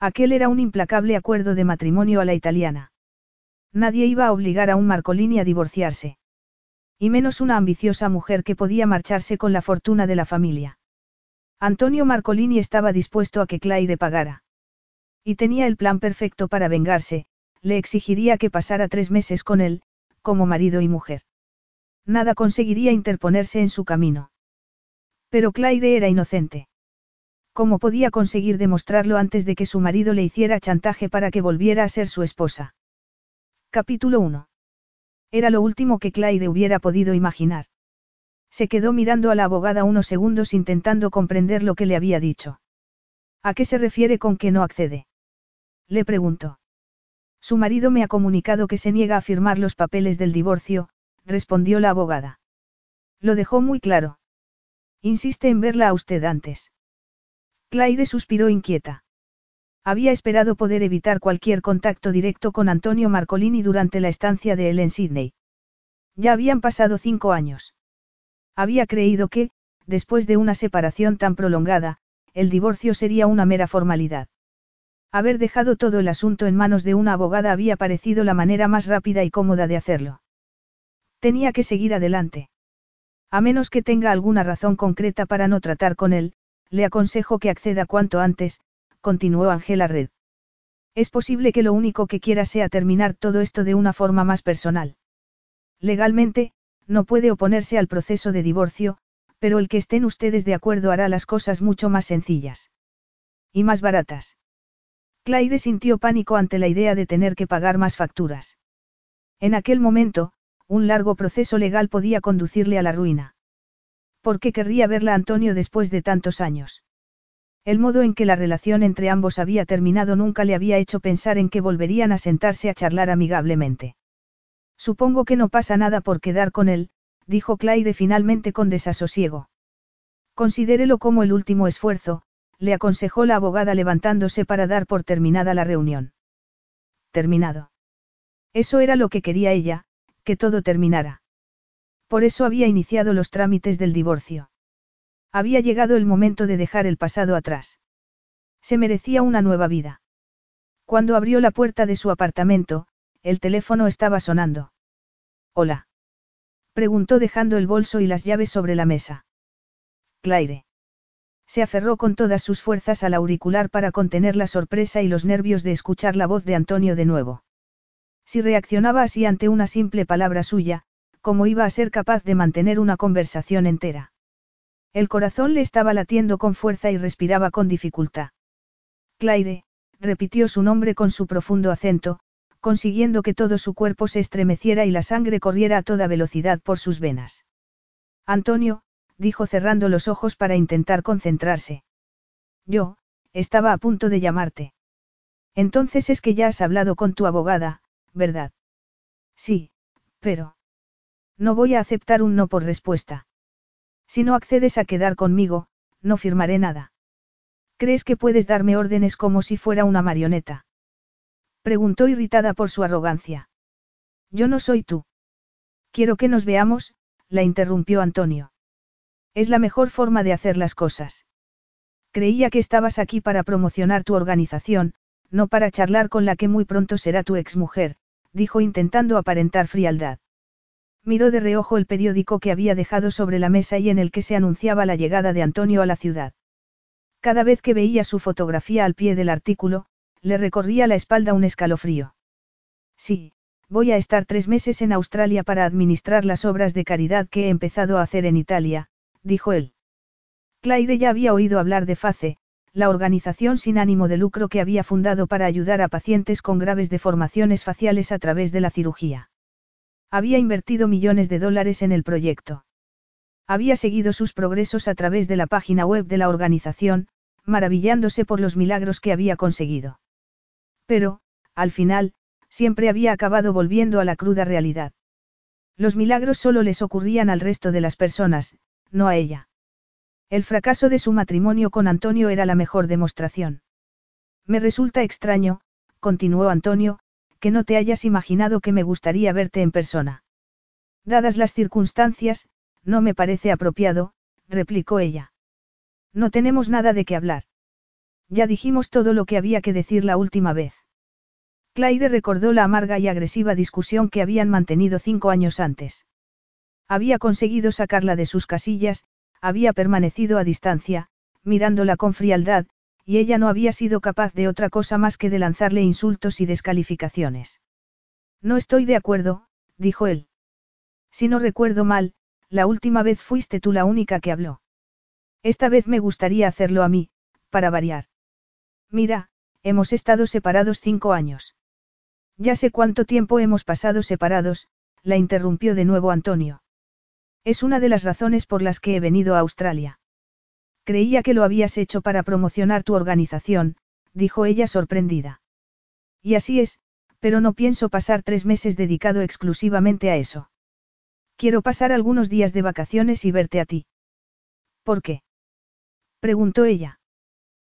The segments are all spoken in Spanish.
Aquel era un implacable acuerdo de matrimonio a la italiana. Nadie iba a obligar a un Marcolini a divorciarse. Y menos una ambiciosa mujer que podía marcharse con la fortuna de la familia. Antonio Marcolini estaba dispuesto a que Claire pagara. Y tenía el plan perfecto para vengarse, le exigiría que pasara tres meses con él, como marido y mujer. Nada conseguiría interponerse en su camino. Pero Claire era inocente. ¿Cómo podía conseguir demostrarlo antes de que su marido le hiciera chantaje para que volviera a ser su esposa? Capítulo 1. Era lo último que Claire hubiera podido imaginar. Se quedó mirando a la abogada unos segundos intentando comprender lo que le había dicho. ¿A qué se refiere con que no accede? Le preguntó. Su marido me ha comunicado que se niega a firmar los papeles del divorcio, respondió la abogada. Lo dejó muy claro. Insiste en verla a usted antes. Claire suspiró inquieta. Había esperado poder evitar cualquier contacto directo con Antonio Marcolini durante la estancia de él en Sydney. Ya habían pasado cinco años. Había creído que, después de una separación tan prolongada, el divorcio sería una mera formalidad. Haber dejado todo el asunto en manos de una abogada había parecido la manera más rápida y cómoda de hacerlo. Tenía que seguir adelante. A menos que tenga alguna razón concreta para no tratar con él, le aconsejo que acceda cuanto antes, continuó Ángela Red. Es posible que lo único que quiera sea terminar todo esto de una forma más personal. Legalmente, no puede oponerse al proceso de divorcio, pero el que estén ustedes de acuerdo hará las cosas mucho más sencillas. Y más baratas. Claire sintió pánico ante la idea de tener que pagar más facturas. En aquel momento, un largo proceso legal podía conducirle a la ruina. ¿Por qué querría verla Antonio después de tantos años? El modo en que la relación entre ambos había terminado nunca le había hecho pensar en que volverían a sentarse a charlar amigablemente. Supongo que no pasa nada por quedar con él, dijo Claire finalmente con desasosiego. Considérelo como el último esfuerzo, le aconsejó la abogada levantándose para dar por terminada la reunión. Terminado. Eso era lo que quería ella, que todo terminara. Por eso había iniciado los trámites del divorcio. Había llegado el momento de dejar el pasado atrás. Se merecía una nueva vida. Cuando abrió la puerta de su apartamento, el teléfono estaba sonando. Hola. Preguntó dejando el bolso y las llaves sobre la mesa. Claire. Se aferró con todas sus fuerzas al auricular para contener la sorpresa y los nervios de escuchar la voz de Antonio de nuevo. Si reaccionaba así ante una simple palabra suya, cómo iba a ser capaz de mantener una conversación entera. El corazón le estaba latiendo con fuerza y respiraba con dificultad. Claire, repitió su nombre con su profundo acento, consiguiendo que todo su cuerpo se estremeciera y la sangre corriera a toda velocidad por sus venas. Antonio, dijo cerrando los ojos para intentar concentrarse. Yo, estaba a punto de llamarte. Entonces es que ya has hablado con tu abogada, ¿verdad? Sí, pero... No voy a aceptar un no por respuesta. Si no accedes a quedar conmigo, no firmaré nada. ¿Crees que puedes darme órdenes como si fuera una marioneta? Preguntó irritada por su arrogancia. Yo no soy tú. Quiero que nos veamos, la interrumpió Antonio. Es la mejor forma de hacer las cosas. Creía que estabas aquí para promocionar tu organización, no para charlar con la que muy pronto será tu exmujer, dijo intentando aparentar frialdad. Miró de reojo el periódico que había dejado sobre la mesa y en el que se anunciaba la llegada de Antonio a la ciudad. Cada vez que veía su fotografía al pie del artículo, le recorría la espalda un escalofrío. Sí, voy a estar tres meses en Australia para administrar las obras de caridad que he empezado a hacer en Italia, dijo él. Claire ya había oído hablar de FACE, la organización sin ánimo de lucro que había fundado para ayudar a pacientes con graves deformaciones faciales a través de la cirugía. Había invertido millones de dólares en el proyecto. Había seguido sus progresos a través de la página web de la organización, maravillándose por los milagros que había conseguido. Pero, al final, siempre había acabado volviendo a la cruda realidad. Los milagros solo les ocurrían al resto de las personas, no a ella. El fracaso de su matrimonio con Antonio era la mejor demostración. Me resulta extraño, continuó Antonio, que no te hayas imaginado que me gustaría verte en persona. Dadas las circunstancias, no me parece apropiado, replicó ella. No tenemos nada de qué hablar. Ya dijimos todo lo que había que decir la última vez. Claire recordó la amarga y agresiva discusión que habían mantenido cinco años antes. Había conseguido sacarla de sus casillas, había permanecido a distancia, mirándola con frialdad, y ella no había sido capaz de otra cosa más que de lanzarle insultos y descalificaciones. No estoy de acuerdo, dijo él. Si no recuerdo mal, la última vez fuiste tú la única que habló. Esta vez me gustaría hacerlo a mí, para variar. Mira, hemos estado separados cinco años. Ya sé cuánto tiempo hemos pasado separados, la interrumpió de nuevo Antonio. Es una de las razones por las que he venido a Australia. Creía que lo habías hecho para promocionar tu organización, dijo ella sorprendida. Y así es, pero no pienso pasar tres meses dedicado exclusivamente a eso. Quiero pasar algunos días de vacaciones y verte a ti. ¿Por qué? preguntó ella.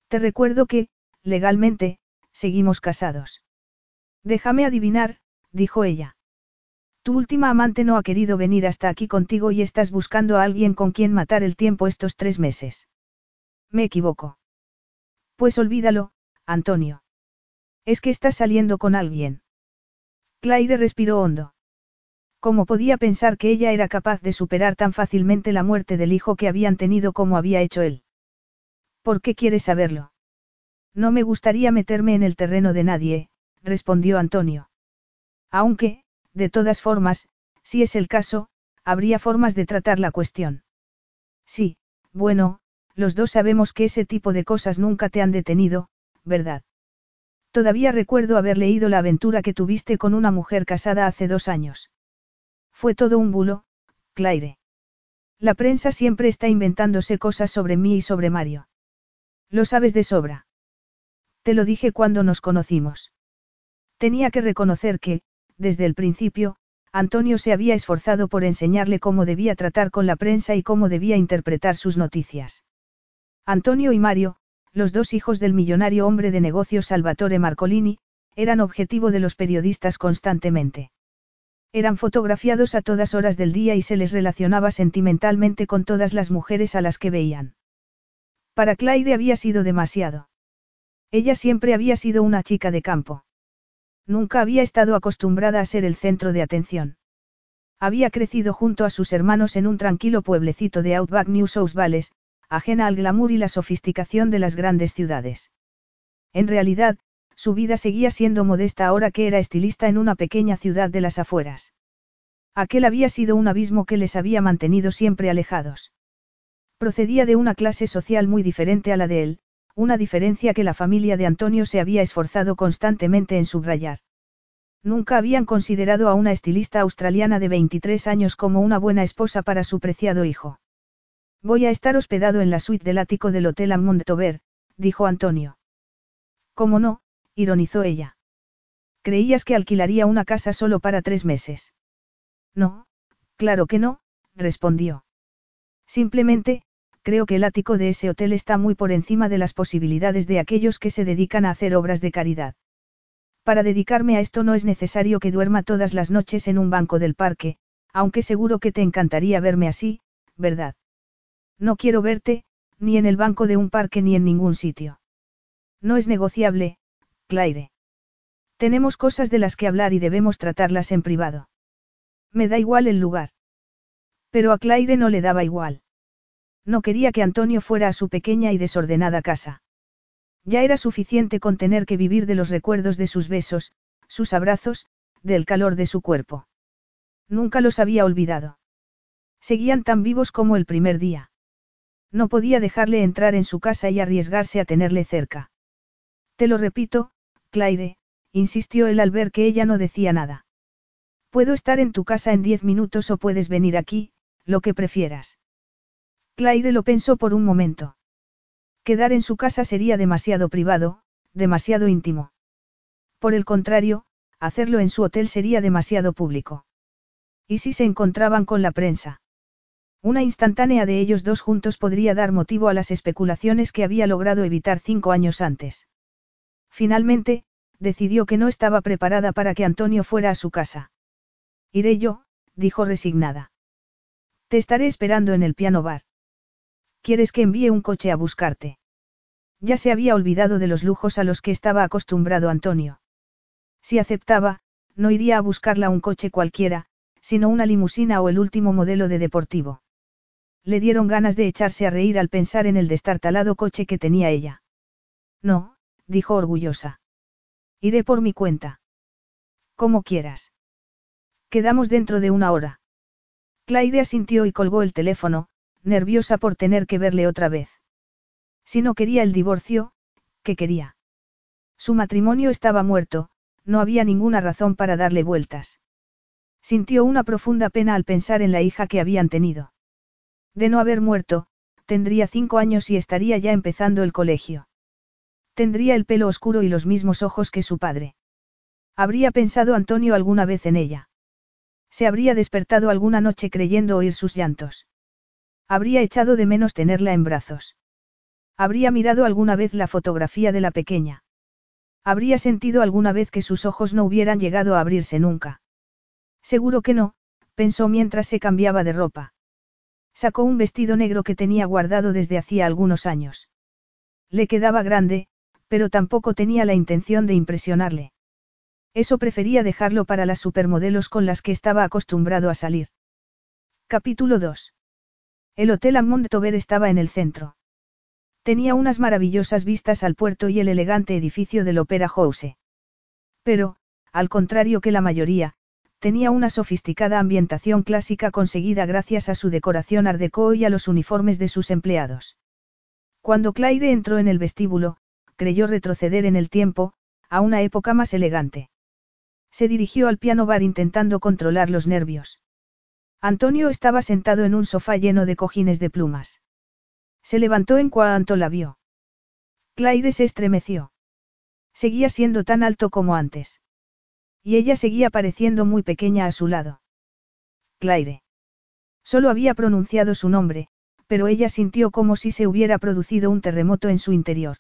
Te recuerdo que, legalmente, seguimos casados. Déjame adivinar, dijo ella. Tu última amante no ha querido venir hasta aquí contigo y estás buscando a alguien con quien matar el tiempo estos tres meses. Me equivoco. Pues olvídalo, Antonio. Es que estás saliendo con alguien. Claire respiró hondo. ¿Cómo podía pensar que ella era capaz de superar tan fácilmente la muerte del hijo que habían tenido como había hecho él? ¿Por qué quieres saberlo? No me gustaría meterme en el terreno de nadie, respondió Antonio. Aunque, de todas formas, si es el caso, habría formas de tratar la cuestión. Sí, bueno, los dos sabemos que ese tipo de cosas nunca te han detenido, ¿verdad? Todavía recuerdo haber leído la aventura que tuviste con una mujer casada hace dos años. Fue todo un bulo, Claire. La prensa siempre está inventándose cosas sobre mí y sobre Mario. Lo sabes de sobra. Te lo dije cuando nos conocimos. Tenía que reconocer que, desde el principio, Antonio se había esforzado por enseñarle cómo debía tratar con la prensa y cómo debía interpretar sus noticias. Antonio y Mario, los dos hijos del millonario hombre de negocios Salvatore Marcolini, eran objetivo de los periodistas constantemente. Eran fotografiados a todas horas del día y se les relacionaba sentimentalmente con todas las mujeres a las que veían. Para Claire había sido demasiado. Ella siempre había sido una chica de campo. Nunca había estado acostumbrada a ser el centro de atención. Había crecido junto a sus hermanos en un tranquilo pueblecito de Outback New South Wales, ajena al glamour y la sofisticación de las grandes ciudades. En realidad, su vida seguía siendo modesta ahora que era estilista en una pequeña ciudad de las afueras. Aquel había sido un abismo que les había mantenido siempre alejados. Procedía de una clase social muy diferente a la de él, una diferencia que la familia de Antonio se había esforzado constantemente en subrayar. Nunca habían considerado a una estilista australiana de 23 años como una buena esposa para su preciado hijo. Voy a estar hospedado en la suite del ático del Hotel Montover, dijo Antonio. ¿Cómo no? ironizó ella. Creías que alquilaría una casa solo para tres meses. No, claro que no, respondió. Simplemente, creo que el ático de ese hotel está muy por encima de las posibilidades de aquellos que se dedican a hacer obras de caridad. Para dedicarme a esto no es necesario que duerma todas las noches en un banco del parque, aunque seguro que te encantaría verme así, ¿verdad? No quiero verte, ni en el banco de un parque ni en ningún sitio. No es negociable, Claire. Tenemos cosas de las que hablar y debemos tratarlas en privado. Me da igual el lugar. Pero a Claire no le daba igual. No quería que Antonio fuera a su pequeña y desordenada casa. Ya era suficiente con tener que vivir de los recuerdos de sus besos, sus abrazos, del calor de su cuerpo. Nunca los había olvidado. Seguían tan vivos como el primer día. No podía dejarle entrar en su casa y arriesgarse a tenerle cerca. Te lo repito, Claire, insistió él al ver que ella no decía nada. Puedo estar en tu casa en diez minutos o puedes venir aquí, lo que prefieras. Claire lo pensó por un momento. Quedar en su casa sería demasiado privado, demasiado íntimo. Por el contrario, hacerlo en su hotel sería demasiado público. ¿Y si se encontraban con la prensa? Una instantánea de ellos dos juntos podría dar motivo a las especulaciones que había logrado evitar cinco años antes. Finalmente, decidió que no estaba preparada para que Antonio fuera a su casa. Iré yo, dijo resignada. Te estaré esperando en el piano bar. ¿Quieres que envíe un coche a buscarte? Ya se había olvidado de los lujos a los que estaba acostumbrado Antonio. Si aceptaba, no iría a buscarla un coche cualquiera, sino una limusina o el último modelo de deportivo. Le dieron ganas de echarse a reír al pensar en el destartalado coche que tenía ella. No, dijo orgullosa. Iré por mi cuenta. Como quieras. Quedamos dentro de una hora. Claire asintió y colgó el teléfono, nerviosa por tener que verle otra vez. Si no quería el divorcio, ¿qué quería? Su matrimonio estaba muerto, no había ninguna razón para darle vueltas. Sintió una profunda pena al pensar en la hija que habían tenido. De no haber muerto, tendría cinco años y estaría ya empezando el colegio. Tendría el pelo oscuro y los mismos ojos que su padre. Habría pensado Antonio alguna vez en ella. Se habría despertado alguna noche creyendo oír sus llantos. Habría echado de menos tenerla en brazos. Habría mirado alguna vez la fotografía de la pequeña. Habría sentido alguna vez que sus ojos no hubieran llegado a abrirse nunca. Seguro que no, pensó mientras se cambiaba de ropa. Sacó un vestido negro que tenía guardado desde hacía algunos años. Le quedaba grande, pero tampoco tenía la intención de impresionarle. Eso prefería dejarlo para las supermodelos con las que estaba acostumbrado a salir. Capítulo 2. El Hotel Amont Tober estaba en el centro. Tenía unas maravillosas vistas al puerto y el elegante edificio del Opera House. Pero, al contrario que la mayoría, tenía una sofisticada ambientación clásica conseguida gracias a su decoración art déco y a los uniformes de sus empleados. Cuando Claire entró en el vestíbulo, creyó retroceder en el tiempo, a una época más elegante. Se dirigió al piano bar intentando controlar los nervios. Antonio estaba sentado en un sofá lleno de cojines de plumas. Se levantó en cuanto la vio. Claire se estremeció. Seguía siendo tan alto como antes. Y ella seguía pareciendo muy pequeña a su lado. Claire. Solo había pronunciado su nombre, pero ella sintió como si se hubiera producido un terremoto en su interior.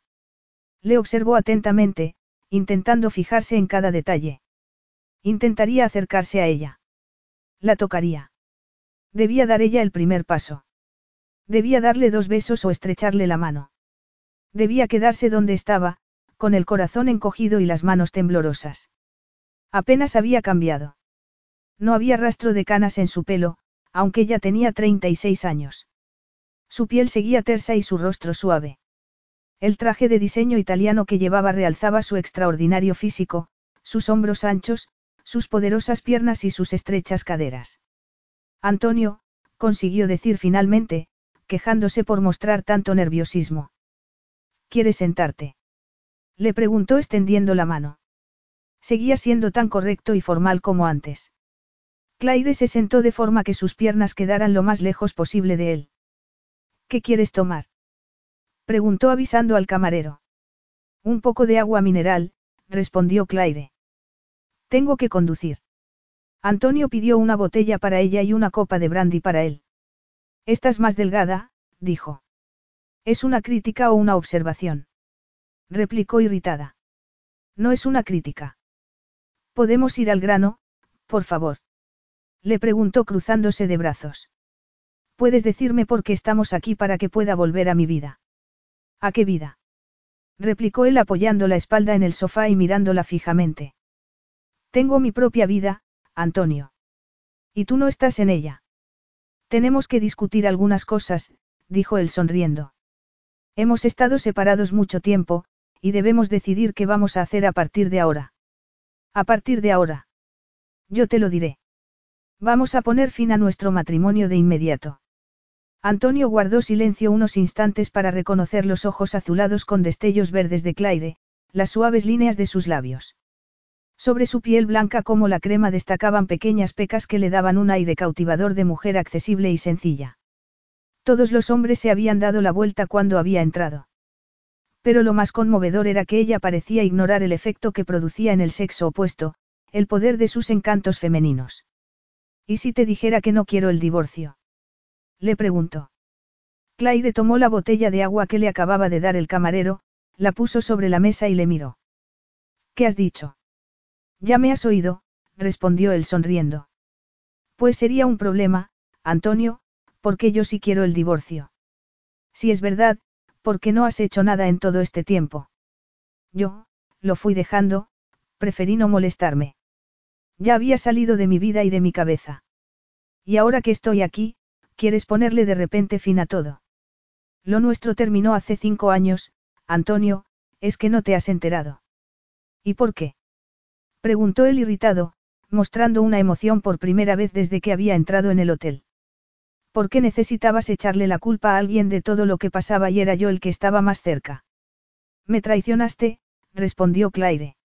Le observó atentamente, intentando fijarse en cada detalle. Intentaría acercarse a ella. La tocaría. Debía dar ella el primer paso. Debía darle dos besos o estrecharle la mano. Debía quedarse donde estaba, con el corazón encogido y las manos temblorosas. Apenas había cambiado. No había rastro de canas en su pelo, aunque ya tenía 36 años. Su piel seguía tersa y su rostro suave. El traje de diseño italiano que llevaba realzaba su extraordinario físico, sus hombros anchos, sus poderosas piernas y sus estrechas caderas. Antonio, consiguió decir finalmente, quejándose por mostrar tanto nerviosismo. ¿Quieres sentarte? Le preguntó extendiendo la mano. Seguía siendo tan correcto y formal como antes. Claire se sentó de forma que sus piernas quedaran lo más lejos posible de él. ¿Qué quieres tomar? Preguntó avisando al camarero. Un poco de agua mineral, respondió Claire. Tengo que conducir. Antonio pidió una botella para ella y una copa de brandy para él. Estás más delgada, dijo. ¿Es una crítica o una observación? replicó irritada. No es una crítica. ¿Podemos ir al grano, por favor? Le preguntó cruzándose de brazos. Puedes decirme por qué estamos aquí para que pueda volver a mi vida. ¿A qué vida? replicó él apoyando la espalda en el sofá y mirándola fijamente. Tengo mi propia vida, Antonio. Y tú no estás en ella. Tenemos que discutir algunas cosas, dijo él sonriendo. Hemos estado separados mucho tiempo, y debemos decidir qué vamos a hacer a partir de ahora. A partir de ahora. Yo te lo diré. Vamos a poner fin a nuestro matrimonio de inmediato. Antonio guardó silencio unos instantes para reconocer los ojos azulados con destellos verdes de Claire, las suaves líneas de sus labios. Sobre su piel blanca como la crema destacaban pequeñas pecas que le daban un aire cautivador de mujer accesible y sencilla. Todos los hombres se habían dado la vuelta cuando había entrado. Pero lo más conmovedor era que ella parecía ignorar el efecto que producía en el sexo opuesto, el poder de sus encantos femeninos. ¿Y si te dijera que no quiero el divorcio? Le preguntó. Claire tomó la botella de agua que le acababa de dar el camarero, la puso sobre la mesa y le miró. ¿Qué has dicho? Ya me has oído, respondió él sonriendo. Pues sería un problema, Antonio, porque yo sí quiero el divorcio. Si es verdad, ¿por qué no has hecho nada en todo este tiempo? Yo, lo fui dejando, preferí no molestarme. Ya había salido de mi vida y de mi cabeza. Y ahora que estoy aquí, quieres ponerle de repente fin a todo. Lo nuestro terminó hace cinco años, Antonio, es que no te has enterado. ¿Y por qué? Preguntó él irritado, mostrando una emoción por primera vez desde que había entrado en el hotel. ¿Por qué necesitabas echarle la culpa a alguien de todo lo que pasaba y era yo el que estaba más cerca? Me traicionaste, respondió Claire.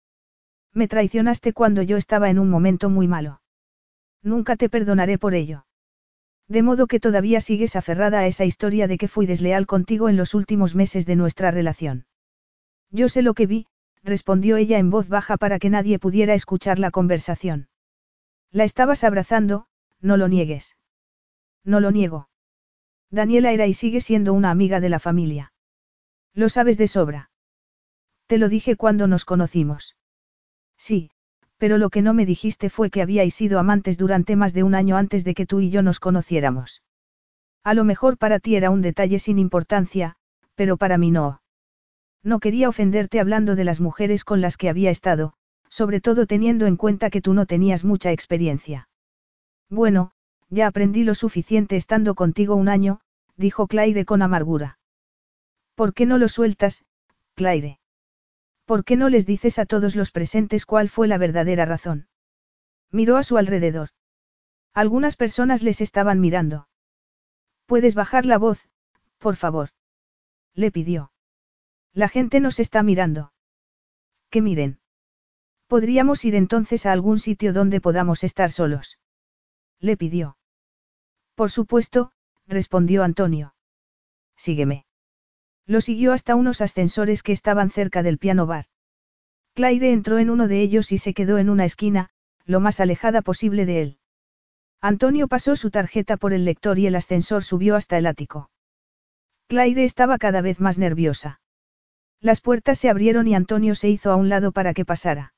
Me traicionaste cuando yo estaba en un momento muy malo. Nunca te perdonaré por ello. De modo que todavía sigues aferrada a esa historia de que fui desleal contigo en los últimos meses de nuestra relación. Yo sé lo que vi, respondió ella en voz baja para que nadie pudiera escuchar la conversación. La estabas abrazando, no lo niegues. No lo niego. Daniela era y sigue siendo una amiga de la familia. Lo sabes de sobra. Te lo dije cuando nos conocimos. Sí, pero lo que no me dijiste fue que habíais sido amantes durante más de un año antes de que tú y yo nos conociéramos. A lo mejor para ti era un detalle sin importancia, pero para mí no. No quería ofenderte hablando de las mujeres con las que había estado, sobre todo teniendo en cuenta que tú no tenías mucha experiencia. Bueno, ya aprendí lo suficiente estando contigo un año, dijo Claire con amargura. ¿Por qué no lo sueltas, Claire? ¿Por qué no les dices a todos los presentes cuál fue la verdadera razón? Miró a su alrededor. Algunas personas les estaban mirando. ¿Puedes bajar la voz, por favor? Le pidió. La gente nos está mirando. Que miren. Podríamos ir entonces a algún sitio donde podamos estar solos. Le pidió. Por supuesto, respondió Antonio. Sígueme. Lo siguió hasta unos ascensores que estaban cerca del piano bar. Claire entró en uno de ellos y se quedó en una esquina, lo más alejada posible de él. Antonio pasó su tarjeta por el lector y el ascensor subió hasta el ático. Claire estaba cada vez más nerviosa. Las puertas se abrieron y Antonio se hizo a un lado para que pasara.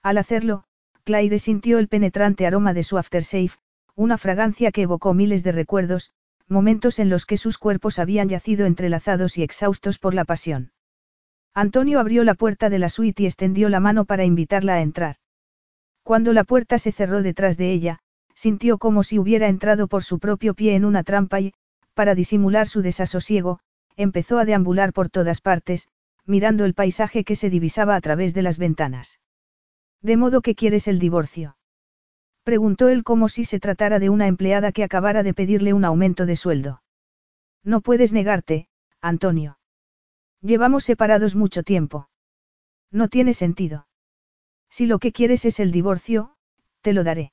Al hacerlo, Claire sintió el penetrante aroma de su aftershave, una fragancia que evocó miles de recuerdos, momentos en los que sus cuerpos habían yacido entrelazados y exhaustos por la pasión. Antonio abrió la puerta de la suite y extendió la mano para invitarla a entrar. Cuando la puerta se cerró detrás de ella, sintió como si hubiera entrado por su propio pie en una trampa y, para disimular su desasosiego, empezó a deambular por todas partes, mirando el paisaje que se divisaba a través de las ventanas. ¿De modo que quieres el divorcio? Preguntó él como si se tratara de una empleada que acabara de pedirle un aumento de sueldo. No puedes negarte, Antonio. Llevamos separados mucho tiempo. No tiene sentido. Si lo que quieres es el divorcio, te lo daré.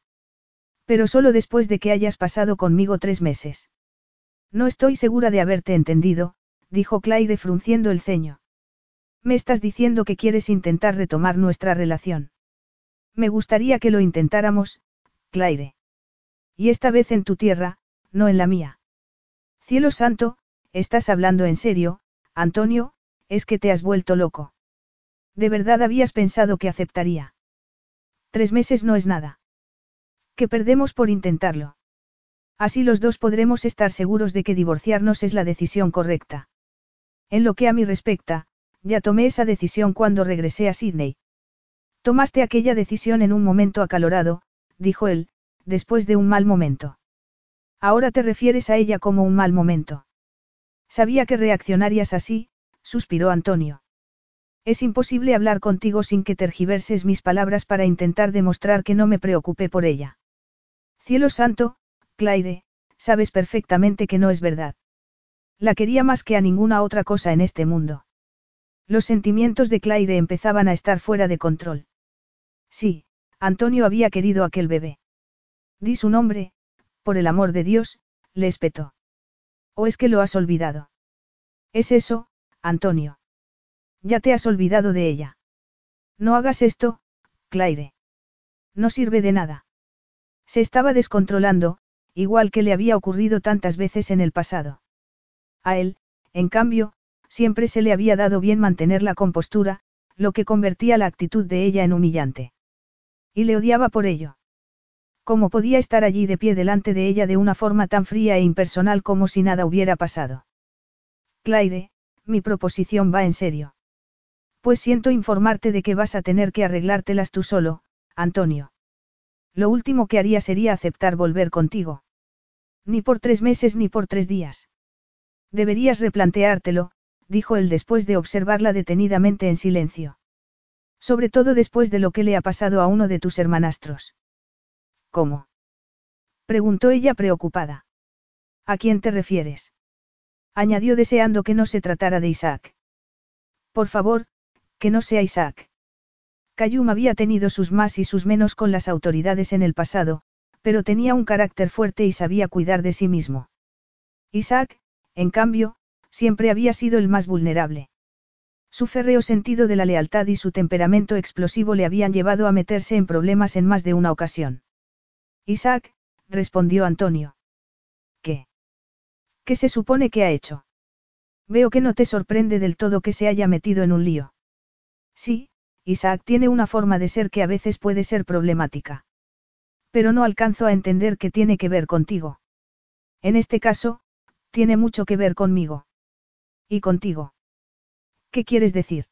Pero solo después de que hayas pasado conmigo tres meses. No estoy segura de haberte entendido, dijo Claire frunciendo el ceño. Me estás diciendo que quieres intentar retomar nuestra relación. Me gustaría que lo intentáramos, Claire. Y esta vez en tu tierra, no en la mía. Cielo santo, estás hablando en serio, Antonio, es que te has vuelto loco. ¿De verdad habías pensado que aceptaría? Tres meses no es nada. Que perdemos por intentarlo. Así los dos podremos estar seguros de que divorciarnos es la decisión correcta. En lo que a mí respecta, ya tomé esa decisión cuando regresé a Sydney. Tomaste aquella decisión en un momento acalorado, dijo él, después de un mal momento. Ahora te refieres a ella como un mal momento. Sabía que reaccionarías así, suspiró Antonio. Es imposible hablar contigo sin que tergiverses mis palabras para intentar demostrar que no me preocupé por ella. Cielo santo, Claire, sabes perfectamente que no es verdad. La quería más que a ninguna otra cosa en este mundo. Los sentimientos de Claire empezaban a estar fuera de control. Sí, Antonio había querido aquel bebé. Di su nombre, por el amor de Dios, le espetó. ¿O es que lo has olvidado? Es eso, Antonio. Ya te has olvidado de ella. No hagas esto, Claire. No sirve de nada. Se estaba descontrolando, igual que le había ocurrido tantas veces en el pasado. A él, en cambio, siempre se le había dado bien mantener la compostura, lo que convertía la actitud de ella en humillante. Y le odiaba por ello. ¿Cómo podía estar allí de pie delante de ella de una forma tan fría e impersonal como si nada hubiera pasado? Claire, mi proposición va en serio. Pues siento informarte de que vas a tener que arreglártelas tú solo, Antonio. Lo último que haría sería aceptar volver contigo. Ni por tres meses ni por tres días. Deberías replanteártelo, dijo él después de observarla detenidamente en silencio. Sobre todo después de lo que le ha pasado a uno de tus hermanastros. ¿Cómo? preguntó ella preocupada. ¿A quién te refieres? añadió deseando que no se tratara de Isaac. Por favor, que no sea Isaac. Cayum había tenido sus más y sus menos con las autoridades en el pasado, pero tenía un carácter fuerte y sabía cuidar de sí mismo. Isaac, en cambio, siempre había sido el más vulnerable. Su férreo sentido de la lealtad y su temperamento explosivo le habían llevado a meterse en problemas en más de una ocasión. Isaac, respondió Antonio. ¿Qué? ¿Qué se supone que ha hecho? Veo que no te sorprende del todo que se haya metido en un lío. Sí, Isaac tiene una forma de ser que a veces puede ser problemática. Pero no alcanzo a entender qué tiene que ver contigo. En este caso, tiene mucho que ver conmigo. ¿Y contigo? ¿Qué quieres decir?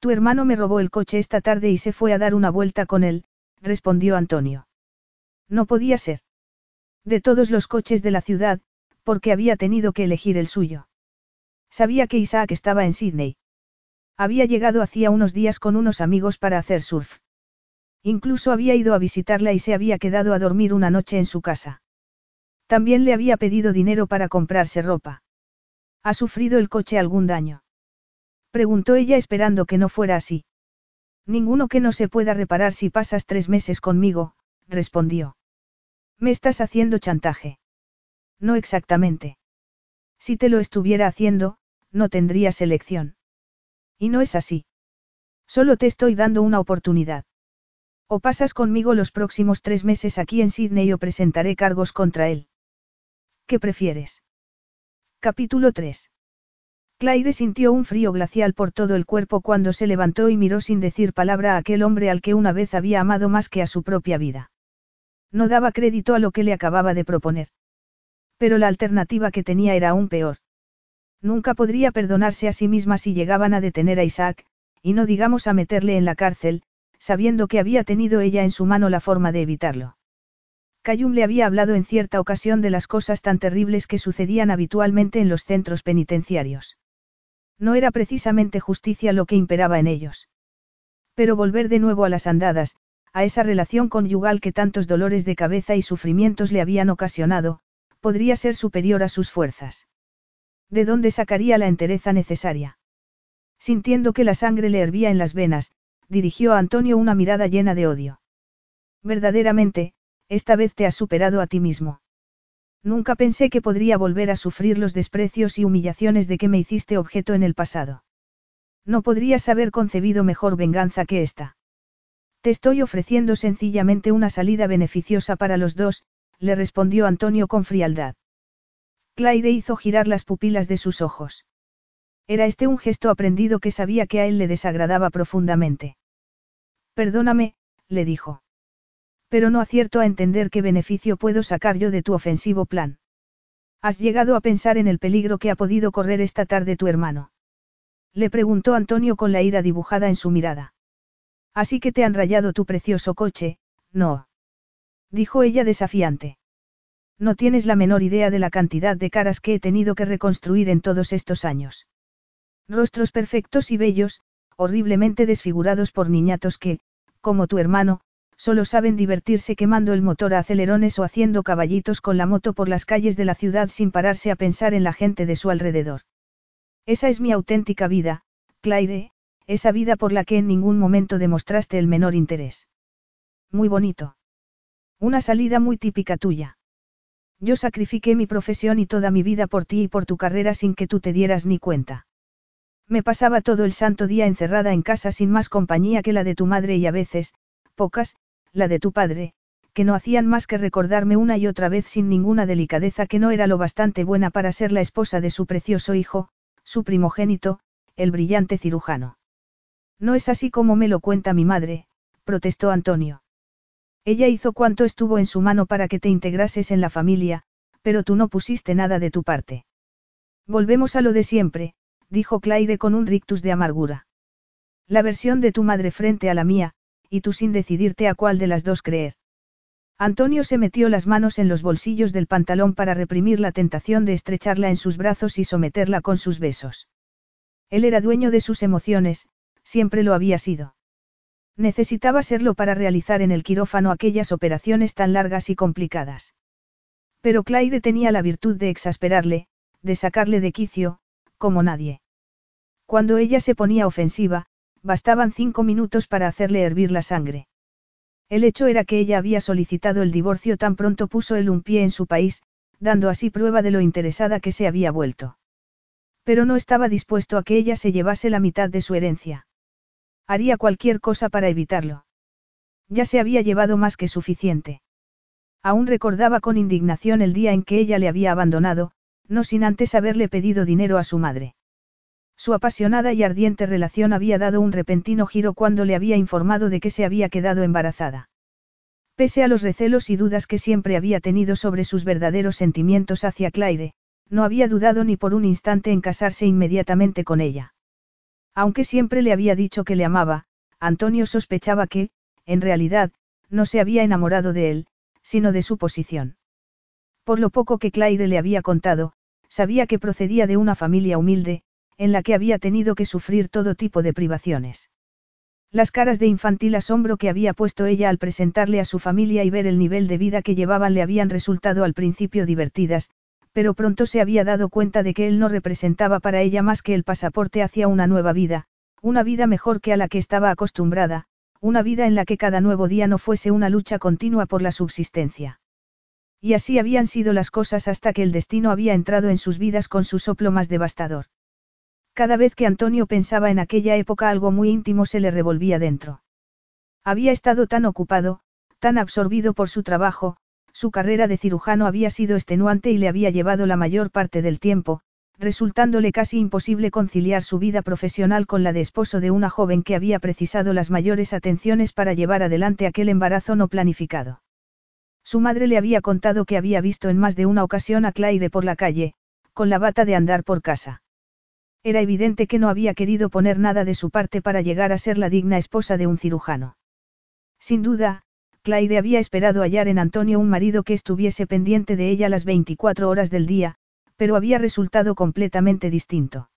Tu hermano me robó el coche esta tarde y se fue a dar una vuelta con él, respondió Antonio. No podía ser. De todos los coches de la ciudad, porque había tenido que elegir el suyo. Sabía que Isaac estaba en Sydney. Había llegado hacía unos días con unos amigos para hacer surf. Incluso había ido a visitarla y se había quedado a dormir una noche en su casa. También le había pedido dinero para comprarse ropa. ¿Ha sufrido el coche algún daño? Preguntó ella esperando que no fuera así. Ninguno que no se pueda reparar si pasas tres meses conmigo, respondió. Me estás haciendo chantaje. No exactamente. Si te lo estuviera haciendo, no tendrías elección. Y no es así. Solo te estoy dando una oportunidad. O pasas conmigo los próximos tres meses aquí en Sydney o presentaré cargos contra él. ¿Qué prefieres? Capítulo 3. Claire sintió un frío glacial por todo el cuerpo cuando se levantó y miró sin decir palabra a aquel hombre al que una vez había amado más que a su propia vida. No daba crédito a lo que le acababa de proponer. Pero la alternativa que tenía era aún peor. Nunca podría perdonarse a sí misma si llegaban a detener a Isaac, y no digamos a meterle en la cárcel, sabiendo que había tenido ella en su mano la forma de evitarlo. Cayum le había hablado en cierta ocasión de las cosas tan terribles que sucedían habitualmente en los centros penitenciarios. No era precisamente justicia lo que imperaba en ellos. Pero volver de nuevo a las andadas, a esa relación conyugal que tantos dolores de cabeza y sufrimientos le habían ocasionado, podría ser superior a sus fuerzas. ¿De dónde sacaría la entereza necesaria? Sintiendo que la sangre le hervía en las venas, dirigió a Antonio una mirada llena de odio. Verdaderamente, esta vez te has superado a ti mismo. Nunca pensé que podría volver a sufrir los desprecios y humillaciones de que me hiciste objeto en el pasado. No podrías haber concebido mejor venganza que esta. Te estoy ofreciendo sencillamente una salida beneficiosa para los dos, le respondió Antonio con frialdad. Claire hizo girar las pupilas de sus ojos. Era este un gesto aprendido que sabía que a él le desagradaba profundamente. Perdóname, le dijo. Pero no acierto a entender qué beneficio puedo sacar yo de tu ofensivo plan. ¿Has llegado a pensar en el peligro que ha podido correr esta tarde tu hermano? Le preguntó Antonio con la ira dibujada en su mirada. Así que te han rayado tu precioso coche, no. Dijo ella desafiante. No tienes la menor idea de la cantidad de caras que he tenido que reconstruir en todos estos años. Rostros perfectos y bellos, horriblemente desfigurados por niñatos que, como tu hermano, solo saben divertirse quemando el motor a acelerones o haciendo caballitos con la moto por las calles de la ciudad sin pararse a pensar en la gente de su alrededor. Esa es mi auténtica vida, Claire, esa vida por la que en ningún momento demostraste el menor interés. Muy bonito. Una salida muy típica tuya. Yo sacrifiqué mi profesión y toda mi vida por ti y por tu carrera sin que tú te dieras ni cuenta. Me pasaba todo el santo día encerrada en casa sin más compañía que la de tu madre y a veces, pocas, la de tu padre, que no hacían más que recordarme una y otra vez sin ninguna delicadeza que no era lo bastante buena para ser la esposa de su precioso hijo, su primogénito, el brillante cirujano. No es así como me lo cuenta mi madre, protestó Antonio. Ella hizo cuanto estuvo en su mano para que te integrases en la familia, pero tú no pusiste nada de tu parte. Volvemos a lo de siempre, dijo Claire con un rictus de amargura. La versión de tu madre frente a la mía, y tú sin decidirte a cuál de las dos creer. Antonio se metió las manos en los bolsillos del pantalón para reprimir la tentación de estrecharla en sus brazos y someterla con sus besos. Él era dueño de sus emociones, siempre lo había sido. Necesitaba serlo para realizar en el quirófano aquellas operaciones tan largas y complicadas. Pero Claire tenía la virtud de exasperarle, de sacarle de quicio, como nadie. Cuando ella se ponía ofensiva, bastaban cinco minutos para hacerle hervir la sangre. El hecho era que ella había solicitado el divorcio tan pronto puso él un pie en su país, dando así prueba de lo interesada que se había vuelto. Pero no estaba dispuesto a que ella se llevase la mitad de su herencia. Haría cualquier cosa para evitarlo. Ya se había llevado más que suficiente. Aún recordaba con indignación el día en que ella le había abandonado, no sin antes haberle pedido dinero a su madre. Su apasionada y ardiente relación había dado un repentino giro cuando le había informado de que se había quedado embarazada. Pese a los recelos y dudas que siempre había tenido sobre sus verdaderos sentimientos hacia Claire, no había dudado ni por un instante en casarse inmediatamente con ella. Aunque siempre le había dicho que le amaba, Antonio sospechaba que, en realidad, no se había enamorado de él, sino de su posición. Por lo poco que Claire le había contado, sabía que procedía de una familia humilde, en la que había tenido que sufrir todo tipo de privaciones. Las caras de infantil asombro que había puesto ella al presentarle a su familia y ver el nivel de vida que llevaban le habían resultado al principio divertidas, pero pronto se había dado cuenta de que él no representaba para ella más que el pasaporte hacia una nueva vida, una vida mejor que a la que estaba acostumbrada, una vida en la que cada nuevo día no fuese una lucha continua por la subsistencia. Y así habían sido las cosas hasta que el destino había entrado en sus vidas con su soplo más devastador. Cada vez que Antonio pensaba en aquella época algo muy íntimo se le revolvía dentro. Había estado tan ocupado, tan absorbido por su trabajo, su carrera de cirujano había sido extenuante y le había llevado la mayor parte del tiempo, resultándole casi imposible conciliar su vida profesional con la de esposo de una joven que había precisado las mayores atenciones para llevar adelante aquel embarazo no planificado. Su madre le había contado que había visto en más de una ocasión a Claire por la calle, con la bata de andar por casa. Era evidente que no había querido poner nada de su parte para llegar a ser la digna esposa de un cirujano. Sin duda, Claire había esperado hallar en Antonio un marido que estuviese pendiente de ella las 24 horas del día, pero había resultado completamente distinto.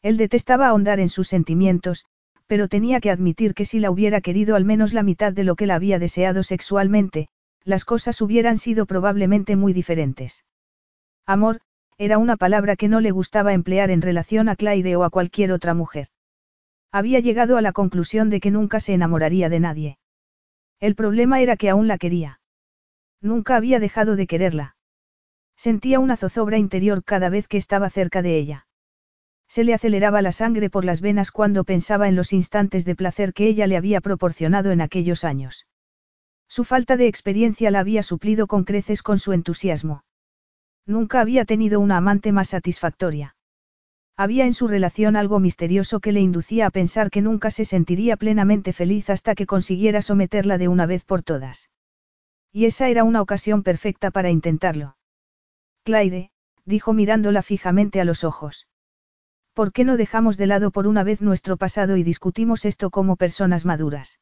Él detestaba ahondar en sus sentimientos, pero tenía que admitir que si la hubiera querido al menos la mitad de lo que la había deseado sexualmente, las cosas hubieran sido probablemente muy diferentes. Amor, era una palabra que no le gustaba emplear en relación a Claire o a cualquier otra mujer. Había llegado a la conclusión de que nunca se enamoraría de nadie. El problema era que aún la quería. Nunca había dejado de quererla. Sentía una zozobra interior cada vez que estaba cerca de ella. Se le aceleraba la sangre por las venas cuando pensaba en los instantes de placer que ella le había proporcionado en aquellos años. Su falta de experiencia la había suplido con creces con su entusiasmo. Nunca había tenido una amante más satisfactoria. Había en su relación algo misterioso que le inducía a pensar que nunca se sentiría plenamente feliz hasta que consiguiera someterla de una vez por todas. Y esa era una ocasión perfecta para intentarlo. Claire, dijo mirándola fijamente a los ojos. ¿Por qué no dejamos de lado por una vez nuestro pasado y discutimos esto como personas maduras?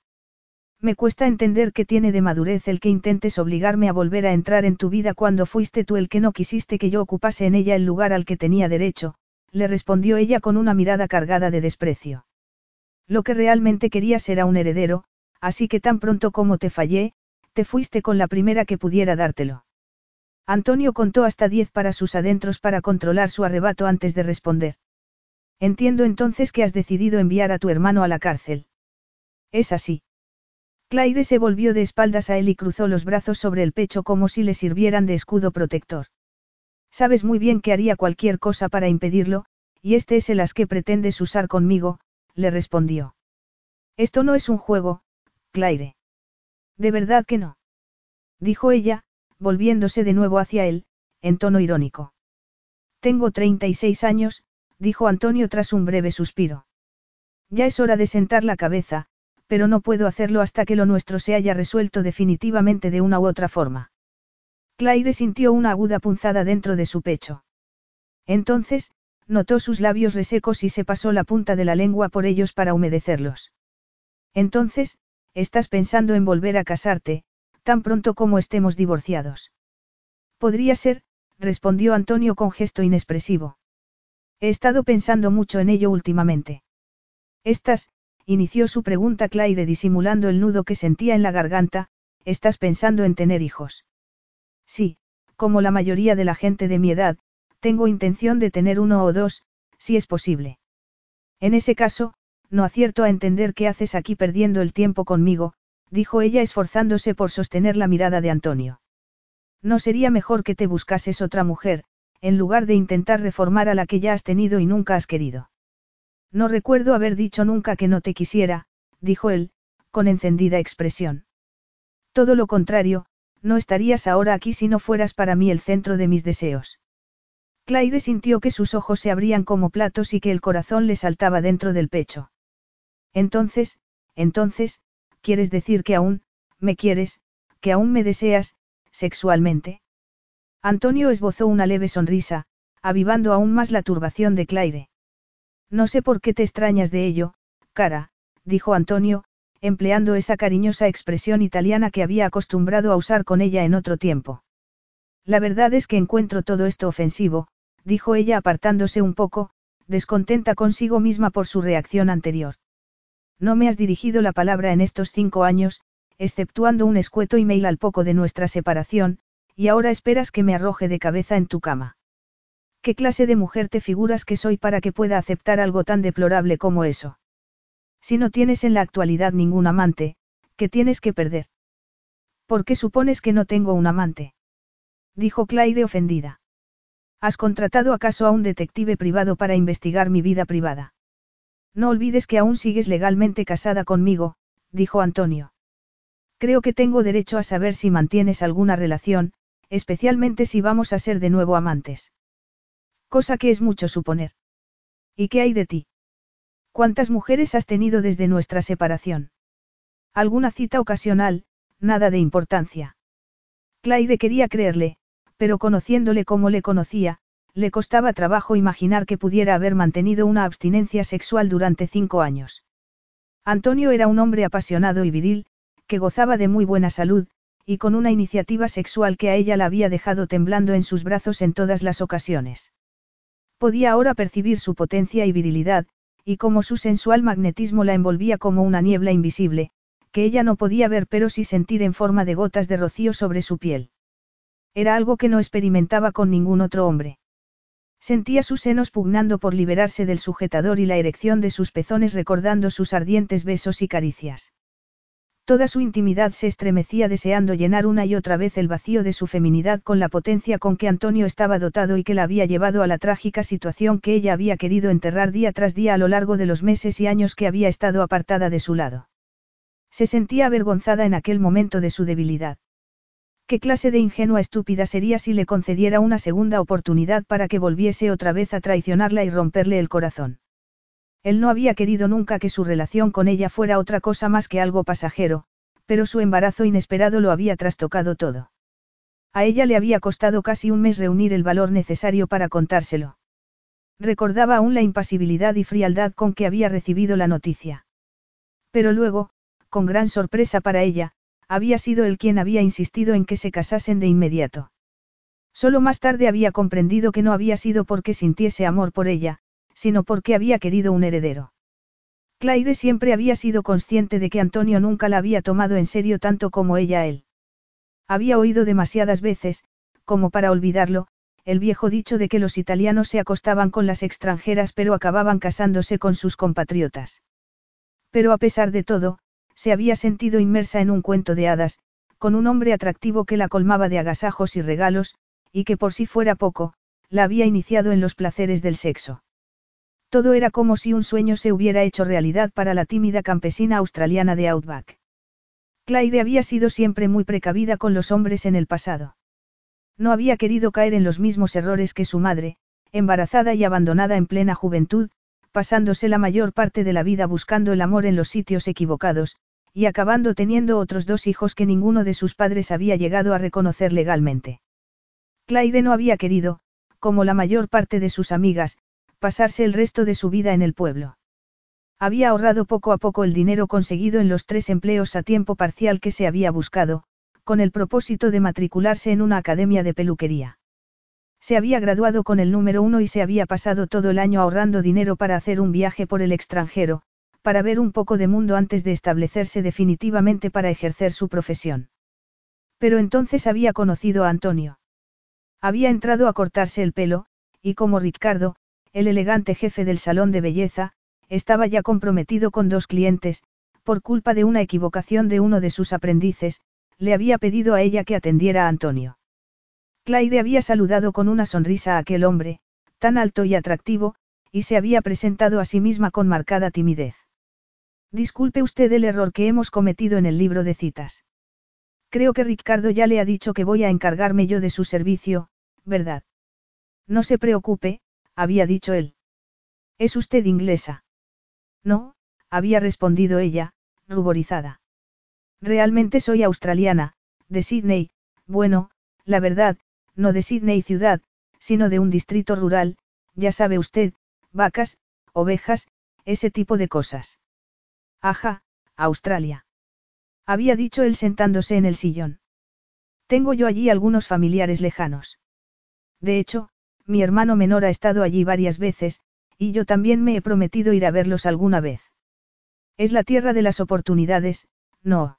Me cuesta entender que tiene de madurez el que intentes obligarme a volver a entrar en tu vida cuando fuiste tú el que no quisiste que yo ocupase en ella el lugar al que tenía derecho, le respondió ella con una mirada cargada de desprecio. Lo que realmente querías era un heredero, así que tan pronto como te fallé, te fuiste con la primera que pudiera dártelo. Antonio contó hasta diez para sus adentros para controlar su arrebato antes de responder. Entiendo entonces que has decidido enviar a tu hermano a la cárcel. Es así. Claire se volvió de espaldas a él y cruzó los brazos sobre el pecho como si le sirvieran de escudo protector. Sabes muy bien que haría cualquier cosa para impedirlo, y este es el as que pretendes usar conmigo, le respondió. Esto no es un juego, Claire. ¿De verdad que no? Dijo ella, volviéndose de nuevo hacia él, en tono irónico. Tengo 36 años, dijo Antonio tras un breve suspiro. Ya es hora de sentar la cabeza, pero no puedo hacerlo hasta que lo nuestro se haya resuelto definitivamente de una u otra forma. Claire sintió una aguda punzada dentro de su pecho. Entonces, notó sus labios resecos y se pasó la punta de la lengua por ellos para humedecerlos. Entonces, estás pensando en volver a casarte, tan pronto como estemos divorciados. Podría ser, respondió Antonio con gesto inexpresivo. He estado pensando mucho en ello últimamente. Estás, inició su pregunta Claire disimulando el nudo que sentía en la garganta, estás pensando en tener hijos. Sí, como la mayoría de la gente de mi edad, tengo intención de tener uno o dos, si es posible. En ese caso, no acierto a entender qué haces aquí perdiendo el tiempo conmigo, dijo ella esforzándose por sostener la mirada de Antonio. No sería mejor que te buscases otra mujer, en lugar de intentar reformar a la que ya has tenido y nunca has querido. No recuerdo haber dicho nunca que no te quisiera, dijo él, con encendida expresión. Todo lo contrario, no estarías ahora aquí si no fueras para mí el centro de mis deseos. Claire sintió que sus ojos se abrían como platos y que el corazón le saltaba dentro del pecho. Entonces, entonces, ¿quieres decir que aún, me quieres, que aún me deseas, sexualmente? Antonio esbozó una leve sonrisa, avivando aún más la turbación de Claire. No sé por qué te extrañas de ello, cara, dijo Antonio, empleando esa cariñosa expresión italiana que había acostumbrado a usar con ella en otro tiempo. La verdad es que encuentro todo esto ofensivo, dijo ella apartándose un poco, descontenta consigo misma por su reacción anterior. No me has dirigido la palabra en estos cinco años, exceptuando un escueto email al poco de nuestra separación, y ahora esperas que me arroje de cabeza en tu cama. ¿Qué clase de mujer te figuras que soy para que pueda aceptar algo tan deplorable como eso? Si no tienes en la actualidad ningún amante, ¿qué tienes que perder? ¿Por qué supones que no tengo un amante? Dijo Claire ofendida. ¿Has contratado acaso a un detective privado para investigar mi vida privada? No olvides que aún sigues legalmente casada conmigo, dijo Antonio. Creo que tengo derecho a saber si mantienes alguna relación, especialmente si vamos a ser de nuevo amantes. Cosa que es mucho suponer. ¿Y qué hay de ti? ¿Cuántas mujeres has tenido desde nuestra separación? Alguna cita ocasional, nada de importancia. Claire quería creerle, pero conociéndole como le conocía, le costaba trabajo imaginar que pudiera haber mantenido una abstinencia sexual durante cinco años. Antonio era un hombre apasionado y viril, que gozaba de muy buena salud, y con una iniciativa sexual que a ella la había dejado temblando en sus brazos en todas las ocasiones. Podía ahora percibir su potencia y virilidad, y como su sensual magnetismo la envolvía como una niebla invisible, que ella no podía ver pero sí sentir en forma de gotas de rocío sobre su piel. Era algo que no experimentaba con ningún otro hombre. Sentía sus senos pugnando por liberarse del sujetador y la erección de sus pezones recordando sus ardientes besos y caricias. Toda su intimidad se estremecía deseando llenar una y otra vez el vacío de su feminidad con la potencia con que Antonio estaba dotado y que la había llevado a la trágica situación que ella había querido enterrar día tras día a lo largo de los meses y años que había estado apartada de su lado. Se sentía avergonzada en aquel momento de su debilidad. ¿Qué clase de ingenua estúpida sería si le concediera una segunda oportunidad para que volviese otra vez a traicionarla y romperle el corazón? Él no había querido nunca que su relación con ella fuera otra cosa más que algo pasajero, pero su embarazo inesperado lo había trastocado todo. A ella le había costado casi un mes reunir el valor necesario para contárselo. Recordaba aún la impasibilidad y frialdad con que había recibido la noticia. Pero luego, con gran sorpresa para ella, había sido él quien había insistido en que se casasen de inmediato. Solo más tarde había comprendido que no había sido porque sintiese amor por ella, sino porque había querido un heredero. Claire siempre había sido consciente de que Antonio nunca la había tomado en serio tanto como ella él. Había oído demasiadas veces, como para olvidarlo, el viejo dicho de que los italianos se acostaban con las extranjeras pero acababan casándose con sus compatriotas. Pero a pesar de todo, se había sentido inmersa en un cuento de hadas, con un hombre atractivo que la colmaba de agasajos y regalos, y que por si fuera poco, la había iniciado en los placeres del sexo. Todo era como si un sueño se hubiera hecho realidad para la tímida campesina australiana de Outback. Claire había sido siempre muy precavida con los hombres en el pasado. No había querido caer en los mismos errores que su madre, embarazada y abandonada en plena juventud, pasándose la mayor parte de la vida buscando el amor en los sitios equivocados, y acabando teniendo otros dos hijos que ninguno de sus padres había llegado a reconocer legalmente. Claire no había querido, como la mayor parte de sus amigas, pasarse el resto de su vida en el pueblo. Había ahorrado poco a poco el dinero conseguido en los tres empleos a tiempo parcial que se había buscado, con el propósito de matricularse en una academia de peluquería. Se había graduado con el número uno y se había pasado todo el año ahorrando dinero para hacer un viaje por el extranjero, para ver un poco de mundo antes de establecerse definitivamente para ejercer su profesión. Pero entonces había conocido a Antonio. Había entrado a cortarse el pelo, y como Ricardo, el elegante jefe del salón de belleza, estaba ya comprometido con dos clientes, por culpa de una equivocación de uno de sus aprendices, le había pedido a ella que atendiera a Antonio. Claire había saludado con una sonrisa a aquel hombre, tan alto y atractivo, y se había presentado a sí misma con marcada timidez. Disculpe usted el error que hemos cometido en el libro de citas. Creo que Ricardo ya le ha dicho que voy a encargarme yo de su servicio, ¿verdad? No se preocupe, había dicho él. ¿Es usted inglesa? No, había respondido ella, ruborizada. Realmente soy australiana, de Sydney, bueno, la verdad, no de Sydney ciudad, sino de un distrito rural, ya sabe usted, vacas, ovejas, ese tipo de cosas. Ajá, Australia. Había dicho él sentándose en el sillón. Tengo yo allí algunos familiares lejanos. De hecho, mi hermano menor ha estado allí varias veces, y yo también me he prometido ir a verlos alguna vez. Es la tierra de las oportunidades, no.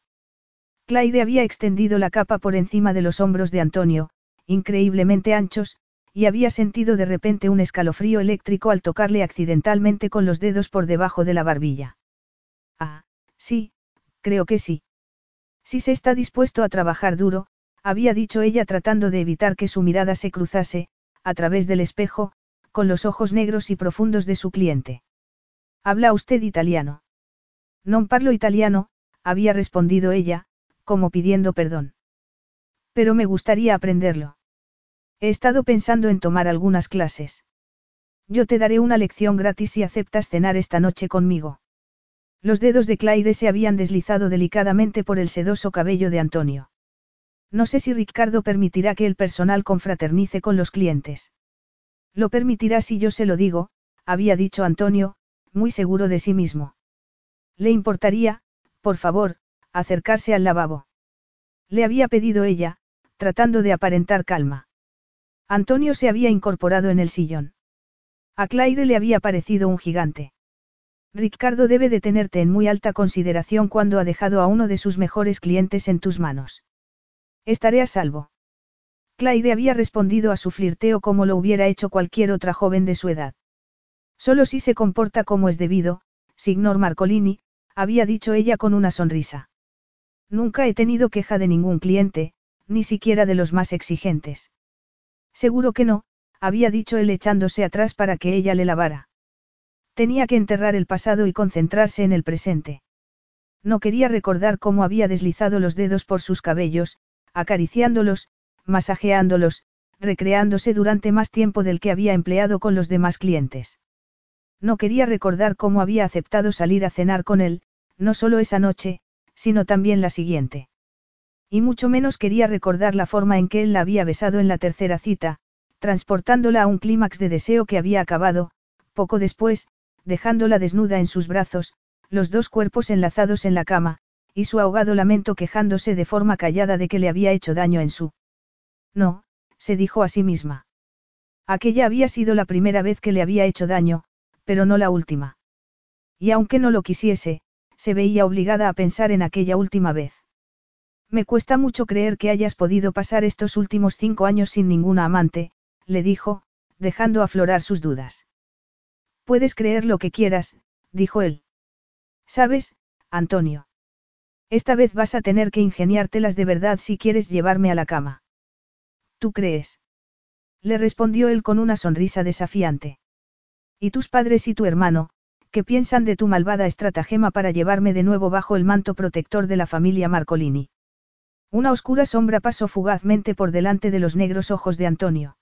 Claire había extendido la capa por encima de los hombros de Antonio, increíblemente anchos, y había sentido de repente un escalofrío eléctrico al tocarle accidentalmente con los dedos por debajo de la barbilla. Ah, sí, creo que sí. Si se está dispuesto a trabajar duro, había dicho ella tratando de evitar que su mirada se cruzase, a través del espejo, con los ojos negros y profundos de su cliente. ¿Habla usted italiano? No parlo italiano, había respondido ella, como pidiendo perdón. Pero me gustaría aprenderlo. He estado pensando en tomar algunas clases. Yo te daré una lección gratis si aceptas cenar esta noche conmigo. Los dedos de Claire se habían deslizado delicadamente por el sedoso cabello de Antonio. No sé si Ricardo permitirá que el personal confraternice con los clientes. Lo permitirá si yo se lo digo, había dicho Antonio, muy seguro de sí mismo. Le importaría, por favor, acercarse al lavabo. Le había pedido ella, tratando de aparentar calma. Antonio se había incorporado en el sillón. A Claire le había parecido un gigante. Ricardo debe de tenerte en muy alta consideración cuando ha dejado a uno de sus mejores clientes en tus manos. Estaré a salvo. Claire había respondido a su flirteo como lo hubiera hecho cualquier otra joven de su edad. Solo si se comporta como es debido, signor Marcolini, había dicho ella con una sonrisa. Nunca he tenido queja de ningún cliente, ni siquiera de los más exigentes. Seguro que no, había dicho él echándose atrás para que ella le lavara. Tenía que enterrar el pasado y concentrarse en el presente. No quería recordar cómo había deslizado los dedos por sus cabellos, acariciándolos, masajeándolos, recreándose durante más tiempo del que había empleado con los demás clientes. No quería recordar cómo había aceptado salir a cenar con él, no solo esa noche, sino también la siguiente. Y mucho menos quería recordar la forma en que él la había besado en la tercera cita, transportándola a un clímax de deseo que había acabado, poco después, dejándola desnuda en sus brazos, los dos cuerpos enlazados en la cama, y su ahogado lamento quejándose de forma callada de que le había hecho daño en su no, se dijo a sí misma. Aquella había sido la primera vez que le había hecho daño, pero no la última. Y aunque no lo quisiese, se veía obligada a pensar en aquella última vez. Me cuesta mucho creer que hayas podido pasar estos últimos cinco años sin ninguna amante, le dijo, dejando aflorar sus dudas. Puedes creer lo que quieras, dijo él. Sabes, Antonio. Esta vez vas a tener que ingeniártelas de verdad si quieres llevarme a la cama. ¿Tú crees? Le respondió él con una sonrisa desafiante. ¿Y tus padres y tu hermano, qué piensan de tu malvada estratagema para llevarme de nuevo bajo el manto protector de la familia Marcolini? Una oscura sombra pasó fugazmente por delante de los negros ojos de Antonio.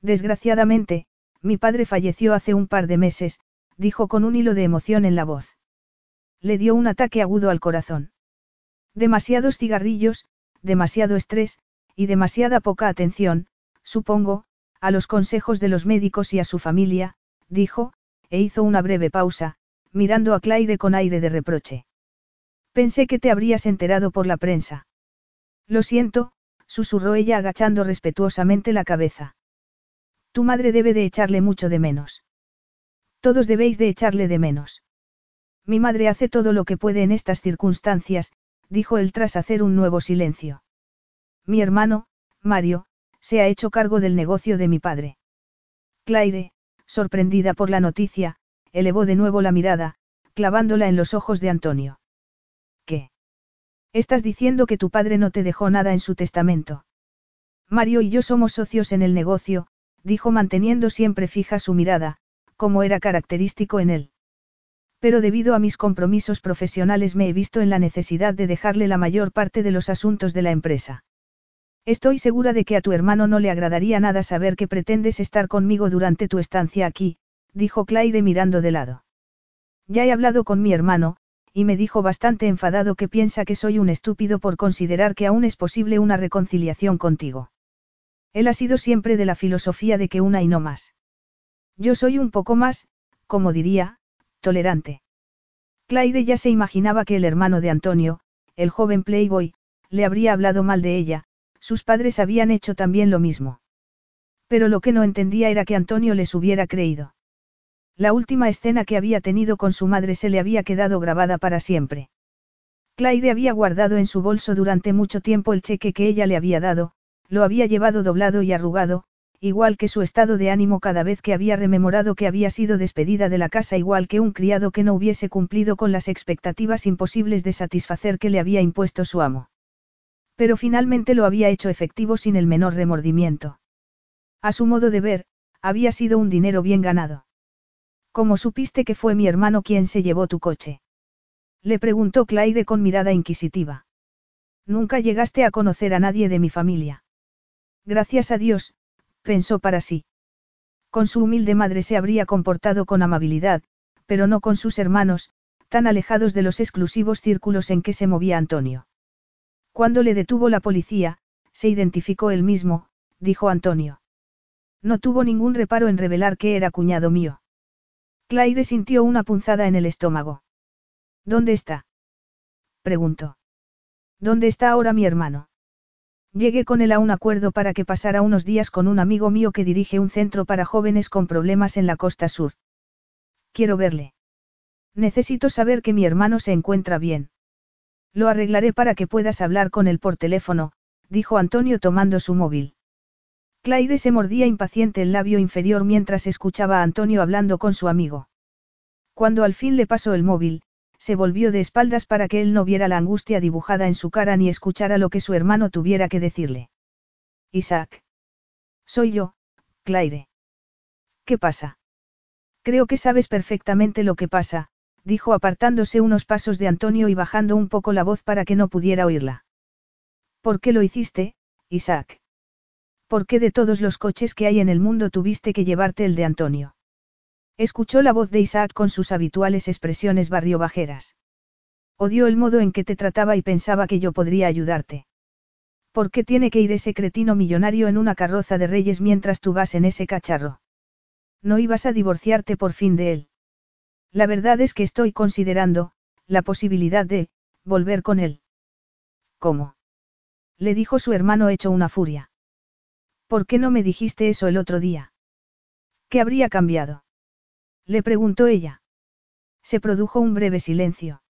Desgraciadamente, mi padre falleció hace un par de meses, dijo con un hilo de emoción en la voz. Le dio un ataque agudo al corazón. Demasiados cigarrillos, demasiado estrés, y demasiada poca atención, supongo, a los consejos de los médicos y a su familia, dijo, e hizo una breve pausa, mirando a Claire con aire de reproche. Pensé que te habrías enterado por la prensa. Lo siento, susurró ella agachando respetuosamente la cabeza. Tu madre debe de echarle mucho de menos. Todos debéis de echarle de menos. Mi madre hace todo lo que puede en estas circunstancias, dijo él tras hacer un nuevo silencio. Mi hermano, Mario, se ha hecho cargo del negocio de mi padre. Claire, sorprendida por la noticia, elevó de nuevo la mirada, clavándola en los ojos de Antonio. ¿Qué? Estás diciendo que tu padre no te dejó nada en su testamento. Mario y yo somos socios en el negocio, dijo manteniendo siempre fija su mirada, como era característico en él. Pero debido a mis compromisos profesionales me he visto en la necesidad de dejarle la mayor parte de los asuntos de la empresa. Estoy segura de que a tu hermano no le agradaría nada saber que pretendes estar conmigo durante tu estancia aquí, dijo Claire mirando de lado. Ya he hablado con mi hermano, y me dijo bastante enfadado que piensa que soy un estúpido por considerar que aún es posible una reconciliación contigo. Él ha sido siempre de la filosofía de que una y no más. Yo soy un poco más, como diría, tolerante. Claire ya se imaginaba que el hermano de Antonio, el joven playboy, le habría hablado mal de ella, sus padres habían hecho también lo mismo. Pero lo que no entendía era que Antonio les hubiera creído. La última escena que había tenido con su madre se le había quedado grabada para siempre. Claire había guardado en su bolso durante mucho tiempo el cheque que ella le había dado, lo había llevado doblado y arrugado, igual que su estado de ánimo cada vez que había rememorado que había sido despedida de la casa igual que un criado que no hubiese cumplido con las expectativas imposibles de satisfacer que le había impuesto su amo. Pero finalmente lo había hecho efectivo sin el menor remordimiento. A su modo de ver, había sido un dinero bien ganado. ¿Cómo supiste que fue mi hermano quien se llevó tu coche? Le preguntó Claire con mirada inquisitiva. Nunca llegaste a conocer a nadie de mi familia. Gracias a Dios, pensó para sí. Con su humilde madre se habría comportado con amabilidad, pero no con sus hermanos, tan alejados de los exclusivos círculos en que se movía Antonio. Cuando le detuvo la policía, se identificó él mismo, dijo Antonio. No tuvo ningún reparo en revelar que era cuñado mío. Claire sintió una punzada en el estómago. ¿Dónde está? preguntó. ¿Dónde está ahora mi hermano? Llegué con él a un acuerdo para que pasara unos días con un amigo mío que dirige un centro para jóvenes con problemas en la costa sur. Quiero verle. Necesito saber que mi hermano se encuentra bien. Lo arreglaré para que puedas hablar con él por teléfono, dijo Antonio tomando su móvil. Claire se mordía impaciente el labio inferior mientras escuchaba a Antonio hablando con su amigo. Cuando al fin le pasó el móvil, se volvió de espaldas para que él no viera la angustia dibujada en su cara ni escuchara lo que su hermano tuviera que decirle. Isaac. Soy yo, Claire. ¿Qué pasa? Creo que sabes perfectamente lo que pasa, dijo apartándose unos pasos de Antonio y bajando un poco la voz para que no pudiera oírla. ¿Por qué lo hiciste, Isaac? ¿Por qué de todos los coches que hay en el mundo tuviste que llevarte el de Antonio? Escuchó la voz de Isaac con sus habituales expresiones barriobajeras. Odió el modo en que te trataba y pensaba que yo podría ayudarte. ¿Por qué tiene que ir ese cretino millonario en una carroza de reyes mientras tú vas en ese cacharro? No ibas a divorciarte por fin de él. La verdad es que estoy considerando, la posibilidad de, volver con él. ¿Cómo? Le dijo su hermano hecho una furia. ¿Por qué no me dijiste eso el otro día? ¿Qué habría cambiado? Le preguntó ella. Se produjo un breve silencio.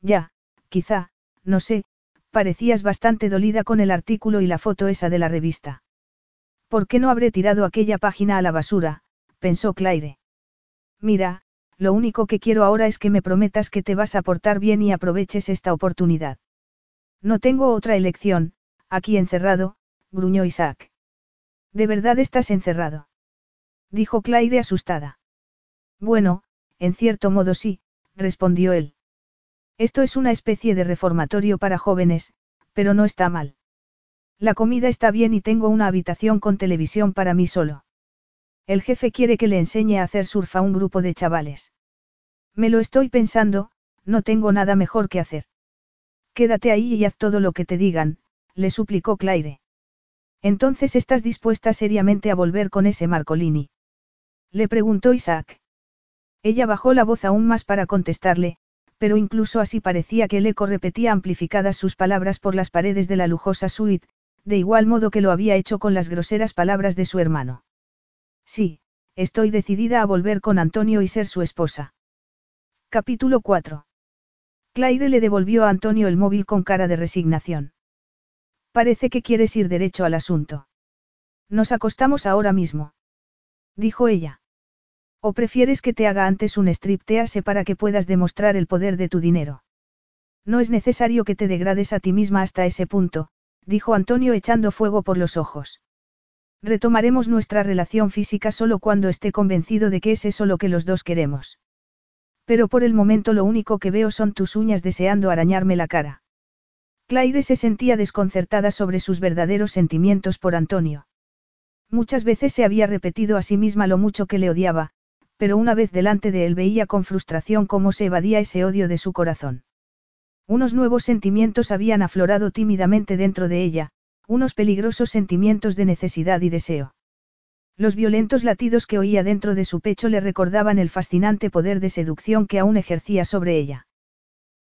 Ya, quizá, no sé, parecías bastante dolida con el artículo y la foto esa de la revista. ¿Por qué no habré tirado aquella página a la basura? pensó Claire. Mira, lo único que quiero ahora es que me prometas que te vas a portar bien y aproveches esta oportunidad. No tengo otra elección, aquí encerrado, gruñó Isaac. ¿De verdad estás encerrado? Dijo Claire asustada. Bueno, en cierto modo sí, respondió él. Esto es una especie de reformatorio para jóvenes, pero no está mal. La comida está bien y tengo una habitación con televisión para mí solo. El jefe quiere que le enseñe a hacer surf a un grupo de chavales. Me lo estoy pensando, no tengo nada mejor que hacer. Quédate ahí y haz todo lo que te digan, le suplicó Claire. Entonces estás dispuesta seriamente a volver con ese Marcolini. Le preguntó Isaac. Ella bajó la voz aún más para contestarle, pero incluso así parecía que el eco repetía amplificadas sus palabras por las paredes de la lujosa suite, de igual modo que lo había hecho con las groseras palabras de su hermano. Sí, estoy decidida a volver con Antonio y ser su esposa. Capítulo 4. Claire le devolvió a Antonio el móvil con cara de resignación. Parece que quieres ir derecho al asunto. Nos acostamos ahora mismo. Dijo ella. ¿O prefieres que te haga antes un striptease para que puedas demostrar el poder de tu dinero? No es necesario que te degrades a ti misma hasta ese punto, dijo Antonio echando fuego por los ojos. Retomaremos nuestra relación física solo cuando esté convencido de que es eso lo que los dos queremos. Pero por el momento lo único que veo son tus uñas deseando arañarme la cara. Claire se sentía desconcertada sobre sus verdaderos sentimientos por Antonio. Muchas veces se había repetido a sí misma lo mucho que le odiaba, pero una vez delante de él veía con frustración cómo se evadía ese odio de su corazón. Unos nuevos sentimientos habían aflorado tímidamente dentro de ella, unos peligrosos sentimientos de necesidad y deseo. Los violentos latidos que oía dentro de su pecho le recordaban el fascinante poder de seducción que aún ejercía sobre ella.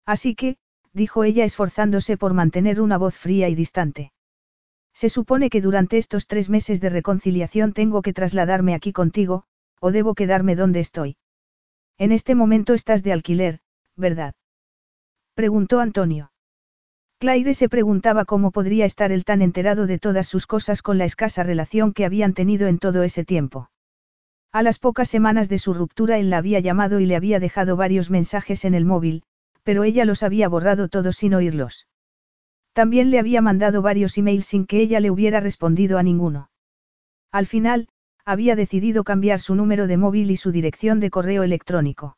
Así que, dijo ella esforzándose por mantener una voz fría y distante. Se supone que durante estos tres meses de reconciliación tengo que trasladarme aquí contigo, o debo quedarme donde estoy. En este momento estás de alquiler, ¿verdad? Preguntó Antonio. Claire se preguntaba cómo podría estar él tan enterado de todas sus cosas con la escasa relación que habían tenido en todo ese tiempo. A las pocas semanas de su ruptura él la había llamado y le había dejado varios mensajes en el móvil, pero ella los había borrado todos sin oírlos. También le había mandado varios emails sin que ella le hubiera respondido a ninguno. Al final, había decidido cambiar su número de móvil y su dirección de correo electrónico.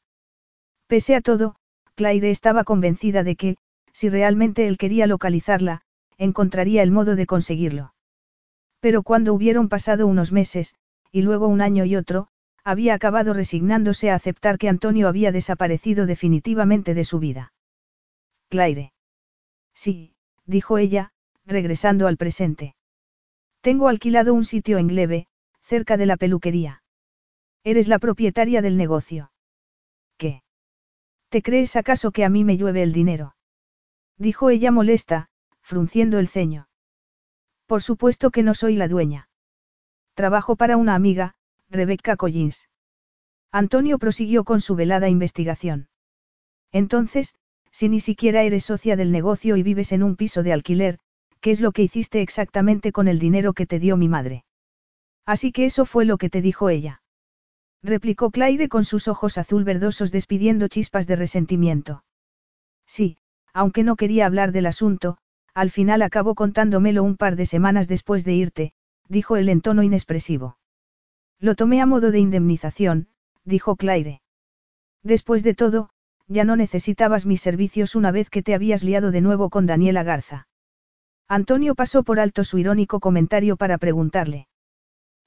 Pese a todo, Claire estaba convencida de que, si realmente él quería localizarla, encontraría el modo de conseguirlo. Pero cuando hubieron pasado unos meses, y luego un año y otro, había acabado resignándose a aceptar que Antonio había desaparecido definitivamente de su vida. Claire. Sí, dijo ella, regresando al presente. Tengo alquilado un sitio en Glebe, cerca de la peluquería. Eres la propietaria del negocio. ¿Qué? ¿Te crees acaso que a mí me llueve el dinero? Dijo ella molesta, frunciendo el ceño. Por supuesto que no soy la dueña. Trabajo para una amiga, Rebecca Collins. Antonio prosiguió con su velada investigación. Entonces, si ni siquiera eres socia del negocio y vives en un piso de alquiler, ¿qué es lo que hiciste exactamente con el dinero que te dio mi madre? Así que eso fue lo que te dijo ella replicó Claire con sus ojos azul verdosos despidiendo chispas de resentimiento. Sí, aunque no quería hablar del asunto, al final acabó contándomelo un par de semanas después de irte, dijo él en tono inexpresivo. Lo tomé a modo de indemnización, dijo Claire. Después de todo, ya no necesitabas mis servicios una vez que te habías liado de nuevo con Daniela Garza. Antonio pasó por alto su irónico comentario para preguntarle.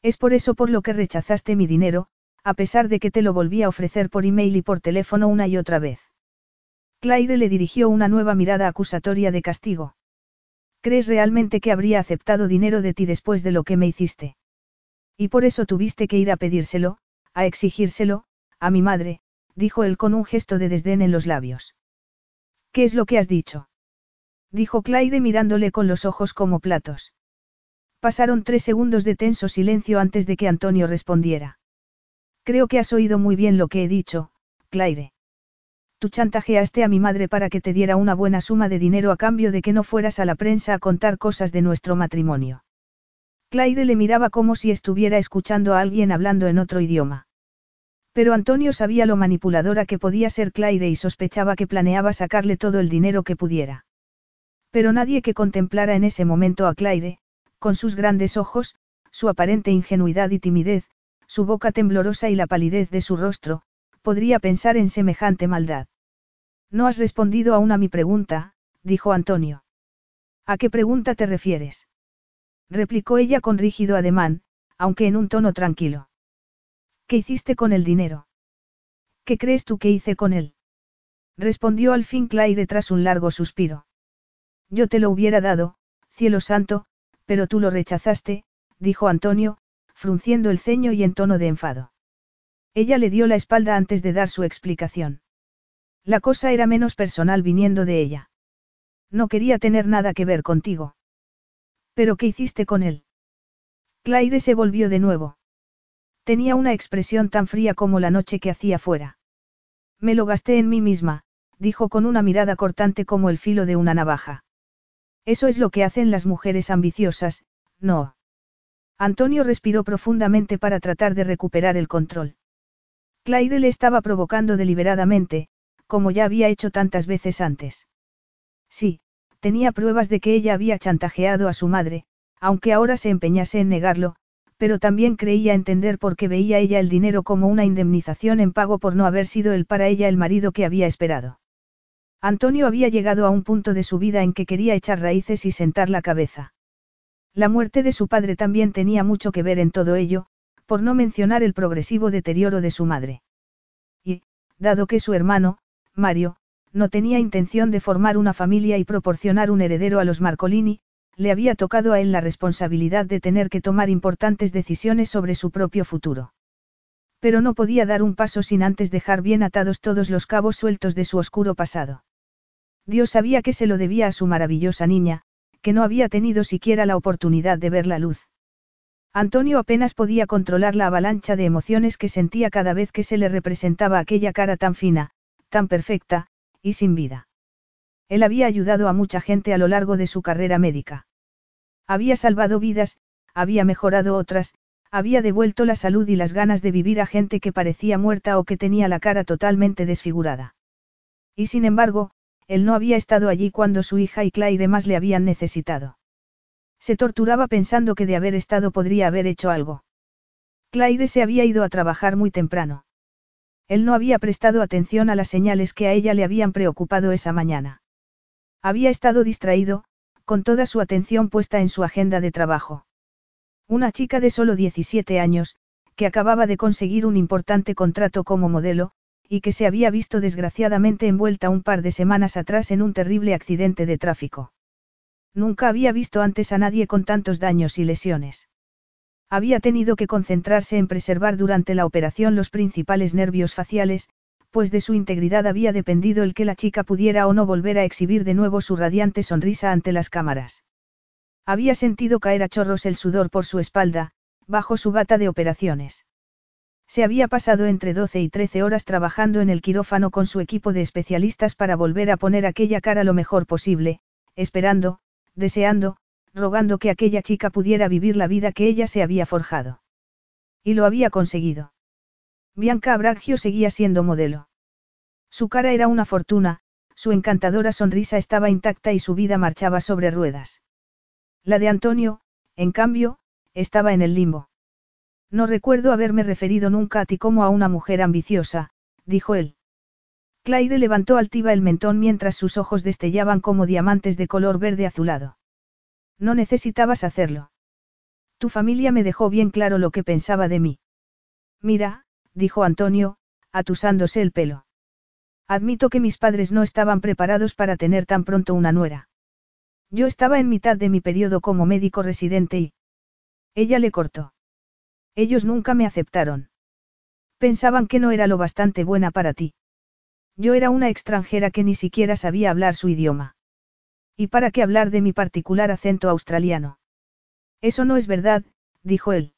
Es por eso por lo que rechazaste mi dinero, a pesar de que te lo volví a ofrecer por email y por teléfono una y otra vez. Claire le dirigió una nueva mirada acusatoria de castigo. ¿Crees realmente que habría aceptado dinero de ti después de lo que me hiciste? Y por eso tuviste que ir a pedírselo, a exigírselo, a mi madre, dijo él con un gesto de desdén en los labios. ¿Qué es lo que has dicho? dijo Claire mirándole con los ojos como platos. Pasaron tres segundos de tenso silencio antes de que Antonio respondiera. Creo que has oído muy bien lo que he dicho, Claire. Tú chantajeaste a mi madre para que te diera una buena suma de dinero a cambio de que no fueras a la prensa a contar cosas de nuestro matrimonio. Claire le miraba como si estuviera escuchando a alguien hablando en otro idioma. Pero Antonio sabía lo manipuladora que podía ser Claire y sospechaba que planeaba sacarle todo el dinero que pudiera. Pero nadie que contemplara en ese momento a Claire, con sus grandes ojos, su aparente ingenuidad y timidez, su boca temblorosa y la palidez de su rostro, podría pensar en semejante maldad? No has respondido aún a mi pregunta, dijo Antonio. ¿A qué pregunta te refieres? replicó ella con rígido ademán, aunque en un tono tranquilo. ¿Qué hiciste con el dinero? ¿Qué crees tú que hice con él? Respondió al fin Claire tras un largo suspiro. Yo te lo hubiera dado, cielo santo, pero tú lo rechazaste, dijo Antonio, frunciendo el ceño y en tono de enfado. Ella le dio la espalda antes de dar su explicación. La cosa era menos personal viniendo de ella. No quería tener nada que ver contigo. ¿Pero qué hiciste con él? Claire se volvió de nuevo. Tenía una expresión tan fría como la noche que hacía fuera. Me lo gasté en mí misma, dijo con una mirada cortante como el filo de una navaja. Eso es lo que hacen las mujeres ambiciosas, no. Antonio respiró profundamente para tratar de recuperar el control. Claire le estaba provocando deliberadamente, como ya había hecho tantas veces antes. Sí, tenía pruebas de que ella había chantajeado a su madre, aunque ahora se empeñase en negarlo, pero también creía entender por qué veía ella el dinero como una indemnización en pago por no haber sido él para ella el marido que había esperado. Antonio había llegado a un punto de su vida en que quería echar raíces y sentar la cabeza. La muerte de su padre también tenía mucho que ver en todo ello, por no mencionar el progresivo deterioro de su madre. Y, dado que su hermano, Mario, no tenía intención de formar una familia y proporcionar un heredero a los Marcolini, le había tocado a él la responsabilidad de tener que tomar importantes decisiones sobre su propio futuro. Pero no podía dar un paso sin antes dejar bien atados todos los cabos sueltos de su oscuro pasado. Dios sabía que se lo debía a su maravillosa niña, que no había tenido siquiera la oportunidad de ver la luz. Antonio apenas podía controlar la avalancha de emociones que sentía cada vez que se le representaba aquella cara tan fina, tan perfecta, y sin vida. Él había ayudado a mucha gente a lo largo de su carrera médica. Había salvado vidas, había mejorado otras, había devuelto la salud y las ganas de vivir a gente que parecía muerta o que tenía la cara totalmente desfigurada. Y sin embargo, él no había estado allí cuando su hija y Claire más le habían necesitado. Se torturaba pensando que de haber estado podría haber hecho algo. Claire se había ido a trabajar muy temprano. Él no había prestado atención a las señales que a ella le habían preocupado esa mañana. Había estado distraído, con toda su atención puesta en su agenda de trabajo. Una chica de solo 17 años, que acababa de conseguir un importante contrato como modelo, y que se había visto desgraciadamente envuelta un par de semanas atrás en un terrible accidente de tráfico. Nunca había visto antes a nadie con tantos daños y lesiones. Había tenido que concentrarse en preservar durante la operación los principales nervios faciales, pues de su integridad había dependido el que la chica pudiera o no volver a exhibir de nuevo su radiante sonrisa ante las cámaras. Había sentido caer a chorros el sudor por su espalda, bajo su bata de operaciones. Se había pasado entre 12 y 13 horas trabajando en el quirófano con su equipo de especialistas para volver a poner aquella cara lo mejor posible, esperando, deseando, rogando que aquella chica pudiera vivir la vida que ella se había forjado. Y lo había conseguido. Bianca Abragio seguía siendo modelo. Su cara era una fortuna, su encantadora sonrisa estaba intacta y su vida marchaba sobre ruedas. La de Antonio, en cambio, estaba en el limbo. No recuerdo haberme referido nunca a ti como a una mujer ambiciosa, dijo él. Claire levantó altiva el mentón mientras sus ojos destellaban como diamantes de color verde azulado. No necesitabas hacerlo. Tu familia me dejó bien claro lo que pensaba de mí. Mira, dijo Antonio, atusándose el pelo. Admito que mis padres no estaban preparados para tener tan pronto una nuera. Yo estaba en mitad de mi periodo como médico residente y... Ella le cortó. Ellos nunca me aceptaron. Pensaban que no era lo bastante buena para ti. Yo era una extranjera que ni siquiera sabía hablar su idioma. ¿Y para qué hablar de mi particular acento australiano? Eso no es verdad, dijo él.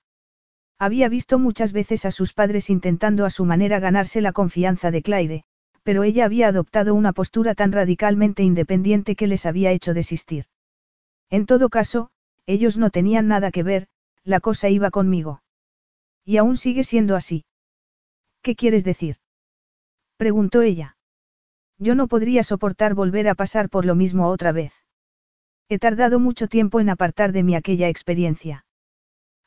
Había visto muchas veces a sus padres intentando a su manera ganarse la confianza de Claire, pero ella había adoptado una postura tan radicalmente independiente que les había hecho desistir. En todo caso, ellos no tenían nada que ver, la cosa iba conmigo. Y aún sigue siendo así. ¿Qué quieres decir? preguntó ella. Yo no podría soportar volver a pasar por lo mismo otra vez. He tardado mucho tiempo en apartar de mí aquella experiencia.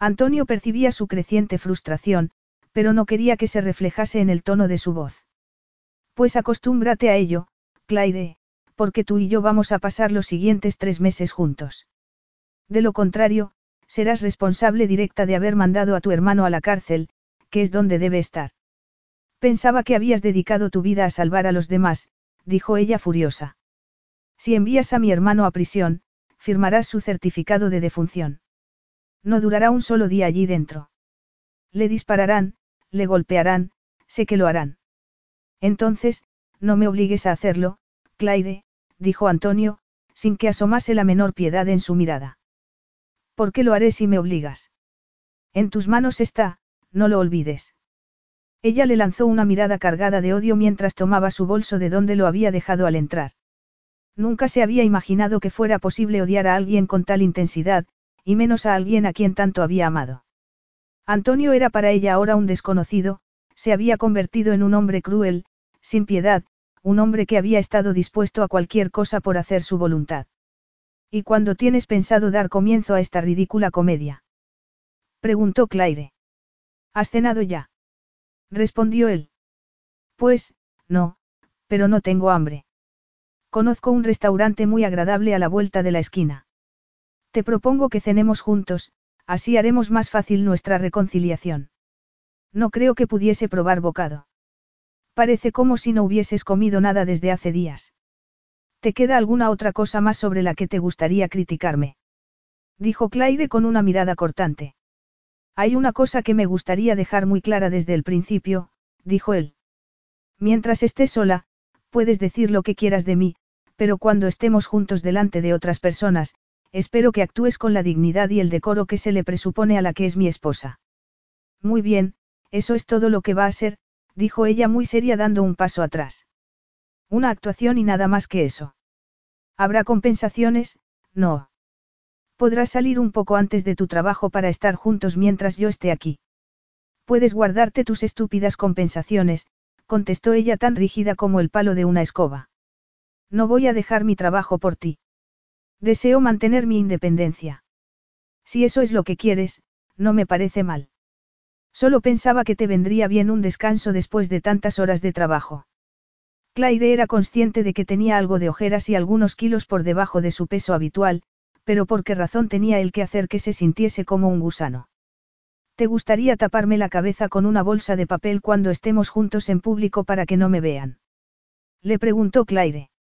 Antonio percibía su creciente frustración, pero no quería que se reflejase en el tono de su voz. Pues acostúmbrate a ello, Claire, porque tú y yo vamos a pasar los siguientes tres meses juntos. De lo contrario, serás responsable directa de haber mandado a tu hermano a la cárcel, que es donde debe estar. Pensaba que habías dedicado tu vida a salvar a los demás, dijo ella furiosa. Si envías a mi hermano a prisión, firmarás su certificado de defunción. No durará un solo día allí dentro. Le dispararán, le golpearán, sé que lo harán. Entonces, no me obligues a hacerlo, Claire, dijo Antonio, sin que asomase la menor piedad en su mirada. ¿Por qué lo haré si me obligas? En tus manos está, no lo olvides. Ella le lanzó una mirada cargada de odio mientras tomaba su bolso de donde lo había dejado al entrar. Nunca se había imaginado que fuera posible odiar a alguien con tal intensidad, y menos a alguien a quien tanto había amado. Antonio era para ella ahora un desconocido, se había convertido en un hombre cruel, sin piedad, un hombre que había estado dispuesto a cualquier cosa por hacer su voluntad. ¿Y cuándo tienes pensado dar comienzo a esta ridícula comedia? Preguntó Claire. ¿Has cenado ya? Respondió él. Pues, no, pero no tengo hambre. Conozco un restaurante muy agradable a la vuelta de la esquina. Te propongo que cenemos juntos, así haremos más fácil nuestra reconciliación. No creo que pudiese probar bocado. Parece como si no hubieses comido nada desde hace días. ¿Te queda alguna otra cosa más sobre la que te gustaría criticarme? Dijo Claire con una mirada cortante. Hay una cosa que me gustaría dejar muy clara desde el principio, dijo él. Mientras estés sola, puedes decir lo que quieras de mí, pero cuando estemos juntos delante de otras personas, espero que actúes con la dignidad y el decoro que se le presupone a la que es mi esposa. Muy bien, eso es todo lo que va a ser, dijo ella muy seria dando un paso atrás. Una actuación y nada más que eso. ¿Habrá compensaciones? No. Podrás salir un poco antes de tu trabajo para estar juntos mientras yo esté aquí. Puedes guardarte tus estúpidas compensaciones, contestó ella tan rígida como el palo de una escoba. No voy a dejar mi trabajo por ti. Deseo mantener mi independencia. Si eso es lo que quieres, no me parece mal. Solo pensaba que te vendría bien un descanso después de tantas horas de trabajo. Claire era consciente de que tenía algo de ojeras y algunos kilos por debajo de su peso habitual, pero por qué razón tenía él que hacer que se sintiese como un gusano. ¿Te gustaría taparme la cabeza con una bolsa de papel cuando estemos juntos en público para que no me vean? Le preguntó Claire.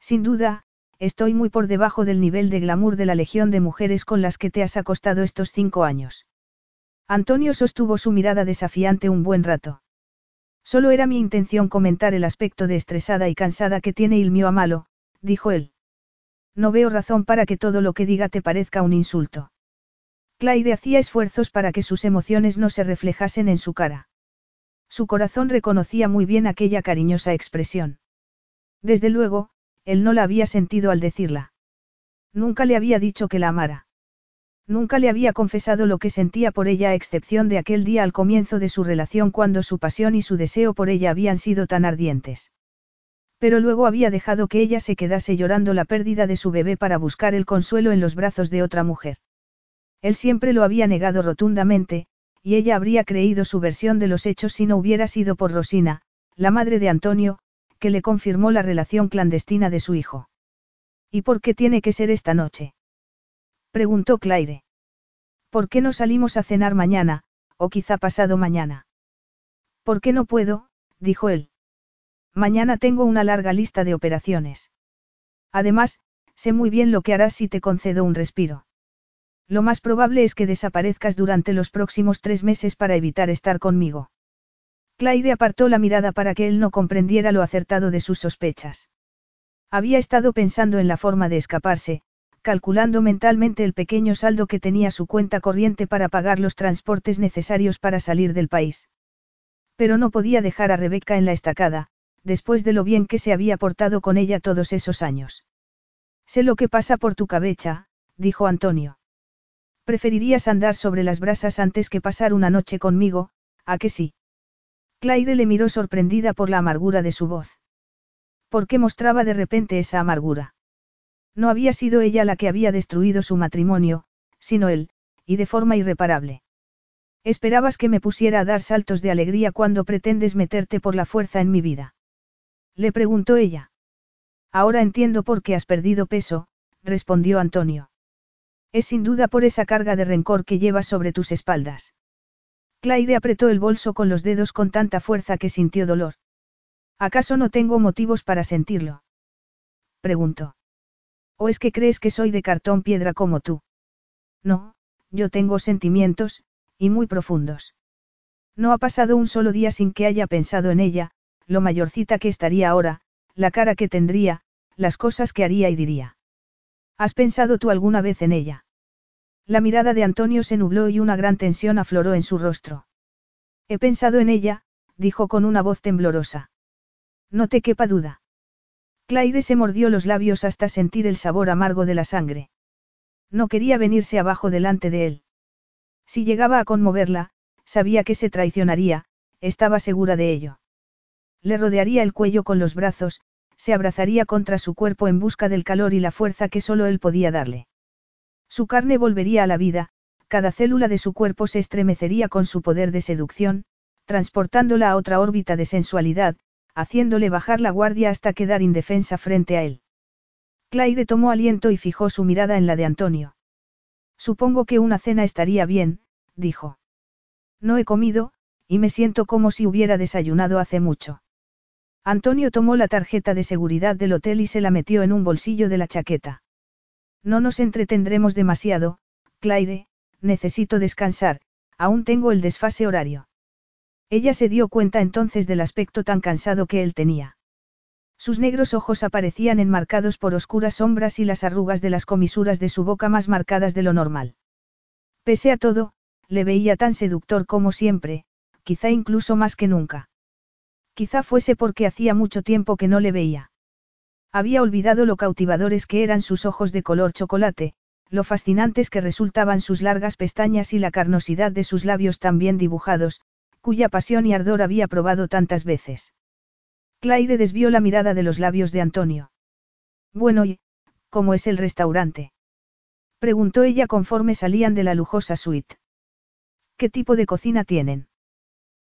Sin duda, estoy muy por debajo del nivel de glamour de la legión de mujeres con las que te has acostado estos cinco años. Antonio sostuvo su mirada desafiante un buen rato. Solo era mi intención comentar el aspecto de estresada y cansada que tiene Ilmio Amalo, dijo él. No veo razón para que todo lo que diga te parezca un insulto. Claire hacía esfuerzos para que sus emociones no se reflejasen en su cara. Su corazón reconocía muy bien aquella cariñosa expresión. Desde luego, él no la había sentido al decirla. Nunca le había dicho que la amara. Nunca le había confesado lo que sentía por ella a excepción de aquel día al comienzo de su relación cuando su pasión y su deseo por ella habían sido tan ardientes. Pero luego había dejado que ella se quedase llorando la pérdida de su bebé para buscar el consuelo en los brazos de otra mujer. Él siempre lo había negado rotundamente, y ella habría creído su versión de los hechos si no hubiera sido por Rosina, la madre de Antonio, que le confirmó la relación clandestina de su hijo. ¿Y por qué tiene que ser esta noche? Preguntó Claire. ¿Por qué no salimos a cenar mañana, o quizá pasado mañana? ¿Por qué no puedo? dijo él. Mañana tengo una larga lista de operaciones. Además, sé muy bien lo que harás si te concedo un respiro. Lo más probable es que desaparezcas durante los próximos tres meses para evitar estar conmigo. Claire apartó la mirada para que él no comprendiera lo acertado de sus sospechas. Había estado pensando en la forma de escaparse, calculando mentalmente el pequeño saldo que tenía su cuenta corriente para pagar los transportes necesarios para salir del país. Pero no podía dejar a Rebeca en la estacada, después de lo bien que se había portado con ella todos esos años. Sé lo que pasa por tu cabeza, dijo Antonio. Preferirías andar sobre las brasas antes que pasar una noche conmigo, ¿a que sí? Claire le miró sorprendida por la amargura de su voz. ¿Por qué mostraba de repente esa amargura? No había sido ella la que había destruido su matrimonio, sino él, y de forma irreparable. Esperabas que me pusiera a dar saltos de alegría cuando pretendes meterte por la fuerza en mi vida. Le preguntó ella. Ahora entiendo por qué has perdido peso, respondió Antonio. Es sin duda por esa carga de rencor que llevas sobre tus espaldas. Claire apretó el bolso con los dedos con tanta fuerza que sintió dolor. ¿Acaso no tengo motivos para sentirlo? Preguntó. ¿O es que crees que soy de cartón piedra como tú? No, yo tengo sentimientos, y muy profundos. No ha pasado un solo día sin que haya pensado en ella, lo mayorcita que estaría ahora, la cara que tendría, las cosas que haría y diría. ¿Has pensado tú alguna vez en ella? La mirada de Antonio se nubló y una gran tensión afloró en su rostro. He pensado en ella, dijo con una voz temblorosa. No te quepa duda. Claire se mordió los labios hasta sentir el sabor amargo de la sangre. No quería venirse abajo delante de él. Si llegaba a conmoverla, sabía que se traicionaría, estaba segura de ello. Le rodearía el cuello con los brazos, se abrazaría contra su cuerpo en busca del calor y la fuerza que solo él podía darle. Su carne volvería a la vida, cada célula de su cuerpo se estremecería con su poder de seducción, transportándola a otra órbita de sensualidad, haciéndole bajar la guardia hasta quedar indefensa frente a él. Claire tomó aliento y fijó su mirada en la de Antonio. Supongo que una cena estaría bien, dijo. No he comido, y me siento como si hubiera desayunado hace mucho. Antonio tomó la tarjeta de seguridad del hotel y se la metió en un bolsillo de la chaqueta. No nos entretendremos demasiado, Claire, necesito descansar, aún tengo el desfase horario. Ella se dio cuenta entonces del aspecto tan cansado que él tenía. Sus negros ojos aparecían enmarcados por oscuras sombras y las arrugas de las comisuras de su boca más marcadas de lo normal. Pese a todo, le veía tan seductor como siempre, quizá incluso más que nunca. Quizá fuese porque hacía mucho tiempo que no le veía. Había olvidado lo cautivadores que eran sus ojos de color chocolate, lo fascinantes que resultaban sus largas pestañas y la carnosidad de sus labios tan bien dibujados, cuya pasión y ardor había probado tantas veces. Claire desvió la mirada de los labios de Antonio. Bueno, ¿y cómo es el restaurante? Preguntó ella conforme salían de la lujosa suite. ¿Qué tipo de cocina tienen?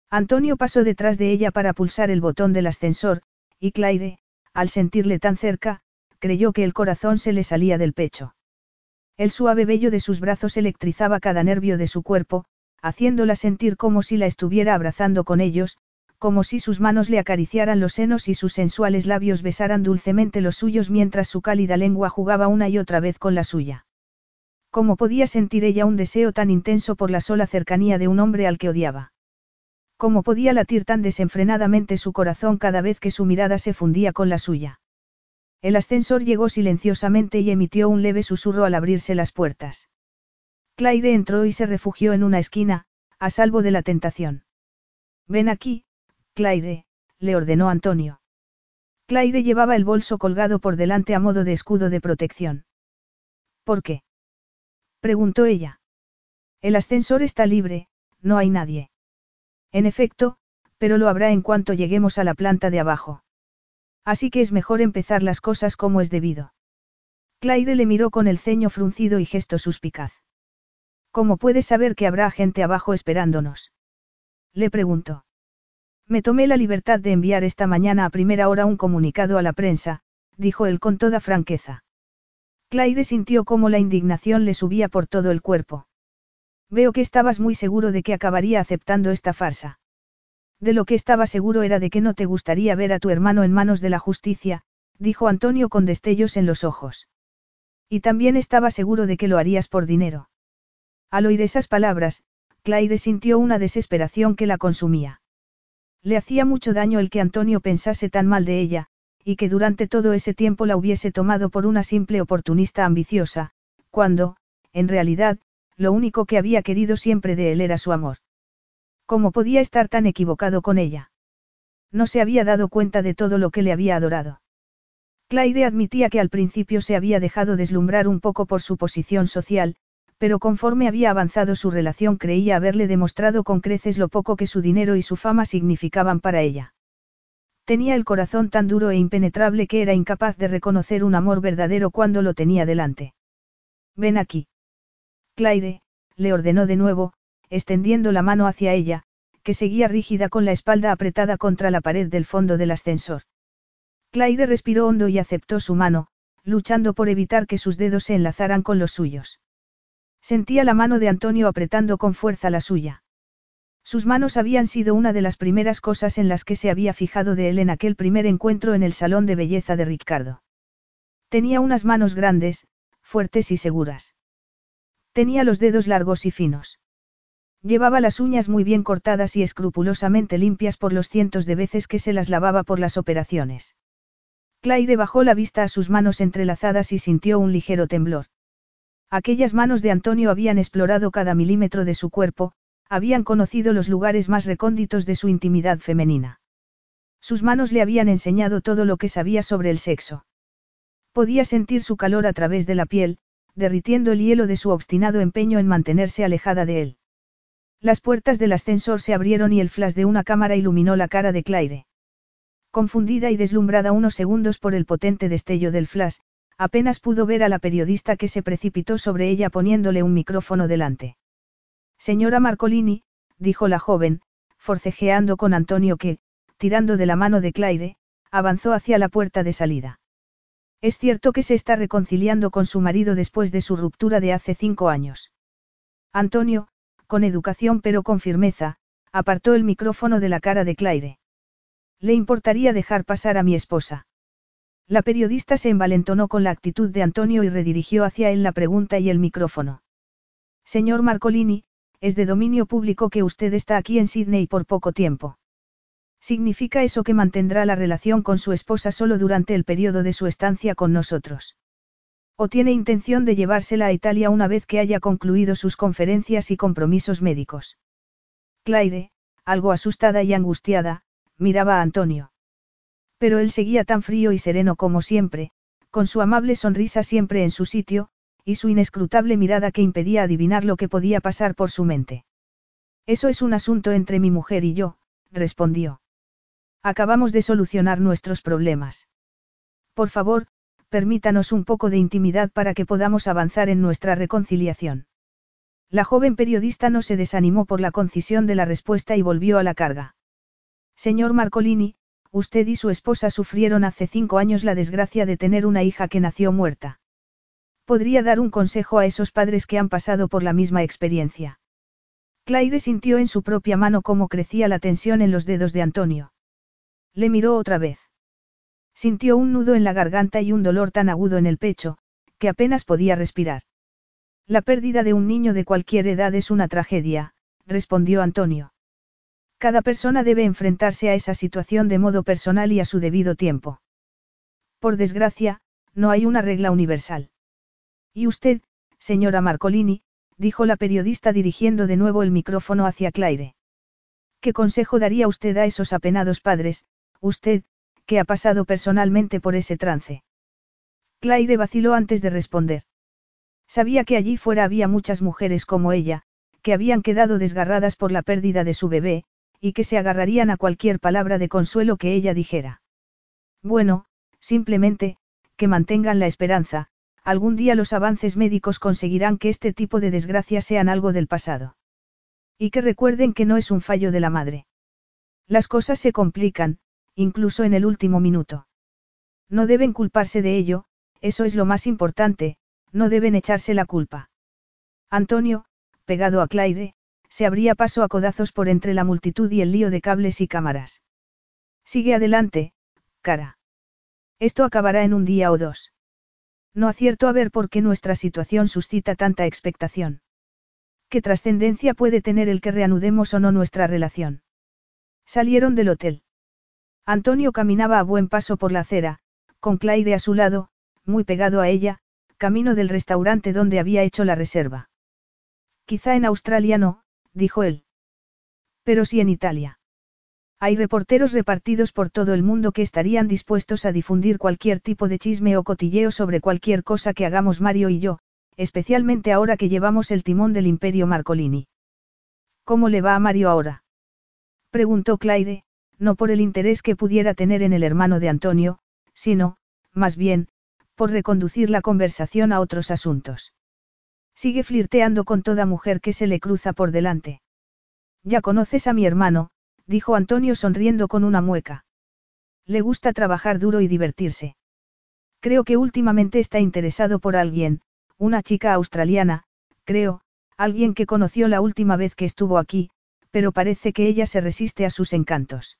Antonio pasó detrás de ella para pulsar el botón del ascensor, y Claire, al sentirle tan cerca, creyó que el corazón se le salía del pecho. El suave vello de sus brazos electrizaba cada nervio de su cuerpo, haciéndola sentir como si la estuviera abrazando con ellos, como si sus manos le acariciaran los senos y sus sensuales labios besaran dulcemente los suyos mientras su cálida lengua jugaba una y otra vez con la suya. ¿Cómo podía sentir ella un deseo tan intenso por la sola cercanía de un hombre al que odiaba? ¿Cómo podía latir tan desenfrenadamente su corazón cada vez que su mirada se fundía con la suya? El ascensor llegó silenciosamente y emitió un leve susurro al abrirse las puertas. Claire entró y se refugió en una esquina, a salvo de la tentación. Ven aquí, Claire, le ordenó Antonio. Claire llevaba el bolso colgado por delante a modo de escudo de protección. ¿Por qué? preguntó ella. El ascensor está libre, no hay nadie. En efecto, pero lo habrá en cuanto lleguemos a la planta de abajo. Así que es mejor empezar las cosas como es debido. Claire le miró con el ceño fruncido y gesto suspicaz. ¿Cómo puedes saber que habrá gente abajo esperándonos? Le preguntó. Me tomé la libertad de enviar esta mañana a primera hora un comunicado a la prensa, dijo él con toda franqueza. Claire sintió cómo la indignación le subía por todo el cuerpo. Veo que estabas muy seguro de que acabaría aceptando esta farsa. De lo que estaba seguro era de que no te gustaría ver a tu hermano en manos de la justicia, dijo Antonio con destellos en los ojos. Y también estaba seguro de que lo harías por dinero. Al oír esas palabras, Claire sintió una desesperación que la consumía. Le hacía mucho daño el que Antonio pensase tan mal de ella, y que durante todo ese tiempo la hubiese tomado por una simple oportunista ambiciosa, cuando, en realidad, lo único que había querido siempre de él era su amor. ¿Cómo podía estar tan equivocado con ella? No se había dado cuenta de todo lo que le había adorado. Claire admitía que al principio se había dejado deslumbrar un poco por su posición social, pero conforme había avanzado su relación creía haberle demostrado con creces lo poco que su dinero y su fama significaban para ella. Tenía el corazón tan duro e impenetrable que era incapaz de reconocer un amor verdadero cuando lo tenía delante. Ven aquí. Claire, le ordenó de nuevo, extendiendo la mano hacia ella, que seguía rígida con la espalda apretada contra la pared del fondo del ascensor. Claire respiró hondo y aceptó su mano, luchando por evitar que sus dedos se enlazaran con los suyos. Sentía la mano de Antonio apretando con fuerza la suya. Sus manos habían sido una de las primeras cosas en las que se había fijado de él en aquel primer encuentro en el salón de belleza de Ricardo. Tenía unas manos grandes, fuertes y seguras. Tenía los dedos largos y finos. Llevaba las uñas muy bien cortadas y escrupulosamente limpias por los cientos de veces que se las lavaba por las operaciones. Claire bajó la vista a sus manos entrelazadas y sintió un ligero temblor. Aquellas manos de Antonio habían explorado cada milímetro de su cuerpo, habían conocido los lugares más recónditos de su intimidad femenina. Sus manos le habían enseñado todo lo que sabía sobre el sexo. Podía sentir su calor a través de la piel, derritiendo el hielo de su obstinado empeño en mantenerse alejada de él. Las puertas del ascensor se abrieron y el flash de una cámara iluminó la cara de Claire. Confundida y deslumbrada unos segundos por el potente destello del flash, apenas pudo ver a la periodista que se precipitó sobre ella poniéndole un micrófono delante. Señora Marcolini, dijo la joven, forcejeando con Antonio que, tirando de la mano de Claire, avanzó hacia la puerta de salida. Es cierto que se está reconciliando con su marido después de su ruptura de hace cinco años. Antonio, con educación pero con firmeza, apartó el micrófono de la cara de Claire. ¿Le importaría dejar pasar a mi esposa? La periodista se envalentonó con la actitud de Antonio y redirigió hacia él la pregunta y el micrófono. Señor Marcolini, es de dominio público que usted está aquí en Sydney por poco tiempo. ¿Significa eso que mantendrá la relación con su esposa solo durante el periodo de su estancia con nosotros? ¿O tiene intención de llevársela a Italia una vez que haya concluido sus conferencias y compromisos médicos? Claire, algo asustada y angustiada, miraba a Antonio. Pero él seguía tan frío y sereno como siempre, con su amable sonrisa siempre en su sitio, y su inescrutable mirada que impedía adivinar lo que podía pasar por su mente. Eso es un asunto entre mi mujer y yo, respondió. Acabamos de solucionar nuestros problemas. Por favor, permítanos un poco de intimidad para que podamos avanzar en nuestra reconciliación. La joven periodista no se desanimó por la concisión de la respuesta y volvió a la carga. Señor Marcolini, usted y su esposa sufrieron hace cinco años la desgracia de tener una hija que nació muerta. ¿Podría dar un consejo a esos padres que han pasado por la misma experiencia? Claire sintió en su propia mano cómo crecía la tensión en los dedos de Antonio. Le miró otra vez. Sintió un nudo en la garganta y un dolor tan agudo en el pecho, que apenas podía respirar. La pérdida de un niño de cualquier edad es una tragedia, respondió Antonio. Cada persona debe enfrentarse a esa situación de modo personal y a su debido tiempo. Por desgracia, no hay una regla universal. Y usted, señora Marcolini, dijo la periodista dirigiendo de nuevo el micrófono hacia Claire. ¿Qué consejo daría usted a esos apenados padres, usted, que ha pasado personalmente por ese trance? Claire vaciló antes de responder. Sabía que allí fuera había muchas mujeres como ella, que habían quedado desgarradas por la pérdida de su bebé, y que se agarrarían a cualquier palabra de consuelo que ella dijera. Bueno, simplemente, que mantengan la esperanza, algún día los avances médicos conseguirán que este tipo de desgracias sean algo del pasado. Y que recuerden que no es un fallo de la madre. Las cosas se complican, incluso en el último minuto. No deben culparse de ello, eso es lo más importante, no deben echarse la culpa. Antonio, pegado a Claire, se abría paso a codazos por entre la multitud y el lío de cables y cámaras. Sigue adelante, cara. Esto acabará en un día o dos. No acierto a ver por qué nuestra situación suscita tanta expectación. ¿Qué trascendencia puede tener el que reanudemos o no nuestra relación? Salieron del hotel. Antonio caminaba a buen paso por la acera, con Claire a su lado, muy pegado a ella, camino del restaurante donde había hecho la reserva. Quizá en Australia no, dijo él. Pero sí en Italia. Hay reporteros repartidos por todo el mundo que estarían dispuestos a difundir cualquier tipo de chisme o cotilleo sobre cualquier cosa que hagamos Mario y yo, especialmente ahora que llevamos el timón del imperio Marcolini. ¿Cómo le va a Mario ahora? Preguntó Claire, no por el interés que pudiera tener en el hermano de Antonio, sino, más bien, por reconducir la conversación a otros asuntos. Sigue flirteando con toda mujer que se le cruza por delante. Ya conoces a mi hermano, dijo Antonio sonriendo con una mueca. Le gusta trabajar duro y divertirse. Creo que últimamente está interesado por alguien, una chica australiana, creo, alguien que conoció la última vez que estuvo aquí, pero parece que ella se resiste a sus encantos.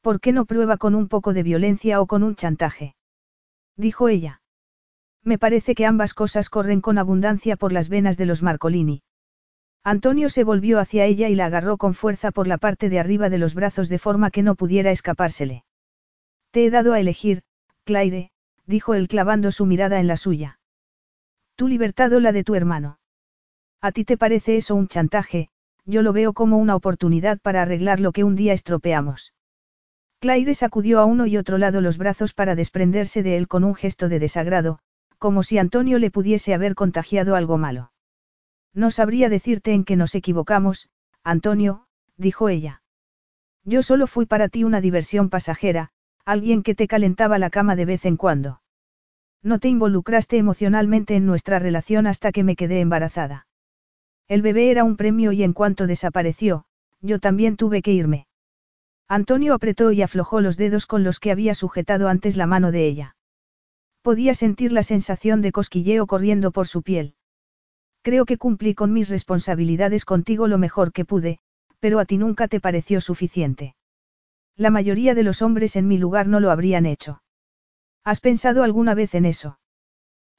¿Por qué no prueba con un poco de violencia o con un chantaje? Dijo ella. Me parece que ambas cosas corren con abundancia por las venas de los Marcolini. Antonio se volvió hacia ella y la agarró con fuerza por la parte de arriba de los brazos de forma que no pudiera escapársele. Te he dado a elegir, Claire, dijo él clavando su mirada en la suya. Tu libertad o la de tu hermano. A ti te parece eso un chantaje, yo lo veo como una oportunidad para arreglar lo que un día estropeamos. Claire sacudió a uno y otro lado los brazos para desprenderse de él con un gesto de desagrado, como si Antonio le pudiese haber contagiado algo malo. No sabría decirte en qué nos equivocamos, Antonio, dijo ella. Yo solo fui para ti una diversión pasajera, alguien que te calentaba la cama de vez en cuando. No te involucraste emocionalmente en nuestra relación hasta que me quedé embarazada. El bebé era un premio y en cuanto desapareció, yo también tuve que irme. Antonio apretó y aflojó los dedos con los que había sujetado antes la mano de ella. Podía sentir la sensación de cosquilleo corriendo por su piel. Creo que cumplí con mis responsabilidades contigo lo mejor que pude, pero a ti nunca te pareció suficiente. La mayoría de los hombres en mi lugar no lo habrían hecho. ¿Has pensado alguna vez en eso?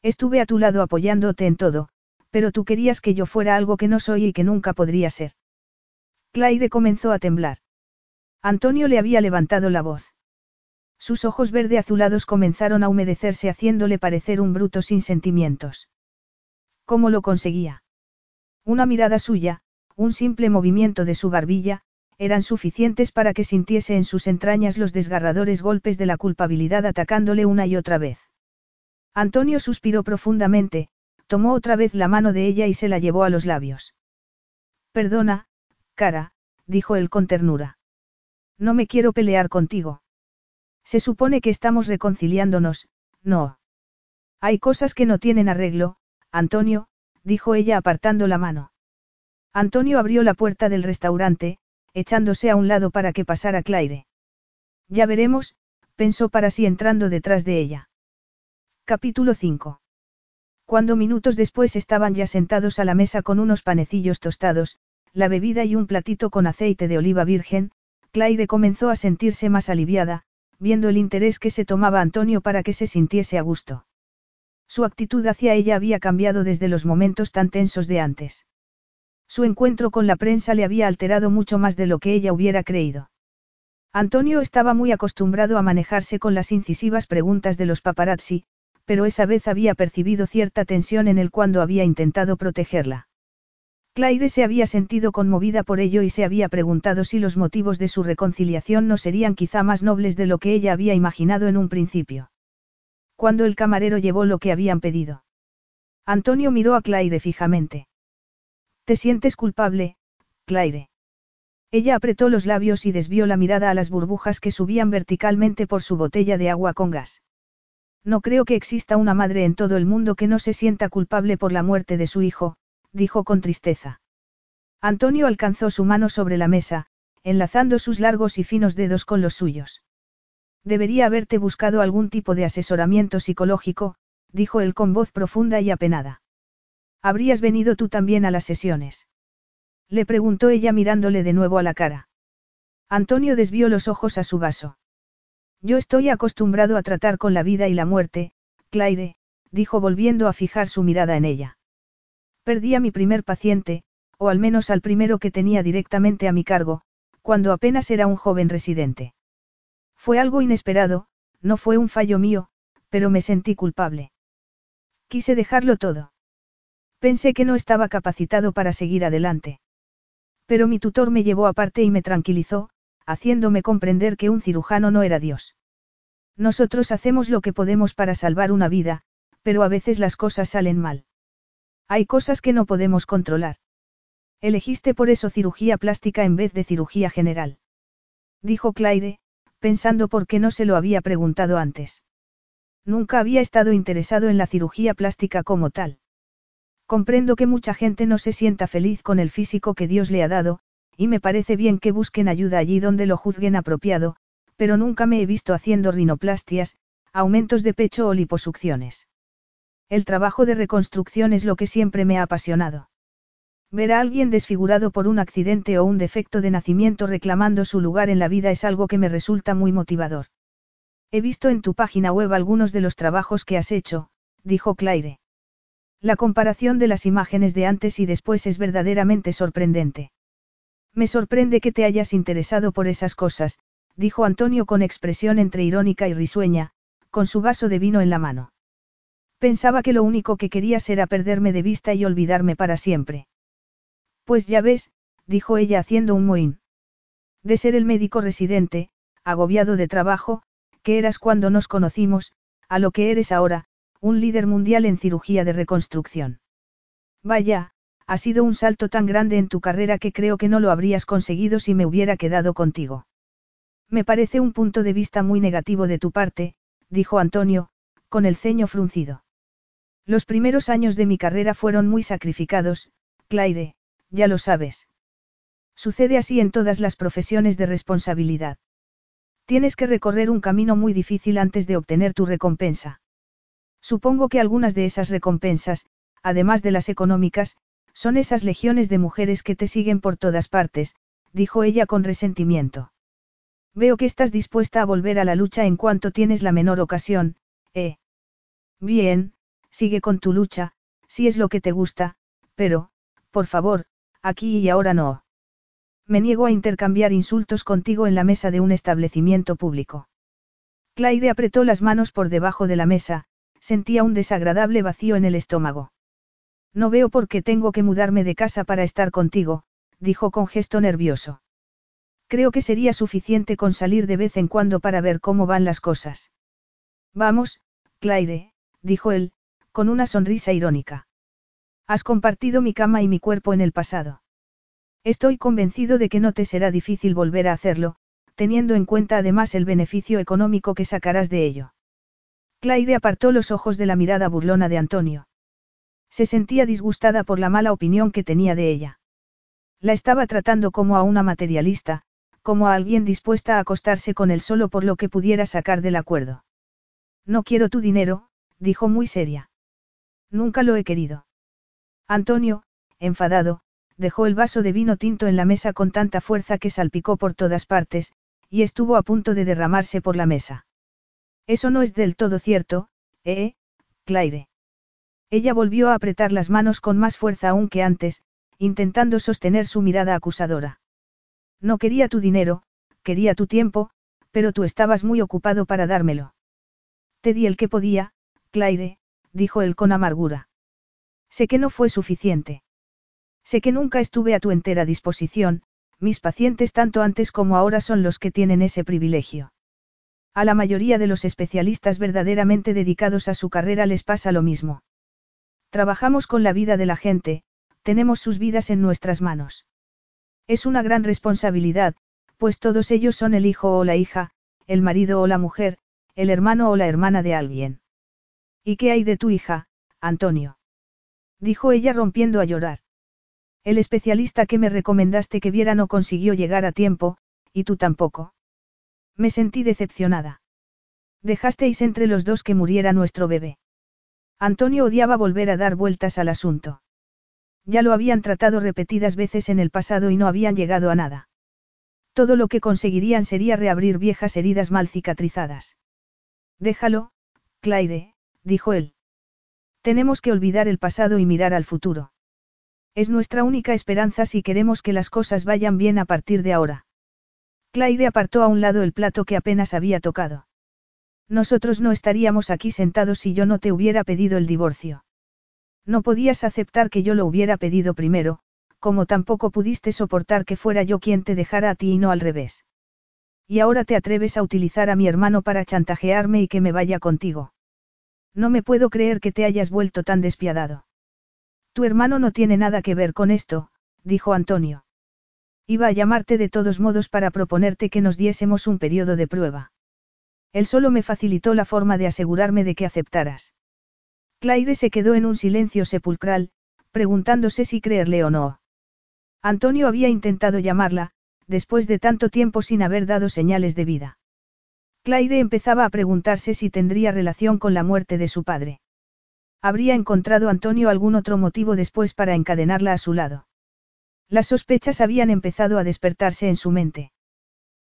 Estuve a tu lado apoyándote en todo, pero tú querías que yo fuera algo que no soy y que nunca podría ser. Claire comenzó a temblar. Antonio le había levantado la voz. Sus ojos verde azulados comenzaron a humedecerse haciéndole parecer un bruto sin sentimientos. ¿Cómo lo conseguía? Una mirada suya, un simple movimiento de su barbilla, eran suficientes para que sintiese en sus entrañas los desgarradores golpes de la culpabilidad atacándole una y otra vez. Antonio suspiró profundamente, tomó otra vez la mano de ella y se la llevó a los labios. Perdona, cara, dijo él con ternura. No me quiero pelear contigo. Se supone que estamos reconciliándonos, no. Hay cosas que no tienen arreglo, Antonio, dijo ella apartando la mano. Antonio abrió la puerta del restaurante, echándose a un lado para que pasara Claire. Ya veremos, pensó para sí entrando detrás de ella. Capítulo 5. Cuando minutos después estaban ya sentados a la mesa con unos panecillos tostados, la bebida y un platito con aceite de oliva virgen, Claire comenzó a sentirse más aliviada, viendo el interés que se tomaba Antonio para que se sintiese a gusto. Su actitud hacia ella había cambiado desde los momentos tan tensos de antes. Su encuentro con la prensa le había alterado mucho más de lo que ella hubiera creído. Antonio estaba muy acostumbrado a manejarse con las incisivas preguntas de los paparazzi, pero esa vez había percibido cierta tensión en él cuando había intentado protegerla. Claire se había sentido conmovida por ello y se había preguntado si los motivos de su reconciliación no serían quizá más nobles de lo que ella había imaginado en un principio. Cuando el camarero llevó lo que habían pedido. Antonio miró a Claire fijamente. ¿Te sientes culpable, Claire? Ella apretó los labios y desvió la mirada a las burbujas que subían verticalmente por su botella de agua con gas. No creo que exista una madre en todo el mundo que no se sienta culpable por la muerte de su hijo, dijo con tristeza. Antonio alcanzó su mano sobre la mesa, enlazando sus largos y finos dedos con los suyos. Debería haberte buscado algún tipo de asesoramiento psicológico, dijo él con voz profunda y apenada. ¿Habrías venido tú también a las sesiones? Le preguntó ella mirándole de nuevo a la cara. Antonio desvió los ojos a su vaso. Yo estoy acostumbrado a tratar con la vida y la muerte, Claire, dijo volviendo a fijar su mirada en ella. Perdí a mi primer paciente, o al menos al primero que tenía directamente a mi cargo, cuando apenas era un joven residente. Fue algo inesperado, no fue un fallo mío, pero me sentí culpable. Quise dejarlo todo. Pensé que no estaba capacitado para seguir adelante. Pero mi tutor me llevó aparte y me tranquilizó, haciéndome comprender que un cirujano no era Dios. Nosotros hacemos lo que podemos para salvar una vida, pero a veces las cosas salen mal. Hay cosas que no podemos controlar. Elegiste por eso cirugía plástica en vez de cirugía general. Dijo Claire, pensando por qué no se lo había preguntado antes. Nunca había estado interesado en la cirugía plástica como tal. Comprendo que mucha gente no se sienta feliz con el físico que Dios le ha dado, y me parece bien que busquen ayuda allí donde lo juzguen apropiado, pero nunca me he visto haciendo rinoplastias, aumentos de pecho o liposucciones. El trabajo de reconstrucción es lo que siempre me ha apasionado. Ver a alguien desfigurado por un accidente o un defecto de nacimiento reclamando su lugar en la vida es algo que me resulta muy motivador. He visto en tu página web algunos de los trabajos que has hecho, dijo Claire. La comparación de las imágenes de antes y después es verdaderamente sorprendente. Me sorprende que te hayas interesado por esas cosas, dijo Antonio con expresión entre irónica y risueña, con su vaso de vino en la mano. Pensaba que lo único que querías era perderme de vista y olvidarme para siempre. Pues ya ves, dijo ella haciendo un mohín. De ser el médico residente, agobiado de trabajo, que eras cuando nos conocimos, a lo que eres ahora, un líder mundial en cirugía de reconstrucción. Vaya, ha sido un salto tan grande en tu carrera que creo que no lo habrías conseguido si me hubiera quedado contigo. Me parece un punto de vista muy negativo de tu parte, dijo Antonio, con el ceño fruncido. Los primeros años de mi carrera fueron muy sacrificados, Claire, ya lo sabes. Sucede así en todas las profesiones de responsabilidad. Tienes que recorrer un camino muy difícil antes de obtener tu recompensa. Supongo que algunas de esas recompensas, además de las económicas, son esas legiones de mujeres que te siguen por todas partes, dijo ella con resentimiento. Veo que estás dispuesta a volver a la lucha en cuanto tienes la menor ocasión, ¿eh? Bien, sigue con tu lucha, si es lo que te gusta, pero, por favor, aquí y ahora no. Me niego a intercambiar insultos contigo en la mesa de un establecimiento público. Claire apretó las manos por debajo de la mesa, sentía un desagradable vacío en el estómago. No veo por qué tengo que mudarme de casa para estar contigo, dijo con gesto nervioso. Creo que sería suficiente con salir de vez en cuando para ver cómo van las cosas. Vamos, Claire, dijo él, con una sonrisa irónica. Has compartido mi cama y mi cuerpo en el pasado. Estoy convencido de que no te será difícil volver a hacerlo, teniendo en cuenta además el beneficio económico que sacarás de ello. Claire apartó los ojos de la mirada burlona de Antonio. Se sentía disgustada por la mala opinión que tenía de ella. La estaba tratando como a una materialista, como a alguien dispuesta a acostarse con él solo por lo que pudiera sacar del acuerdo. No quiero tu dinero, dijo muy seria. Nunca lo he querido. Antonio, enfadado, dejó el vaso de vino tinto en la mesa con tanta fuerza que salpicó por todas partes, y estuvo a punto de derramarse por la mesa. Eso no es del todo cierto, ¿eh, Claire? Ella volvió a apretar las manos con más fuerza aún que antes, intentando sostener su mirada acusadora. No quería tu dinero, quería tu tiempo, pero tú estabas muy ocupado para dármelo. Te di el que podía, Claire, dijo él con amargura. Sé que no fue suficiente. Sé que nunca estuve a tu entera disposición, mis pacientes tanto antes como ahora son los que tienen ese privilegio. A la mayoría de los especialistas verdaderamente dedicados a su carrera les pasa lo mismo. Trabajamos con la vida de la gente, tenemos sus vidas en nuestras manos. Es una gran responsabilidad, pues todos ellos son el hijo o la hija, el marido o la mujer, el hermano o la hermana de alguien. ¿Y qué hay de tu hija, Antonio? Dijo ella rompiendo a llorar. El especialista que me recomendaste que viera no consiguió llegar a tiempo, y tú tampoco. Me sentí decepcionada. Dejasteis entre los dos que muriera nuestro bebé. Antonio odiaba volver a dar vueltas al asunto. Ya lo habían tratado repetidas veces en el pasado y no habían llegado a nada. Todo lo que conseguirían sería reabrir viejas heridas mal cicatrizadas. Déjalo, Claire, dijo él. Tenemos que olvidar el pasado y mirar al futuro. Es nuestra única esperanza si queremos que las cosas vayan bien a partir de ahora. Claire apartó a un lado el plato que apenas había tocado. Nosotros no estaríamos aquí sentados si yo no te hubiera pedido el divorcio. No podías aceptar que yo lo hubiera pedido primero, como tampoco pudiste soportar que fuera yo quien te dejara a ti y no al revés. Y ahora te atreves a utilizar a mi hermano para chantajearme y que me vaya contigo. No me puedo creer que te hayas vuelto tan despiadado. Tu hermano no tiene nada que ver con esto, dijo Antonio. Iba a llamarte de todos modos para proponerte que nos diésemos un periodo de prueba. Él solo me facilitó la forma de asegurarme de que aceptaras. Claire se quedó en un silencio sepulcral, preguntándose si creerle o no. Antonio había intentado llamarla, después de tanto tiempo sin haber dado señales de vida. Claire empezaba a preguntarse si tendría relación con la muerte de su padre. ¿Habría encontrado Antonio algún otro motivo después para encadenarla a su lado? Las sospechas habían empezado a despertarse en su mente.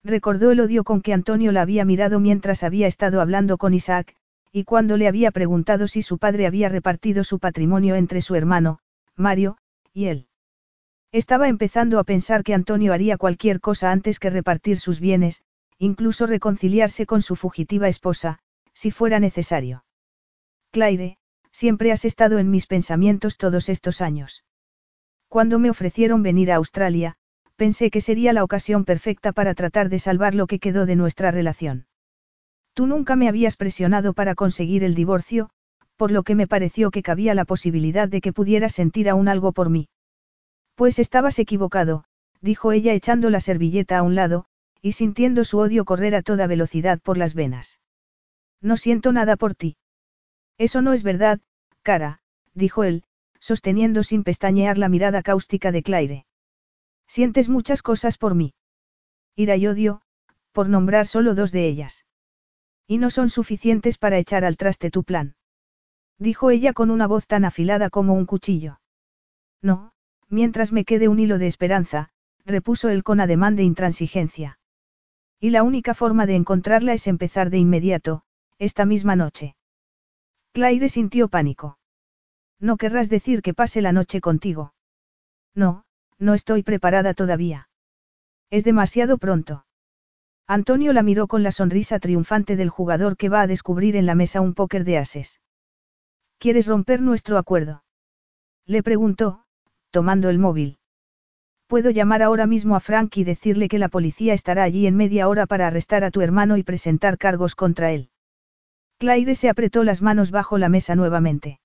Recordó el odio con que Antonio la había mirado mientras había estado hablando con Isaac, y cuando le había preguntado si su padre había repartido su patrimonio entre su hermano, Mario, y él. Estaba empezando a pensar que Antonio haría cualquier cosa antes que repartir sus bienes, incluso reconciliarse con su fugitiva esposa, si fuera necesario. Claire, siempre has estado en mis pensamientos todos estos años. Cuando me ofrecieron venir a Australia, pensé que sería la ocasión perfecta para tratar de salvar lo que quedó de nuestra relación. Tú nunca me habías presionado para conseguir el divorcio, por lo que me pareció que cabía la posibilidad de que pudieras sentir aún algo por mí. Pues estabas equivocado, dijo ella echando la servilleta a un lado, y sintiendo su odio correr a toda velocidad por las venas. No siento nada por ti. Eso no es verdad, cara, dijo él, sosteniendo sin pestañear la mirada cáustica de Claire. Sientes muchas cosas por mí. Ira y odio, por nombrar solo dos de ellas. Y no son suficientes para echar al traste tu plan. Dijo ella con una voz tan afilada como un cuchillo. No, mientras me quede un hilo de esperanza, repuso él con ademán de intransigencia. Y la única forma de encontrarla es empezar de inmediato, esta misma noche. Claire sintió pánico. No querrás decir que pase la noche contigo. No, no estoy preparada todavía. Es demasiado pronto. Antonio la miró con la sonrisa triunfante del jugador que va a descubrir en la mesa un póker de ases. ¿Quieres romper nuestro acuerdo? Le preguntó, tomando el móvil. Puedo llamar ahora mismo a Frank y decirle que la policía estará allí en media hora para arrestar a tu hermano y presentar cargos contra él. Claire se apretó las manos bajo la mesa nuevamente.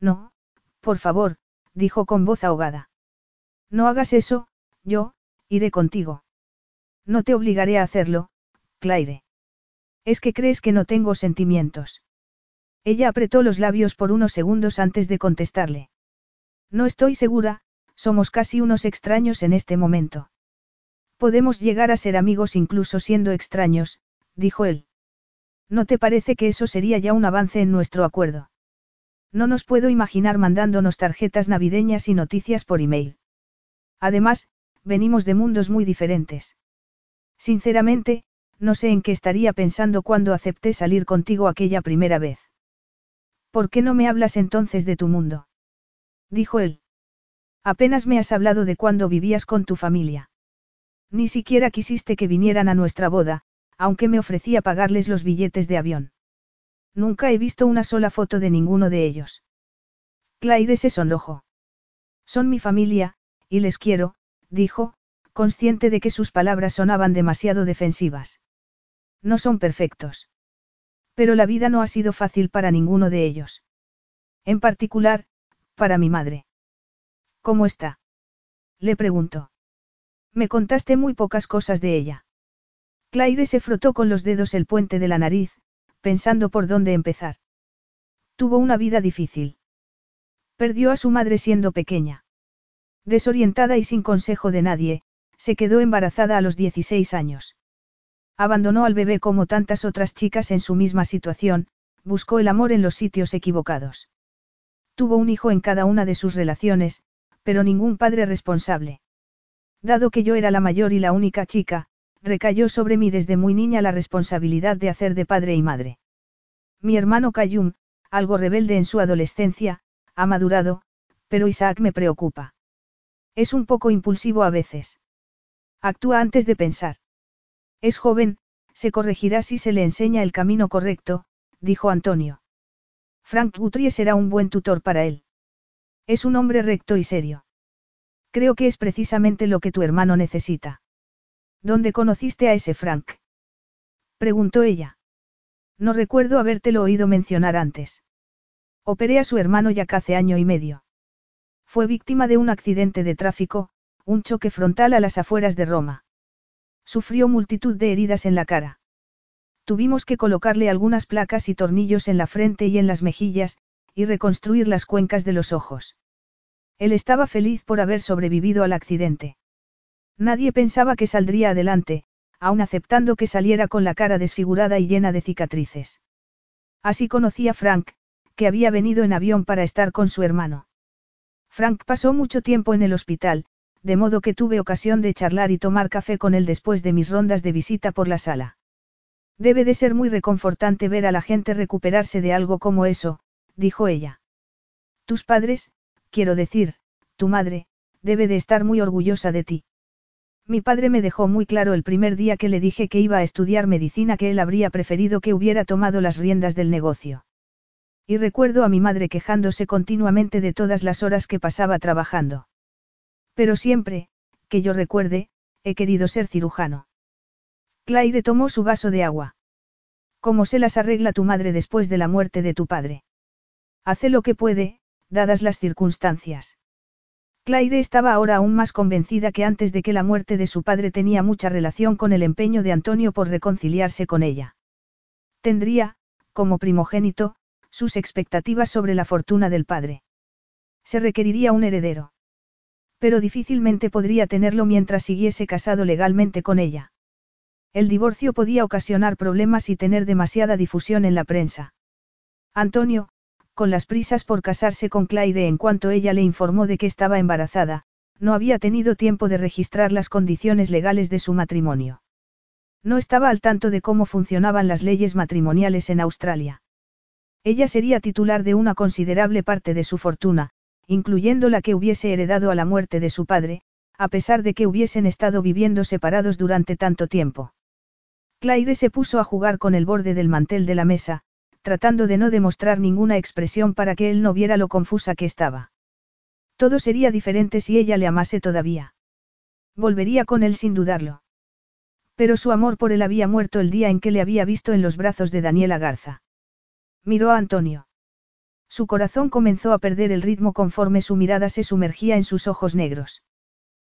No, por favor, dijo con voz ahogada. No hagas eso, yo, iré contigo. No te obligaré a hacerlo, Claire. Es que crees que no tengo sentimientos. Ella apretó los labios por unos segundos antes de contestarle. No estoy segura, somos casi unos extraños en este momento. Podemos llegar a ser amigos incluso siendo extraños, dijo él. ¿No te parece que eso sería ya un avance en nuestro acuerdo? No nos puedo imaginar mandándonos tarjetas navideñas y noticias por email. Además, venimos de mundos muy diferentes. Sinceramente, no sé en qué estaría pensando cuando acepté salir contigo aquella primera vez. ¿Por qué no me hablas entonces de tu mundo? Dijo él. Apenas me has hablado de cuando vivías con tu familia. Ni siquiera quisiste que vinieran a nuestra boda, aunque me ofrecía pagarles los billetes de avión. Nunca he visto una sola foto de ninguno de ellos. Claire se sonrojó. Son mi familia, y les quiero, dijo, consciente de que sus palabras sonaban demasiado defensivas. No son perfectos. Pero la vida no ha sido fácil para ninguno de ellos. En particular, para mi madre. ¿Cómo está? Le preguntó. Me contaste muy pocas cosas de ella. Claire se frotó con los dedos el puente de la nariz, pensando por dónde empezar. Tuvo una vida difícil. Perdió a su madre siendo pequeña. Desorientada y sin consejo de nadie, se quedó embarazada a los 16 años. Abandonó al bebé como tantas otras chicas en su misma situación, buscó el amor en los sitios equivocados. Tuvo un hijo en cada una de sus relaciones, pero ningún padre responsable. Dado que yo era la mayor y la única chica, recayó sobre mí desde muy niña la responsabilidad de hacer de padre y madre. Mi hermano Kayum, algo rebelde en su adolescencia, ha madurado, pero Isaac me preocupa. Es un poco impulsivo a veces. Actúa antes de pensar. Es joven, se corregirá si se le enseña el camino correcto, dijo Antonio. Frank Guthrie será un buen tutor para él. Es un hombre recto y serio. Creo que es precisamente lo que tu hermano necesita. ¿Dónde conociste a ese Frank? Preguntó ella. No recuerdo habértelo oído mencionar antes. Operé a su hermano ya hace año y medio. Fue víctima de un accidente de tráfico, un choque frontal a las afueras de Roma. Sufrió multitud de heridas en la cara. Tuvimos que colocarle algunas placas y tornillos en la frente y en las mejillas, y reconstruir las cuencas de los ojos. Él estaba feliz por haber sobrevivido al accidente. Nadie pensaba que saldría adelante, aun aceptando que saliera con la cara desfigurada y llena de cicatrices. Así conocí a Frank, que había venido en avión para estar con su hermano. Frank pasó mucho tiempo en el hospital, de modo que tuve ocasión de charlar y tomar café con él después de mis rondas de visita por la sala. Debe de ser muy reconfortante ver a la gente recuperarse de algo como eso, dijo ella. Tus padres, quiero decir, tu madre, debe de estar muy orgullosa de ti. Mi padre me dejó muy claro el primer día que le dije que iba a estudiar medicina que él habría preferido que hubiera tomado las riendas del negocio. Y recuerdo a mi madre quejándose continuamente de todas las horas que pasaba trabajando. Pero siempre, que yo recuerde, he querido ser cirujano. Claire tomó su vaso de agua. ¿Cómo se las arregla tu madre después de la muerte de tu padre? Hace lo que puede, dadas las circunstancias. Claire estaba ahora aún más convencida que antes de que la muerte de su padre tenía mucha relación con el empeño de Antonio por reconciliarse con ella. Tendría, como primogénito, sus expectativas sobre la fortuna del padre. Se requeriría un heredero. Pero difícilmente podría tenerlo mientras siguiese casado legalmente con ella. El divorcio podía ocasionar problemas y tener demasiada difusión en la prensa. Antonio, con las prisas por casarse con Claire en cuanto ella le informó de que estaba embarazada, no había tenido tiempo de registrar las condiciones legales de su matrimonio. No estaba al tanto de cómo funcionaban las leyes matrimoniales en Australia. Ella sería titular de una considerable parte de su fortuna, incluyendo la que hubiese heredado a la muerte de su padre, a pesar de que hubiesen estado viviendo separados durante tanto tiempo. Claire se puso a jugar con el borde del mantel de la mesa, tratando de no demostrar ninguna expresión para que él no viera lo confusa que estaba. Todo sería diferente si ella le amase todavía. Volvería con él sin dudarlo. Pero su amor por él había muerto el día en que le había visto en los brazos de Daniela Garza. Miró a Antonio. Su corazón comenzó a perder el ritmo conforme su mirada se sumergía en sus ojos negros.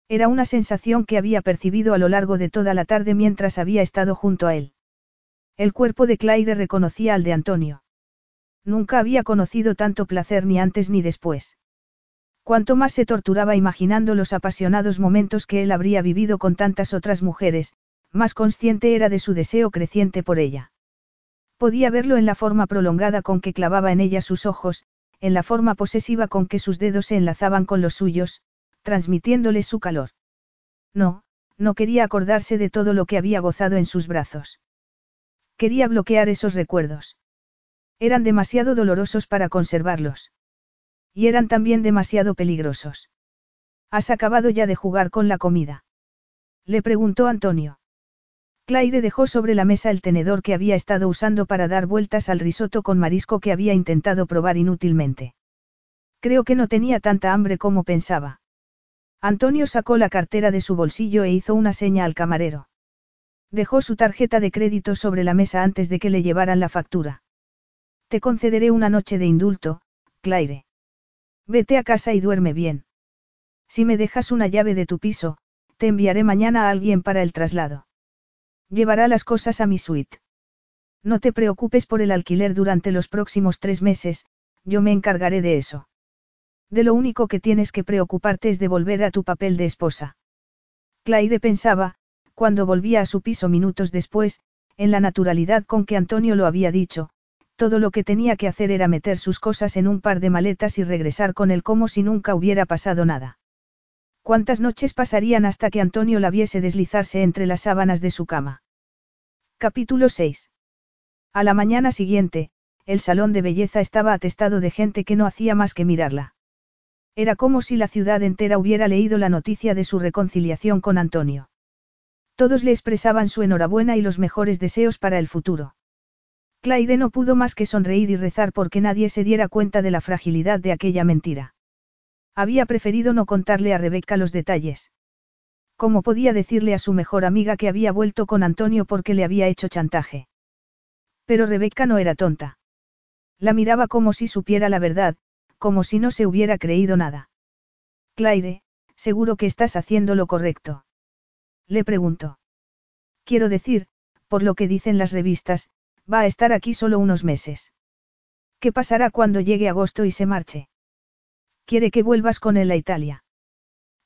Era una sensación que había percibido a lo largo de toda la tarde mientras había estado junto a él. El cuerpo de Claire reconocía al de Antonio. Nunca había conocido tanto placer ni antes ni después. Cuanto más se torturaba imaginando los apasionados momentos que él habría vivido con tantas otras mujeres, más consciente era de su deseo creciente por ella. Podía verlo en la forma prolongada con que clavaba en ella sus ojos, en la forma posesiva con que sus dedos se enlazaban con los suyos, transmitiéndole su calor. No, no quería acordarse de todo lo que había gozado en sus brazos. Quería bloquear esos recuerdos. Eran demasiado dolorosos para conservarlos. Y eran también demasiado peligrosos. ¿Has acabado ya de jugar con la comida? Le preguntó Antonio. Claire dejó sobre la mesa el tenedor que había estado usando para dar vueltas al risotto con marisco que había intentado probar inútilmente. Creo que no tenía tanta hambre como pensaba. Antonio sacó la cartera de su bolsillo e hizo una seña al camarero. Dejó su tarjeta de crédito sobre la mesa antes de que le llevaran la factura. Te concederé una noche de indulto, Claire. Vete a casa y duerme bien. Si me dejas una llave de tu piso, te enviaré mañana a alguien para el traslado. Llevará las cosas a mi suite. No te preocupes por el alquiler durante los próximos tres meses, yo me encargaré de eso. De lo único que tienes que preocuparte es de volver a tu papel de esposa. Claire pensaba, cuando volvía a su piso minutos después, en la naturalidad con que Antonio lo había dicho, todo lo que tenía que hacer era meter sus cosas en un par de maletas y regresar con él como si nunca hubiera pasado nada. ¿Cuántas noches pasarían hasta que Antonio la viese deslizarse entre las sábanas de su cama? Capítulo 6. A la mañana siguiente, el salón de belleza estaba atestado de gente que no hacía más que mirarla. Era como si la ciudad entera hubiera leído la noticia de su reconciliación con Antonio. Todos le expresaban su enhorabuena y los mejores deseos para el futuro. Claire no pudo más que sonreír y rezar porque nadie se diera cuenta de la fragilidad de aquella mentira. Había preferido no contarle a Rebeca los detalles. ¿Cómo podía decirle a su mejor amiga que había vuelto con Antonio porque le había hecho chantaje? Pero Rebeca no era tonta. La miraba como si supiera la verdad, como si no se hubiera creído nada. Claire, seguro que estás haciendo lo correcto. Le preguntó. Quiero decir, por lo que dicen las revistas, va a estar aquí solo unos meses. ¿Qué pasará cuando llegue agosto y se marche? Quiere que vuelvas con él a Italia.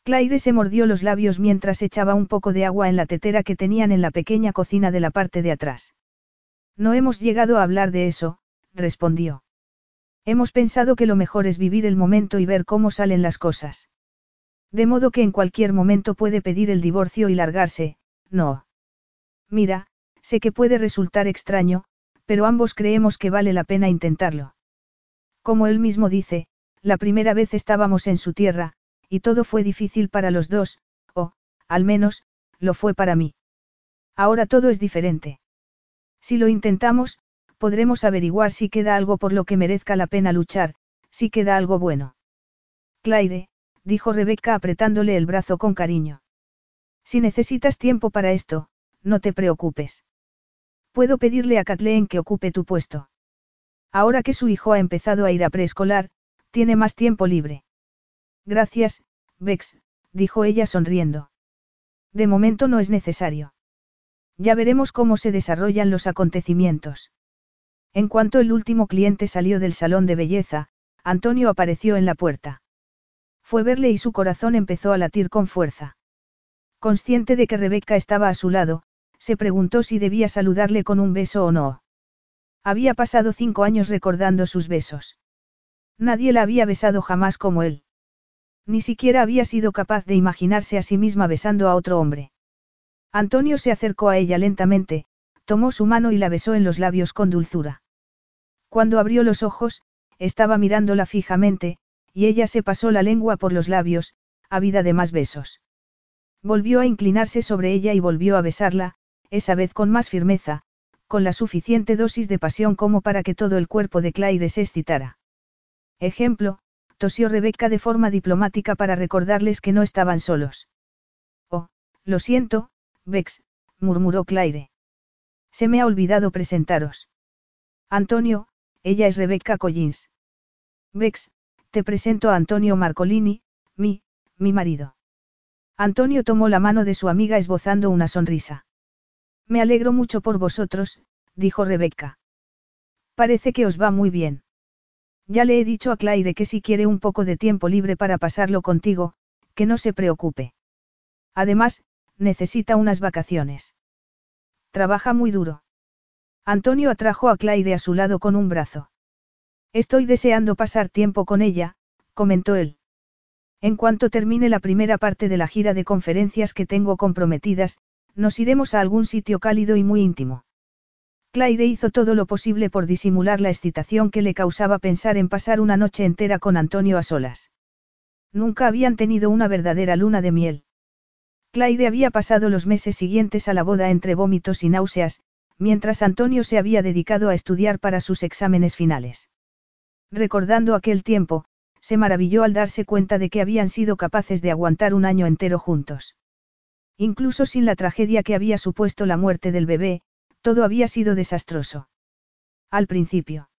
Claire se mordió los labios mientras echaba un poco de agua en la tetera que tenían en la pequeña cocina de la parte de atrás. No hemos llegado a hablar de eso, respondió. Hemos pensado que lo mejor es vivir el momento y ver cómo salen las cosas. De modo que en cualquier momento puede pedir el divorcio y largarse, no. Mira, sé que puede resultar extraño, pero ambos creemos que vale la pena intentarlo. Como él mismo dice, la primera vez estábamos en su tierra, y todo fue difícil para los dos, o, al menos, lo fue para mí. Ahora todo es diferente. Si lo intentamos, podremos averiguar si queda algo por lo que merezca la pena luchar, si queda algo bueno. Claire, dijo Rebeca apretándole el brazo con cariño. Si necesitas tiempo para esto, no te preocupes. Puedo pedirle a Kathleen que ocupe tu puesto. Ahora que su hijo ha empezado a ir a preescolar, tiene más tiempo libre. Gracias, Bex, dijo ella sonriendo. De momento no es necesario. Ya veremos cómo se desarrollan los acontecimientos. En cuanto el último cliente salió del salón de belleza, Antonio apareció en la puerta. Fue verle y su corazón empezó a latir con fuerza. Consciente de que Rebeca estaba a su lado, se preguntó si debía saludarle con un beso o no. Había pasado cinco años recordando sus besos. Nadie la había besado jamás como él. Ni siquiera había sido capaz de imaginarse a sí misma besando a otro hombre. Antonio se acercó a ella lentamente, tomó su mano y la besó en los labios con dulzura. Cuando abrió los ojos, estaba mirándola fijamente, y ella se pasó la lengua por los labios, ávida de más besos. Volvió a inclinarse sobre ella y volvió a besarla, esa vez con más firmeza, con la suficiente dosis de pasión como para que todo el cuerpo de Claire se excitara. Ejemplo, tosió Rebeca de forma diplomática para recordarles que no estaban solos. Oh, lo siento, Bex, murmuró Claire. Se me ha olvidado presentaros. Antonio, ella es Rebeca Collins. Bex, te presento a Antonio Marcolini, mi, mi marido. Antonio tomó la mano de su amiga esbozando una sonrisa. Me alegro mucho por vosotros, dijo Rebeca. Parece que os va muy bien. Ya le he dicho a Claire que si quiere un poco de tiempo libre para pasarlo contigo, que no se preocupe. Además, necesita unas vacaciones. Trabaja muy duro. Antonio atrajo a Claire a su lado con un brazo. Estoy deseando pasar tiempo con ella, comentó él. En cuanto termine la primera parte de la gira de conferencias que tengo comprometidas, nos iremos a algún sitio cálido y muy íntimo. Claire hizo todo lo posible por disimular la excitación que le causaba pensar en pasar una noche entera con Antonio a solas. Nunca habían tenido una verdadera luna de miel. Claire había pasado los meses siguientes a la boda entre vómitos y náuseas, mientras Antonio se había dedicado a estudiar para sus exámenes finales. Recordando aquel tiempo, se maravilló al darse cuenta de que habían sido capaces de aguantar un año entero juntos. Incluso sin la tragedia que había supuesto la muerte del bebé, todo había sido desastroso. Al principio.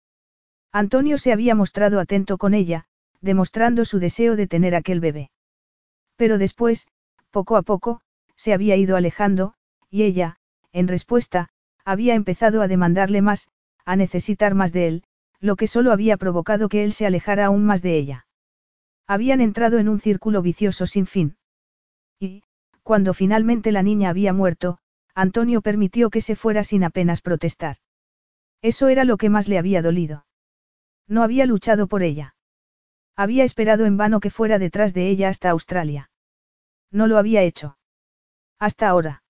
Antonio se había mostrado atento con ella, demostrando su deseo de tener aquel bebé. Pero después, poco a poco, se había ido alejando, y ella, en respuesta, había empezado a demandarle más, a necesitar más de él, lo que solo había provocado que él se alejara aún más de ella. Habían entrado en un círculo vicioso sin fin. Y, cuando finalmente la niña había muerto, Antonio permitió que se fuera sin apenas protestar. Eso era lo que más le había dolido. No había luchado por ella. Había esperado en vano que fuera detrás de ella hasta Australia. No lo había hecho. Hasta ahora.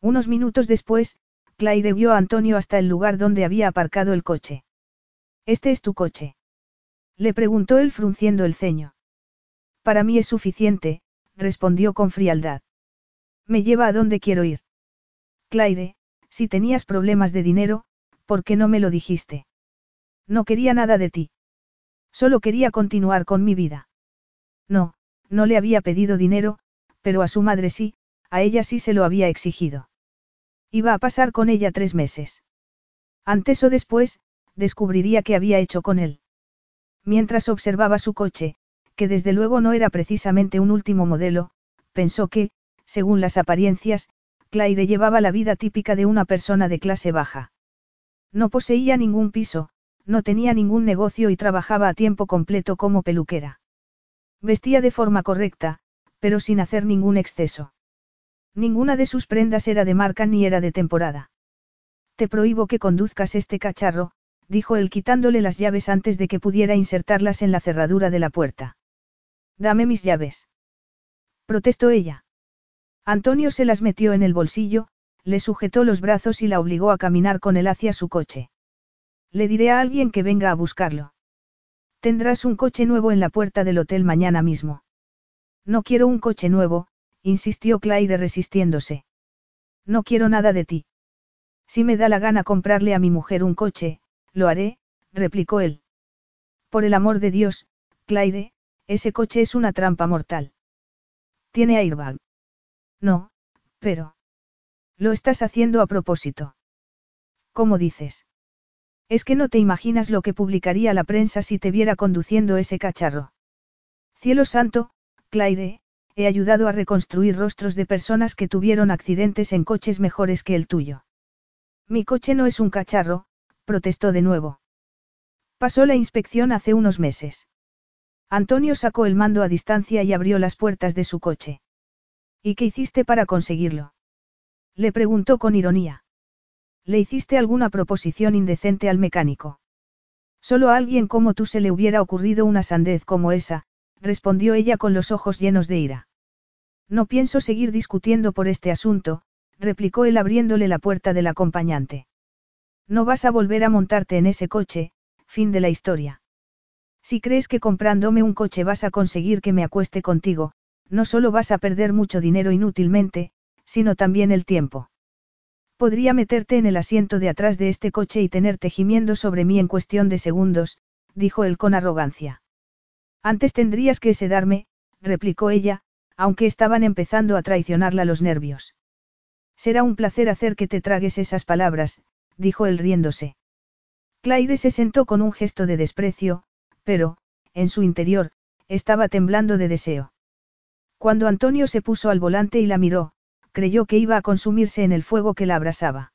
Unos minutos después, Claire guió a Antonio hasta el lugar donde había aparcado el coche. ¿Este es tu coche? Le preguntó él frunciendo el ceño. Para mí es suficiente, respondió con frialdad. Me lleva a donde quiero ir. Claire, si tenías problemas de dinero, ¿por qué no me lo dijiste? No quería nada de ti. Solo quería continuar con mi vida. No, no le había pedido dinero, pero a su madre sí, a ella sí se lo había exigido. Iba a pasar con ella tres meses. Antes o después, descubriría qué había hecho con él. Mientras observaba su coche, que desde luego no era precisamente un último modelo, pensó que, según las apariencias, Claire llevaba la vida típica de una persona de clase baja. No poseía ningún piso, no tenía ningún negocio y trabajaba a tiempo completo como peluquera. Vestía de forma correcta, pero sin hacer ningún exceso. Ninguna de sus prendas era de marca ni era de temporada. Te prohíbo que conduzcas este cacharro, dijo él quitándole las llaves antes de que pudiera insertarlas en la cerradura de la puerta. Dame mis llaves. Protestó ella. Antonio se las metió en el bolsillo, le sujetó los brazos y la obligó a caminar con él hacia su coche. Le diré a alguien que venga a buscarlo. Tendrás un coche nuevo en la puerta del hotel mañana mismo. No quiero un coche nuevo, insistió Claire resistiéndose. No quiero nada de ti. Si me da la gana comprarle a mi mujer un coche, lo haré, replicó él. Por el amor de Dios, Claire, ese coche es una trampa mortal. ¿Tiene airbag? No, pero... Lo estás haciendo a propósito. ¿Cómo dices? Es que no te imaginas lo que publicaría la prensa si te viera conduciendo ese cacharro. Cielo santo, Claire, he ayudado a reconstruir rostros de personas que tuvieron accidentes en coches mejores que el tuyo. Mi coche no es un cacharro, protestó de nuevo. Pasó la inspección hace unos meses. Antonio sacó el mando a distancia y abrió las puertas de su coche. ¿Y qué hiciste para conseguirlo? Le preguntó con ironía. ¿Le hiciste alguna proposición indecente al mecánico? Solo a alguien como tú se le hubiera ocurrido una sandez como esa, respondió ella con los ojos llenos de ira. No pienso seguir discutiendo por este asunto, replicó él abriéndole la puerta del acompañante. No vas a volver a montarte en ese coche, fin de la historia. Si crees que comprándome un coche vas a conseguir que me acueste contigo, no solo vas a perder mucho dinero inútilmente, sino también el tiempo. Podría meterte en el asiento de atrás de este coche y tenerte gimiendo sobre mí en cuestión de segundos, dijo él con arrogancia. Antes tendrías que sedarme, replicó ella, aunque estaban empezando a traicionarla los nervios. Será un placer hacer que te tragues esas palabras, dijo él riéndose. Claire se sentó con un gesto de desprecio, pero, en su interior, estaba temblando de deseo. Cuando Antonio se puso al volante y la miró, creyó que iba a consumirse en el fuego que la abrasaba.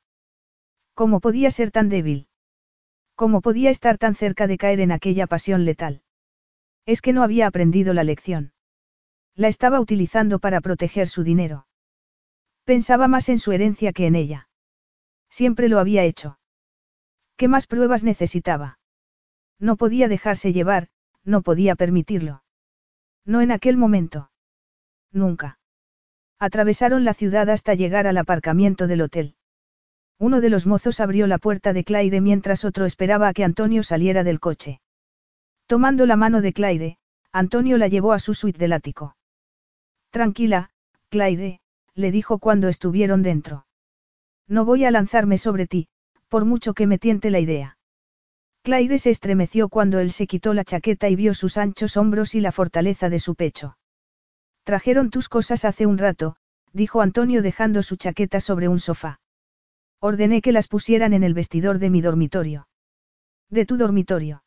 ¿Cómo podía ser tan débil? ¿Cómo podía estar tan cerca de caer en aquella pasión letal? Es que no había aprendido la lección. La estaba utilizando para proteger su dinero. Pensaba más en su herencia que en ella. Siempre lo había hecho. ¿Qué más pruebas necesitaba? No podía dejarse llevar, no podía permitirlo. No en aquel momento. Nunca. Atravesaron la ciudad hasta llegar al aparcamiento del hotel. Uno de los mozos abrió la puerta de Claire mientras otro esperaba a que Antonio saliera del coche. Tomando la mano de Claire, Antonio la llevó a su suite del ático. Tranquila, Claire, le dijo cuando estuvieron dentro. No voy a lanzarme sobre ti, por mucho que me tiente la idea. Claire se estremeció cuando él se quitó la chaqueta y vio sus anchos hombros y la fortaleza de su pecho. Trajeron tus cosas hace un rato, dijo Antonio dejando su chaqueta sobre un sofá. Ordené que las pusieran en el vestidor de mi dormitorio. ¿De tu dormitorio?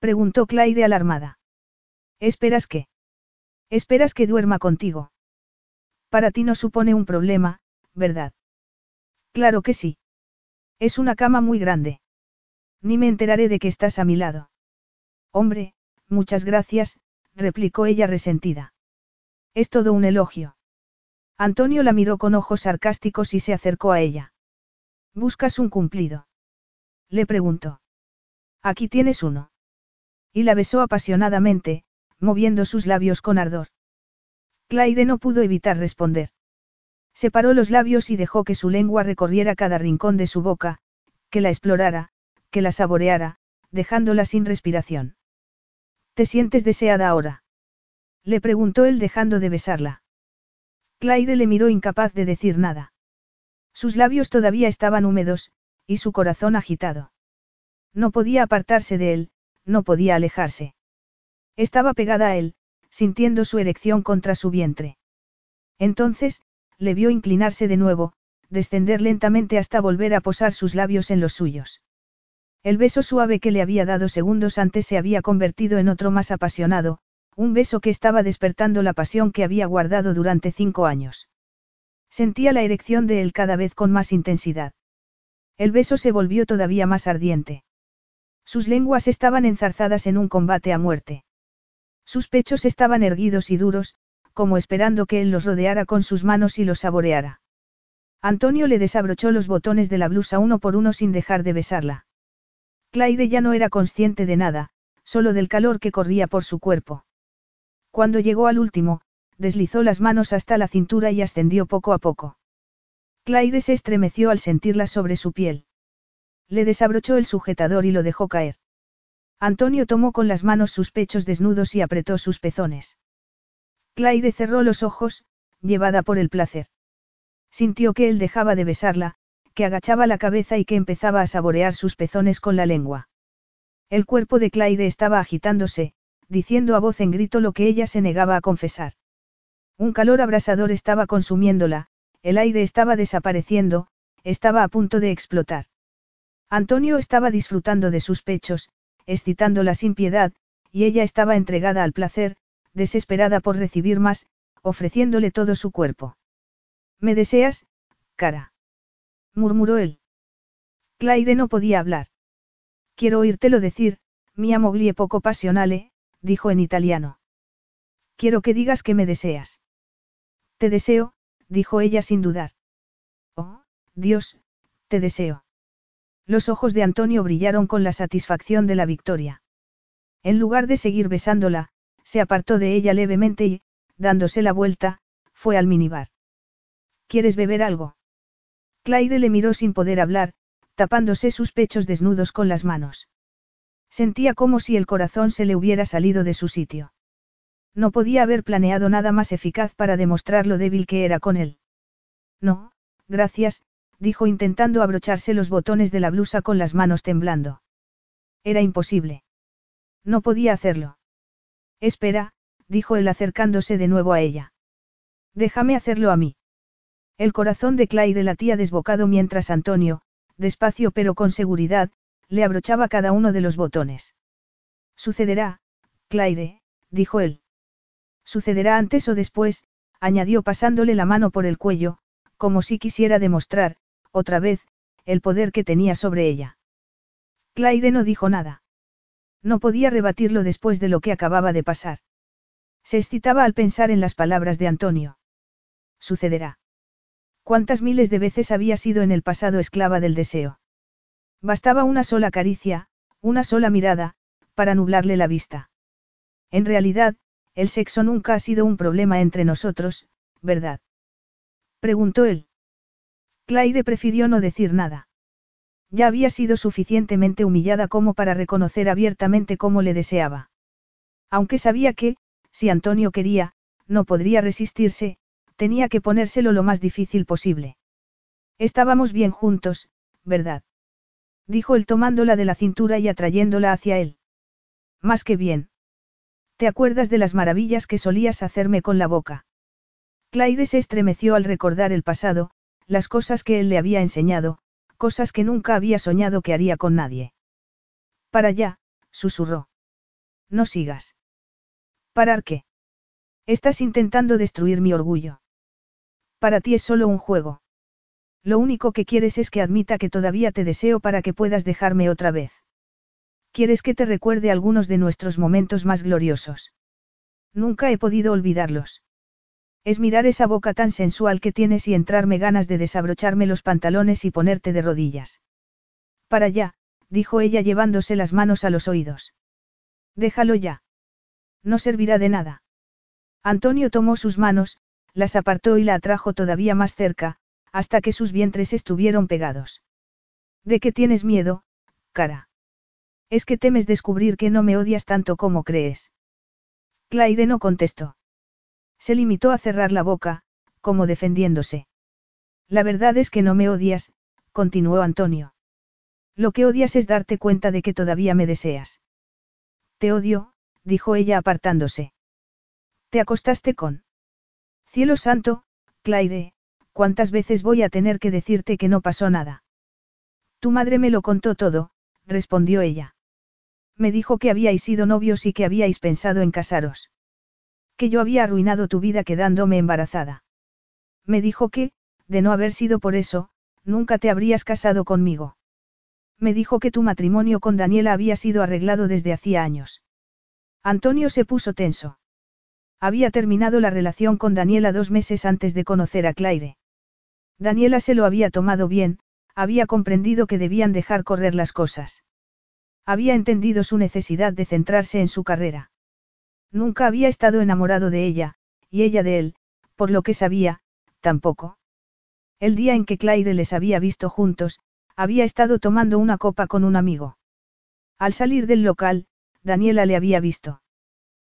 Preguntó Claire alarmada. ¿Esperas qué? ¿Esperas que duerma contigo? Para ti no supone un problema, ¿verdad? Claro que sí. Es una cama muy grande. Ni me enteraré de que estás a mi lado. Hombre, muchas gracias, replicó ella resentida. Es todo un elogio. Antonio la miró con ojos sarcásticos y se acercó a ella. ¿Buscas un cumplido? Le preguntó. Aquí tienes uno. Y la besó apasionadamente, moviendo sus labios con ardor. Claire no pudo evitar responder. Separó los labios y dejó que su lengua recorriera cada rincón de su boca, que la explorara, que la saboreara, dejándola sin respiración. ¿Te sientes deseada ahora? Le preguntó él dejando de besarla. Claire le miró incapaz de decir nada. Sus labios todavía estaban húmedos, y su corazón agitado. No podía apartarse de él, no podía alejarse. Estaba pegada a él, sintiendo su erección contra su vientre. Entonces, le vio inclinarse de nuevo, descender lentamente hasta volver a posar sus labios en los suyos. El beso suave que le había dado segundos antes se había convertido en otro más apasionado, un beso que estaba despertando la pasión que había guardado durante cinco años. Sentía la erección de él cada vez con más intensidad. El beso se volvió todavía más ardiente. Sus lenguas estaban enzarzadas en un combate a muerte. Sus pechos estaban erguidos y duros, como esperando que él los rodeara con sus manos y los saboreara. Antonio le desabrochó los botones de la blusa uno por uno sin dejar de besarla. Claire ya no era consciente de nada, solo del calor que corría por su cuerpo. Cuando llegó al último, deslizó las manos hasta la cintura y ascendió poco a poco. Claire se estremeció al sentirla sobre su piel. Le desabrochó el sujetador y lo dejó caer. Antonio tomó con las manos sus pechos desnudos y apretó sus pezones. Claire cerró los ojos, llevada por el placer. Sintió que él dejaba de besarla, que agachaba la cabeza y que empezaba a saborear sus pezones con la lengua. El cuerpo de Claire estaba agitándose, diciendo a voz en grito lo que ella se negaba a confesar. Un calor abrasador estaba consumiéndola, el aire estaba desapareciendo, estaba a punto de explotar. Antonio estaba disfrutando de sus pechos, excitándola sin piedad, y ella estaba entregada al placer, desesperada por recibir más, ofreciéndole todo su cuerpo. ¿Me deseas, cara? murmuró él. Claire no podía hablar. Quiero oírtelo decir, mia moglie poco pasionale, dijo en italiano. Quiero que digas que me deseas. Te deseo, dijo ella sin dudar. Oh, Dios, te deseo. Los ojos de Antonio brillaron con la satisfacción de la victoria. En lugar de seguir besándola, se apartó de ella levemente y, dándose la vuelta, fue al minibar. ¿Quieres beber algo? Claire le miró sin poder hablar, tapándose sus pechos desnudos con las manos. Sentía como si el corazón se le hubiera salido de su sitio. No podía haber planeado nada más eficaz para demostrar lo débil que era con él. No, gracias, dijo intentando abrocharse los botones de la blusa con las manos temblando. Era imposible. No podía hacerlo. Espera, dijo él acercándose de nuevo a ella. Déjame hacerlo a mí. El corazón de Claire latía desbocado mientras Antonio, despacio pero con seguridad, le abrochaba cada uno de los botones. Sucederá, Claire, dijo él. Sucederá antes o después, añadió pasándole la mano por el cuello, como si quisiera demostrar, otra vez, el poder que tenía sobre ella. Claire no dijo nada. No podía rebatirlo después de lo que acababa de pasar. Se excitaba al pensar en las palabras de Antonio. Sucederá. ¿Cuántas miles de veces había sido en el pasado esclava del deseo? Bastaba una sola caricia, una sola mirada, para nublarle la vista. En realidad, el sexo nunca ha sido un problema entre nosotros, ¿verdad? Preguntó él. Claire prefirió no decir nada. Ya había sido suficientemente humillada como para reconocer abiertamente cómo le deseaba. Aunque sabía que, si Antonio quería, no podría resistirse, tenía que ponérselo lo más difícil posible. Estábamos bien juntos, ¿verdad? Dijo él tomándola de la cintura y atrayéndola hacia él. Más que bien. ¿Te acuerdas de las maravillas que solías hacerme con la boca? Claire se estremeció al recordar el pasado, las cosas que él le había enseñado, cosas que nunca había soñado que haría con nadie. Para allá, susurró. No sigas. ¿Parar qué? Estás intentando destruir mi orgullo. Para ti es solo un juego. Lo único que quieres es que admita que todavía te deseo para que puedas dejarme otra vez. Quieres que te recuerde algunos de nuestros momentos más gloriosos. Nunca he podido olvidarlos. Es mirar esa boca tan sensual que tienes y entrarme ganas de desabrocharme los pantalones y ponerte de rodillas. Para allá, dijo ella llevándose las manos a los oídos. Déjalo ya. No servirá de nada. Antonio tomó sus manos, las apartó y la atrajo todavía más cerca, hasta que sus vientres estuvieron pegados. ¿De qué tienes miedo, cara? Es que temes descubrir que no me odias tanto como crees. Claire no contestó. Se limitó a cerrar la boca, como defendiéndose. La verdad es que no me odias, continuó Antonio. Lo que odias es darte cuenta de que todavía me deseas. Te odio, dijo ella apartándose. ¿Te acostaste con? Cielo santo, Claire, ¿cuántas veces voy a tener que decirte que no pasó nada? Tu madre me lo contó todo, respondió ella. Me dijo que habíais sido novios y que habíais pensado en casaros. Que yo había arruinado tu vida quedándome embarazada. Me dijo que, de no haber sido por eso, nunca te habrías casado conmigo. Me dijo que tu matrimonio con Daniela había sido arreglado desde hacía años. Antonio se puso tenso. Había terminado la relación con Daniela dos meses antes de conocer a Claire. Daniela se lo había tomado bien, había comprendido que debían dejar correr las cosas. Había entendido su necesidad de centrarse en su carrera. Nunca había estado enamorado de ella, y ella de él, por lo que sabía, tampoco. El día en que Claire les había visto juntos, había estado tomando una copa con un amigo. Al salir del local, Daniela le había visto.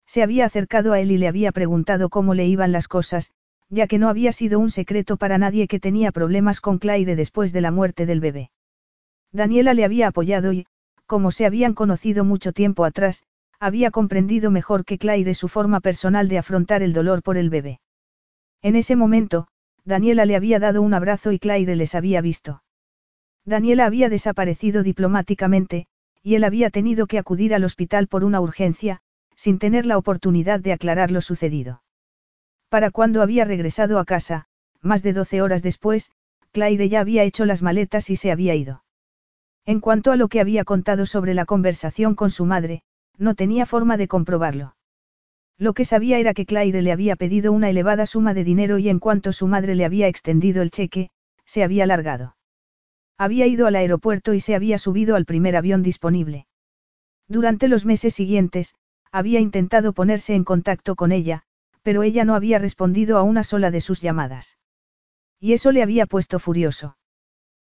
Se había acercado a él y le había preguntado cómo le iban las cosas, ya que no había sido un secreto para nadie que tenía problemas con Claire después de la muerte del bebé. Daniela le había apoyado y, como se habían conocido mucho tiempo atrás, había comprendido mejor que Claire su forma personal de afrontar el dolor por el bebé. En ese momento, Daniela le había dado un abrazo y Claire les había visto. Daniela había desaparecido diplomáticamente, y él había tenido que acudir al hospital por una urgencia, sin tener la oportunidad de aclarar lo sucedido. Para cuando había regresado a casa, más de doce horas después, Claire ya había hecho las maletas y se había ido. En cuanto a lo que había contado sobre la conversación con su madre, no tenía forma de comprobarlo. Lo que sabía era que Claire le había pedido una elevada suma de dinero y en cuanto su madre le había extendido el cheque, se había largado. Había ido al aeropuerto y se había subido al primer avión disponible. Durante los meses siguientes, había intentado ponerse en contacto con ella, pero ella no había respondido a una sola de sus llamadas. Y eso le había puesto furioso.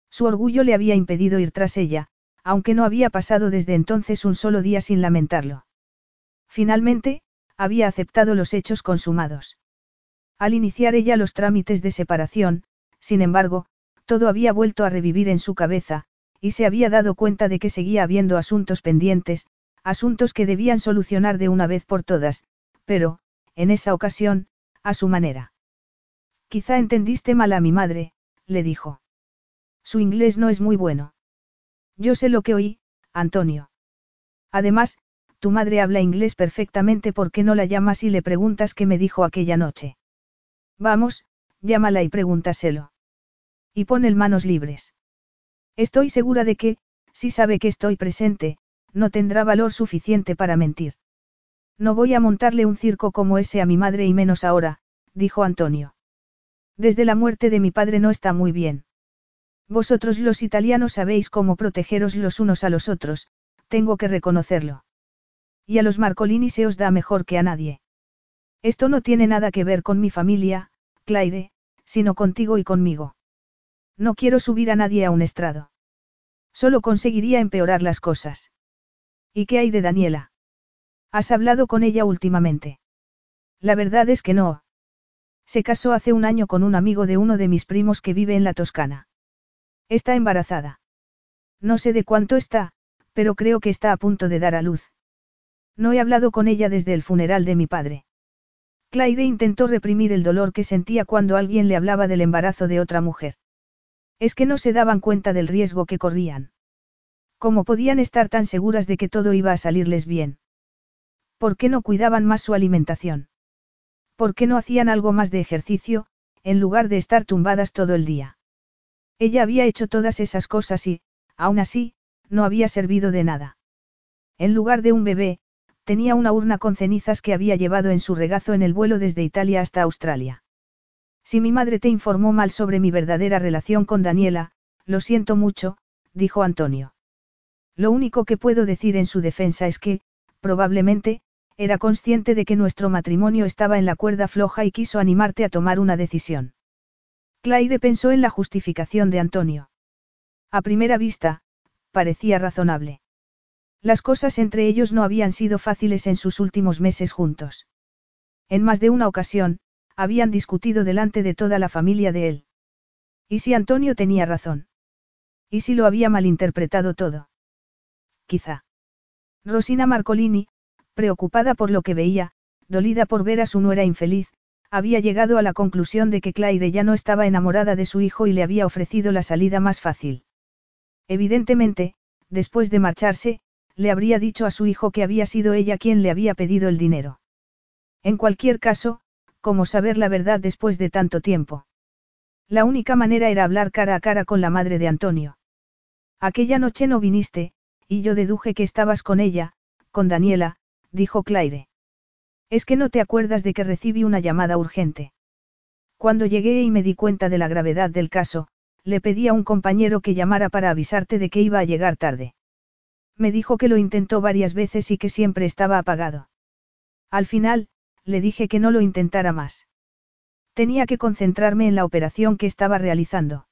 Su orgullo le había impedido ir tras ella, aunque no había pasado desde entonces un solo día sin lamentarlo. Finalmente, había aceptado los hechos consumados. Al iniciar ella los trámites de separación, sin embargo, todo había vuelto a revivir en su cabeza, y se había dado cuenta de que seguía habiendo asuntos pendientes, asuntos que debían solucionar de una vez por todas, pero, en esa ocasión, a su manera. Quizá entendiste mal a mi madre, le dijo. Su inglés no es muy bueno. Yo sé lo que oí, Antonio. Además, tu madre habla inglés perfectamente porque no la llamas y le preguntas qué me dijo aquella noche. Vamos, llámala y pregúntaselo. Y pon el manos libres. Estoy segura de que, si sabe que estoy presente, no tendrá valor suficiente para mentir. No voy a montarle un circo como ese a mi madre y menos ahora, dijo Antonio. Desde la muerte de mi padre no está muy bien. Vosotros los italianos sabéis cómo protegeros los unos a los otros, tengo que reconocerlo. Y a los Marcolini se os da mejor que a nadie. Esto no tiene nada que ver con mi familia, Claire, sino contigo y conmigo. No quiero subir a nadie a un estrado. Solo conseguiría empeorar las cosas. ¿Y qué hay de Daniela? ¿Has hablado con ella últimamente? La verdad es que no. Se casó hace un año con un amigo de uno de mis primos que vive en la Toscana. Está embarazada. No sé de cuánto está, pero creo que está a punto de dar a luz. No he hablado con ella desde el funeral de mi padre. Claire intentó reprimir el dolor que sentía cuando alguien le hablaba del embarazo de otra mujer. Es que no se daban cuenta del riesgo que corrían. ¿Cómo podían estar tan seguras de que todo iba a salirles bien? ¿Por qué no cuidaban más su alimentación? ¿Por qué no hacían algo más de ejercicio, en lugar de estar tumbadas todo el día? Ella había hecho todas esas cosas y, aún así, no había servido de nada. En lugar de un bebé, tenía una urna con cenizas que había llevado en su regazo en el vuelo desde Italia hasta Australia. Si mi madre te informó mal sobre mi verdadera relación con Daniela, lo siento mucho, dijo Antonio. Lo único que puedo decir en su defensa es que, probablemente, era consciente de que nuestro matrimonio estaba en la cuerda floja y quiso animarte a tomar una decisión. Claire pensó en la justificación de Antonio. A primera vista, parecía razonable. Las cosas entre ellos no habían sido fáciles en sus últimos meses juntos. En más de una ocasión, habían discutido delante de toda la familia de él. ¿Y si Antonio tenía razón? ¿Y si lo había malinterpretado todo? Quizá. Rosina Marcolini, preocupada por lo que veía, dolida por ver a su nuera infeliz, había llegado a la conclusión de que Claire ya no estaba enamorada de su hijo y le había ofrecido la salida más fácil. Evidentemente, después de marcharse, le habría dicho a su hijo que había sido ella quien le había pedido el dinero. En cualquier caso, ¿cómo saber la verdad después de tanto tiempo? La única manera era hablar cara a cara con la madre de Antonio. Aquella noche no viniste, y yo deduje que estabas con ella, con Daniela, dijo Claire. Es que no te acuerdas de que recibí una llamada urgente. Cuando llegué y me di cuenta de la gravedad del caso, le pedí a un compañero que llamara para avisarte de que iba a llegar tarde. Me dijo que lo intentó varias veces y que siempre estaba apagado. Al final, le dije que no lo intentara más. Tenía que concentrarme en la operación que estaba realizando.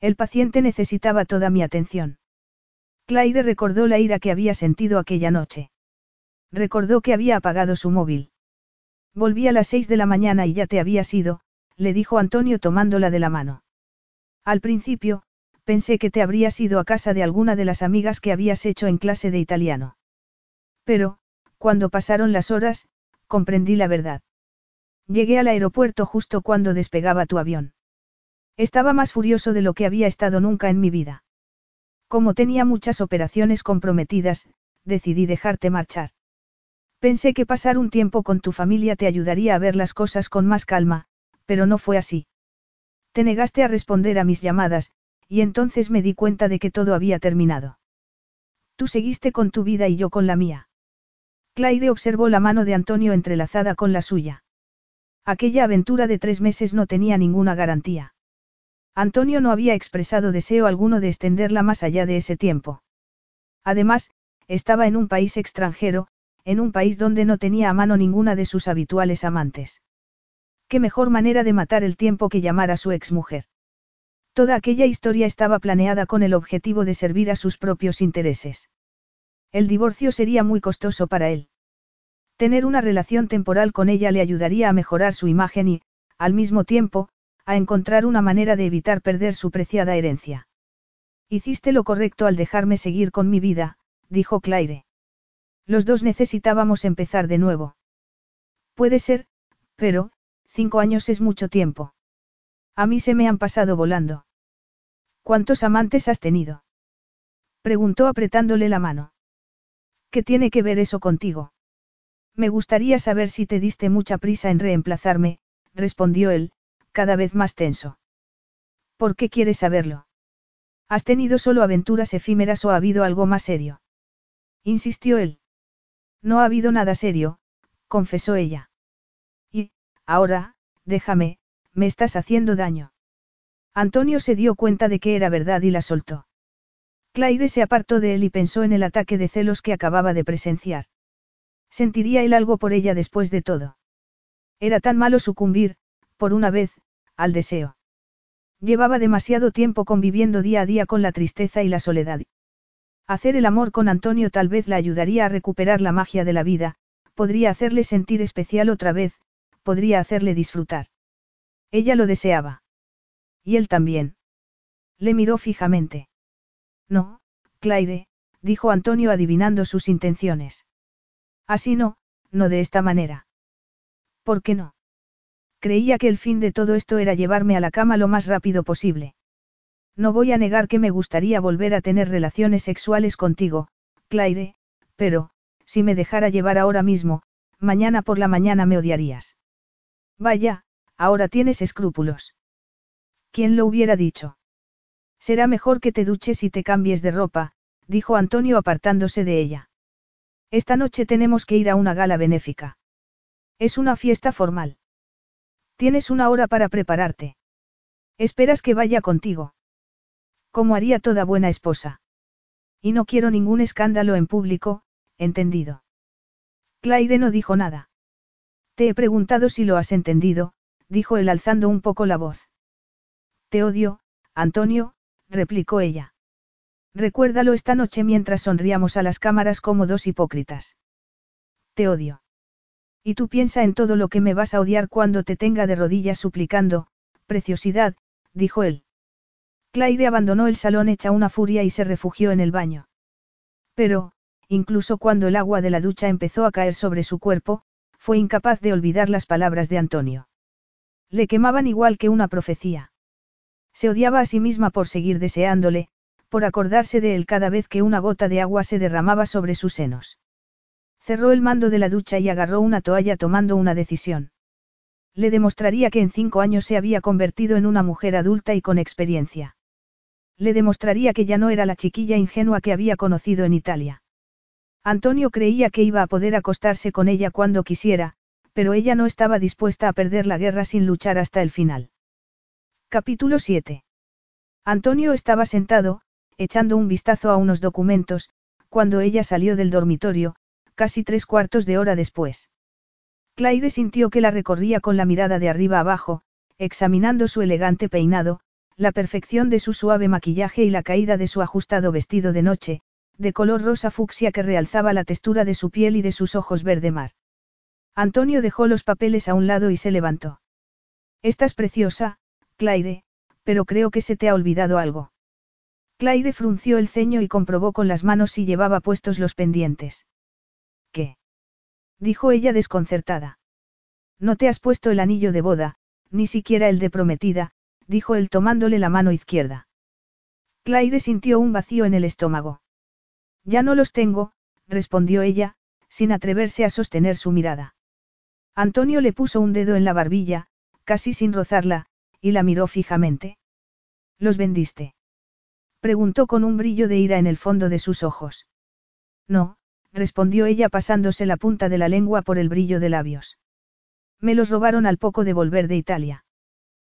El paciente necesitaba toda mi atención. Claire recordó la ira que había sentido aquella noche. Recordó que había apagado su móvil. Volví a las seis de la mañana y ya te había ido, le dijo Antonio tomándola de la mano. Al principio, pensé que te habrías ido a casa de alguna de las amigas que habías hecho en clase de italiano. Pero, cuando pasaron las horas, comprendí la verdad. Llegué al aeropuerto justo cuando despegaba tu avión. Estaba más furioso de lo que había estado nunca en mi vida. Como tenía muchas operaciones comprometidas, decidí dejarte marchar. Pensé que pasar un tiempo con tu familia te ayudaría a ver las cosas con más calma, pero no fue así. Te negaste a responder a mis llamadas, y entonces me di cuenta de que todo había terminado. Tú seguiste con tu vida y yo con la mía. Claire observó la mano de Antonio entrelazada con la suya. Aquella aventura de tres meses no tenía ninguna garantía. Antonio no había expresado deseo alguno de extenderla más allá de ese tiempo. Además, estaba en un país extranjero, en un país donde no tenía a mano ninguna de sus habituales amantes. Qué mejor manera de matar el tiempo que llamar a su exmujer. Toda aquella historia estaba planeada con el objetivo de servir a sus propios intereses. El divorcio sería muy costoso para él. Tener una relación temporal con ella le ayudaría a mejorar su imagen y, al mismo tiempo, a encontrar una manera de evitar perder su preciada herencia. Hiciste lo correcto al dejarme seguir con mi vida, dijo Claire. Los dos necesitábamos empezar de nuevo. Puede ser, pero, cinco años es mucho tiempo. A mí se me han pasado volando. ¿Cuántos amantes has tenido? Preguntó apretándole la mano. ¿Qué tiene que ver eso contigo? Me gustaría saber si te diste mucha prisa en reemplazarme, respondió él, cada vez más tenso. ¿Por qué quieres saberlo? ¿Has tenido solo aventuras efímeras o ha habido algo más serio? Insistió él. No ha habido nada serio, confesó ella. Y, ahora, déjame, me estás haciendo daño. Antonio se dio cuenta de que era verdad y la soltó. Claire se apartó de él y pensó en el ataque de celos que acababa de presenciar. Sentiría él algo por ella después de todo. Era tan malo sucumbir, por una vez, al deseo. Llevaba demasiado tiempo conviviendo día a día con la tristeza y la soledad. Hacer el amor con Antonio tal vez la ayudaría a recuperar la magia de la vida, podría hacerle sentir especial otra vez, podría hacerle disfrutar. Ella lo deseaba. Y él también. Le miró fijamente. No, Claire, dijo Antonio adivinando sus intenciones. Así no, no de esta manera. ¿Por qué no? Creía que el fin de todo esto era llevarme a la cama lo más rápido posible. No voy a negar que me gustaría volver a tener relaciones sexuales contigo, Claire, pero, si me dejara llevar ahora mismo, mañana por la mañana me odiarías. Vaya, ahora tienes escrúpulos. ¿Quién lo hubiera dicho? Será mejor que te duches y te cambies de ropa, dijo Antonio apartándose de ella. Esta noche tenemos que ir a una gala benéfica. Es una fiesta formal. Tienes una hora para prepararte. Esperas que vaya contigo. Como haría toda buena esposa. Y no quiero ningún escándalo en público, entendido. Claire no dijo nada. Te he preguntado si lo has entendido, dijo él alzando un poco la voz. Te odio, Antonio, replicó ella. Recuérdalo esta noche mientras sonríamos a las cámaras como dos hipócritas. Te odio. Y tú piensa en todo lo que me vas a odiar cuando te tenga de rodillas suplicando, preciosidad, dijo él. Claire abandonó el salón hecha una furia y se refugió en el baño. Pero, incluso cuando el agua de la ducha empezó a caer sobre su cuerpo, fue incapaz de olvidar las palabras de Antonio. Le quemaban igual que una profecía. Se odiaba a sí misma por seguir deseándole, por acordarse de él cada vez que una gota de agua se derramaba sobre sus senos. Cerró el mando de la ducha y agarró una toalla tomando una decisión. Le demostraría que en cinco años se había convertido en una mujer adulta y con experiencia. Le demostraría que ya no era la chiquilla ingenua que había conocido en Italia. Antonio creía que iba a poder acostarse con ella cuando quisiera, pero ella no estaba dispuesta a perder la guerra sin luchar hasta el final. Capítulo 7. Antonio estaba sentado, echando un vistazo a unos documentos, cuando ella salió del dormitorio, casi tres cuartos de hora después. Claire sintió que la recorría con la mirada de arriba abajo, examinando su elegante peinado, la perfección de su suave maquillaje y la caída de su ajustado vestido de noche, de color rosa fucsia que realzaba la textura de su piel y de sus ojos verde mar. Antonio dejó los papeles a un lado y se levantó. Estás preciosa, Claire, pero creo que se te ha olvidado algo. Claire frunció el ceño y comprobó con las manos si llevaba puestos los pendientes. ¿Qué? dijo ella desconcertada. No te has puesto el anillo de boda, ni siquiera el de prometida, dijo él tomándole la mano izquierda. Claire sintió un vacío en el estómago. Ya no los tengo, respondió ella, sin atreverse a sostener su mirada. Antonio le puso un dedo en la barbilla, casi sin rozarla, y la miró fijamente. ¿Los vendiste? Preguntó con un brillo de ira en el fondo de sus ojos. No, respondió ella pasándose la punta de la lengua por el brillo de labios. Me los robaron al poco de volver de Italia.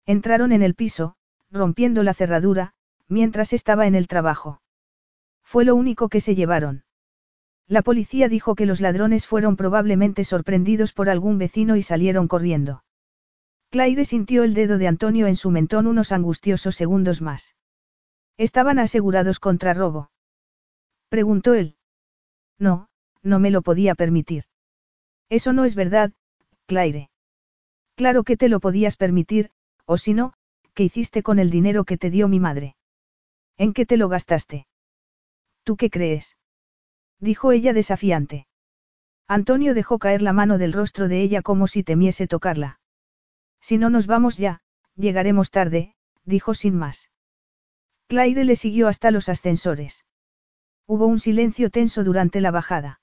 Entraron en el piso, rompiendo la cerradura, mientras estaba en el trabajo. Fue lo único que se llevaron. La policía dijo que los ladrones fueron probablemente sorprendidos por algún vecino y salieron corriendo. Claire sintió el dedo de Antonio en su mentón unos angustiosos segundos más. ¿Estaban asegurados contra robo? Preguntó él. No, no me lo podía permitir. Eso no es verdad, Claire. Claro que te lo podías permitir, o si no, ¿qué hiciste con el dinero que te dio mi madre? ¿En qué te lo gastaste? ¿Tú qué crees? Dijo ella desafiante. Antonio dejó caer la mano del rostro de ella como si temiese tocarla. Si no nos vamos ya, llegaremos tarde, dijo sin más. Claire le siguió hasta los ascensores. Hubo un silencio tenso durante la bajada.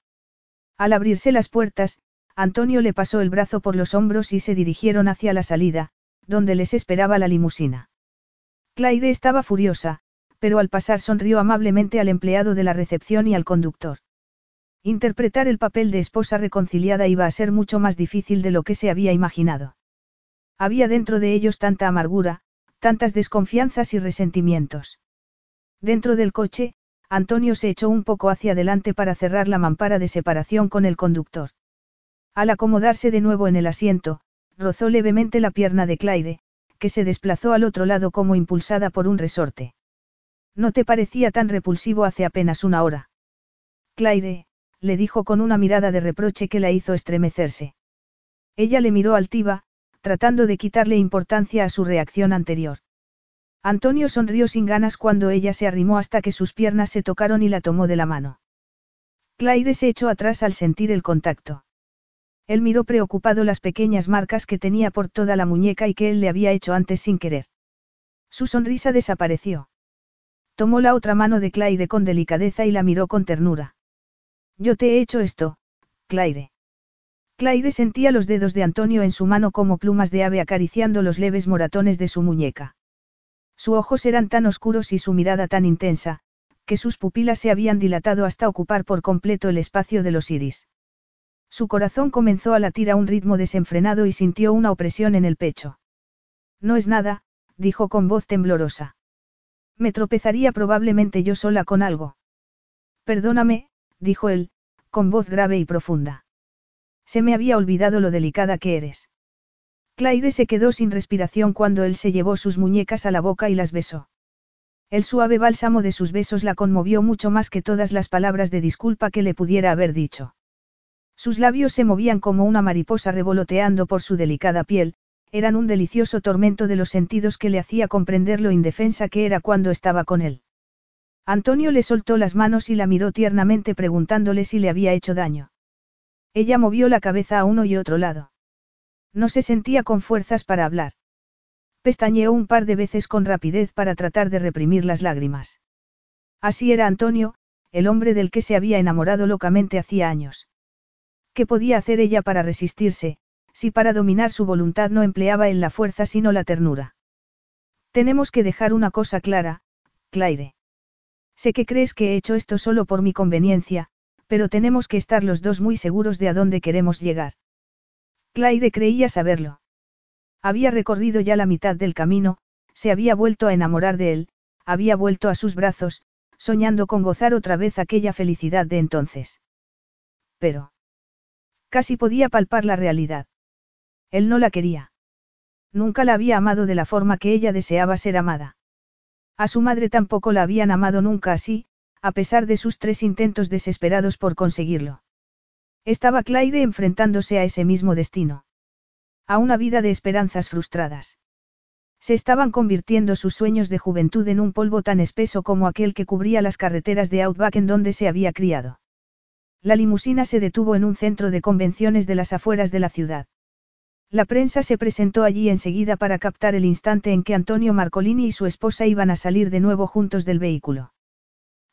Al abrirse las puertas, Antonio le pasó el brazo por los hombros y se dirigieron hacia la salida, donde les esperaba la limusina. Claire estaba furiosa, pero al pasar sonrió amablemente al empleado de la recepción y al conductor. Interpretar el papel de esposa reconciliada iba a ser mucho más difícil de lo que se había imaginado. Había dentro de ellos tanta amargura, tantas desconfianzas y resentimientos. Dentro del coche, Antonio se echó un poco hacia adelante para cerrar la mampara de separación con el conductor. Al acomodarse de nuevo en el asiento, rozó levemente la pierna de Claire, que se desplazó al otro lado como impulsada por un resorte. No te parecía tan repulsivo hace apenas una hora. Claire, le dijo con una mirada de reproche que la hizo estremecerse. Ella le miró altiva, tratando de quitarle importancia a su reacción anterior. Antonio sonrió sin ganas cuando ella se arrimó hasta que sus piernas se tocaron y la tomó de la mano. Claire se echó atrás al sentir el contacto. Él miró preocupado las pequeñas marcas que tenía por toda la muñeca y que él le había hecho antes sin querer. Su sonrisa desapareció. Tomó la otra mano de Claire con delicadeza y la miró con ternura. Yo te he hecho esto, Claire. Claire sentía los dedos de Antonio en su mano como plumas de ave acariciando los leves moratones de su muñeca. Sus ojos eran tan oscuros y su mirada tan intensa, que sus pupilas se habían dilatado hasta ocupar por completo el espacio de los iris. Su corazón comenzó a latir a un ritmo desenfrenado y sintió una opresión en el pecho. No es nada, dijo con voz temblorosa. Me tropezaría probablemente yo sola con algo. Perdóname, dijo él, con voz grave y profunda. Se me había olvidado lo delicada que eres. Claire se quedó sin respiración cuando él se llevó sus muñecas a la boca y las besó. El suave bálsamo de sus besos la conmovió mucho más que todas las palabras de disculpa que le pudiera haber dicho. Sus labios se movían como una mariposa revoloteando por su delicada piel, eran un delicioso tormento de los sentidos que le hacía comprender lo indefensa que era cuando estaba con él. Antonio le soltó las manos y la miró tiernamente preguntándole si le había hecho daño. Ella movió la cabeza a uno y otro lado. No se sentía con fuerzas para hablar. Pestañeó un par de veces con rapidez para tratar de reprimir las lágrimas. Así era Antonio, el hombre del que se había enamorado locamente hacía años. ¿Qué podía hacer ella para resistirse, si para dominar su voluntad no empleaba en la fuerza sino la ternura. Tenemos que dejar una cosa clara, Claire. Sé que crees que he hecho esto solo por mi conveniencia, Pero tenemos que estar los dos muy seguros de a dónde queremos llegar. Claire creía saberlo. Había recorrido ya la mitad del camino, se había vuelto a enamorar de él, había vuelto a sus brazos, soñando con gozar otra vez aquella felicidad de entonces. Pero. Casi podía palpar la realidad. Él no la quería. Nunca la había amado de la forma que ella deseaba ser amada. A su madre tampoco la habían amado nunca así, a pesar de sus tres intentos desesperados por conseguirlo. Estaba Claire enfrentándose a ese mismo destino. A una vida de esperanzas frustradas. Se estaban convirtiendo sus sueños de juventud en un polvo tan espeso como aquel que cubría las carreteras de Outback en donde se había criado. La limusina se detuvo en un centro de convenciones de las afueras de la ciudad. La prensa se presentó allí enseguida para captar el instante en que Antonio Marcolini y su esposa iban a salir de nuevo juntos del vehículo.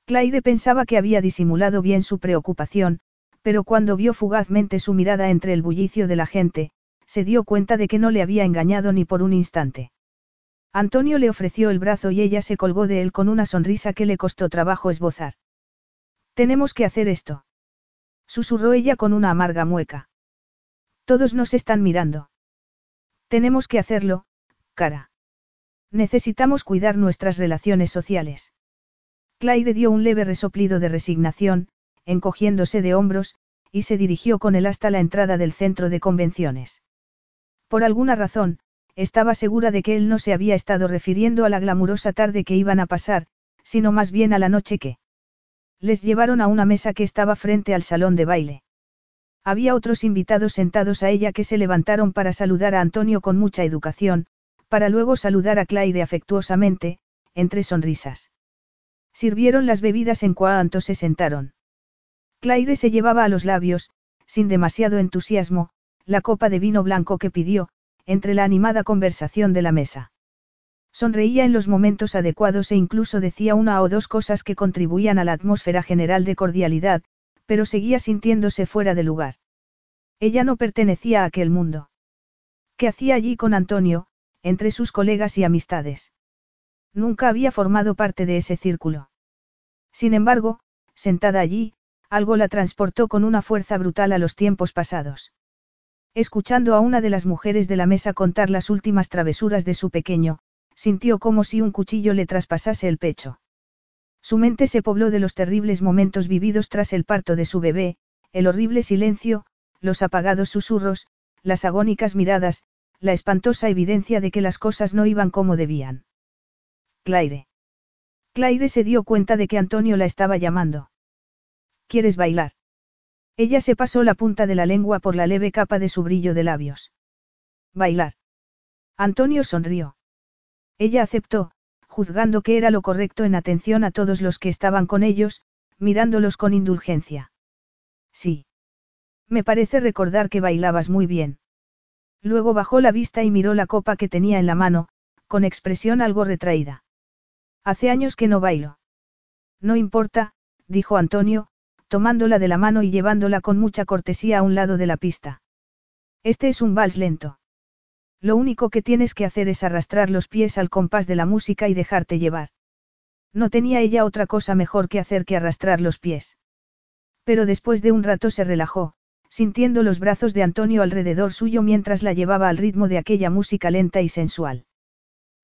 Claire pensaba que había disimulado bien su preocupación, pero cuando vio fugazmente su mirada entre el bullicio de la gente, se dio cuenta de que no le había engañado ni por un instante. Antonio le ofreció el brazo y ella se colgó de él con una sonrisa que le costó trabajo esbozar. Tenemos que hacer esto. Susurró ella con una amarga mueca. Todos nos están mirando. Tenemos que hacerlo, cara. Necesitamos cuidar nuestras relaciones sociales. Claire dio un leve resoplido de resignación, encogiéndose de hombros, y se dirigió con él hasta la entrada del centro de convenciones. Por alguna razón, estaba segura de que él no se había estado refiriendo a la glamurosa tarde que iban a pasar, sino más bien a la noche que. Les llevaron a una mesa que estaba frente al salón de baile. Había otros invitados sentados a ella que se levantaron para saludar a Antonio con mucha educación, para luego saludar a Claire afectuosamente, entre sonrisas. Sirvieron las bebidas en cuanto se sentaron. Claire se llevaba a los labios, sin demasiado entusiasmo, la copa de vino blanco que pidió, entre la animada conversación de la mesa. Sonreía en los momentos adecuados e incluso decía una o dos cosas que contribuían a la atmósfera general de cordialidad, pero seguía sintiéndose fuera de lugar. Ella no pertenecía a aquel mundo. ¿Qué hacía allí con Antonio, entre sus colegas y amistades? Nunca había formado parte de ese círculo. Sin embargo, sentada allí, algo la transportó con una fuerza brutal a los tiempos pasados. Escuchando a una de las mujeres de la mesa contar las últimas travesuras de su pequeño, sintió como si un cuchillo le traspasase el pecho. Su mente se pobló de los terribles momentos vividos tras el parto de su bebé, el horrible silencio, los apagados susurros, las agónicas miradas, la espantosa evidencia de que las cosas no iban como debían. Claire. Claire se dio cuenta de que Antonio la estaba llamando. ¿Quieres bailar? Ella se pasó la punta de la lengua por la leve capa de su brillo de labios. Bailar. Antonio sonrió. Ella aceptó, juzgando que era lo correcto en atención a todos los que estaban con ellos, mirándolos con indulgencia. Sí. Me parece recordar que bailabas muy bien. Luego bajó la vista y miró la copa que tenía en la mano, con expresión algo retraída. Hace años que no bailo. No importa, dijo Antonio, tomándola de la mano y llevándola con mucha cortesía a un lado de la pista. Este es un vals lento. Lo único que tienes que hacer es arrastrar los pies al compás de la música y dejarte llevar. No tenía ella otra cosa mejor que hacer que arrastrar los pies. Pero después de un rato se relajó, sintiendo los brazos de Antonio alrededor suyo mientras la llevaba al ritmo de aquella música lenta y sensual.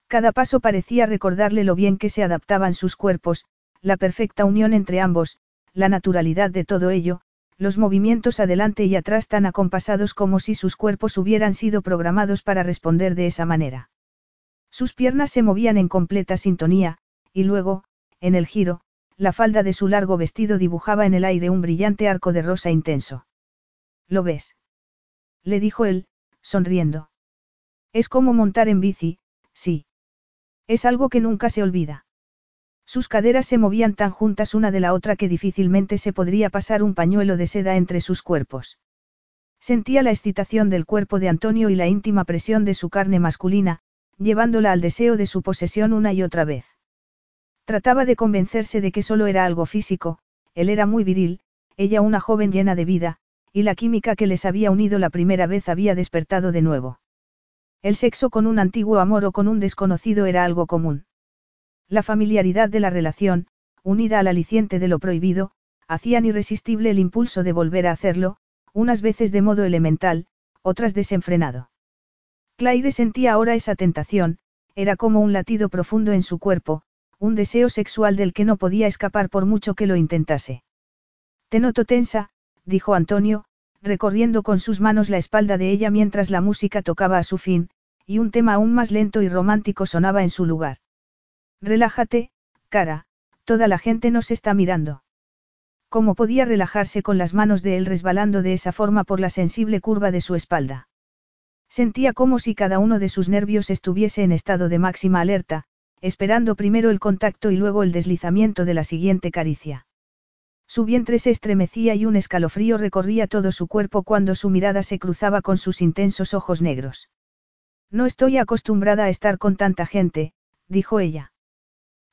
Cada paso parecía recordarle lo bien que se adaptaban sus cuerpos, la perfecta unión entre ambos, la naturalidad de todo ello, los movimientos adelante y atrás tan acompasados como si sus cuerpos hubieran sido programados para responder de esa manera. Sus piernas se movían en completa sintonía, y luego, en el giro, la falda de su largo vestido dibujaba en el aire un brillante arco de rosa intenso. ¿Lo ves? Le dijo él, sonriendo. Es como montar en bici, sí. Es algo que nunca se olvida. Sus caderas se movían tan juntas una de la otra que difícilmente se podría pasar un pañuelo de seda entre sus cuerpos. Sentía la excitación del cuerpo de Antonio y la íntima presión de su carne masculina, llevándola al deseo de su posesión una y otra vez. Trataba de convencerse de que solo era algo físico, él era muy viril, ella una joven llena de vida, y la química que les había unido la primera vez había despertado de nuevo. El sexo con un antiguo amor o con un desconocido era algo común. La familiaridad de la relación, unida al aliciente de lo prohibido, hacían irresistible el impulso de volver a hacerlo, unas veces de modo elemental, otras desenfrenado. Claire sentía ahora esa tentación, era como un latido profundo en su cuerpo, un deseo sexual del que no podía escapar por mucho que lo intentase. Te noto tensa, dijo Antonio, recorriendo con sus manos la espalda de ella mientras la música tocaba a su fin, y un tema aún más lento y romántico sonaba en su lugar. Relájate, cara, toda la gente nos está mirando. ¿Cómo podía relajarse con las manos de él resbalando de esa forma por la sensible curva de su espalda? Sentía como si cada uno de sus nervios estuviese en estado de máxima alerta, esperando primero el contacto y luego el deslizamiento de la siguiente caricia. Su vientre se estremecía y un escalofrío recorría todo su cuerpo cuando su mirada se cruzaba con sus intensos ojos negros. No estoy acostumbrada a estar con tanta gente, dijo ella.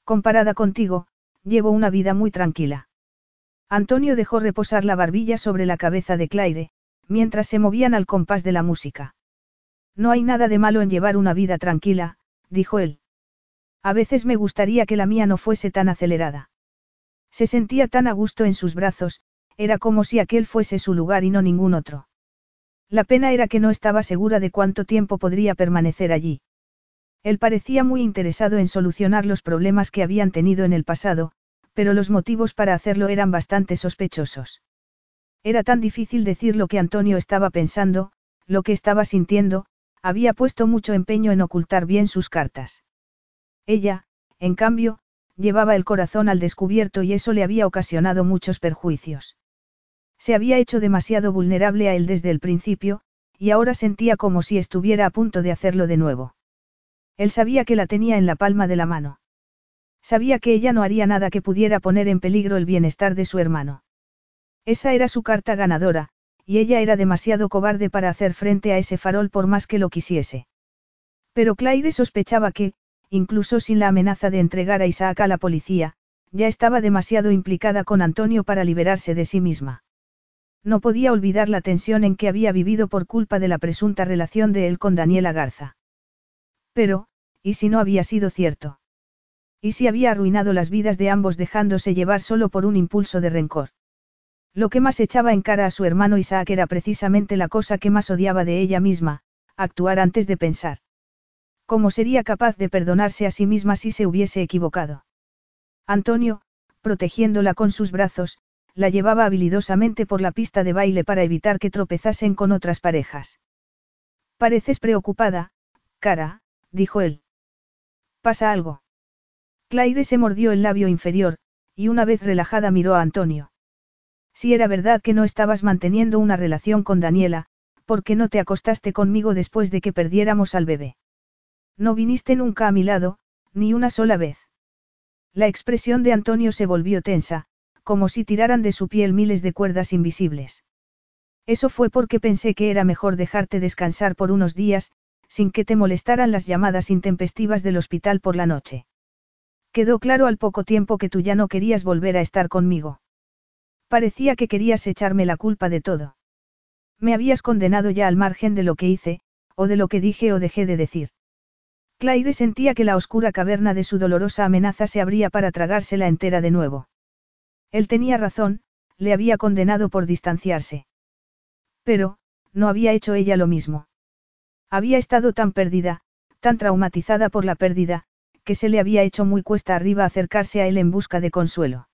Comparada contigo, llevo una vida muy tranquila. Antonio dejó reposar la barbilla sobre la cabeza de Claire, mientras se movían al compás de la música. No hay nada de malo en llevar una vida tranquila, dijo él. A veces me gustaría que la mía no fuese tan acelerada. Se sentía tan a gusto en sus brazos, era como si aquel fuese su lugar y no ningún otro. La pena era que no estaba segura de cuánto tiempo podría permanecer allí. Él parecía muy interesado en solucionar los problemas que habían tenido en el pasado, pero los motivos para hacerlo eran bastante sospechosos. Era tan difícil decir lo que Antonio estaba pensando, lo que estaba sintiendo, había puesto mucho empeño en ocultar bien sus cartas. Ella, en cambio, llevaba el corazón al descubierto y eso le había ocasionado muchos perjuicios. Se había hecho demasiado vulnerable a él desde el principio, y ahora sentía como si estuviera a punto de hacerlo de nuevo. Él sabía que la tenía en la palma de la mano. Sabía que ella no haría nada que pudiera poner en peligro el bienestar de su hermano. Esa era su carta ganadora, y ella era demasiado cobarde para hacer frente a ese farol por más que lo quisiese. Pero Claire sospechaba que, incluso sin la amenaza de entregar a Isaac a la policía, ya estaba demasiado implicada con Antonio para liberarse de sí misma. No podía olvidar la tensión en que había vivido por culpa de la presunta relación de él con Daniela Garza. Pero, ¿y si no había sido cierto? ¿Y si había arruinado las vidas de ambos dejándose llevar solo por un impulso de rencor? Lo que más echaba en cara a su hermano Isaac era precisamente la cosa que más odiaba de ella misma, actuar antes de pensar. ¿Cómo sería capaz de perdonarse a sí misma si se hubiese equivocado? Antonio, protegiéndola con sus brazos, la llevaba habilidosamente por la pista de baile para evitar que tropezasen con otras parejas. Pareces preocupada, cara, dijo él. ¿Pasa algo? Claire se mordió el labio inferior, y una vez relajada miró a Antonio. Si era verdad que no estabas manteniendo una relación con Daniela, ¿por qué no te acostaste conmigo después de que perdiéramos al bebé? No viniste nunca a mi lado, ni una sola vez. La expresión de Antonio se volvió tensa, como si tiraran de su piel miles de cuerdas invisibles. Eso fue porque pensé que era mejor dejarte descansar por unos días, sin que te molestaran las llamadas intempestivas del hospital por la noche. Quedó claro al poco tiempo que tú ya no querías volver a estar conmigo. Parecía que querías echarme la culpa de todo. Me habías condenado ya al margen de lo que hice, o de lo que dije o dejé de decir. Claire sentía que la oscura caverna de su dolorosa amenaza se abría para tragársela entera de nuevo. Él tenía razón, le había condenado por distanciarse. Pero, no había hecho ella lo mismo. Había estado tan perdida, tan traumatizada por la pérdida, que se le había hecho muy cuesta arriba acercarse a él en busca de consuelo.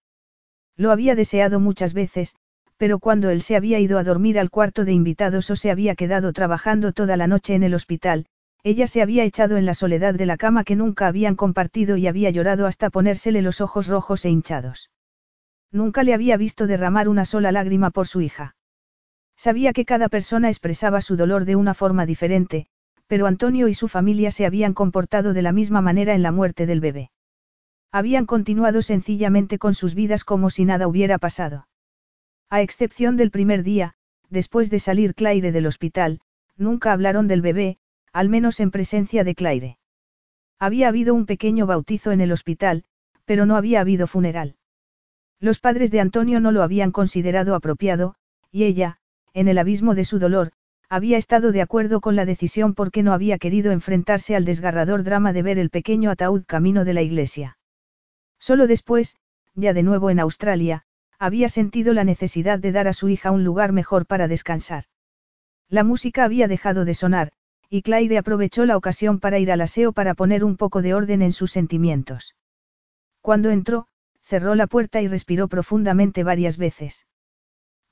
Lo había deseado muchas veces, pero cuando él se había ido a dormir al cuarto de invitados o se había quedado trabajando toda la noche en el hospital, ella se había echado en la soledad de la cama que nunca habían compartido y había llorado hasta ponérsele los ojos rojos e hinchados. Nunca le había visto derramar una sola lágrima por su hija. Sabía que cada persona expresaba su dolor de una forma diferente, pero Antonio y su familia se habían comportado de la misma manera en la muerte del bebé. Habían continuado sencillamente con sus vidas como si nada hubiera pasado. A excepción del primer día, después de salir Claire del hospital, nunca hablaron del bebé, al menos en presencia de Claire. Había habido un pequeño bautizo en el hospital, pero no había habido funeral. Los padres de Antonio no lo habían considerado apropiado, y ella, en el abismo de su dolor, había estado de acuerdo con la decisión porque no había querido enfrentarse al desgarrador drama de ver el pequeño ataúd camino de la iglesia. Solo después, ya de nuevo en Australia, había sentido la necesidad de dar a su hija un lugar mejor para descansar. La música había dejado de sonar, y Claire aprovechó la ocasión para ir al aseo para poner un poco de orden en sus sentimientos. Cuando entró, cerró la puerta y respiró profundamente varias veces.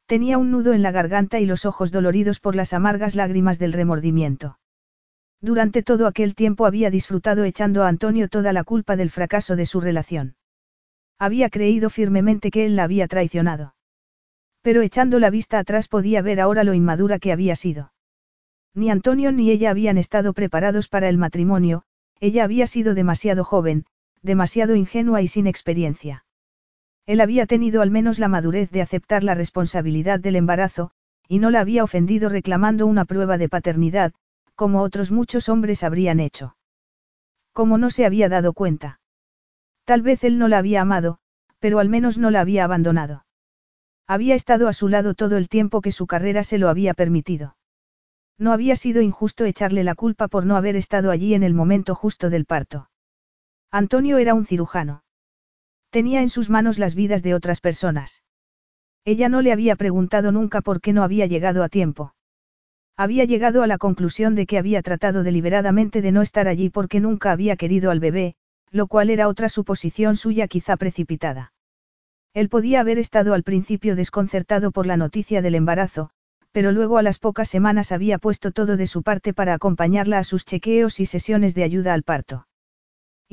Tenía un nudo en la garganta y los ojos doloridos por las amargas lágrimas del remordimiento. Durante todo aquel tiempo había disfrutado echando a Antonio toda la culpa del fracaso de su relación. Había creído firmemente que él la había traicionado. Pero echando la vista atrás podía ver ahora lo inmadura que había sido. Ni Antonio ni ella habían estado preparados para el matrimonio, ella había sido demasiado joven, demasiado ingenua y sin experiencia. Él había tenido al menos la madurez de aceptar la responsabilidad del embarazo, y no la había ofendido reclamando una prueba de paternidad, como otros muchos hombres habrían hecho. Como no se había dado cuenta. Tal vez él no la había amado, pero al menos no la había abandonado. Había estado a su lado todo el tiempo que su carrera se lo había permitido. No había sido injusto echarle la culpa por no haber estado allí en el momento justo del parto. Antonio era un cirujano. Tenía en sus manos las vidas de otras personas. Ella no le había preguntado nunca por qué no había llegado a tiempo. Había llegado a la conclusión de que había tratado deliberadamente de no estar allí porque nunca había querido al bebé, lo cual era otra suposición suya quizá precipitada. Él podía haber estado al principio desconcertado por la noticia del embarazo, pero luego a las pocas semanas había puesto todo de su parte para acompañarla a sus chequeos y sesiones de ayuda al parto.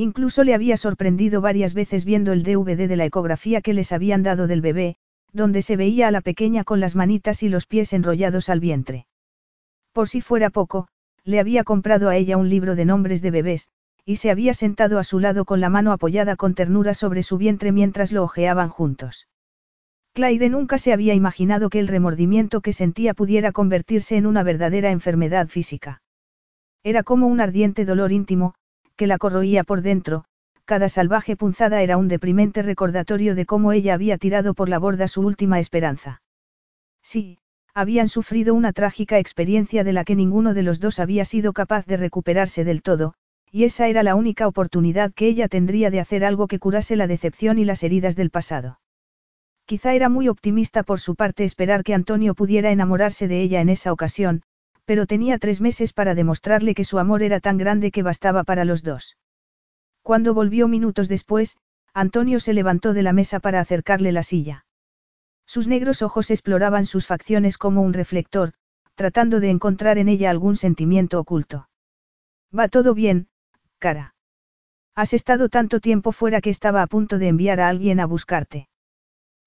Incluso le había sorprendido varias veces viendo el DVD de la ecografía que les habían dado del bebé, donde se veía a la pequeña con las manitas y los pies enrollados al vientre. Por si fuera poco, le había comprado a ella un libro de nombres de bebés, y se había sentado a su lado con la mano apoyada con ternura sobre su vientre mientras lo ojeaban juntos. Claire nunca se había imaginado que el remordimiento que sentía pudiera convertirse en una verdadera enfermedad física. Era como un ardiente dolor íntimo, que la corroía por dentro, cada salvaje punzada era un deprimente recordatorio de cómo ella había tirado por la borda su última esperanza. Sí, habían sufrido una trágica experiencia de la que ninguno de los dos había sido capaz de recuperarse del todo, y esa era la única oportunidad que ella tendría de hacer algo que curase la decepción y las heridas del pasado. Quizá era muy optimista por su parte esperar que Antonio pudiera enamorarse de ella en esa ocasión, pero tenía tres meses para demostrarle que su amor era tan grande que bastaba para los dos. Cuando volvió minutos después, Antonio se levantó de la mesa para acercarle la silla. Sus negros ojos exploraban sus facciones como un reflector, tratando de encontrar en ella algún sentimiento oculto. Va todo bien, cara. Has estado tanto tiempo fuera que estaba a punto de enviar a alguien a buscarte.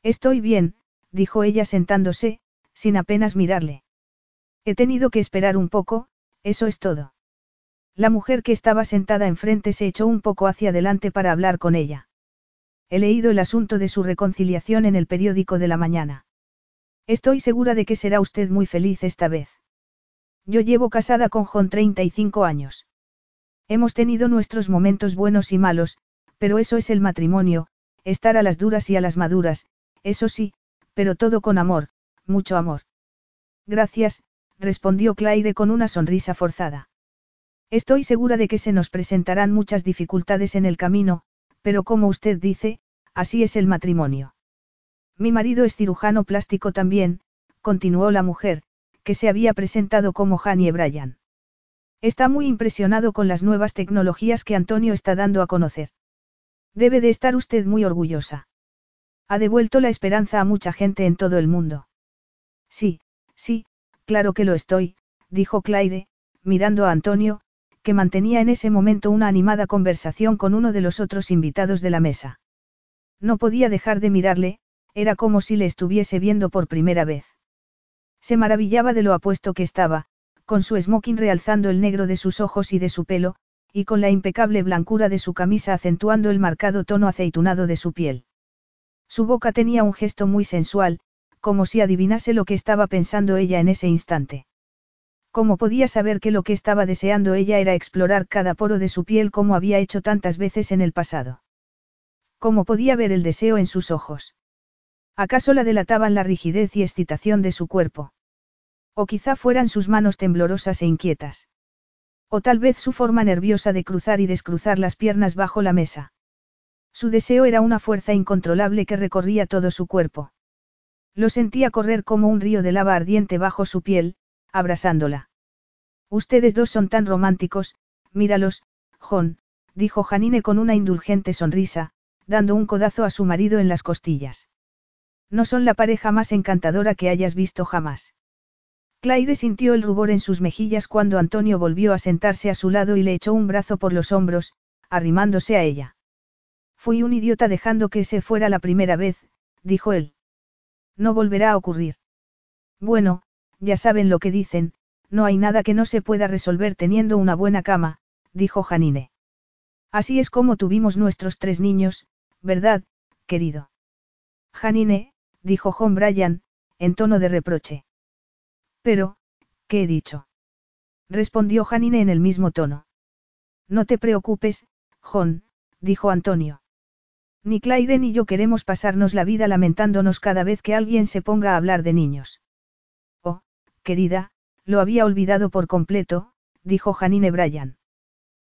Estoy bien, dijo ella sentándose, sin apenas mirarle. He tenido que esperar un poco, eso es todo. La mujer que estaba sentada enfrente se echó un poco hacia adelante para hablar con ella. He leído el asunto de su reconciliación en el periódico de la mañana. Estoy segura de que será usted muy feliz esta vez. Yo llevo casada con John 35 años. Hemos tenido nuestros momentos buenos y malos, pero eso es el matrimonio, estar a las duras y a las maduras, eso sí, pero todo con amor, mucho amor. Gracias, respondió Claire con una sonrisa forzada. Estoy segura de que se nos presentarán muchas dificultades en el camino, pero como usted dice, así es el matrimonio. Mi marido es cirujano plástico también, continuó la mujer, que se había presentado como Janie Bryan. Está muy impresionado con las nuevas tecnologías que Antonio está dando a conocer. Debe de estar usted muy orgullosa. Ha devuelto la esperanza a mucha gente en todo el mundo. Sí, sí, claro que lo estoy, dijo Claire, mirando a Antonio, que mantenía en ese momento una animada conversación con uno de los otros invitados de la mesa. No podía dejar de mirarle, era como si le estuviese viendo por primera vez. Se maravillaba de lo apuesto que estaba, con su smoking realzando el negro de sus ojos y de su pelo, y con la impecable blancura de su camisa acentuando el marcado tono aceitunado de su piel. Su boca tenía un gesto muy sensual, como si adivinase lo que estaba pensando ella en ese instante. ¿Cómo podía saber que lo que estaba deseando ella era explorar cada poro de su piel como había hecho tantas veces en el pasado? ¿Cómo podía ver el deseo en sus ojos? ¿Acaso la delataban la rigidez y excitación de su cuerpo? O quizá fueran sus manos temblorosas e inquietas. O tal vez su forma nerviosa de cruzar y descruzar las piernas bajo la mesa. Su deseo era una fuerza incontrolable que recorría todo su cuerpo. Lo sentía correr como un río de lava ardiente bajo su piel, abrasándola. Ustedes dos son tan románticos, míralos, John, dijo Janine con una indulgente sonrisa, dando un codazo a su marido en las costillas. No son la pareja más encantadora que hayas visto jamás. Claire sintió el rubor en sus mejillas cuando Antonio volvió a sentarse a su lado y le echó un brazo por los hombros, arrimándose a ella. Fui un idiota dejando que ese fuera la primera vez, dijo él. No volverá a ocurrir. Bueno, ya saben lo que dicen, no hay nada que no se pueda resolver teniendo una buena cama, dijo Janine. Así es como tuvimos nuestros tres niños, ¿verdad, querido? Janine, dijo John Bryan, en tono de reproche. Pero, ¿qué he dicho? Respondió Janine en el mismo tono. No te preocupes, John, dijo Antonio. Ni Claire ni yo queremos pasarnos la vida lamentándonos cada vez que alguien se ponga a hablar de niños. Oh, querida, lo había olvidado por completo, dijo Janine Bryan.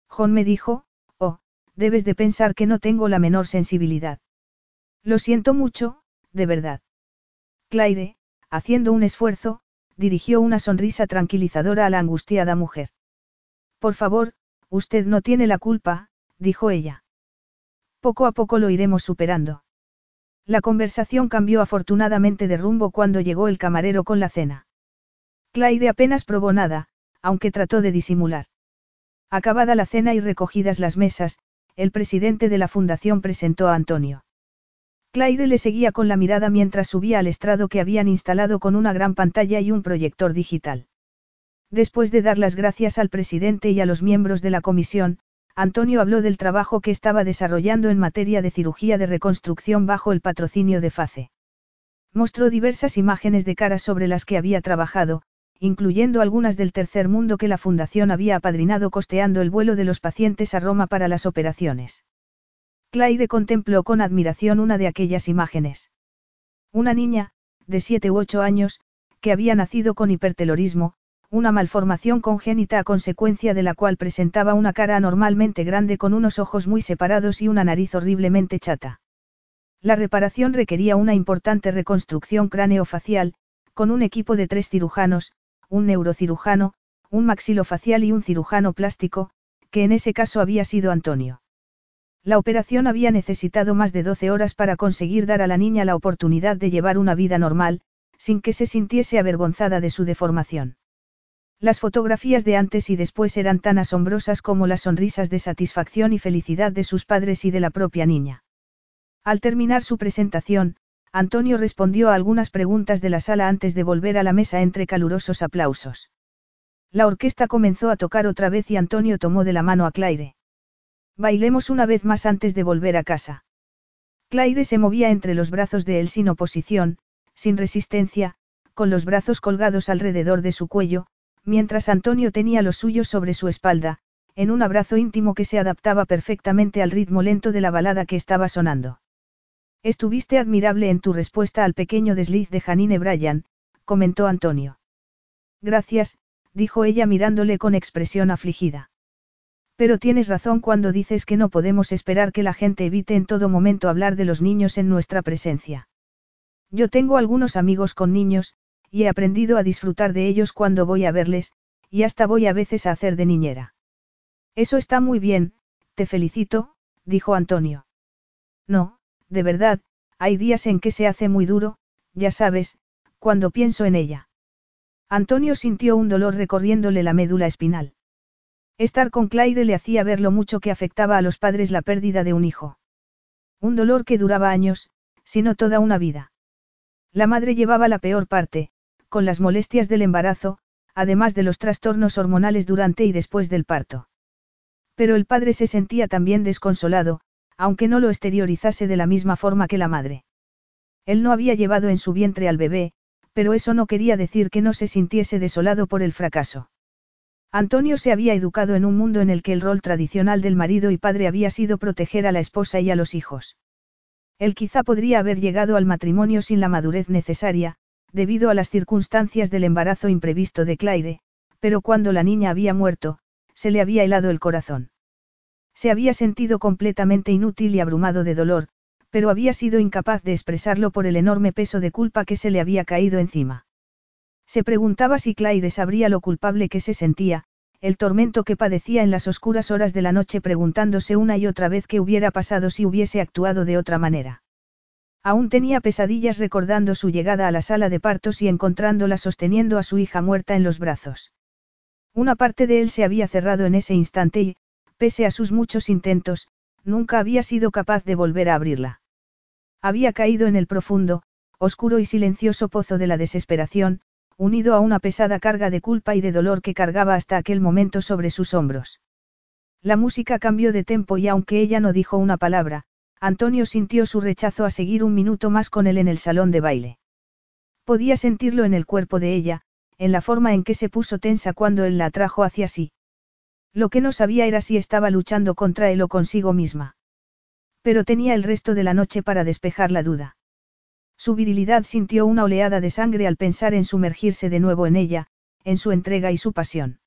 John me dijo, oh, debes de pensar que no tengo la menor sensibilidad. Lo siento mucho, de verdad. Claire, haciendo un esfuerzo, dirigió una sonrisa tranquilizadora a la angustiada mujer. Por favor, usted no tiene la culpa, dijo ella. Poco a poco lo iremos superando. La conversación cambió afortunadamente de rumbo cuando llegó el camarero con la cena. Claire apenas probó nada, aunque trató de disimular. Acabada la cena y recogidas las mesas, el presidente de la fundación presentó a Antonio. Claire le seguía con la mirada mientras subía al estrado que habían instalado con una gran pantalla y un proyector digital. Después de dar las gracias al presidente y a los miembros de la comisión, Antonio habló del trabajo que estaba desarrollando en materia de cirugía de reconstrucción bajo el patrocinio de FACE. Mostró diversas imágenes de caras sobre las que había trabajado, incluyendo algunas del tercer mundo que la fundación había apadrinado costeando el vuelo de los pacientes a Roma para las operaciones. Claire contempló con admiración una de aquellas imágenes. Una niña, de siete u ocho años, que había nacido con hipertelorismo, una malformación congénita a consecuencia de la cual presentaba una cara anormalmente grande con unos ojos muy separados y una nariz horriblemente chata. La reparación requería una importante reconstrucción cráneofacial, con un equipo de tres cirujanos, un neurocirujano, un maxilofacial y un cirujano plástico, que en ese caso había sido Antonio. La operación había necesitado más de 12 horas para conseguir dar a la niña la oportunidad de llevar una vida normal, sin que se sintiese avergonzada de su deformación. Las fotografías de antes y después eran tan asombrosas como las sonrisas de satisfacción y felicidad de sus padres y de la propia niña. Al terminar su presentación, Antonio respondió a algunas preguntas de la sala antes de volver a la mesa entre calurosos aplausos. La orquesta comenzó a tocar otra vez y Antonio tomó de la mano a Claire. Bailemos una vez más antes de volver a casa. Claire se movía entre los brazos de él sin oposición, sin resistencia, con los brazos colgados alrededor de su cuello, mientras Antonio tenía los suyos sobre su espalda, en un abrazo íntimo que se adaptaba perfectamente al ritmo lento de la balada que estaba sonando. Estuviste admirable en tu respuesta al pequeño desliz de Janine Bryan, comentó Antonio. Gracias, dijo ella mirándole con expresión afligida. Pero tienes razón cuando dices que no podemos esperar que la gente evite en todo momento hablar de los niños en nuestra presencia. Yo tengo algunos amigos con niños, y he aprendido a disfrutar de ellos cuando voy a verles, y hasta voy a veces a hacer de niñera. Eso está muy bien, te felicito, dijo Antonio. No, de verdad, hay días en que se hace muy duro, ya sabes, cuando pienso en ella. Antonio sintió un dolor recorriéndole la médula espinal. Estar con Claire le hacía ver lo mucho que afectaba a los padres la pérdida de un hijo. Un dolor que duraba años, si no toda una vida. La madre llevaba la peor parte, con las molestias del embarazo, además de los trastornos hormonales durante y después del parto. Pero el padre se sentía también desconsolado, aunque no lo exteriorizase de la misma forma que la madre. Él no había llevado en su vientre al bebé, pero eso no quería decir que no se sintiese desolado por el fracaso. Antonio se había educado en un mundo en el que el rol tradicional del marido y padre había sido proteger a la esposa y a los hijos. Él quizá podría haber llegado al matrimonio sin la madurez necesaria, debido a las circunstancias del embarazo imprevisto de Claire, pero cuando la niña había muerto, se le había helado el corazón. Se había sentido completamente inútil y abrumado de dolor, Pero había sido incapaz de expresarlo por el enorme peso de culpa que se le había caído encima. Se preguntaba si Claire sabría lo culpable que se sentía, el tormento que padecía en las oscuras horas de la noche preguntándose una y otra vez qué hubiera pasado si hubiese actuado de otra manera. Aún tenía pesadillas recordando su llegada a la sala de partos y encontrándola sosteniendo a su hija muerta en los brazos. Una parte de él se había cerrado en ese instante y, pese a sus muchos intentos, nunca había sido capaz de volver a abrirla. Había caído en el profundo, oscuro y silencioso pozo de la desesperación, unido a una pesada carga de culpa y de dolor que cargaba hasta aquel momento sobre sus hombros. La música cambió de tempo y aunque ella no dijo una palabra, Antonio sintió su rechazo a seguir un minuto más con él en el salón de baile. Podía sentirlo en el cuerpo de ella, en la forma en que se puso tensa cuando él la atrajo hacia sí. Lo que no sabía era si estaba luchando contra él o consigo misma. Pero tenía el resto de la noche para despejar la duda. Su virilidad sintió una oleada de sangre al pensar en sumergirse de nuevo en ella, en su entrega y su pasión.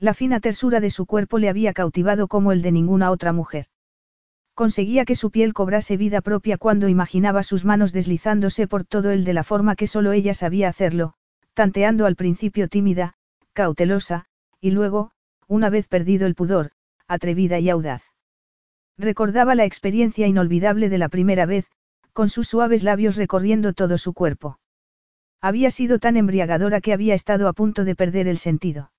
La fina tersura de su cuerpo le había cautivado como el de ninguna otra mujer. Conseguía que su piel cobrase vida propia cuando imaginaba sus manos deslizándose por todo él de la forma que solo ella sabía hacerlo, tanteando al principio tímida, cautelosa, y luego, una vez perdido el pudor, atrevida y audaz. Recordaba la experiencia inolvidable de la primera vez, con sus suaves labios recorriendo todo su cuerpo. Había sido tan embriagadora que había estado a punto de perder el sentido.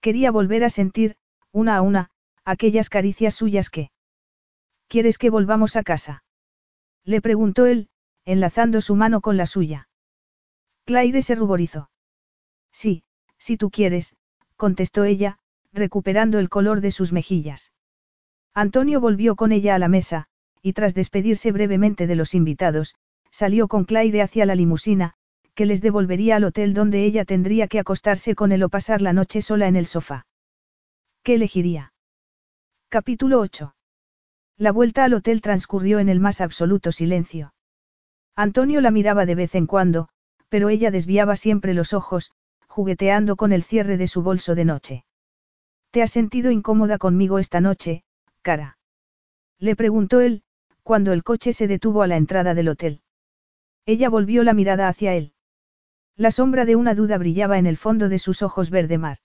Quería volver a sentir, una a una, aquellas caricias suyas que... ¿Quieres que volvamos a casa? Le preguntó él, enlazando su mano con la suya. Claire se ruborizó. Sí, si tú quieres, contestó ella, recuperando el color de sus mejillas. Antonio volvió con ella a la mesa, y tras despedirse brevemente de los invitados, salió con Claire hacia la limusina, que les devolvería al hotel donde ella tendría que acostarse con él o pasar la noche sola en el sofá. ¿Qué elegiría? Capítulo 8. La vuelta al hotel transcurrió en el más absoluto silencio. Antonio la miraba de vez en cuando, pero ella desviaba siempre los ojos, jugueteando con el cierre de su bolso de noche. ¿Te has sentido incómoda conmigo esta noche, cara? Le preguntó él, cuando el coche se detuvo a la entrada del hotel. Ella volvió la mirada hacia él. La sombra de una duda brillaba en el fondo de sus ojos verde mar.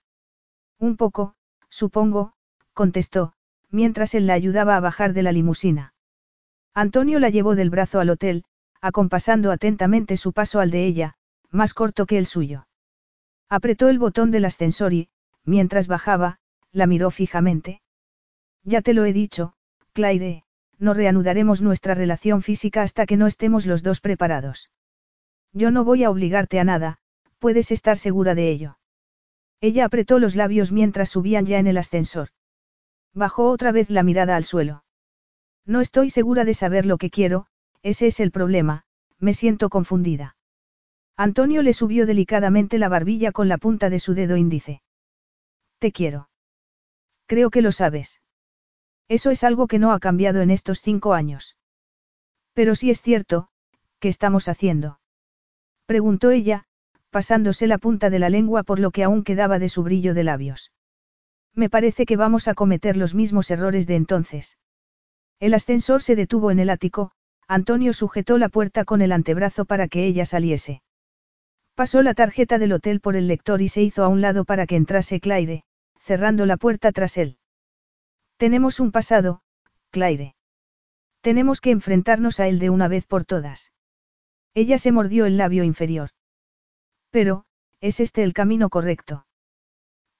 Un poco, supongo, contestó, mientras él la ayudaba a bajar de la limusina. Antonio la llevó del brazo al hotel, acompasando atentamente su paso al de ella, más corto que el suyo. Apretó el botón del ascensor y, mientras bajaba, la miró fijamente. Ya te lo he dicho, Claire, no reanudaremos nuestra relación física hasta que no estemos los dos preparados. Yo no voy a obligarte a nada, puedes estar segura de ello. Ella apretó los labios mientras subían ya en el ascensor. Bajó otra vez la mirada al suelo. No estoy segura de saber lo que quiero, ese es el problema, me siento confundida. Antonio le subió delicadamente la barbilla con la punta de su dedo índice. Te quiero. Creo que lo sabes. Eso es algo que no ha cambiado en estos cinco años. Pero sí es cierto, ¿qué estamos haciendo? Preguntó ella, pasándose la punta de la lengua por lo que aún quedaba de su brillo de labios. Me parece que vamos a cometer los mismos errores de entonces. El ascensor se detuvo en el ático, Antonio sujetó la puerta con el antebrazo para que ella saliese. Pasó la tarjeta del hotel por el lector y se hizo a un lado para que entrase Claire, cerrando la puerta tras él. Tenemos un pasado, Claire. Tenemos que enfrentarnos a él de una vez por todas. Ella se mordió el labio inferior. Pero, ¿es este el camino correcto?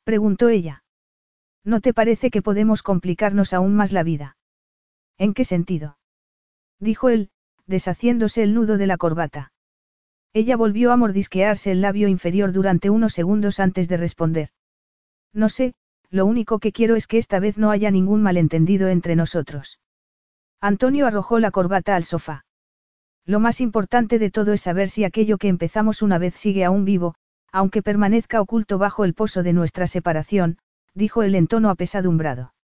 Preguntó ella. ¿No te parece que podemos complicarnos aún más la vida? ¿En qué sentido? Dijo él, deshaciéndose el nudo de la corbata. Ella volvió a mordisquearse el labio inferior durante unos segundos antes de responder. No sé, lo único que quiero es que esta vez no haya ningún malentendido entre nosotros. Antonio arrojó la corbata al sofá. Lo más importante de todo es saber si aquello que empezamos una vez sigue aún vivo, aunque permanezca oculto bajo el pozo de nuestra separación, dijo él en tono apesadumbrado.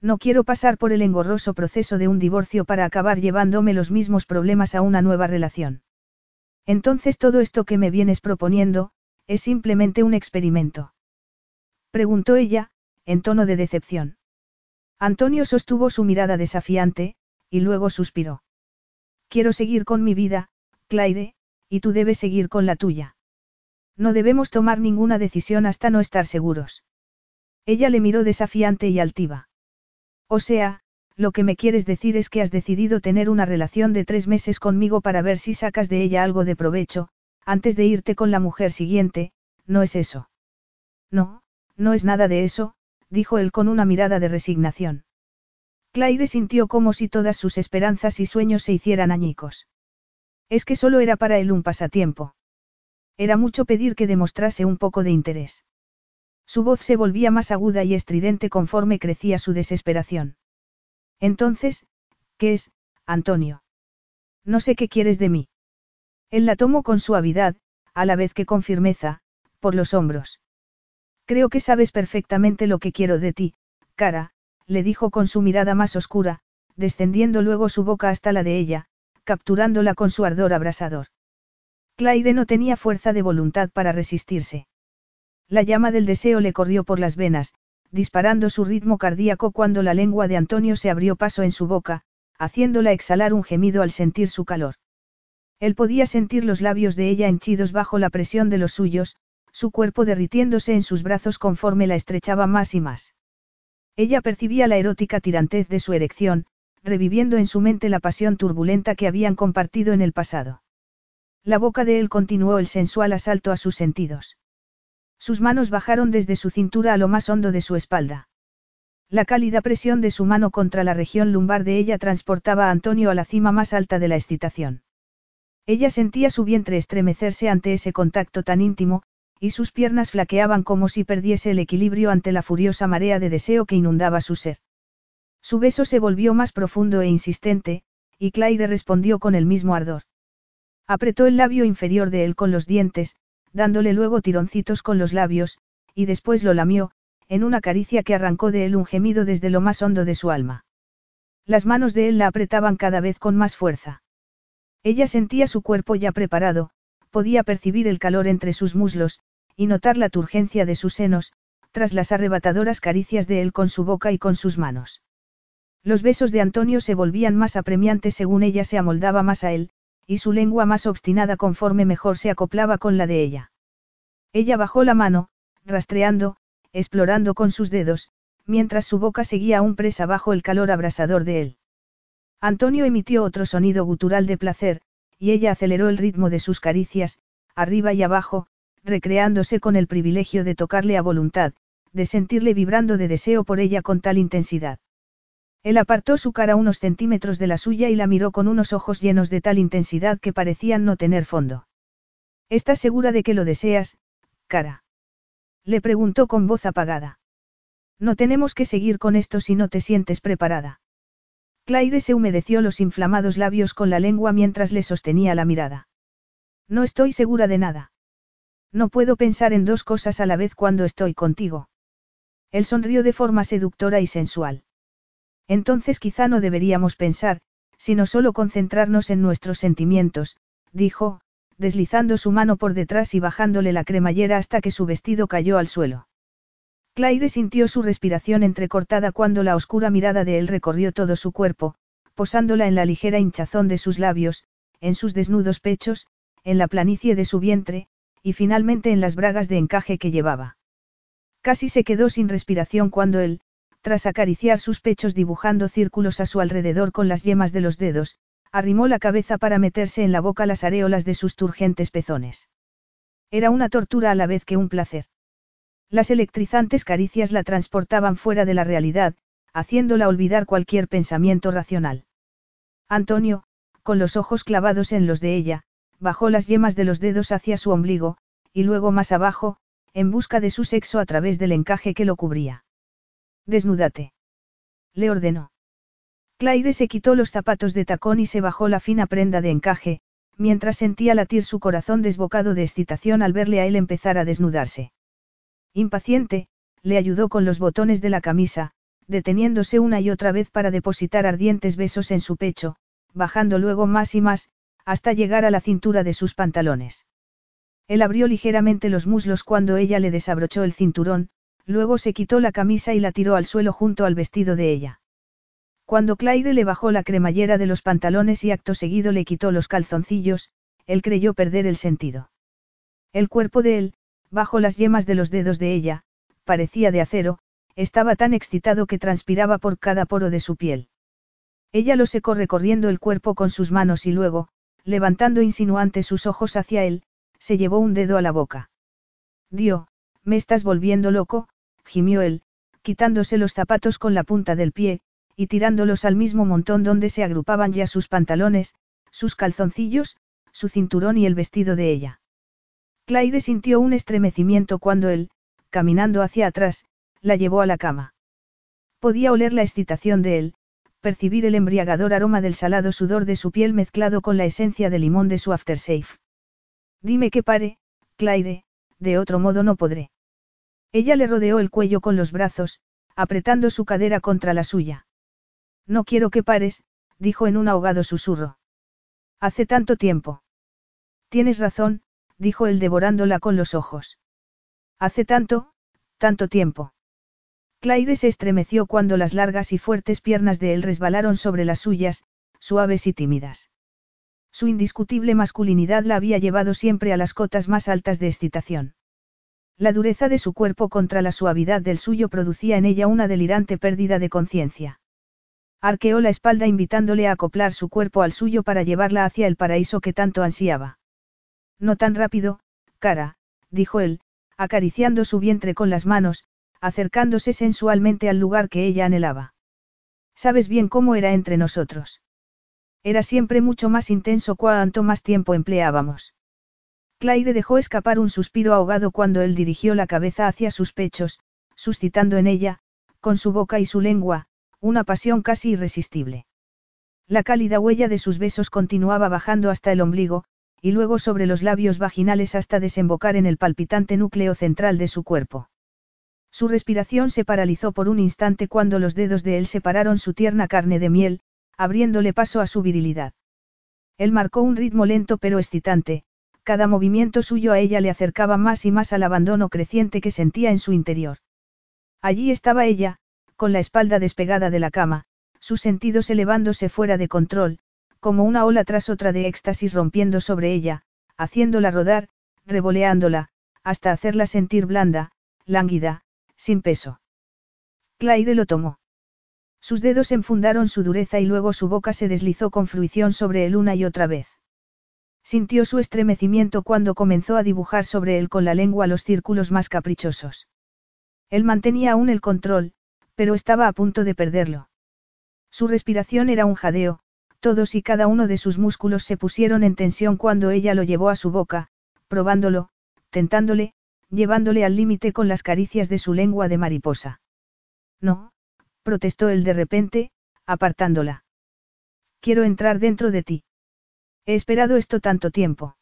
No quiero pasar por el engorroso proceso de un divorcio para acabar llevándome los mismos problemas a una nueva relación. Entonces todo esto que me vienes proponiendo, es simplemente un experimento. Preguntó ella, en tono de decepción. Antonio sostuvo su mirada desafiante, y luego suspiró. Quiero seguir con mi vida, Claire, y tú debes seguir con la tuya. No debemos tomar ninguna decisión hasta no estar seguros. Ella le miró desafiante y altiva. O sea, lo que me quieres decir es que has decidido tener una relación de tres meses conmigo para ver si sacas de ella algo de provecho, antes de irte con la mujer siguiente, ¿no es eso? No, no es nada de eso, dijo él con una mirada de resignación. Claire sintió como si todas sus esperanzas y sueños se hicieran añicos. Es que solo era para él un pasatiempo. Era mucho pedir que demostrase un poco de interés. Su voz se volvía más aguda y estridente conforme crecía su desesperación. Entonces, ¿qué es, Antonio? No sé qué quieres de mí. Él la tomó con suavidad, a la vez que con firmeza, por los hombros. Creo que sabes perfectamente lo que quiero de ti, cara, le dijo con su mirada más oscura, descendiendo luego su boca hasta la de ella, capturándola con su ardor abrasador. Claire no tenía fuerza de voluntad para resistirse. La llama del deseo le corrió por las venas, disparando su ritmo cardíaco cuando la lengua de Antonio se abrió paso en su boca, haciéndola exhalar un gemido al sentir su calor. Él podía sentir los labios de ella henchidos bajo la presión de los suyos, su cuerpo derritiéndose en sus brazos conforme la estrechaba más y más. Ella percibía la erótica tirantez de su erección, reviviendo en su mente la pasión turbulenta que habían compartido en el pasado. La boca de él continuó el sensual asalto a sus sentidos. Sus manos bajaron desde su cintura a lo más hondo de su espalda. La cálida presión de su mano contra la región lumbar de ella transportaba a Antonio a la cima más alta de la excitación. Ella sentía su vientre estremecerse ante ese contacto tan íntimo, y sus piernas flaqueaban como si perdiese el equilibrio ante la furiosa marea de deseo que inundaba su ser. Su beso se volvió más profundo e insistente, y Claire respondió con el mismo ardor. Apretó el labio inferior de él con los dientes, dándole luego tironcitos con los labios, y después lo lamió, en una caricia que arrancó de él un gemido desde lo más hondo de su alma. Las manos de él la apretaban cada vez con más fuerza. Ella sentía su cuerpo ya preparado, podía percibir el calor entre sus muslos, y notar la turgencia de sus senos, tras las arrebatadoras caricias de él con su boca y con sus manos. Los besos de Antonio se volvían más apremiantes según ella se amoldaba más a él, y su lengua más obstinada conforme mejor se acoplaba con la de ella. Ella bajó la mano, rastreando, explorando con sus dedos, mientras su boca seguía aún presa bajo el calor abrasador de él. Antonio emitió otro sonido gutural de placer, y ella aceleró el ritmo de sus caricias, arriba y abajo, recreándose con el privilegio de tocarle a voluntad, de sentirle vibrando de deseo por ella con tal intensidad. Él apartó su cara unos centímetros de la suya y la miró con unos ojos llenos de tal intensidad que parecían no tener fondo. ¿Estás segura de que lo deseas, cara? Le preguntó con voz apagada. No tenemos que seguir con esto si no te sientes preparada. Claire se humedeció los inflamados labios con la lengua mientras le sostenía la mirada. No estoy segura de nada. No puedo pensar en dos cosas a la vez cuando estoy contigo. Él sonrió de forma seductora y sensual. Entonces quizá no deberíamos pensar, sino solo concentrarnos en nuestros sentimientos, dijo, deslizando su mano por detrás y bajándole la cremallera hasta que su vestido cayó al suelo. Claire sintió su respiración entrecortada cuando la oscura mirada de él recorrió todo su cuerpo, posándola en la ligera hinchazón de sus labios, en sus desnudos pechos, en la planicie de su vientre, y finalmente en las bragas de encaje que llevaba. Casi se quedó sin respiración cuando él, tras acariciar sus pechos dibujando círculos a su alrededor con las yemas de los dedos, arrimó la cabeza para meterse en la boca las areolas de sus turgentes pezones. Era una tortura a la vez que un placer. Las electrizantes caricias la transportaban fuera de la realidad, haciéndola olvidar cualquier pensamiento racional. Antonio, con los ojos clavados en los de ella, bajó las yemas de los dedos hacia su ombligo, y luego más abajo, en busca de su sexo a través del encaje que lo cubría. Desnúdate. Le ordenó. Claire se quitó los zapatos de tacón y se bajó la fina prenda de encaje, mientras sentía latir su corazón desbocado de excitación al verle a él empezar a desnudarse. Impaciente, le ayudó con los botones de la camisa, deteniéndose una y otra vez para depositar ardientes besos en su pecho, bajando luego más y más, hasta llegar a la cintura de sus pantalones. Él abrió ligeramente los muslos cuando ella le desabrochó el cinturón, luego se quitó la camisa y la tiró al suelo junto al vestido de ella. Cuando Claire le bajó la cremallera de los pantalones y acto seguido le quitó los calzoncillos, él creyó perder el sentido. El cuerpo de él, bajo las yemas de los dedos de ella, parecía de acero, estaba tan excitado que transpiraba por cada poro de su piel. Ella lo secó recorriendo el cuerpo con sus manos y luego, levantando insinuante sus ojos hacia él, se llevó un dedo a la boca. Dio, me estás volviendo loco, gimió él, quitándose los zapatos con la punta del pie, y tirándolos al mismo montón donde se agrupaban ya sus pantalones, sus calzoncillos, su cinturón y el vestido de ella. Claire sintió un estremecimiento cuando él, caminando hacia atrás, la llevó a la cama. Podía oler la excitación de él, percibir el embriagador aroma del salado sudor de su piel mezclado con la esencia de limón de su aftershave. Dime que pare, Claire, de otro modo no podré. Ella le rodeó el cuello con los brazos, apretando su cadera contra la suya. No quiero que pares, dijo en un ahogado susurro. Hace tanto tiempo. Tienes razón, dijo él devorándola con los ojos. Hace tanto, tanto tiempo. Claire se estremeció cuando las largas y fuertes piernas de él resbalaron sobre las suyas, suaves y tímidas. Su indiscutible masculinidad la había llevado siempre a las cotas más altas de excitación. La dureza de su cuerpo contra la suavidad del suyo producía en ella una delirante pérdida de conciencia. Arqueó la espalda invitándole a acoplar su cuerpo al suyo para llevarla hacia el paraíso que tanto ansiaba. No tan rápido, cara, dijo él, acariciando su vientre con las manos, acercándose sensualmente al lugar que ella anhelaba. Sabes bien cómo era entre nosotros. Era siempre mucho más intenso cuanto más tiempo empleábamos. Claire dejó escapar un suspiro ahogado cuando él dirigió la cabeza hacia sus pechos, suscitando en ella, con su boca y su lengua, una pasión casi irresistible. La cálida huella de sus besos continuaba bajando hasta el ombligo, y luego sobre los labios vaginales hasta desembocar en el palpitante núcleo central de su cuerpo. Su respiración se paralizó por un instante cuando los dedos de él separaron su tierna carne de miel, abriéndole paso a su virilidad. Él marcó un ritmo lento pero excitante, cada movimiento suyo a ella le acercaba más y más al abandono creciente que sentía en su interior. Allí estaba ella, con la espalda despegada de la cama, sus sentidos elevándose fuera de control, como una ola tras otra de éxtasis rompiendo sobre ella, haciéndola rodar, revoleándola, hasta hacerla sentir blanda, lánguida, sin peso. Claire lo tomó. Sus dedos enfundaron su dureza y luego su boca se deslizó con fruición sobre él una y otra vez. Sintió su estremecimiento cuando comenzó a dibujar sobre él con la lengua los círculos más caprichosos. Él mantenía aún el control, pero estaba a punto de perderlo. Su respiración era un jadeo, todos y cada uno de sus músculos se pusieron en tensión cuando ella lo llevó a su boca, probándolo, tentándole, llevándole al límite con las caricias de su lengua de mariposa. No, protestó él de repente, apartándola. Quiero entrar dentro de ti. He esperado esto tanto tiempo.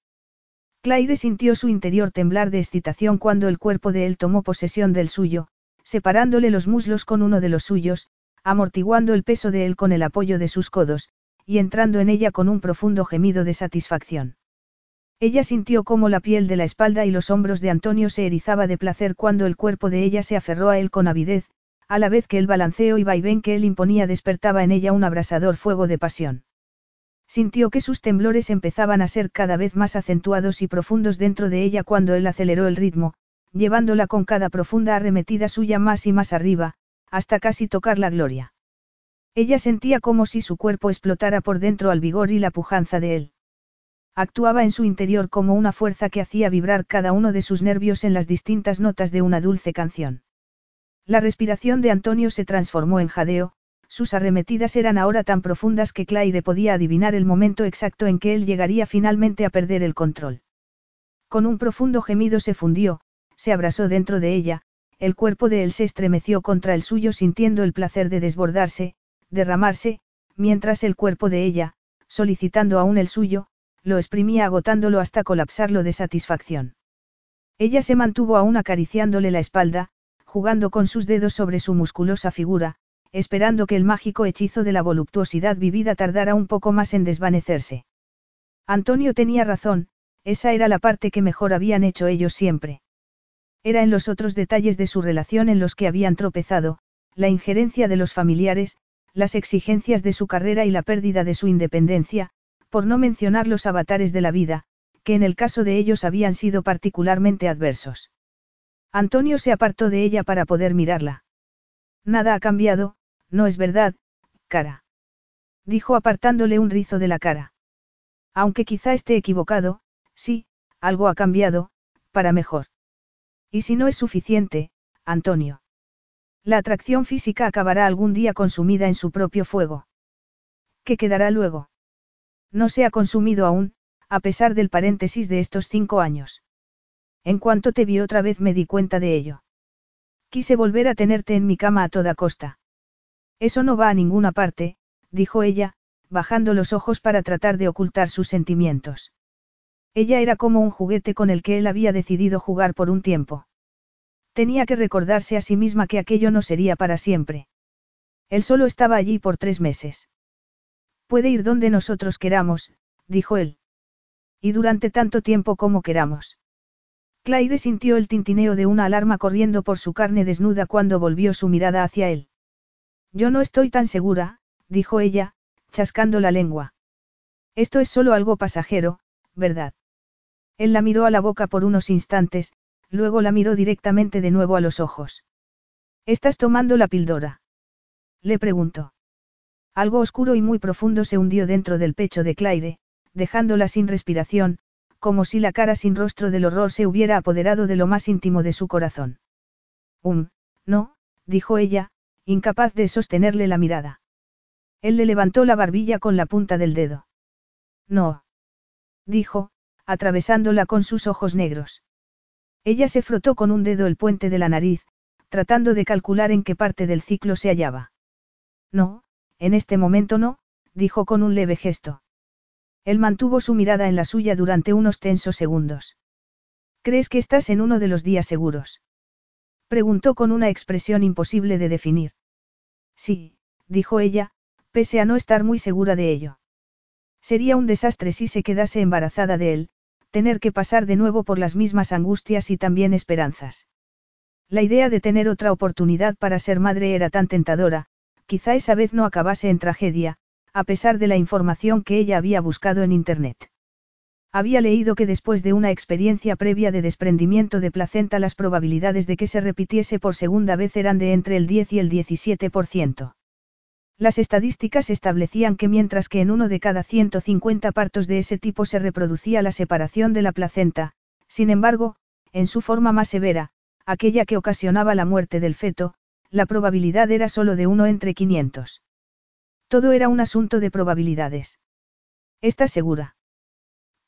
Claire sintió su interior temblar de excitación cuando el cuerpo de él tomó posesión del suyo, separándole los muslos con uno de los suyos, amortiguando el peso de él con el apoyo de sus codos, y entrando en ella con un profundo gemido de satisfacción. Ella sintió cómo la piel de la espalda y los hombros de Antonio se erizaba de placer cuando el cuerpo de ella se aferró a él con avidez, a la vez que el balanceo y vaivén que él imponía despertaba en ella un abrasador fuego de pasión. Sintió que sus temblores empezaban a ser cada vez más acentuados y profundos dentro de ella cuando él aceleró el ritmo, llevándola con cada profunda arremetida suya más y más arriba, hasta casi tocar la gloria. Ella sentía como si su cuerpo explotara por dentro al vigor y la pujanza de él. Actuaba en su interior como una fuerza que hacía vibrar cada uno de sus nervios en las distintas notas de una dulce canción. La respiración de Antonio se transformó en jadeo, sus arremetidas eran ahora tan profundas que Claire podía adivinar el momento exacto en que él llegaría finalmente a perder el control. Con un profundo gemido se fundió, se abrasó dentro de ella, el cuerpo de él se estremeció contra el suyo sintiendo el placer de desbordarse, derramarse, mientras el cuerpo de ella, solicitando aún el suyo, lo exprimía agotándolo hasta colapsarlo de satisfacción. Ella se mantuvo aún acariciándole la espalda, jugando con sus dedos sobre su musculosa figura, esperando que el mágico hechizo de la voluptuosidad vivida tardara un poco más en desvanecerse. Antonio tenía razón, esa era la parte que mejor habían hecho ellos siempre. Era en los otros detalles de su relación en los que habían tropezado, la injerencia de los familiares, las exigencias de su carrera y la pérdida de su independencia, por no mencionar los avatares de la vida, que en el caso de ellos habían sido particularmente adversos. Antonio se apartó de ella para poder mirarla. Nada ha cambiado, no es verdad, cara. Dijo apartándole un rizo de la cara. Aunque quizá esté equivocado, sí, algo ha cambiado, para mejor. Y si no es suficiente, Antonio. La atracción física acabará algún día consumida en su propio fuego. ¿Qué quedará luego? No se ha consumido aún, a pesar del paréntesis de estos cinco años. En cuanto te vi otra vez me di cuenta de ello. Quise volver a tenerte en mi cama a toda costa. Eso no va a ninguna parte, dijo ella, bajando los ojos para tratar de ocultar sus sentimientos. Ella era como un juguete con el que él había decidido jugar por un tiempo. Tenía que recordarse a sí misma que aquello no sería para siempre. Él solo estaba allí por tres meses. Puede ir donde nosotros queramos, dijo él. Y durante tanto tiempo como queramos. Claire sintió el tintineo de una alarma corriendo por su carne desnuda cuando volvió su mirada hacia él. Yo no estoy tan segura, dijo ella, chascando la lengua. Esto es solo algo pasajero, ¿verdad? Él la miró a la boca por unos instantes, luego la miró directamente de nuevo a los ojos. ¿Estás tomando la píldora? Le preguntó. Algo oscuro y muy profundo se hundió dentro del pecho de Claire, dejándola sin respiración, como si la cara sin rostro del horror se hubiera apoderado de lo más íntimo de su corazón. Um, no, dijo ella, incapaz de sostenerle la mirada. Él le levantó la barbilla con la punta del dedo. No. Dijo, atravesándola con sus ojos negros. Ella se frotó con un dedo el puente de la nariz, tratando de calcular en qué parte del ciclo se hallaba. No, en este momento no, dijo con un leve gesto. Él mantuvo su mirada en la suya durante unos tensos segundos. ¿Crees que estás en uno de los días seguros? Preguntó con una expresión imposible de definir. Sí, dijo ella, pese a no estar muy segura de ello. Sería un desastre si se quedase embarazada de él, tener que pasar de nuevo por las mismas angustias y también esperanzas. La idea de tener otra oportunidad para ser madre era tan tentadora, quizá esa vez no acabase en tragedia, a pesar de la información que ella había buscado en Internet. Había leído que después de una experiencia previa de desprendimiento de placenta las probabilidades de que se repitiese por segunda vez eran de entre el 10 y el 17%. Las estadísticas establecían que mientras que en uno de cada 150 partos de ese tipo se reproducía la separación de la placenta, sin embargo, en su forma más severa, aquella que ocasionaba la muerte del feto, la probabilidad era solo de uno entre 500. Todo era un asunto de probabilidades. ¿Estás segura?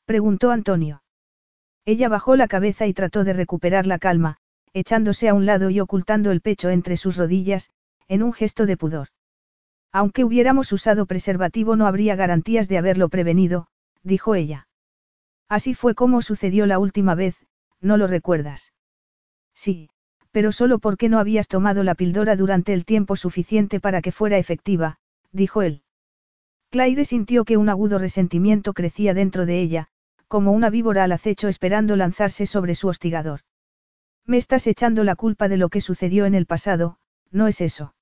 Preguntó Antonio. Ella bajó la cabeza y trató de recuperar la calma, echándose a un lado y ocultando el pecho entre sus rodillas, en un gesto de pudor. Aunque hubiéramos usado preservativo no habría garantías de haberlo prevenido, dijo ella. Así fue como sucedió la última vez, ¿no lo recuerdas? Sí, pero solo porque no habías tomado la píldora durante el tiempo suficiente para que fuera efectiva, dijo él. Claire sintió que un agudo resentimiento crecía dentro de ella, como una víbora al acecho esperando lanzarse sobre su hostigador. Me estás echando la culpa de lo que sucedió en el pasado, ¿no es eso?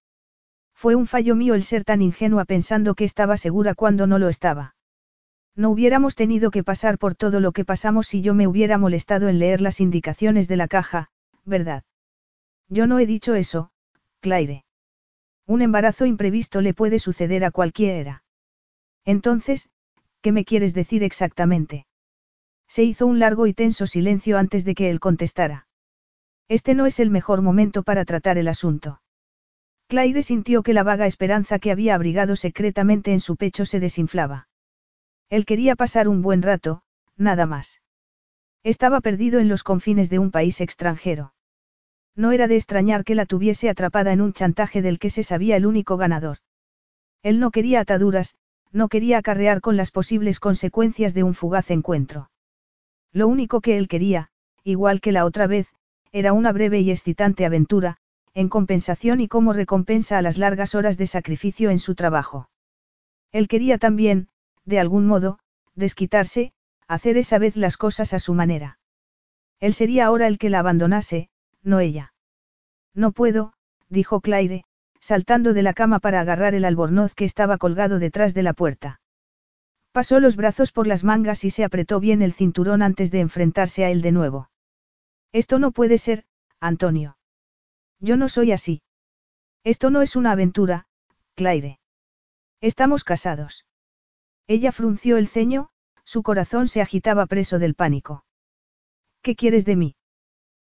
Fue un fallo mío el ser tan ingenua pensando que estaba segura cuando no lo estaba. No hubiéramos tenido que pasar por todo lo que pasamos si yo me hubiera molestado en leer las indicaciones de la caja, ¿verdad? Yo no he dicho eso, Claire. Un embarazo imprevisto le puede suceder a cualquiera. Entonces, ¿qué me quieres decir exactamente? Se hizo un largo y tenso silencio antes de que él contestara. Este no es el mejor momento para tratar el asunto. Claire sintió que la vaga esperanza que había abrigado secretamente en su pecho se desinflaba. Él quería pasar un buen rato, nada más. Estaba perdido en los confines de un país extranjero. No era de extrañar que la tuviese atrapada en un chantaje del que se sabía el único ganador. Él no quería ataduras, no quería acarrear con las posibles consecuencias de un fugaz encuentro. Lo único que él quería, igual que la otra vez, era una breve y excitante aventura, en compensación y como recompensa a las largas horas de sacrificio en su trabajo. Él quería también, de algún modo, desquitarse, hacer esa vez las cosas a su manera. Él sería ahora el que la abandonase, no ella. No puedo, dijo Claire, saltando de la cama para agarrar el albornoz que estaba colgado detrás de la puerta. Pasó los brazos por las mangas y se apretó bien el cinturón antes de enfrentarse a él de nuevo. Esto no puede ser, Antonio. Yo no soy así. Esto no es una aventura, Claire. Estamos casados. Ella frunció el ceño, su corazón se agitaba preso del pánico. ¿Qué quieres de mí?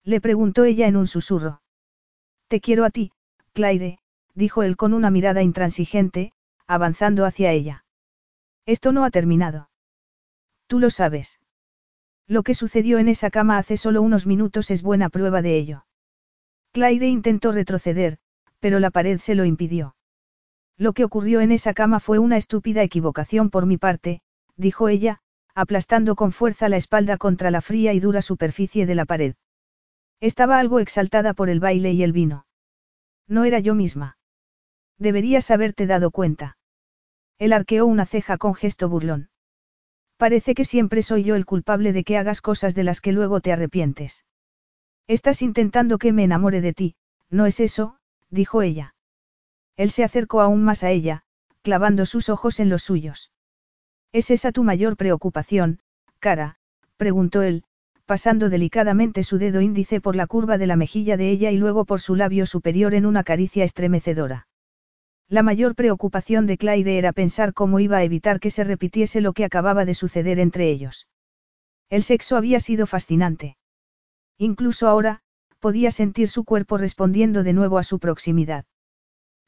Le preguntó ella en un susurro. Te quiero a ti, Claire, dijo él con una mirada intransigente, avanzando hacia ella. Esto no ha terminado. Tú lo sabes. Lo que sucedió en esa cama hace solo unos minutos es buena prueba de ello. Claire intentó retroceder, pero la pared se lo impidió. Lo que ocurrió en esa cama fue una estúpida equivocación por mi parte, dijo ella, aplastando con fuerza la espalda contra la fría y dura superficie de la pared. Estaba algo exaltada por el baile y el vino. No era yo misma. Deberías haberte dado cuenta. Él arqueó una ceja con gesto burlón. Parece que siempre soy yo el culpable de que hagas cosas de las que luego te arrepientes. Estás intentando que me enamore de ti, ¿no es eso? dijo ella. Él se acercó aún más a ella, clavando sus ojos en los suyos. ¿Es esa tu mayor preocupación, cara? preguntó él, pasando delicadamente su dedo índice por la curva de la mejilla de ella y luego por su labio superior en una caricia estremecedora. La mayor preocupación de Claire era pensar cómo iba a evitar que se repitiese lo que acababa de suceder entre ellos. El sexo había sido fascinante. Incluso ahora, podía sentir su cuerpo respondiendo de nuevo a su proximidad.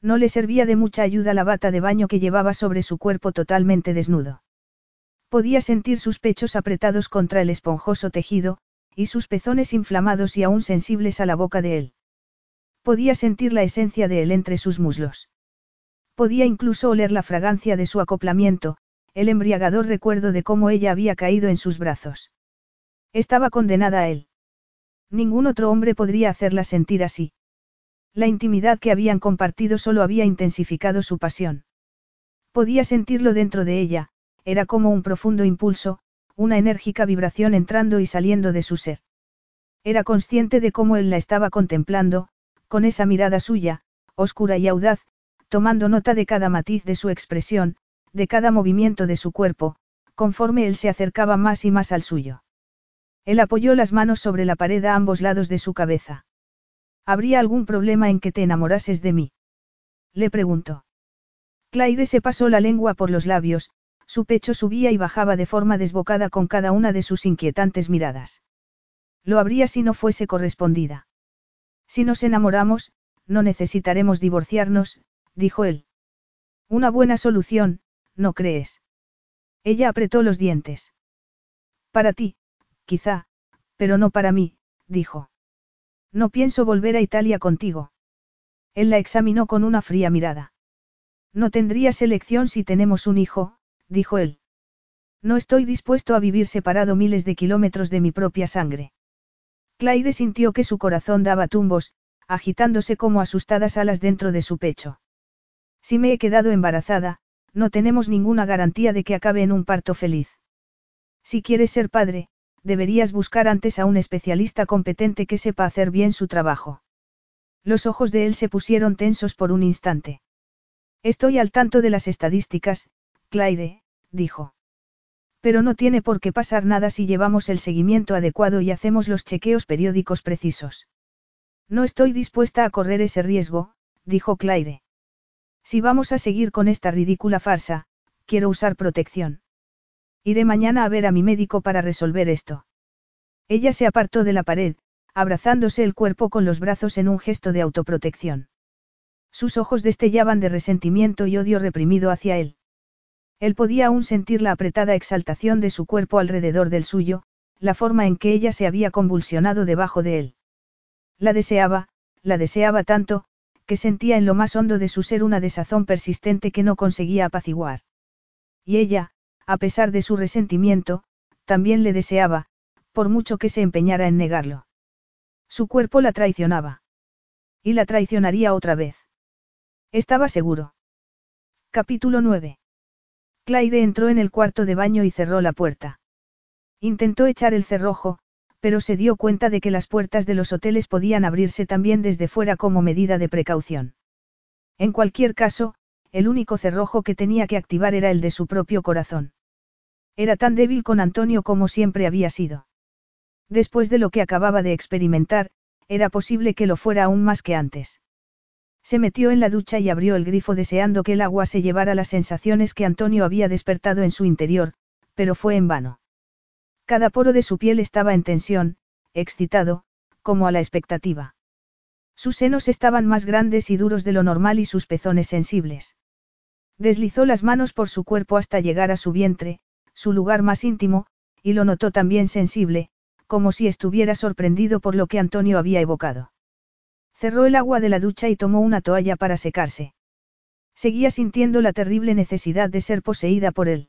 No le servía de mucha ayuda la bata de baño que llevaba sobre su cuerpo totalmente desnudo. Podía sentir sus pechos apretados contra el esponjoso tejido, y sus pezones inflamados y aún sensibles a la boca de él. Podía sentir la esencia de él entre sus muslos. Podía incluso oler la fragancia de su acoplamiento, el embriagador recuerdo de cómo ella había caído en sus brazos. Estaba condenada a él. Ningún otro hombre podría hacerla sentir así. La intimidad que habían compartido solo había intensificado su pasión. Podía sentirlo dentro de ella, era como un profundo impulso, una enérgica vibración entrando y saliendo de su ser. Era consciente de cómo él la estaba contemplando, con esa mirada suya, oscura y audaz, tomando nota de cada matiz de su expresión, de cada movimiento de su cuerpo, conforme él se acercaba más y más al suyo. Él apoyó las manos sobre la pared a ambos lados de su cabeza. ¿Habría algún problema en que te enamorases de mí? Le preguntó. Claire se pasó la lengua por los labios, su pecho subía y bajaba de forma desbocada con cada una de sus inquietantes miradas. Lo habría si no fuese correspondida. Si nos enamoramos, no necesitaremos divorciarnos, dijo él. Una buena solución, ¿no crees? Ella apretó los dientes. Para ti, quizá, pero no para mí, dijo. No pienso volver a Italia contigo. Él la examinó con una fría mirada. No tendrías elección si tenemos un hijo, dijo él. No estoy dispuesto a vivir separado miles de kilómetros de mi propia sangre. Claire sintió que su corazón daba tumbos, agitándose como asustadas alas dentro de su pecho. Si me he quedado embarazada, no tenemos ninguna garantía de que acabe en un parto feliz. Si quieres ser padre, deberías buscar antes a un especialista competente que sepa hacer bien su trabajo. Los ojos de él se pusieron tensos por un instante. Estoy al tanto de las estadísticas, Claire, dijo. Pero no tiene por qué pasar nada si llevamos el seguimiento adecuado y hacemos los chequeos periódicos precisos. No estoy dispuesta a correr ese riesgo, dijo Claire. Si vamos a seguir con esta ridícula farsa, quiero usar protección. Iré mañana a ver a mi médico para resolver esto. Ella se apartó de la pared, abrazándose el cuerpo con los brazos en un gesto de autoprotección. Sus ojos destellaban de resentimiento y odio reprimido hacia él. Él podía aún sentir la apretada exaltación de su cuerpo alrededor del suyo, la forma en que ella se había convulsionado debajo de él. La deseaba, la deseaba tanto, que sentía en lo más hondo de su ser una desazón persistente que no conseguía apaciguar. Y ella, a pesar de su resentimiento, también le deseaba, por mucho que se empeñara en negarlo. Su cuerpo la traicionaba. Y la traicionaría otra vez. Estaba seguro. Capítulo 9. Claire entró en el cuarto de baño y cerró la puerta. Intentó echar el cerrojo, pero se dio cuenta de que las puertas de los hoteles podían abrirse también desde fuera como medida de precaución. En cualquier caso, el único cerrojo que tenía que activar era el de su propio corazón. Era tan débil con Antonio como siempre había sido. Después de lo que acababa de experimentar, era posible que lo fuera aún más que antes. Se metió en la ducha y abrió el grifo deseando que el agua se llevara las sensaciones que Antonio había despertado en su interior, pero fue en vano. Cada poro de su piel estaba en tensión, excitado, como a la expectativa. Sus senos estaban más grandes y duros de lo normal y sus pezones sensibles. Deslizó las manos por su cuerpo hasta llegar a su vientre, su lugar más íntimo, y lo notó también sensible, como si estuviera sorprendido por lo que Antonio había evocado. Cerró el agua de la ducha y tomó una toalla para secarse. Seguía sintiendo la terrible necesidad de ser poseída por él.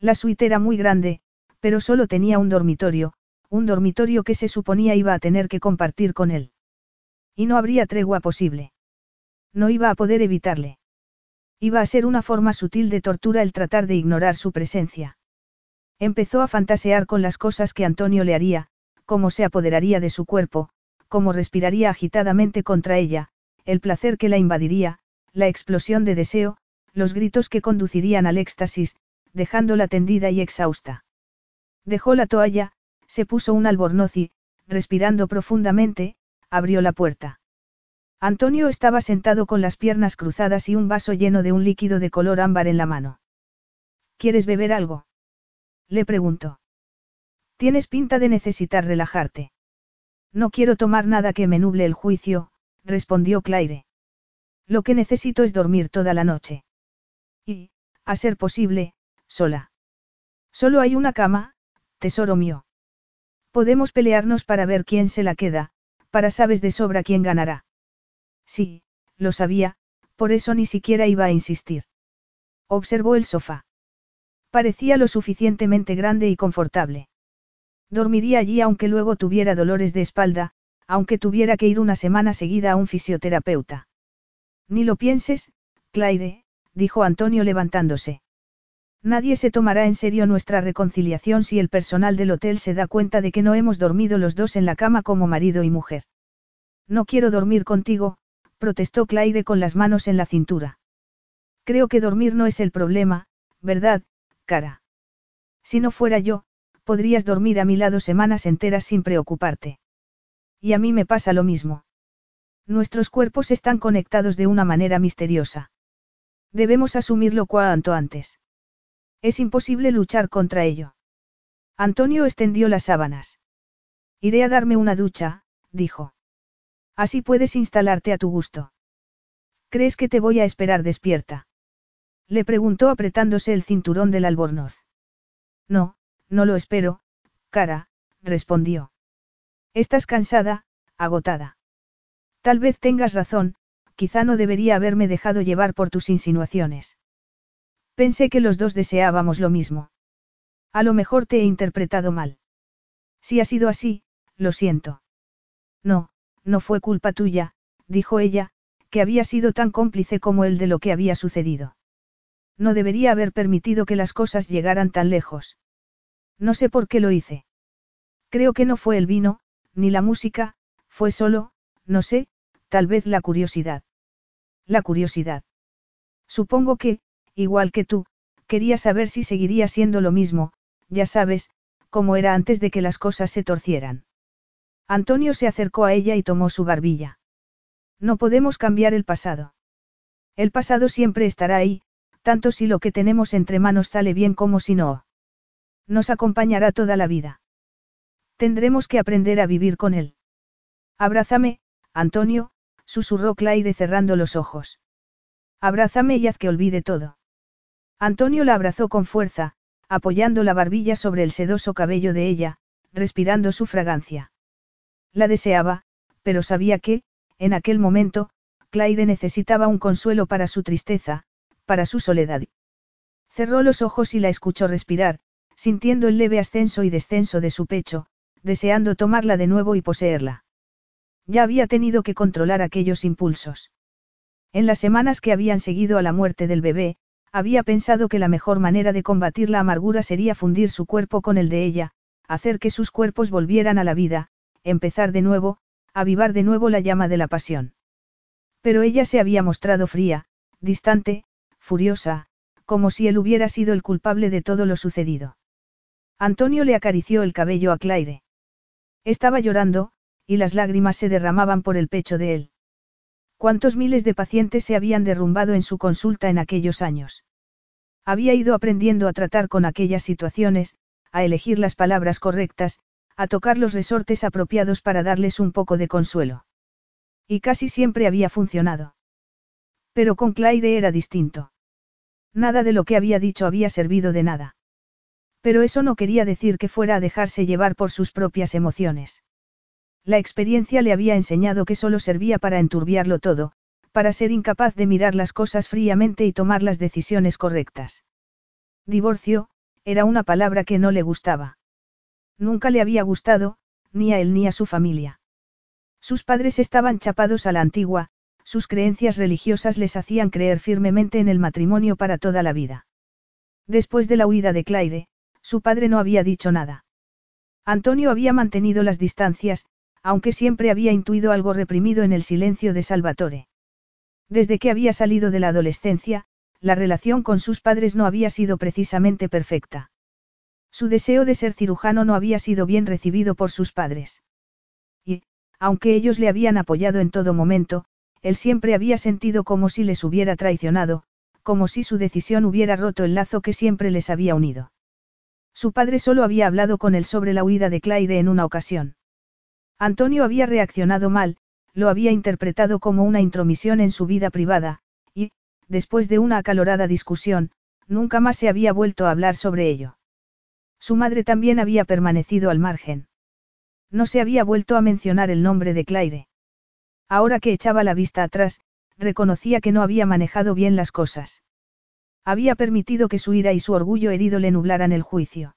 La suite era muy grande, pero solo tenía un dormitorio, un dormitorio que se suponía iba a tener que compartir con él. Y no habría tregua posible. No iba a poder evitarle. Iba a ser una forma sutil de tortura el tratar de ignorar su presencia. Empezó a fantasear con las cosas que Antonio le haría, cómo se apoderaría de su cuerpo, cómo respiraría agitadamente contra ella, el placer que la invadiría, la explosión de deseo, los gritos que conducirían al éxtasis, dejándola tendida y exhausta. Dejó la toalla, se puso un albornoz y, respirando profundamente, abrió la puerta. Antonio estaba sentado con las piernas cruzadas y un vaso lleno de un líquido de color ámbar en la mano. ¿Quieres beber algo? Le preguntó. Tienes pinta de necesitar relajarte. No quiero tomar nada que me nuble el juicio, respondió Claire. Lo que necesito es dormir toda la noche. Y, a ser posible, sola. Solo hay una cama, tesoro mío. Podemos pelearnos para ver quién se la queda, para sabes de sobra quién ganará. Sí, lo sabía, por eso ni siquiera iba a insistir. Observó el sofá. Parecía lo suficientemente grande y confortable. Dormiría allí aunque luego tuviera dolores de espalda, aunque tuviera que ir una semana seguida a un fisioterapeuta. Ni lo pienses, Claire, dijo Antonio levantándose. Nadie se tomará en serio nuestra reconciliación si el personal del hotel se da cuenta de que no hemos dormido los dos en la cama como marido y mujer. No quiero dormir contigo, protestó Claire con las manos en la cintura. Creo que dormir no es el problema, ¿verdad, cara? Si no fuera yo, podrías dormir a mi lado semanas enteras sin preocuparte. Y a mí me pasa lo mismo. Nuestros cuerpos están conectados de una manera misteriosa. Debemos asumirlo cuanto antes. Es imposible luchar contra ello. Antonio extendió las sábanas. Iré a darme una ducha, dijo. Así puedes instalarte a tu gusto. ¿Crees que te voy a esperar despierta? Le preguntó apretándose el cinturón del albornoz. No, no lo espero, cara, respondió. Estás cansada, agotada. Tal vez tengas razón, quizá no debería haberme dejado llevar por tus insinuaciones. Pensé que los dos deseábamos lo mismo. A lo mejor te he interpretado mal. Si ha sido así, lo siento. No, no fue culpa tuya, dijo ella, que había sido tan cómplice como él de lo que había sucedido. No debería haber permitido que las cosas llegaran tan lejos. No sé por qué lo hice. Creo que no fue el vino, ni la música, fue solo, no sé, tal vez la curiosidad. La curiosidad. Supongo que, igual que tú, quería saber si seguiría siendo lo mismo, ya sabes, como era antes de que las cosas se torcieran. Antonio se acercó a ella y tomó su barbilla. No podemos cambiar el pasado. El pasado siempre estará ahí, tanto si lo que tenemos entre manos sale bien como si no. Nos acompañará toda la vida. Tendremos que aprender a vivir con él. Abrázame, Antonio, susurró Claire cerrando los ojos. Abrázame y haz que olvide todo. Antonio la abrazó con fuerza, apoyando la barbilla sobre el sedoso cabello de ella, respirando su fragancia. La deseaba, pero sabía que, en aquel momento, Claire necesitaba un consuelo para su tristeza, para su soledad. Cerró los ojos y la escuchó respirar, sintiendo el leve ascenso y descenso de su pecho, deseando tomarla de nuevo y poseerla. Ya había tenido que controlar aquellos impulsos. En las semanas que habían seguido a la muerte del bebé, había pensado que la mejor manera de combatir la amargura sería fundir su cuerpo con el de ella, hacer que sus cuerpos volvieran a la vida, empezar de nuevo, avivar de nuevo la llama de la pasión. Pero ella se había mostrado fría, distante, furiosa, como si él hubiera sido el culpable de todo lo sucedido. Antonio le acarició el cabello a Claire. Estaba llorando, y las lágrimas se derramaban por el pecho de él. ¿Cuántos miles de pacientes se habían derrumbado en su consulta en aquellos años? Había ido aprendiendo a tratar con aquellas situaciones, a elegir las palabras correctas, a tocar los resortes apropiados para darles un poco de consuelo. Y casi siempre había funcionado. Pero con Claire era distinto. Nada de lo que había dicho había servido de nada. Pero eso no quería decir que fuera a dejarse llevar por sus propias emociones. La experiencia le había enseñado que solo servía para enturbiarlo todo, para ser incapaz de mirar las cosas fríamente y tomar las decisiones correctas. Divorcio, era una palabra que no le gustaba. Nunca le había gustado, ni a él ni a su familia. Sus padres estaban chapados a la antigua, sus creencias religiosas les hacían creer firmemente en el matrimonio para toda la vida. Después de la huida de Claire, su padre no había dicho nada. Antonio había mantenido las distancias, aunque siempre había intuido algo reprimido en el silencio de Salvatore. Desde que había salido de la adolescencia, la relación con sus padres no había sido precisamente perfecta. Su deseo de ser cirujano no había sido bien recibido por sus padres. Y, aunque ellos le habían apoyado en todo momento, él siempre había sentido como si les hubiera traicionado, como si su decisión hubiera roto el lazo que siempre les había unido. Su padre solo había hablado con él sobre la huida de Claire en una ocasión. Antonio había reaccionado mal, lo había interpretado como una intromisión en su vida privada, y, después de una acalorada discusión, nunca más se había vuelto a hablar sobre ello. Su madre también había permanecido al margen. No se había vuelto a mencionar el nombre de Claire. Ahora que echaba la vista atrás, reconocía que no había manejado bien las cosas. Había permitido que su ira y su orgullo herido le nublaran el juicio.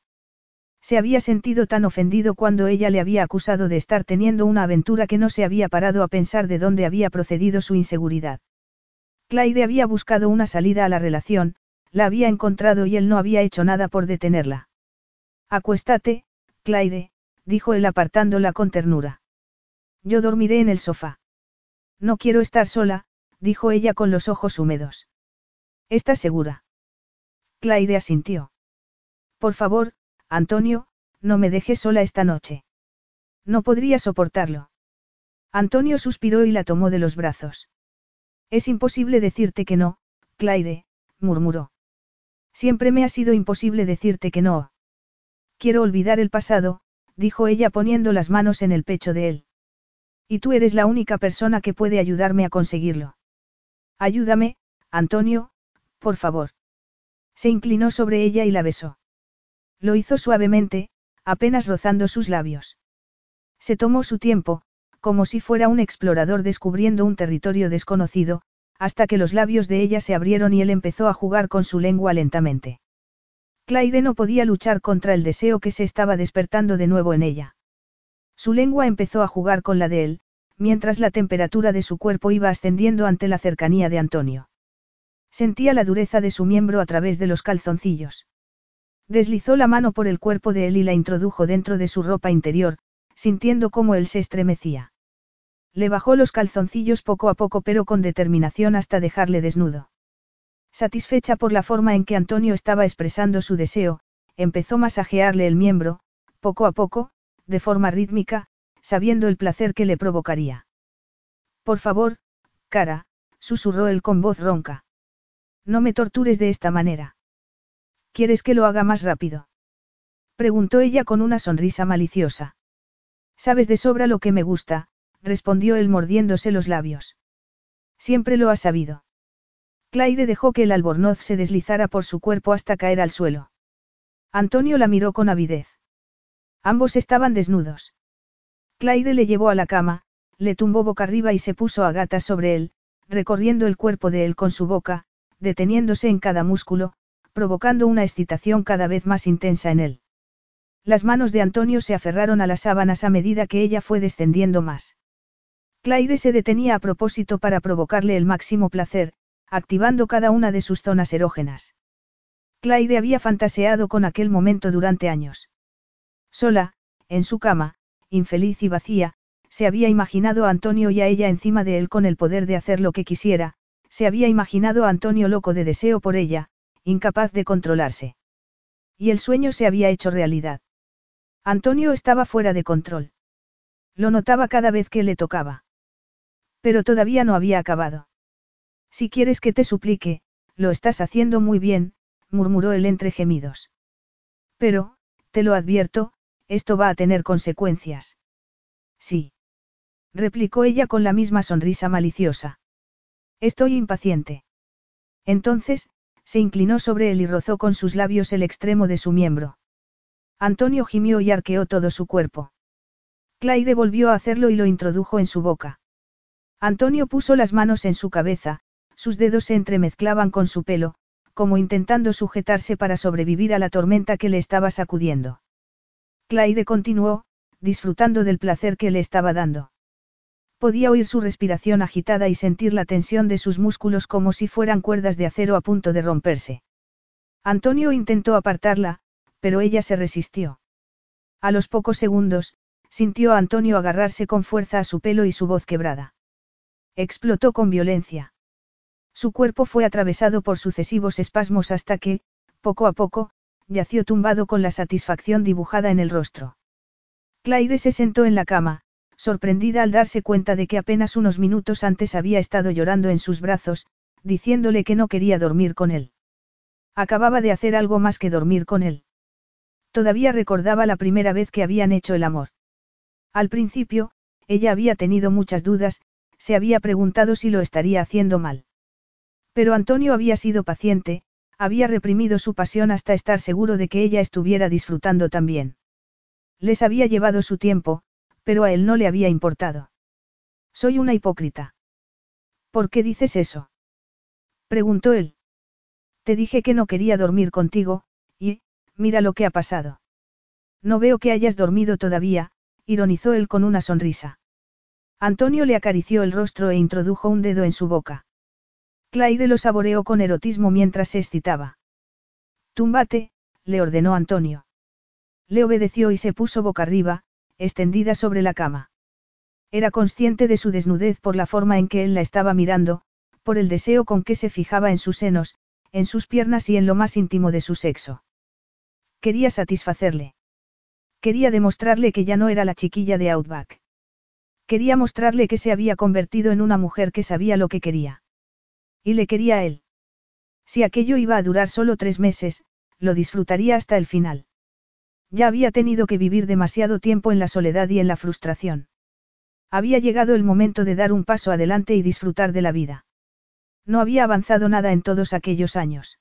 Se había sentido tan ofendido cuando ella le había acusado de estar teniendo una aventura que no se había parado a pensar de dónde había procedido su inseguridad. Claire había buscado una salida a la relación, la había encontrado y él no había hecho nada por detenerla. Acuéstate, Claire, dijo él apartándola con ternura. Yo dormiré en el sofá. No quiero estar sola, dijo ella con los ojos húmedos. ¿Estás segura? Claire asintió. Por favor, Antonio, no me dejes sola esta noche. No podría soportarlo. Antonio suspiró y la tomó de los brazos. Es imposible decirte que no, Claire, murmuró. Siempre me ha sido imposible decirte que no. Quiero olvidar el pasado, dijo ella poniendo las manos en el pecho de él. Y tú eres la única persona que puede ayudarme a conseguirlo. Ayúdame, Antonio, por favor. Se inclinó sobre ella y la besó. Lo hizo suavemente, apenas rozando sus labios. Se tomó su tiempo, como si fuera un explorador descubriendo un territorio desconocido, hasta que los labios de ella se abrieron y él empezó a jugar con su lengua lentamente. Claire no podía luchar contra el deseo que se estaba despertando de nuevo en ella. Su lengua empezó a jugar con la de él, mientras la temperatura de su cuerpo iba ascendiendo ante la cercanía de Antonio. Sentía la dureza de su miembro a través de los calzoncillos. Deslizó la mano por el cuerpo de él y la introdujo dentro de su ropa interior, sintiendo cómo él se estremecía. Le bajó los calzoncillos poco a poco pero con determinación hasta dejarle desnudo. Satisfecha por la forma en que Antonio estaba expresando su deseo, empezó a masajearle el miembro, poco a poco, de forma rítmica, sabiendo el placer que le provocaría. Por favor, cara, susurró él con voz ronca. No me tortures de esta manera. ¿Quieres que lo haga más rápido? Preguntó ella con una sonrisa maliciosa. Sabes de sobra lo que me gusta, respondió él mordiéndose los labios. Siempre lo has sabido. Claire dejó que el albornoz se deslizara por su cuerpo hasta caer al suelo. Antonio la miró con avidez. Ambos estaban desnudos. Claire le llevó a la cama, le tumbó boca arriba y se puso a gatas sobre él, recorriendo el cuerpo de él con su boca, deteniéndose en cada músculo, provocando una excitación cada vez más intensa en él. Las manos de Antonio se aferraron a las sábanas a medida que ella fue descendiendo más. Claire se detenía a propósito para provocarle el máximo placer, activando cada una de sus zonas erógenas. Claire había fantaseado con aquel momento durante años. Sola, en su cama, infeliz y vacía, se había imaginado a Antonio y a ella encima de él con el poder de hacer lo que quisiera, se había imaginado a Antonio loco de deseo por ella, incapaz de controlarse. Y el sueño se había hecho realidad. Antonio estaba fuera de control. Lo notaba cada vez que le tocaba. Pero todavía no había acabado. Si quieres que te suplique, lo estás haciendo muy bien, murmuró él entre gemidos. Pero, te lo advierto, esto va a tener consecuencias. Sí replicó ella con la misma sonrisa maliciosa. Estoy impaciente. Entonces, se inclinó sobre él y rozó con sus labios el extremo de su miembro. Antonio gimió y arqueó todo su cuerpo. Claire volvió a hacerlo y lo introdujo en su boca. Antonio puso las manos en su cabeza, sus dedos se entremezclaban con su pelo, como intentando sujetarse para sobrevivir a la tormenta que le estaba sacudiendo. Claire continuó, disfrutando del placer que le estaba dando. Podía oír su respiración agitada y sentir la tensión de sus músculos como si fueran cuerdas de acero a punto de romperse. Antonio intentó apartarla, pero ella se resistió. A los pocos segundos, sintió a Antonio agarrarse con fuerza a su pelo y su voz quebrada. Explotó con violencia. Su cuerpo fue atravesado por sucesivos espasmos hasta que, poco a poco, yació tumbado con la satisfacción dibujada en el rostro. Claire se sentó en la cama, sorprendida al darse cuenta de que apenas unos minutos antes había estado llorando en sus brazos, diciéndole que no quería dormir con él. Acababa de hacer algo más que dormir con él. Todavía recordaba la primera vez que habían hecho el amor. Al principio, ella había tenido muchas dudas, se había preguntado si lo estaría haciendo mal. Pero Antonio había sido paciente, había reprimido su pasión hasta estar seguro de que ella estuviera disfrutando también. Les había llevado su tiempo, pero a él no le había importado. Soy una hipócrita. ¿Por qué dices eso? preguntó él. Te dije que no quería dormir contigo, y, mira lo que ha pasado. No veo que hayas dormido todavía, ironizó él con una sonrisa. Antonio le acarició el rostro e introdujo un dedo en su boca. Claire lo saboreó con erotismo mientras se excitaba. Túmbate, le ordenó Antonio. Le obedeció y se puso boca arriba, extendida sobre la cama. Era consciente de su desnudez por la forma en que él la estaba mirando, por el deseo con que se fijaba en sus senos, en sus piernas y en lo más íntimo de su sexo. Quería satisfacerle. Quería demostrarle que ya no era la chiquilla de Outback. Quería mostrarle que se había convertido en una mujer que sabía lo que quería. Y le quería a él. Si aquello iba a durar solo tres meses, lo disfrutaría hasta el final. Ya había tenido que vivir demasiado tiempo en la soledad y en la frustración. Había llegado el momento de dar un paso adelante y disfrutar de la vida. No había avanzado nada en todos aquellos años.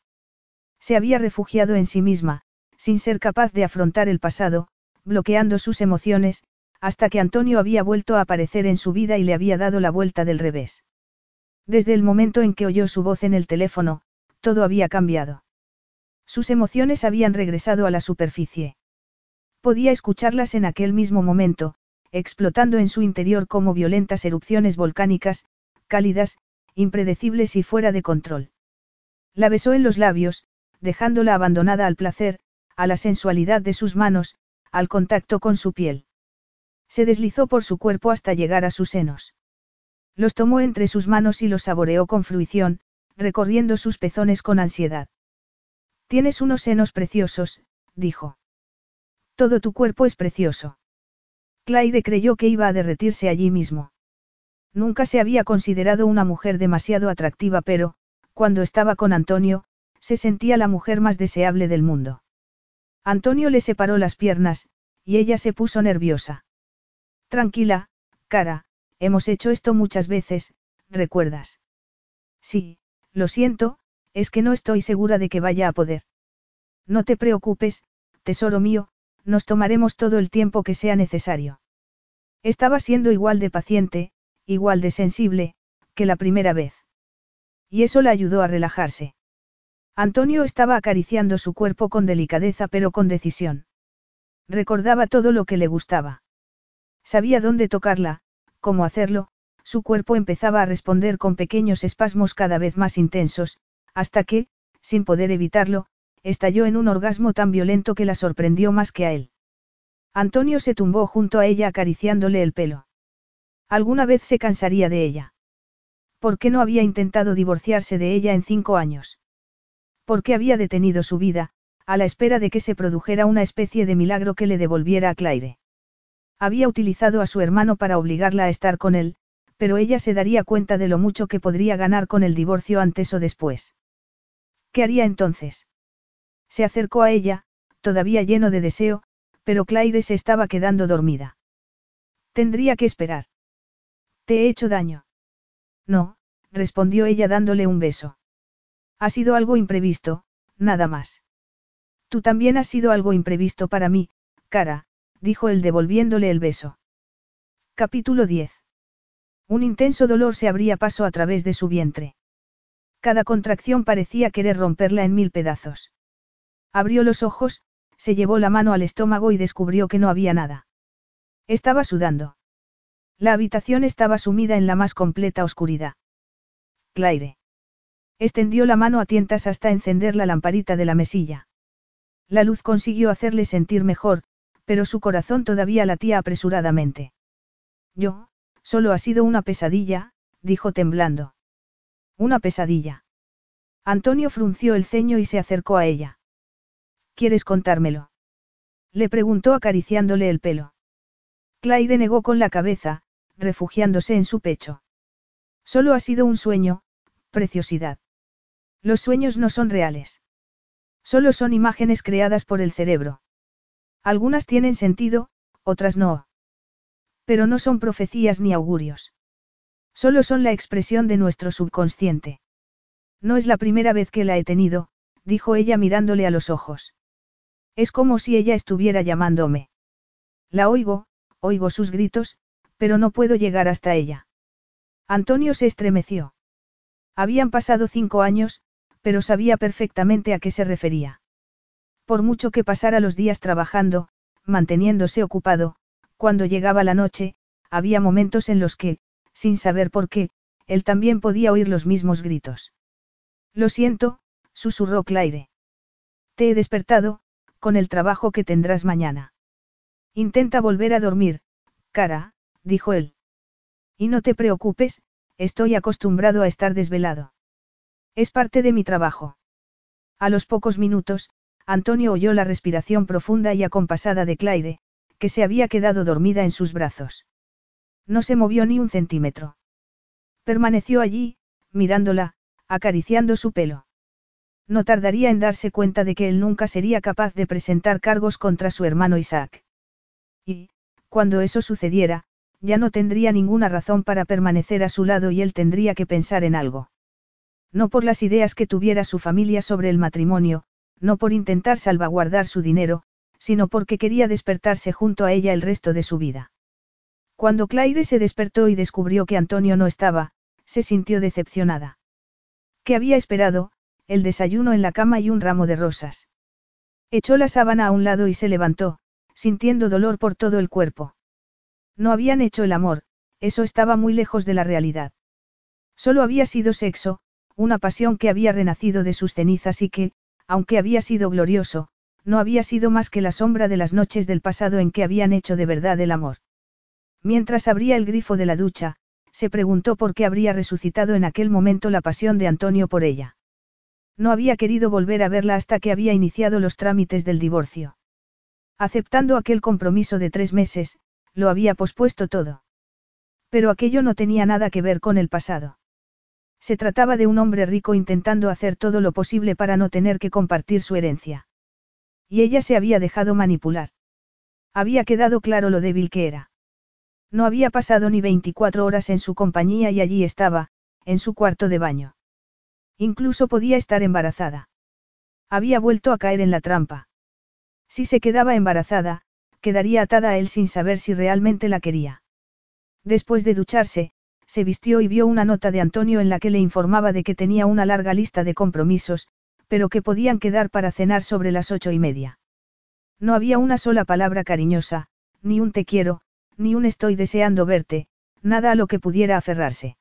Se había refugiado en sí misma, sin ser capaz de afrontar el pasado, bloqueando sus emociones, hasta que Antonio había vuelto a aparecer en su vida y le había dado la vuelta del revés. Desde el momento en que oyó su voz en el teléfono, todo había cambiado. Sus emociones habían regresado a la superficie. Podía escucharlas en aquel mismo momento, explotando en su interior como violentas erupciones volcánicas, cálidas, impredecibles y fuera de control. La besó en los labios, dejándola abandonada al placer, a la sensualidad de sus manos, al contacto con su piel. Se deslizó por su cuerpo hasta llegar a sus senos. Los tomó entre sus manos y los saboreó con fruición, recorriendo sus pezones con ansiedad. Tienes unos senos preciosos, dijo. Todo tu cuerpo es precioso. Claire creyó que iba a derretirse allí mismo. Nunca se había considerado una mujer demasiado atractiva, pero, cuando estaba con Antonio, se sentía la mujer más deseable del mundo. Antonio le separó las piernas, y ella se puso nerviosa. Tranquila, cara, hemos hecho esto muchas veces, ¿recuerdas? Sí, lo siento, es que no estoy segura de que vaya a poder. No te preocupes, tesoro mío, nos tomaremos todo el tiempo que sea necesario. Estaba siendo igual de paciente, igual de sensible, que la primera vez. Y eso la ayudó a relajarse. Antonio estaba acariciando su cuerpo con delicadeza pero con decisión. Recordaba todo lo que le gustaba. Sabía dónde tocarla, cómo hacerlo, su cuerpo empezaba a responder con pequeños espasmos cada vez más intensos, hasta que, sin poder evitarlo, estalló en un orgasmo tan violento que la sorprendió más que a él. Antonio se tumbó junto a ella acariciándole el pelo. Alguna vez se cansaría de ella. ¿Por qué no había intentado divorciarse de ella en cinco años? ¿Por qué había detenido su vida, a la espera de que se produjera una especie de milagro que le devolviera a Claire? Había utilizado a su hermano para obligarla a estar con él, pero ella se daría cuenta de lo mucho que podría ganar con el divorcio antes o después. ¿Qué haría entonces? Se acercó a ella, todavía lleno de deseo, pero Claire se estaba quedando dormida. Tendría que esperar. ¿Te he hecho daño? No, respondió ella dándole un beso. Ha sido algo imprevisto, nada más. Tú también has sido algo imprevisto para mí, cara, dijo él devolviéndole el beso. Capítulo 10. Un intenso dolor se abría paso a través de su vientre. Cada contracción parecía querer romperla en mil pedazos. Abrió los ojos, se llevó la mano al estómago y descubrió que no había nada. Estaba sudando. La habitación estaba sumida en la más completa oscuridad. Claire. Extendió la mano a tientas hasta encender la lamparita de la mesilla. La luz consiguió hacerle sentir mejor, pero su corazón todavía latía apresuradamente. Yo, solo ha sido una pesadilla, dijo temblando. Una pesadilla. Antonio frunció el ceño y se acercó a ella. ¿Quieres contármelo? Le preguntó acariciándole el pelo. Claire negó con la cabeza, refugiándose en su pecho. Solo ha sido un sueño, preciosidad. Los sueños no son reales. Solo son imágenes creadas por el cerebro. Algunas tienen sentido, otras no. Pero no son profecías ni augurios. Solo son la expresión de nuestro subconsciente. No es la primera vez que la he tenido, dijo ella mirándole a los ojos. Es como si ella estuviera llamándome. La oigo, oigo sus gritos, pero no puedo llegar hasta ella. Antonio se estremeció. Habían pasado cinco años, pero sabía perfectamente a qué se refería. Por mucho que pasara los días trabajando, manteniéndose ocupado, cuando llegaba la noche, había momentos en los que, sin saber por qué, él también podía oír los mismos gritos. Lo siento, susurró Claire. Te he despertado, con el trabajo que tendrás mañana. Intenta volver a dormir, cara, dijo él. Y no te preocupes, estoy acostumbrado a estar desvelado. Es parte de mi trabajo. A los pocos minutos, Antonio oyó la respiración profunda y acompasada de Claire, que se había quedado dormida en sus brazos. No se movió ni un centímetro. Permaneció allí, mirándola, acariciando su pelo. No tardaría en darse cuenta de que él nunca sería capaz de presentar cargos contra su hermano Isaac. Y, cuando eso sucediera, ya no tendría ninguna razón para permanecer a su lado y él tendría que pensar en algo. No por las ideas que tuviera su familia sobre el matrimonio, no por intentar salvaguardar su dinero, sino porque quería despertarse junto a ella el resto de su vida. Cuando Claire se despertó y descubrió que Antonio no estaba, se sintió decepcionada. ¿Qué había esperado? El desayuno en la cama y un ramo de rosas. Echó la sábana a un lado y se levantó, sintiendo dolor por todo el cuerpo. No habían hecho el amor, eso estaba muy lejos de la realidad. Solo había sido sexo, una pasión que había renacido de sus cenizas y que, aunque había sido glorioso, no había sido más que la sombra de las noches del pasado en que habían hecho de verdad el amor. Mientras abría el grifo de la ducha, se preguntó por qué habría resucitado en aquel momento la pasión de Antonio por ella. No había querido volver a verla hasta que había iniciado los trámites del divorcio. Aceptando aquel compromiso de tres meses, lo había pospuesto todo. Pero aquello no tenía nada que ver con el pasado. Se trataba de un hombre rico intentando hacer todo lo posible para no tener que compartir su herencia. Y ella se había dejado manipular. Había quedado claro lo débil que era. No había pasado ni 24 horas en su compañía y allí estaba, en su cuarto de baño. Incluso podía estar embarazada. Había vuelto a caer en la trampa. Si se quedaba embarazada, quedaría atada a él sin saber si realmente la quería. Después de ducharse, se vistió y vio una nota de Antonio en la que le informaba de que tenía una larga lista de compromisos, pero que podían quedar para cenar sobre las ocho y media. No había una sola palabra cariñosa, ni un te quiero, ni un estoy deseando verte, nada a lo que pudiera aferrarse.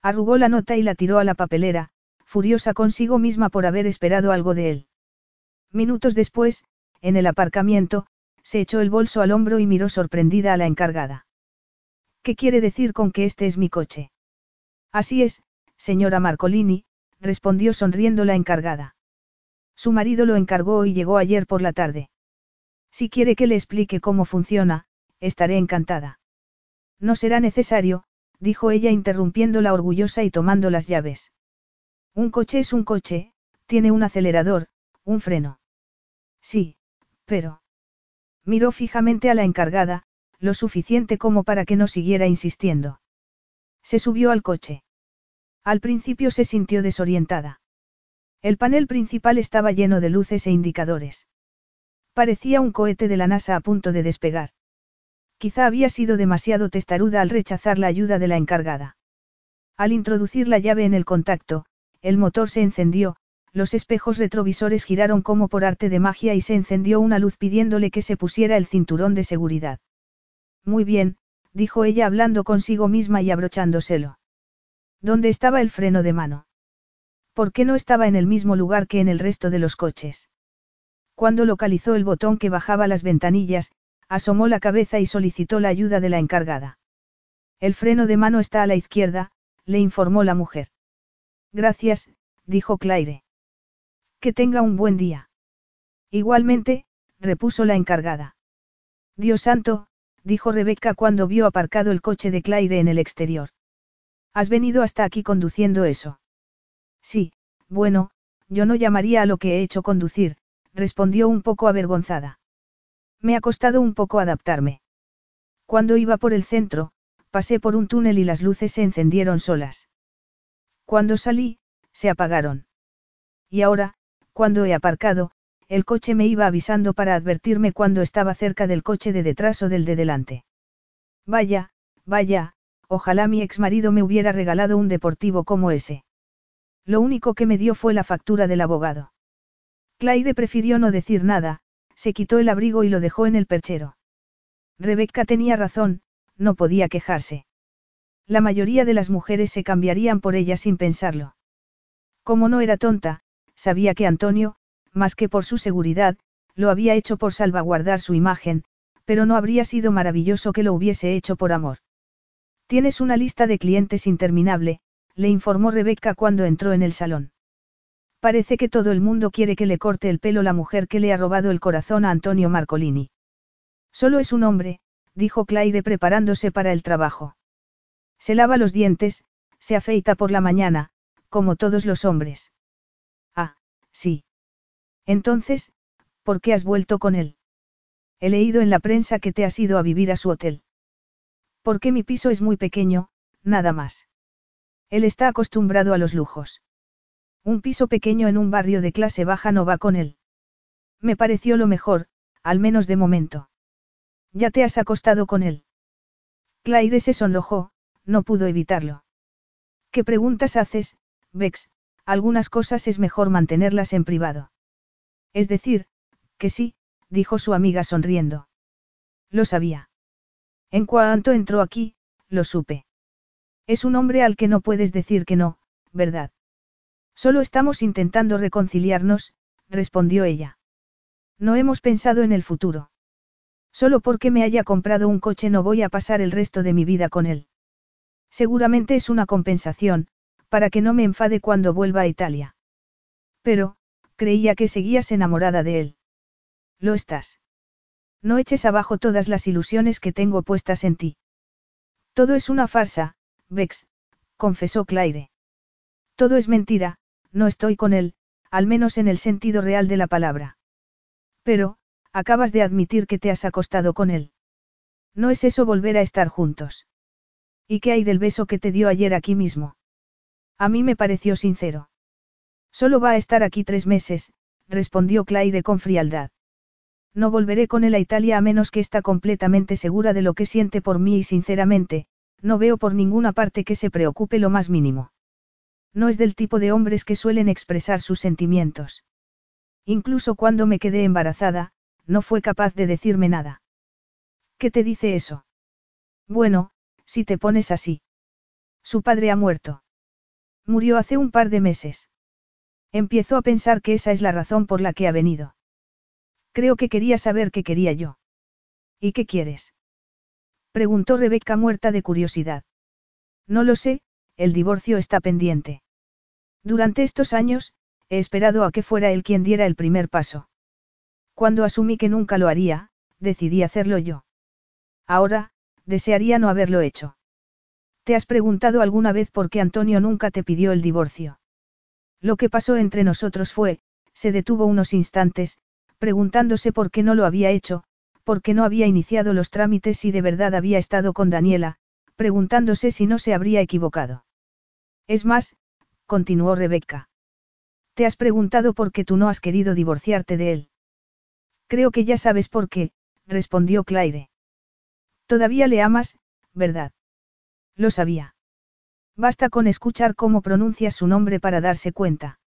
Arrugó la nota y la tiró a la papelera, furiosa consigo misma por haber esperado algo de él. Minutos después, en el aparcamiento, se echó el bolso al hombro y miró sorprendida a la encargada. ¿Qué quiere decir con que este es mi coche? Así es, señora Marcolini, respondió sonriendo la encargada. Su marido lo encargó y llegó ayer por la tarde. Si quiere que le explique cómo funciona, estaré encantada. No será necesario, dijo ella interrumpiéndola orgullosa y tomando las llaves. Un coche es un coche, tiene un acelerador, un freno. Sí, pero... Miró fijamente a la encargada, lo suficiente como para que no siguiera insistiendo. Se subió al coche. Al principio se sintió desorientada. El panel principal estaba lleno de luces e indicadores. Parecía un cohete de la NASA a punto de despegar. Quizá había sido demasiado testaruda al rechazar la ayuda de la encargada. Al introducir la llave en el contacto, el motor se encendió, los espejos retrovisores giraron como por arte de magia y se encendió una luz pidiéndole que se pusiera el cinturón de seguridad. Muy bien, dijo ella hablando consigo misma y abrochándoselo. ¿Dónde estaba el freno de mano? ¿Por qué no estaba en el mismo lugar que en el resto de los coches? Cuando localizó el botón que bajaba las ventanillas, asomó la cabeza y solicitó la ayuda de la encargada. El freno de mano está a la izquierda, le informó la mujer. Gracias, dijo Claire. Que tenga un buen día. Igualmente, repuso la encargada. Dios santo, dijo Rebeca cuando vio aparcado el coche de Claire en el exterior. ¿Has venido hasta aquí conduciendo eso? Sí, bueno, yo no llamaría a lo que he hecho conducir, respondió un poco avergonzada. Me ha costado un poco adaptarme. Cuando iba por el centro, pasé por un túnel y las luces se encendieron solas. Cuando salí, se apagaron. Y ahora, cuando he aparcado, el coche me iba avisando para advertirme cuando estaba cerca del coche de detrás o del de delante. Vaya, vaya, ojalá mi exmarido me hubiera regalado un deportivo como ese. Lo único que me dio fue la factura del abogado. Claire prefirió no decir nada, se quitó el abrigo y lo dejó en el perchero. Rebecca tenía razón, no podía quejarse. La mayoría de las mujeres se cambiarían por ella sin pensarlo. Como no era tonta, sabía que Antonio, más que por su seguridad, lo había hecho por salvaguardar su imagen, pero no habría sido maravilloso que lo hubiese hecho por amor. Tienes una lista de clientes interminable, le informó Rebecca cuando entró en el salón. Parece que todo el mundo quiere que le corte el pelo la mujer que le ha robado el corazón a Antonio Marcolini. Solo es un hombre, dijo Claire preparándose para el trabajo. Se lava los dientes, se afeita por la mañana, como todos los hombres. Ah, sí. Entonces, ¿por qué has vuelto con él? He leído en la prensa que te has ido a vivir a su hotel. Porque mi piso es muy pequeño, nada más. Él está acostumbrado a los lujos. Un piso pequeño en un barrio de clase baja no va con él. Me pareció lo mejor, al menos de momento. Ya te has acostado con él. Claire se sonrojó, no pudo evitarlo. ¿Qué preguntas haces, Bex? Algunas cosas es mejor mantenerlas en privado. Es decir, que sí, dijo su amiga sonriendo. Lo sabía. En cuanto entró aquí, lo supe. Es un hombre al que no puedes decir que no, ¿verdad? Solo estamos intentando reconciliarnos, respondió ella. No hemos pensado en el futuro. Solo porque me haya comprado un coche no voy a pasar el resto de mi vida con él. Seguramente es una compensación, para que no me enfade cuando vuelva a Italia. Pero, creía que seguías enamorada de él. Lo estás. No eches abajo todas las ilusiones que tengo puestas en ti. Todo es una farsa, Bex, confesó Claire. Todo es mentira, no estoy con él, al menos en el sentido real de la palabra. Pero, acabas de admitir que te has acostado con él. No es eso volver a estar juntos. ¿Y qué hay del beso que te dio ayer aquí mismo? A mí me pareció sincero. Solo va a estar aquí tres meses, respondió Claire con frialdad. No volveré con él a Italia a menos que está completamente segura de lo que siente por mí y sinceramente, no veo por ninguna parte que se preocupe lo más mínimo. No es del tipo de hombres que suelen expresar sus sentimientos. Incluso cuando me quedé embarazada, no fue capaz de decirme nada. ¿Qué te dice eso? Bueno, si te pones así. Su padre ha muerto. Murió hace un par de meses. Empiezo a pensar que esa es la razón por la que ha venido. Creo que quería saber qué quería yo. ¿Y qué quieres? Preguntó Rebeca muerta de curiosidad. No lo sé, el divorcio está pendiente. Durante estos años, he esperado a que fuera él quien diera el primer paso. Cuando asumí que nunca lo haría, decidí hacerlo yo. Ahora, desearía no haberlo hecho. ¿Te has preguntado alguna vez por qué Antonio nunca te pidió el divorcio? Lo que pasó entre nosotros fue, se detuvo unos instantes, preguntándose por qué no lo había hecho, porque no había iniciado los trámites si de verdad había estado con Daniela, preguntándose si no se habría equivocado. Es más, continuó Rebeca. Te has preguntado por qué tú no has querido divorciarte de él. Creo que ya sabes por qué, respondió Claire. Todavía le amas, ¿verdad? Lo sabía. Basta con escuchar cómo pronuncias su nombre para darse cuenta.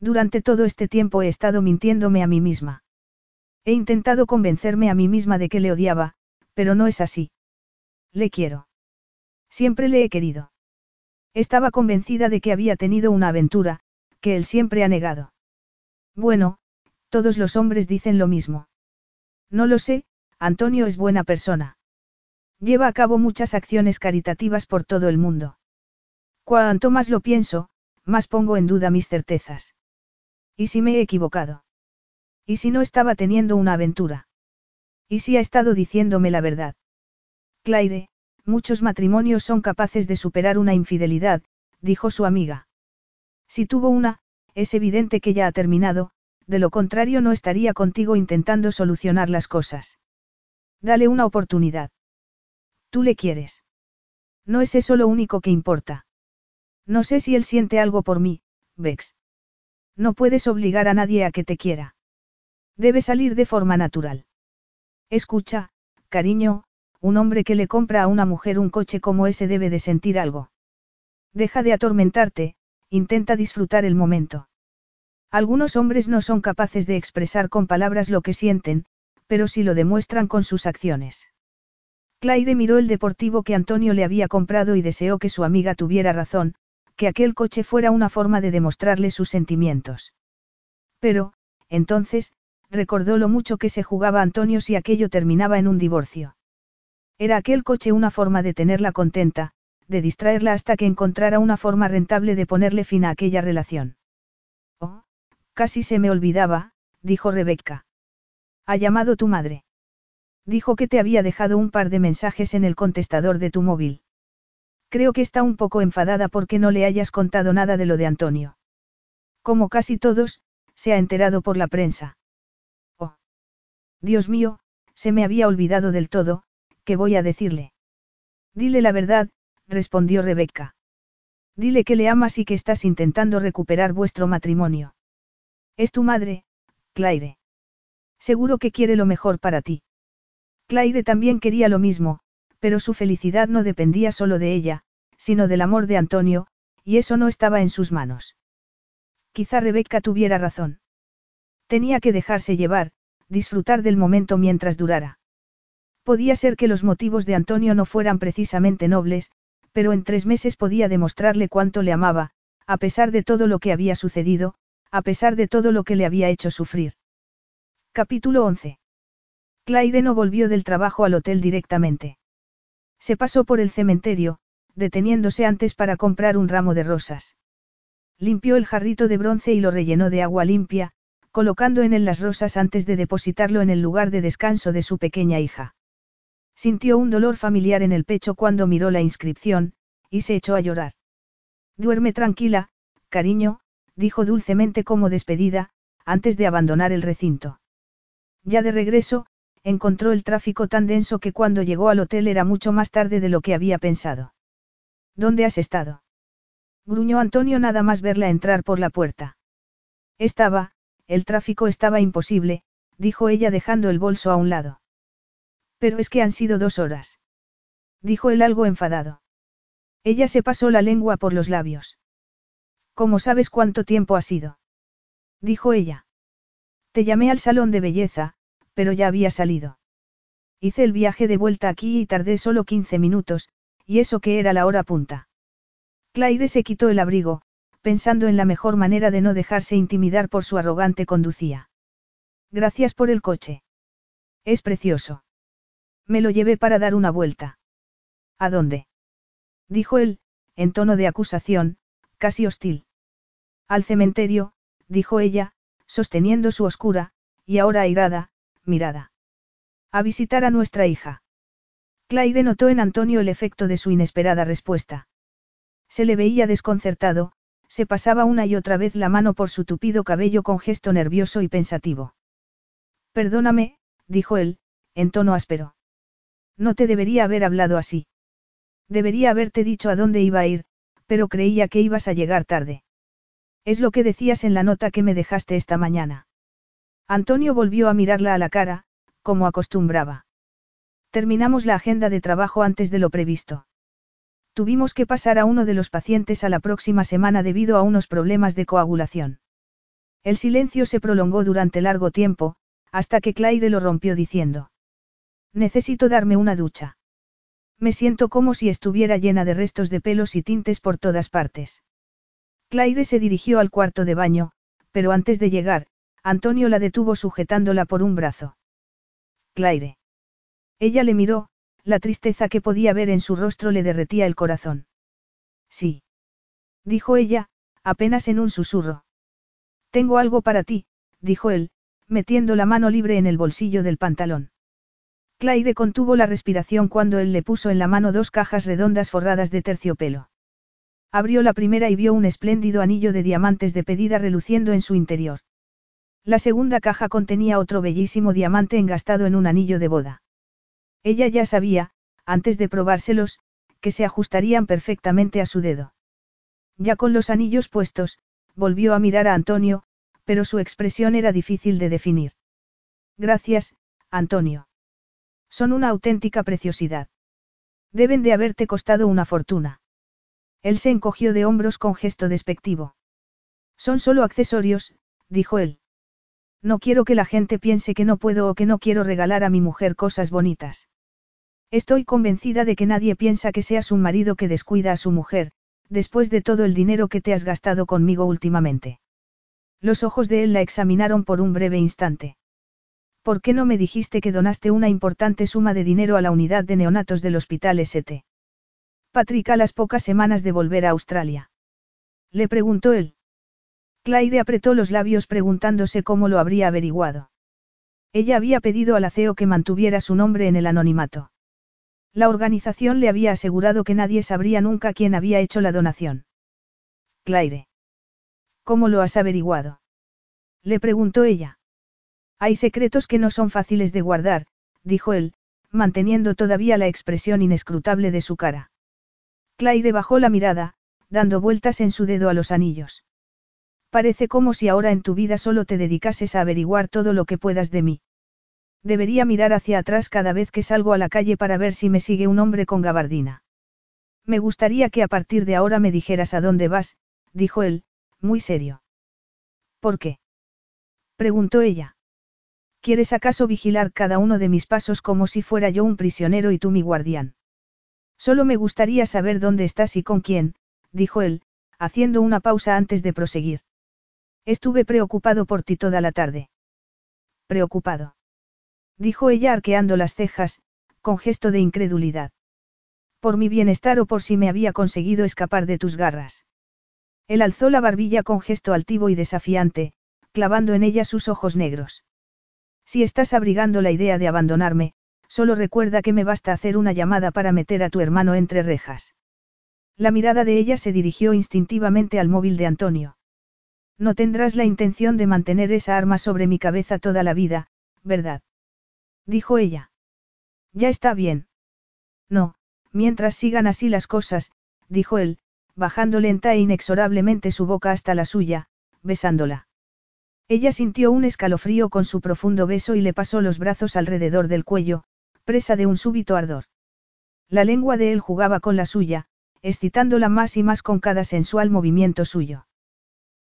Durante todo este tiempo he estado mintiéndome a mí misma. He intentado convencerme a mí misma de que le odiaba, pero no es así. Le quiero. Siempre le he querido. Estaba convencida de que había tenido una aventura, que él siempre ha negado. Bueno, todos los hombres dicen lo mismo. No lo sé, Antonio es buena persona. Lleva a cabo muchas acciones caritativas por todo el mundo. Cuanto más lo pienso, más pongo en duda mis certezas. ¿Y si me he equivocado? ¿Y si no estaba teniendo una aventura? ¿Y si ha estado diciéndome la verdad? Claire, muchos matrimonios son capaces de superar una infidelidad, dijo su amiga. Si tuvo una, es evidente que ya ha terminado, de lo contrario no estaría contigo intentando solucionar las cosas. Dale una oportunidad. Tú le quieres. No es eso lo único que importa. No sé si él siente algo por mí, Bex. No puedes obligar a nadie a que te quiera. Debe salir de forma natural. Escucha, cariño, un hombre que le compra a una mujer un coche como ese debe de sentir algo. Deja de atormentarte, intenta disfrutar el momento. Algunos hombres no son capaces de expresar con palabras lo que sienten, pero sí lo demuestran con sus acciones. Claire miró el deportivo que Antonio le había comprado y deseó que su amiga tuviera razón, que aquel coche fuera una forma de demostrarle sus sentimientos. Pero, entonces, recordó lo mucho que se jugaba Antonio si aquello terminaba en un divorcio. Era aquel coche una forma de tenerla contenta, de distraerla hasta que encontrara una forma rentable de ponerle fin a aquella relación. Oh, casi se me olvidaba, dijo Rebeca. ¿Ha llamado tu madre? Dijo que te había dejado un par de mensajes en el contestador de tu móvil. Creo que está un poco enfadada porque no le hayas contado nada de lo de Antonio. Como casi todos, se ha enterado por la prensa. Dios mío, se me había olvidado del todo, ¿qué voy a decirle? Dile la verdad, respondió Rebeca. Dile que le amas y que estás intentando recuperar vuestro matrimonio. Es tu madre, Claire. Seguro que quiere lo mejor para ti. Claire también quería lo mismo, pero su felicidad no dependía solo de ella, sino del amor de Antonio, y eso no estaba en sus manos. Quizá Rebeca tuviera razón. Tenía que dejarse llevar, disfrutar del momento mientras durara. Podía ser que los motivos de Antonio no fueran precisamente nobles, pero en tres meses podía demostrarle cuánto le amaba, a pesar de todo lo que había sucedido, a pesar de todo lo que le había hecho sufrir. Capítulo 11. Claire no volvió del trabajo al hotel directamente. Se pasó por el cementerio, deteniéndose antes para comprar un ramo de rosas. Limpió el jarrito de bronce y lo rellenó de agua limpia, colocando en él las rosas antes de depositarlo en el lugar de descanso de su pequeña hija. Sintió un dolor familiar en el pecho cuando miró la inscripción, y se echó a llorar. Duerme tranquila, cariño, dijo dulcemente como despedida, antes de abandonar el recinto. Ya de regreso, encontró el tráfico tan denso que cuando llegó al hotel era mucho más tarde de lo que había pensado. ¿Dónde has estado? gruñó Antonio nada más verla entrar por la puerta. Estaba, el tráfico estaba imposible, dijo ella dejando el bolso a un lado. Pero es que han sido dos horas. Dijo él algo enfadado. Ella se pasó la lengua por los labios. ¿Cómo sabes cuánto tiempo ha sido? Dijo ella. Te llamé al salón de belleza, pero ya había salido. Hice el viaje de vuelta aquí y tardé solo 15 minutos, y eso que era la hora punta. Claire se quitó el abrigo, pensando en la mejor manera de no dejarse intimidar por su arrogante conducía. Gracias por el coche. Es precioso. Me lo llevé para dar una vuelta. ¿A dónde? Dijo él, en tono de acusación, casi hostil. Al cementerio, dijo ella, sosteniendo su oscura, y ahora airada, mirada. A visitar a nuestra hija. Claire notó en Antonio el efecto de su inesperada respuesta. Se le veía desconcertado, se pasaba una y otra vez la mano por su tupido cabello con gesto nervioso y pensativo. Perdóname, dijo él, en tono áspero. No te debería haber hablado así. Debería haberte dicho a dónde iba a ir, pero creía que ibas a llegar tarde. Es lo que decías en la nota que me dejaste esta mañana. Antonio volvió a mirarla a la cara, como acostumbraba. Terminamos la agenda de trabajo antes de lo previsto. Tuvimos que pasar a uno de los pacientes a la próxima semana debido a unos problemas de coagulación. El silencio se prolongó durante largo tiempo, hasta que Claire lo rompió diciendo. Necesito darme una ducha. Me siento como si estuviera llena de restos de pelos y tintes por todas partes. Claire se dirigió al cuarto de baño, pero antes de llegar, Antonio la detuvo sujetándola por un brazo. Claire. Ella le miró, la tristeza que podía ver en su rostro le derretía el corazón. Sí. Dijo ella, apenas en un susurro. Tengo algo para ti, dijo él, metiendo la mano libre en el bolsillo del pantalón. Claire contuvo la respiración cuando él le puso en la mano dos cajas redondas forradas de terciopelo. Abrió la primera y vio un espléndido anillo de diamantes de pedida reluciendo en su interior. La segunda caja contenía otro bellísimo diamante engastado en un anillo de boda. Ella ya sabía, antes de probárselos, que se ajustarían perfectamente a su dedo. Ya con los anillos puestos, volvió a mirar a Antonio, pero su expresión era difícil de definir. Gracias, Antonio. Son una auténtica preciosidad. Deben de haberte costado una fortuna. Él se encogió de hombros con gesto despectivo. Son solo accesorios, dijo él. No quiero que la gente piense que no puedo o que no quiero regalar a mi mujer cosas bonitas. Estoy convencida de que nadie piensa que seas un marido que descuida a su mujer, después de todo el dinero que te has gastado conmigo últimamente. Los ojos de él la examinaron por un breve instante. ¿Por qué no me dijiste que donaste una importante suma de dinero a la unidad de neonatos del hospital ST? Patrick a las pocas semanas de volver a Australia. Le preguntó él. Claire apretó los labios preguntándose cómo lo habría averiguado. Ella había pedido al aceo que mantuviera su nombre en el anonimato. La organización le había asegurado que nadie sabría nunca quién había hecho la donación. Claire. ¿Cómo lo has averiguado? Le preguntó ella. Hay secretos que no son fáciles de guardar, dijo él, manteniendo todavía la expresión inescrutable de su cara. Claire bajó la mirada, dando vueltas en su dedo a los anillos. Parece como si ahora en tu vida solo te dedicases a averiguar todo lo que puedas de mí. Debería mirar hacia atrás cada vez que salgo a la calle para ver si me sigue un hombre con gabardina. Me gustaría que a partir de ahora me dijeras a dónde vas, dijo él, muy serio. ¿Por qué? preguntó ella. ¿Quieres acaso vigilar cada uno de mis pasos como si fuera yo un prisionero y tú mi guardián? Solo me gustaría saber dónde estás y con quién, dijo él, haciendo una pausa antes de proseguir. Estuve preocupado por ti toda la tarde. Preocupado dijo ella arqueando las cejas, con gesto de incredulidad. Por mi bienestar o por si me había conseguido escapar de tus garras. Él alzó la barbilla con gesto altivo y desafiante, clavando en ella sus ojos negros. Si estás abrigando la idea de abandonarme, solo recuerda que me basta hacer una llamada para meter a tu hermano entre rejas. La mirada de ella se dirigió instintivamente al móvil de Antonio. No tendrás la intención de mantener esa arma sobre mi cabeza toda la vida, ¿verdad? dijo ella. Ya está bien. No, mientras sigan así las cosas, dijo él, bajando lenta e inexorablemente su boca hasta la suya, besándola. Ella sintió un escalofrío con su profundo beso y le pasó los brazos alrededor del cuello, presa de un súbito ardor. La lengua de él jugaba con la suya, excitándola más y más con cada sensual movimiento suyo.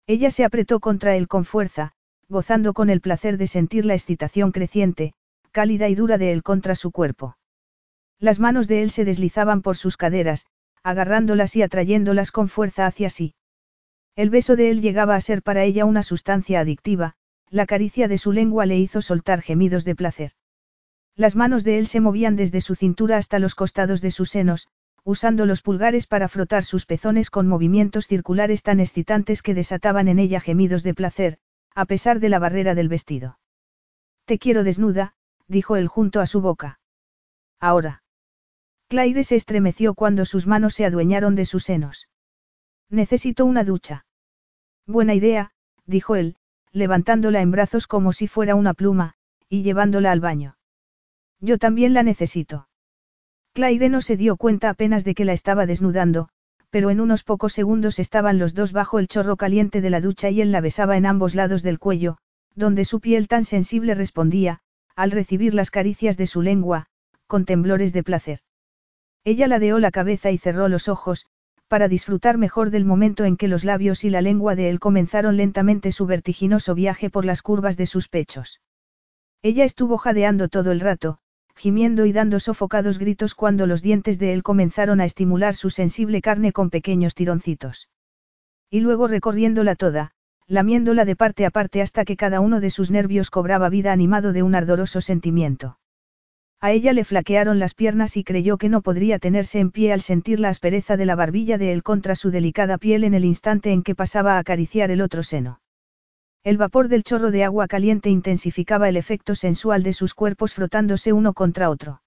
Ella se apretó contra él con fuerza, gozando con el placer de sentir la excitación creciente, cálida y dura de él contra su cuerpo. Las manos de él se deslizaban por sus caderas, agarrándolas y atrayéndolas con fuerza hacia sí. El beso de él llegaba a ser para ella una sustancia adictiva, la caricia de su lengua le hizo soltar gemidos de placer. Las manos de él se movían desde su cintura hasta los costados de sus senos, usando los pulgares para frotar sus pezones con movimientos circulares tan excitantes que desataban en ella gemidos de placer, a pesar de la barrera del vestido. Te quiero desnuda, dijo él junto a su boca. Ahora. Claire se estremeció cuando sus manos se adueñaron de sus senos. Necesito una ducha. Buena idea, dijo él, levantándola en brazos como si fuera una pluma, y llevándola al baño. Yo también la necesito. Claire no se dio cuenta apenas de que la estaba desnudando, pero en unos pocos segundos estaban los dos bajo el chorro caliente de la ducha y él la besaba en ambos lados del cuello, donde su piel tan sensible respondía, al recibir las caricias de su lengua, con temblores de placer. Ella ladeó la cabeza y cerró los ojos, para disfrutar mejor del momento en que los labios y la lengua de él comenzaron lentamente su vertiginoso viaje por las curvas de sus pechos. Ella estuvo jadeando todo el rato, gimiendo y dando sofocados gritos cuando los dientes de él comenzaron a estimular su sensible carne con pequeños tironcitos. Y luego recorriéndola toda, lamiéndola de parte a parte hasta que cada uno de sus nervios cobraba vida animado de un ardoroso sentimiento. A ella le flaquearon las piernas y creyó que no podría tenerse en pie al sentir la aspereza de la barbilla de él contra su delicada piel en el instante en que pasaba a acariciar el otro seno. El vapor del chorro de agua caliente intensificaba el efecto sensual de sus cuerpos frotándose uno contra otro.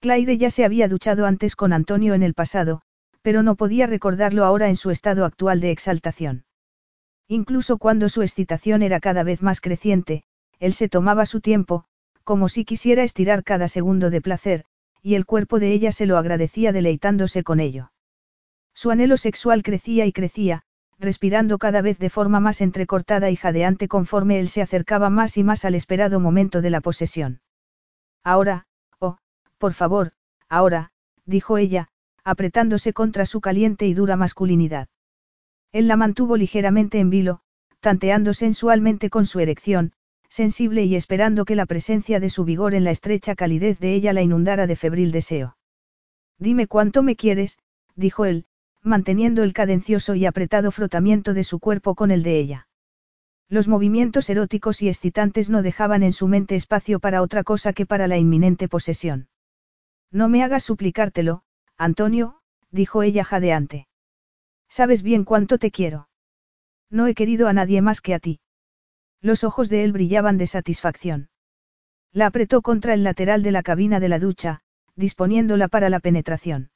Claire ya se había duchado antes con Antonio en el pasado, pero no podía recordarlo ahora en su estado actual de exaltación. Incluso cuando su excitación era cada vez más creciente, él se tomaba su tiempo, como si quisiera estirar cada segundo de placer, y el cuerpo de ella se lo agradecía deleitándose con ello. Su anhelo sexual crecía y crecía, respirando cada vez de forma más entrecortada y jadeante conforme él se acercaba más y más al esperado momento de la posesión. Ahora, oh, por favor, ahora, dijo ella, apretándose contra su caliente y dura masculinidad. Él la mantuvo ligeramente en vilo, tanteando sensualmente con su erección, sensible y esperando que la presencia de su vigor en la estrecha calidez de ella la inundara de febril deseo. Dime cuánto me quieres, dijo él, manteniendo el cadencioso y apretado frotamiento de su cuerpo con el de ella. Los movimientos eróticos y excitantes no dejaban en su mente espacio para otra cosa que para la inminente posesión. No me hagas suplicártelo, Antonio, dijo ella jadeante. Sabes bien cuánto te quiero. No he querido a nadie más que a ti. Los ojos de él brillaban de satisfacción. La apretó contra el lateral de la cabina de la ducha, disponiéndola para la penetración.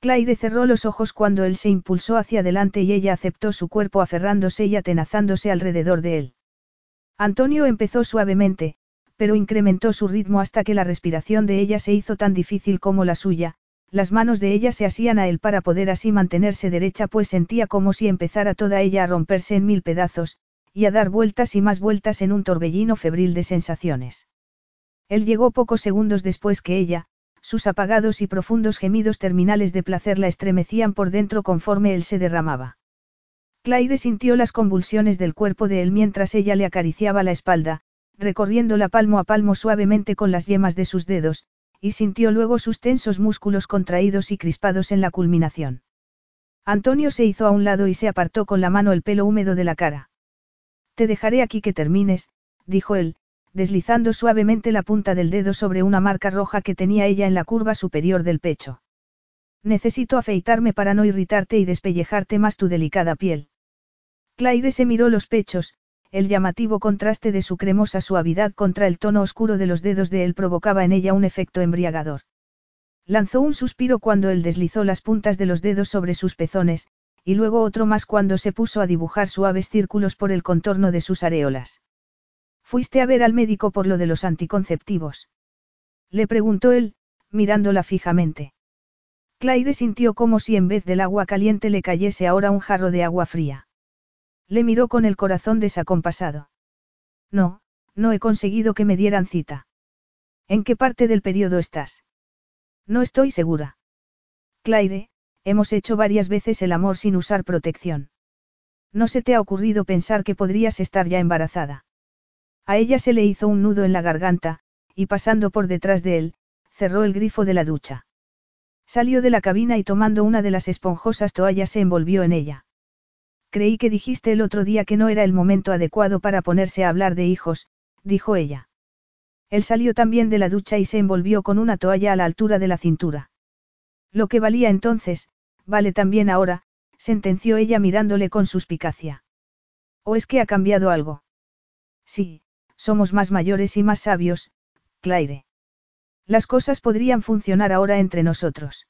Claire cerró los ojos cuando él se impulsó hacia adelante y ella aceptó su cuerpo aferrándose y atenazándose alrededor de él. Antonio empezó suavemente, pero incrementó su ritmo hasta que la respiración de ella se hizo tan difícil como la suya, las manos de ella se asían a él para poder así mantenerse derecha pues sentía como si empezara toda ella a romperse en mil pedazos, y a dar vueltas y más vueltas en un torbellino febril de sensaciones. Él llegó pocos segundos después que ella, sus apagados y profundos gemidos terminales de placer la estremecían por dentro conforme él se derramaba. Claire sintió las convulsiones del cuerpo de él mientras ella le acariciaba la espalda, recorriéndola palmo a palmo suavemente con las yemas de sus dedos, y sintió luego sus tensos músculos contraídos y crispados en la culminación. Antonio se hizo a un lado y se apartó con la mano el pelo húmedo de la cara. Te dejaré aquí que termines, dijo él, deslizando suavemente la punta del dedo sobre una marca roja que tenía ella en la curva superior del pecho. Necesito afeitarme para no irritarte y despellejarte más tu delicada piel. Claire se miró los pechos, el llamativo contraste de su cremosa suavidad contra el tono oscuro de los dedos de él provocaba en ella un efecto embriagador. Lanzó un suspiro cuando él deslizó las puntas de los dedos sobre sus pezones, y luego otro más cuando se puso a dibujar suaves círculos por el contorno de sus areolas. ¿Fuiste a ver al médico por lo de los anticonceptivos? Le preguntó él, mirándola fijamente. Claire sintió como si en vez del agua caliente le cayese ahora un jarro de agua fría. Le miró con el corazón desacompasado. No, no he conseguido que me dieran cita. ¿En qué parte del periodo estás? No estoy segura. Claire, hemos hecho varias veces el amor sin usar protección. ¿No se te ha ocurrido pensar que podrías estar ya embarazada? A ella se le hizo un nudo en la garganta, y pasando por detrás de él, cerró el grifo de la ducha. Salió de la cabina y tomando una de las esponjosas toallas se envolvió en ella. Creí que dijiste el otro día que no era el momento adecuado para ponerse a hablar de hijos, dijo ella. Él salió también de la ducha y se envolvió con una toalla a la altura de la cintura. Lo que valía entonces, vale también ahora, sentenció ella mirándole con suspicacia. ¿O es que ha cambiado algo? Sí, somos más mayores y más sabios, Claire. Las cosas podrían funcionar ahora entre nosotros.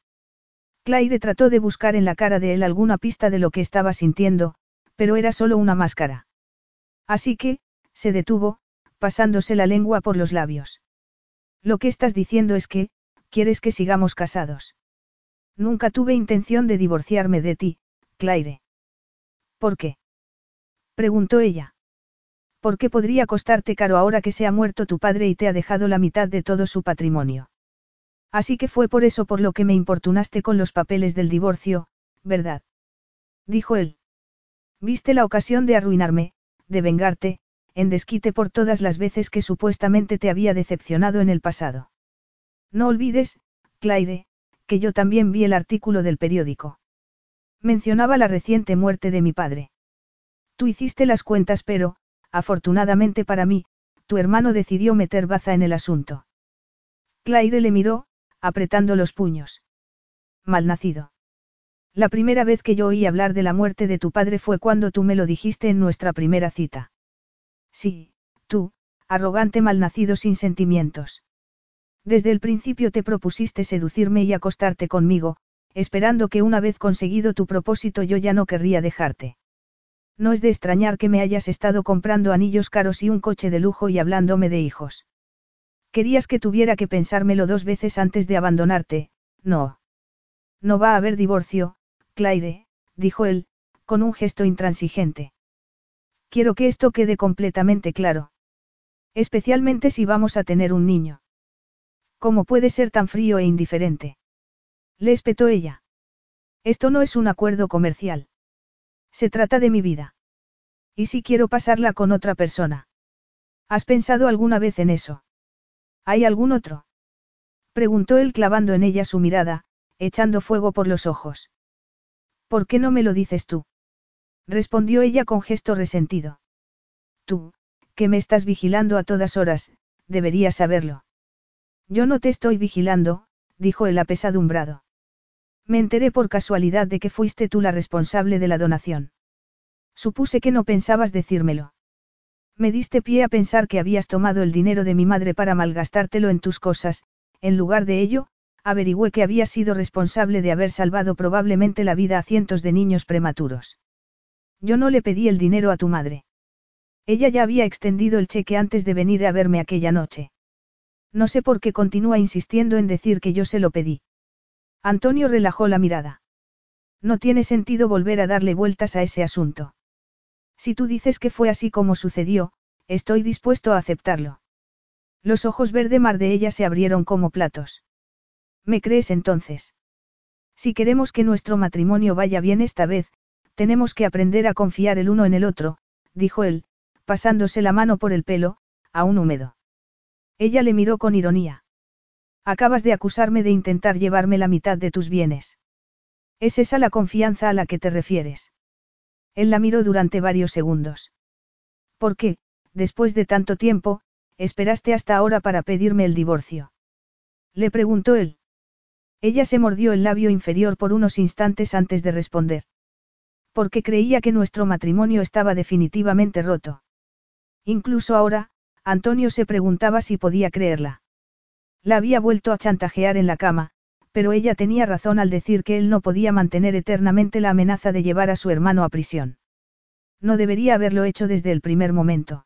Claire trató de buscar en la cara de él alguna pista de lo que estaba sintiendo, pero era solo una máscara. Así que, se detuvo, pasándose la lengua por los labios. Lo que estás diciendo es que, quieres que sigamos casados. Nunca tuve intención de divorciarme de ti, Claire. ¿Por qué? preguntó ella. ¿Por qué podría costarte caro ahora que se ha muerto tu padre y te ha dejado la mitad de todo su patrimonio? Así que fue por eso por lo que me importunaste con los papeles del divorcio, ¿verdad? Dijo él. Viste la ocasión de arruinarme, de vengarte, en desquite por todas las veces que supuestamente te había decepcionado en el pasado. No olvides, Claire, que yo también vi el artículo del periódico. Mencionaba la reciente muerte de mi padre. Tú hiciste las cuentas pero, afortunadamente para mí, tu hermano decidió meter baza en el asunto. Claire le miró, apretando los puños. Malnacido. La primera vez que yo oí hablar de la muerte de tu padre fue cuando tú me lo dijiste en nuestra primera cita. Sí, tú, arrogante malnacido sin sentimientos. Desde el principio te propusiste seducirme y acostarte conmigo, esperando que una vez conseguido tu propósito yo ya no querría dejarte. No es de extrañar que me hayas estado comprando anillos caros y un coche de lujo y hablándome de hijos. Querías que tuviera que pensármelo dos veces antes de abandonarte, no. No va a haber divorcio, Claire, dijo él, con un gesto intransigente. Quiero que esto quede completamente claro. Especialmente si vamos a tener un niño. ¿Cómo puede ser tan frío e indiferente? Le espetó ella. Esto no es un acuerdo comercial. Se trata de mi vida. ¿Y si quiero pasarla con otra persona? ¿Has pensado alguna vez en eso? ¿Hay algún otro? Preguntó él clavando en ella su mirada, echando fuego por los ojos. ¿Por qué no me lo dices tú? Respondió ella con gesto resentido. Tú, que me estás vigilando a todas horas, deberías saberlo. Yo no te estoy vigilando, dijo el apesadumbrado. Me enteré por casualidad de que fuiste tú la responsable de la donación. Supuse que no pensabas decírmelo. Me diste pie a pensar que habías tomado el dinero de mi madre para malgastártelo en tus cosas, en lugar de ello, averigüé que habías sido responsable de haber salvado probablemente la vida a cientos de niños prematuros. Yo no le pedí el dinero a tu madre. Ella ya había extendido el cheque antes de venir a verme aquella noche. No sé por qué continúa insistiendo en decir que yo se lo pedí. Antonio relajó la mirada. No tiene sentido volver a darle vueltas a ese asunto. Si tú dices que fue así como sucedió, estoy dispuesto a aceptarlo. Los ojos verde mar de ella se abrieron como platos. ¿Me crees entonces? Si queremos que nuestro matrimonio vaya bien esta vez, tenemos que aprender a confiar el uno en el otro, dijo él, pasándose la mano por el pelo, aún húmedo. Ella le miró con ironía. Acabas de acusarme de intentar llevarme la mitad de tus bienes. ¿Es esa la confianza a la que te refieres? Él la miró durante varios segundos. ¿Por qué, después de tanto tiempo, esperaste hasta ahora para pedirme el divorcio? Le preguntó él. Ella se mordió el labio inferior por unos instantes antes de responder porque creía que nuestro matrimonio estaba definitivamente roto. Incluso ahora, Antonio se preguntaba si podía creerla. La había vuelto a chantajear en la cama, pero ella tenía razón al decir que él no podía mantener eternamente la amenaza de llevar a su hermano a prisión. No debería haberlo hecho desde el primer momento.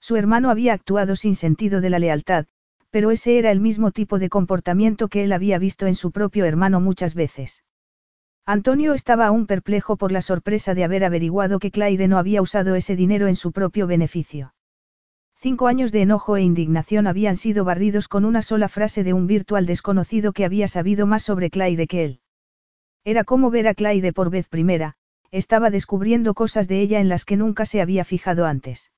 Su hermano había actuado sin sentido de la lealtad, pero ese era el mismo tipo de comportamiento que él había visto en su propio hermano muchas veces. Antonio estaba aún perplejo por la sorpresa de haber averiguado que Claire no había usado ese dinero en su propio beneficio. Cinco años de enojo e indignación habían sido barridos con una sola frase de un virtual desconocido que había sabido más sobre Claire que él. Era como ver a Claire por vez primera, estaba descubriendo cosas de ella en las que nunca se había fijado antes.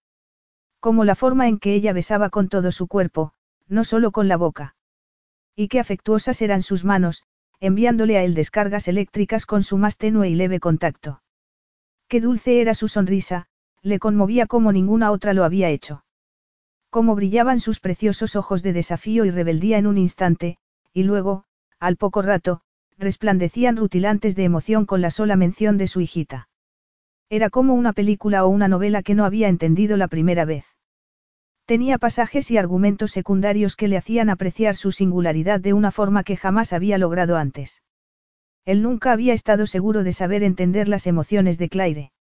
Como la forma en que ella besaba con todo su cuerpo, no solo con la boca. Y qué afectuosas eran sus manos, enviándole a él descargas eléctricas con su más tenue y leve contacto. Qué dulce era su sonrisa, le conmovía como ninguna otra lo había hecho. Cómo brillaban sus preciosos ojos de desafío y rebeldía en un instante, y luego, al poco rato, resplandecían rutilantes de emoción con la sola mención de su hijita. Era como una película o una novela que no había entendido la primera vez. Tenía pasajes y argumentos secundarios que le hacían apreciar su singularidad de una forma que jamás había logrado antes. Él nunca había estado seguro de saber entender las emociones de Claire.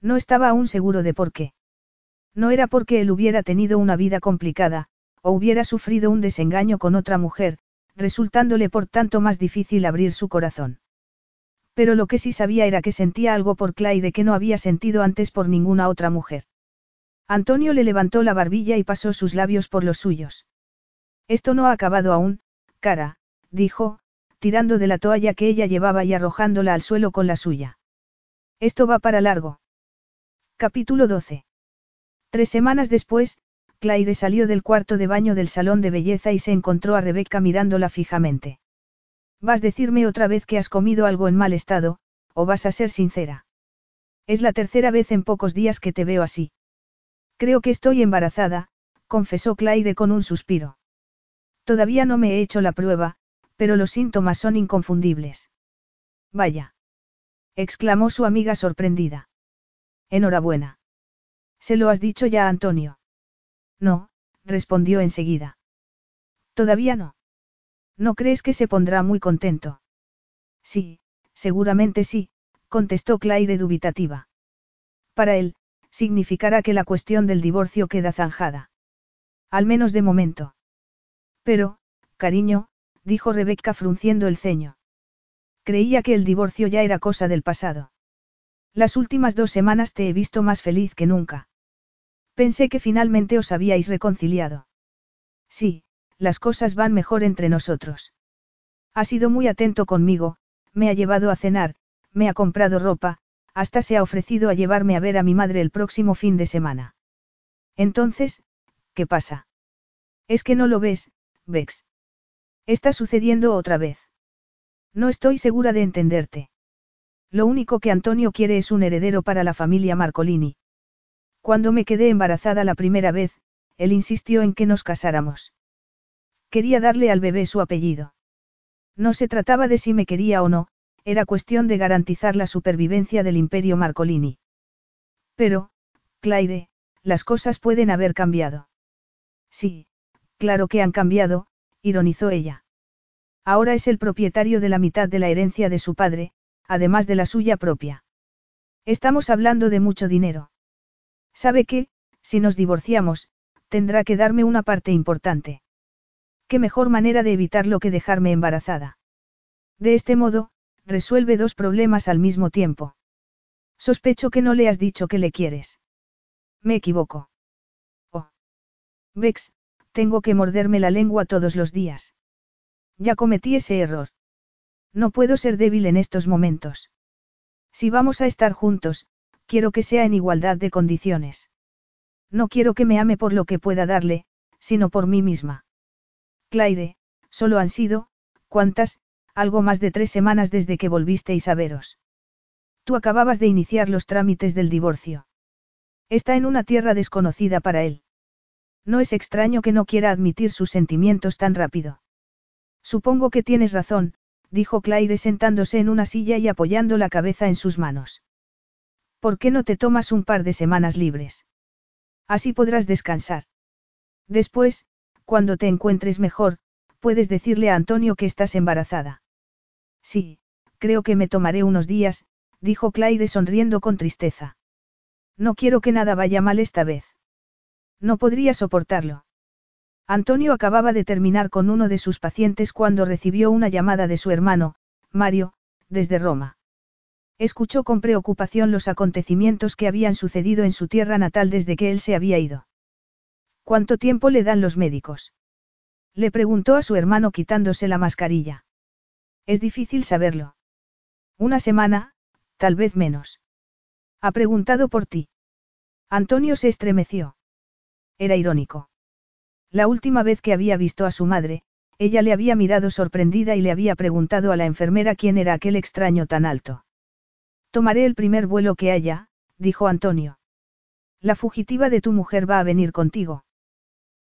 No estaba aún seguro de por qué. No era porque él hubiera tenido una vida complicada, o hubiera sufrido un desengaño con otra mujer, resultándole por tanto más difícil abrir su corazón. Pero lo que sí sabía era que sentía algo por Claire que no había sentido antes por ninguna otra mujer. Antonio le levantó la barbilla y pasó sus labios por los suyos. Esto no ha acabado aún, cara, dijo, tirando de la toalla que ella llevaba y arrojándola al suelo con la suya. Esto va para largo. Capítulo 12. Tres semanas después, Claire salió del cuarto de baño del salón de belleza y se encontró a Rebeca mirándola fijamente. ¿Vas a decirme otra vez que has comido algo en mal estado, o vas a ser sincera? Es la tercera vez en pocos días que te veo así. Creo que estoy embarazada, confesó Claire con un suspiro. Todavía no me he hecho la prueba, pero los síntomas son inconfundibles. Vaya. exclamó su amiga sorprendida. Enhorabuena. ¿Se lo has dicho ya a Antonio? No, respondió enseguida. Todavía no. ¿No crees que se pondrá muy contento? Sí, seguramente sí, contestó Claire dubitativa. Para él, significará que la cuestión del divorcio queda zanjada. Al menos de momento. Pero, cariño, dijo Rebecca frunciendo el ceño. Creía que el divorcio ya era cosa del pasado. Las últimas dos semanas te he visto más feliz que nunca. Pensé que finalmente os habíais reconciliado. Sí, las cosas van mejor entre nosotros. Ha sido muy atento conmigo, me ha llevado a cenar, me ha comprado ropa, hasta se ha ofrecido a llevarme a ver a mi madre el próximo fin de semana. Entonces, ¿qué pasa? Es que no lo ves, Vex. Está sucediendo otra vez. No estoy segura de entenderte. Lo único que Antonio quiere es un heredero para la familia Marcolini. Cuando me quedé embarazada la primera vez, él insistió en que nos casáramos. Quería darle al bebé su apellido. No se trataba de si me quería o no, era cuestión de garantizar la supervivencia del imperio Marcolini. Pero, Claire, las cosas pueden haber cambiado. Sí, claro que han cambiado, ironizó ella. Ahora es el propietario de la mitad de la herencia de su padre, además de la suya propia. Estamos hablando de mucho dinero. Sabe que, si nos divorciamos, tendrá que darme una parte importante. ¿Qué mejor manera de evitarlo que dejarme embarazada? De este modo, resuelve dos problemas al mismo tiempo. Sospecho que no le has dicho que le quieres. Me equivoco. Oh. Vex, tengo que morderme la lengua todos los días. Ya cometí ese error. No puedo ser débil en estos momentos. Si vamos a estar juntos, quiero que sea en igualdad de condiciones. No quiero que me ame por lo que pueda darle, sino por mí misma. Claire, solo han sido, ¿cuántas? Algo más de tres semanas desde que volvisteis a veros. Tú acababas de iniciar los trámites del divorcio. Está en una tierra desconocida para él. No es extraño que no quiera admitir sus sentimientos tan rápido. Supongo que tienes razón, dijo Claire sentándose en una silla y apoyando la cabeza en sus manos. ¿Por qué no te tomas un par de semanas libres? Así podrás descansar. Después, cuando te encuentres mejor, puedes decirle a Antonio que estás embarazada. Sí, creo que me tomaré unos días, dijo Claire sonriendo con tristeza. No quiero que nada vaya mal esta vez. No podría soportarlo. Antonio acababa de terminar con uno de sus pacientes cuando recibió una llamada de su hermano, Mario, desde Roma. Escuchó con preocupación los acontecimientos que habían sucedido en su tierra natal desde que él se había ido. ¿Cuánto tiempo le dan los médicos? Le preguntó a su hermano quitándose la mascarilla. Es difícil saberlo. Una semana, tal vez menos. Ha preguntado por ti. Antonio se estremeció. Era irónico. La última vez que había visto a su madre, ella le había mirado sorprendida y le había preguntado a la enfermera quién era aquel extraño tan alto. Tomaré el primer vuelo que haya, dijo Antonio. La fugitiva de tu mujer va a venir contigo.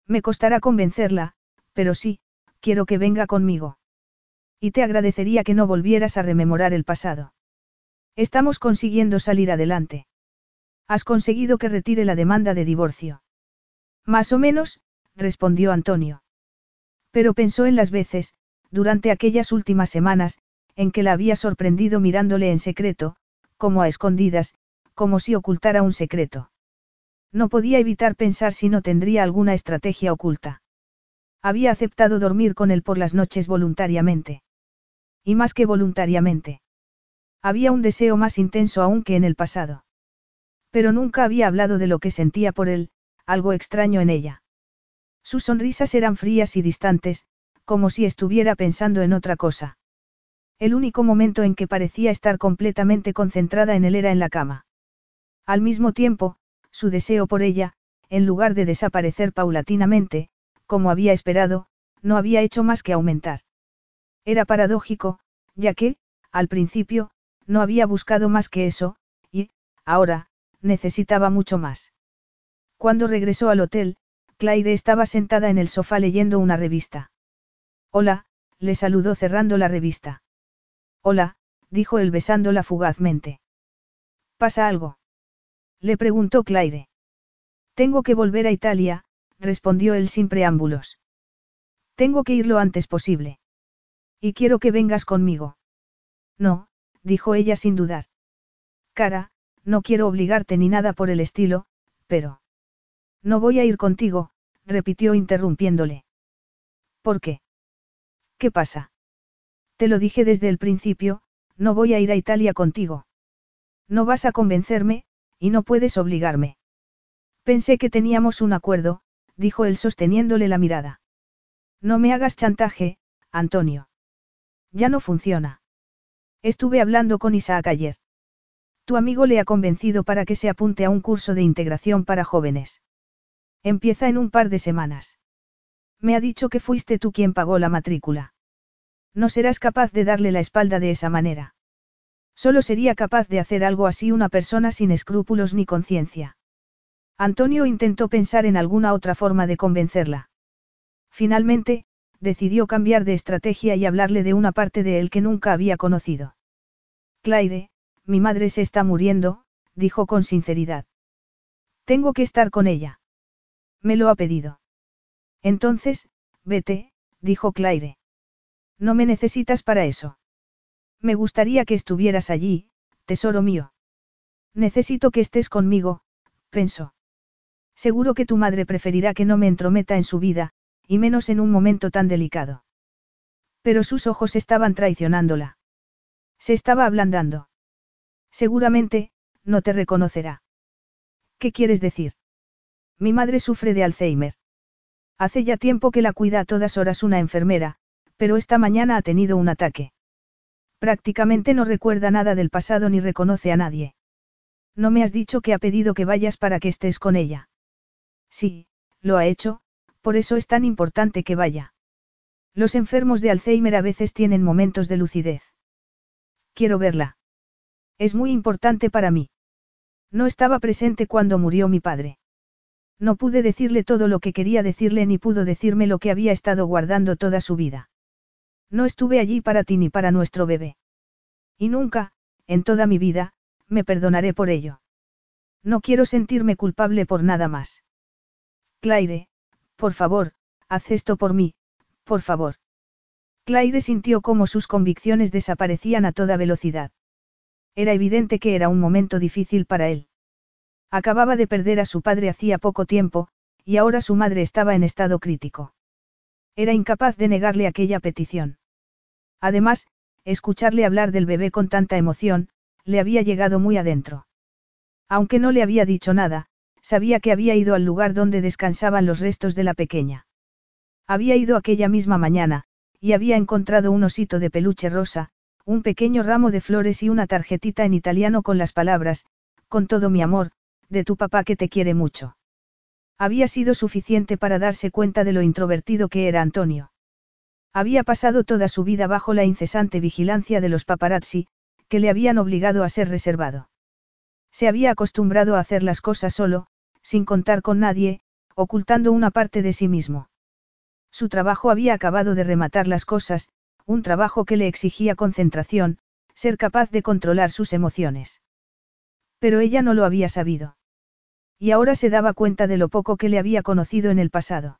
Me costará convencerla, pero sí, quiero que venga conmigo. Y te agradecería que no volvieras a rememorar el pasado. Estamos consiguiendo salir adelante. Has conseguido que retire la demanda de divorcio. Más o menos, respondió Antonio. Pero pensó en las veces, durante aquellas últimas semanas, en que la había sorprendido mirándole en secreto, como a escondidas, como si ocultara un secreto. No podía evitar pensar si no tendría alguna estrategia oculta. Había aceptado dormir con él por las noches voluntariamente. Y más que voluntariamente. Había un deseo más intenso aún que en el pasado. Pero nunca había hablado de lo que sentía por él, algo extraño en ella. Sus sonrisas eran frías y distantes, como si estuviera pensando en otra cosa. El único momento en que parecía estar completamente concentrada en él era en la cama. Al mismo tiempo, su deseo por ella, en lugar de desaparecer paulatinamente, como había esperado, no había hecho más que aumentar. Era paradójico, ya que, al principio, no había buscado más que eso, y, ahora, necesitaba mucho más. Cuando regresó al hotel, Claire estaba sentada en el sofá leyendo una revista. Hola, le saludó cerrando la revista. Hola, dijo él besándola fugazmente. ¿Pasa algo? Le preguntó Claire. Tengo que volver a Italia, respondió él sin preámbulos. Tengo que ir lo antes posible. Y quiero que vengas conmigo. No, dijo ella sin dudar. Cara, no quiero obligarte ni nada por el estilo, pero... No voy a ir contigo, repitió interrumpiéndole. ¿Por qué? ¿Qué pasa? Te lo dije desde el principio, no voy a ir a Italia contigo. No vas a convencerme, y no puedes obligarme. Pensé que teníamos un acuerdo, dijo él sosteniéndole la mirada. No me hagas chantaje, Antonio. Ya no funciona. Estuve hablando con Isaac ayer. Tu amigo le ha convencido para que se apunte a un curso de integración para jóvenes. Empieza en un par de semanas. Me ha dicho que fuiste tú quien pagó la matrícula. No serás capaz de darle la espalda de esa manera. Solo sería capaz de hacer algo así una persona sin escrúpulos ni conciencia. Antonio intentó pensar en alguna otra forma de convencerla. Finalmente, decidió cambiar de estrategia y hablarle de una parte de él que nunca había conocido. Claire, mi madre se está muriendo, dijo con sinceridad. Tengo que estar con ella. Me lo ha pedido. Entonces, vete, dijo Claire. No me necesitas para eso. Me gustaría que estuvieras allí, tesoro mío. Necesito que estés conmigo, pensó. Seguro que tu madre preferirá que no me entrometa en su vida, y menos en un momento tan delicado. Pero sus ojos estaban traicionándola. Se estaba ablandando. Seguramente, no te reconocerá. ¿Qué quieres decir? Mi madre sufre de Alzheimer. Hace ya tiempo que la cuida a todas horas una enfermera, pero esta mañana ha tenido un ataque. Prácticamente no recuerda nada del pasado ni reconoce a nadie. No me has dicho que ha pedido que vayas para que estés con ella. Sí, lo ha hecho, por eso es tan importante que vaya. Los enfermos de Alzheimer a veces tienen momentos de lucidez. Quiero verla. Es muy importante para mí. No estaba presente cuando murió mi padre. No pude decirle todo lo que quería decirle ni pudo decirme lo que había estado guardando toda su vida. No estuve allí para ti ni para nuestro bebé. Y nunca, en toda mi vida, me perdonaré por ello. No quiero sentirme culpable por nada más. Claire, por favor, haz esto por mí, por favor. Claire sintió cómo sus convicciones desaparecían a toda velocidad. Era evidente que era un momento difícil para él. Acababa de perder a su padre hacía poco tiempo, y ahora su madre estaba en estado crítico. Era incapaz de negarle aquella petición. Además, escucharle hablar del bebé con tanta emoción, le había llegado muy adentro. Aunque no le había dicho nada, sabía que había ido al lugar donde descansaban los restos de la pequeña. Había ido aquella misma mañana, y había encontrado un osito de peluche rosa, un pequeño ramo de flores y una tarjetita en italiano con las palabras, con todo mi amor, de tu papá que te quiere mucho. Había sido suficiente para darse cuenta de lo introvertido que era Antonio. Había pasado toda su vida bajo la incesante vigilancia de los paparazzi, que le habían obligado a ser reservado. Se había acostumbrado a hacer las cosas solo, sin contar con nadie, ocultando una parte de sí mismo. Su trabajo había acabado de rematar las cosas, un trabajo que le exigía concentración, ser capaz de controlar sus emociones. Pero ella no lo había sabido. Y ahora se daba cuenta de lo poco que le había conocido en el pasado.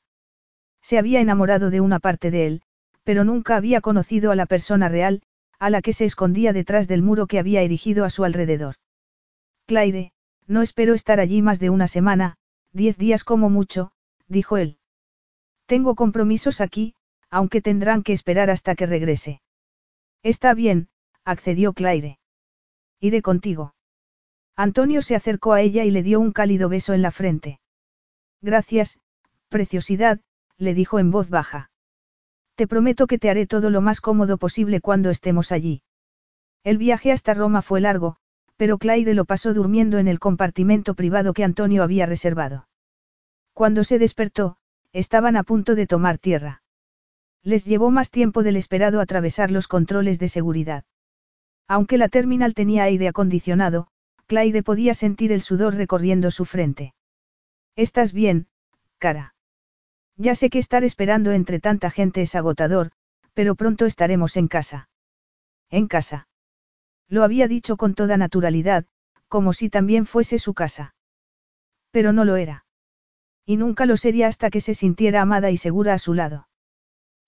Se había enamorado de una parte de él, pero nunca había conocido a la persona real, a la que se escondía detrás del muro que había erigido a su alrededor. Claire, no espero estar allí más de una semana, diez días como mucho, dijo él. Tengo compromisos aquí, aunque tendrán que esperar hasta que regrese. Está bien, accedió Claire. Iré contigo. Antonio se acercó a ella y le dio un cálido beso en la frente. Gracias, preciosidad, le dijo en voz baja. Te prometo que te haré todo lo más cómodo posible cuando estemos allí. El viaje hasta Roma fue largo, pero Claire lo pasó durmiendo en el compartimento privado que Antonio había reservado. Cuando se despertó, estaban a punto de tomar tierra. Les llevó más tiempo del esperado atravesar los controles de seguridad. Aunque la terminal tenía aire acondicionado, Claire podía sentir el sudor recorriendo su frente. ¿Estás bien, cara? Ya sé que estar esperando entre tanta gente es agotador, pero pronto estaremos en casa. En casa. Lo había dicho con toda naturalidad, como si también fuese su casa. Pero no lo era. Y nunca lo sería hasta que se sintiera amada y segura a su lado.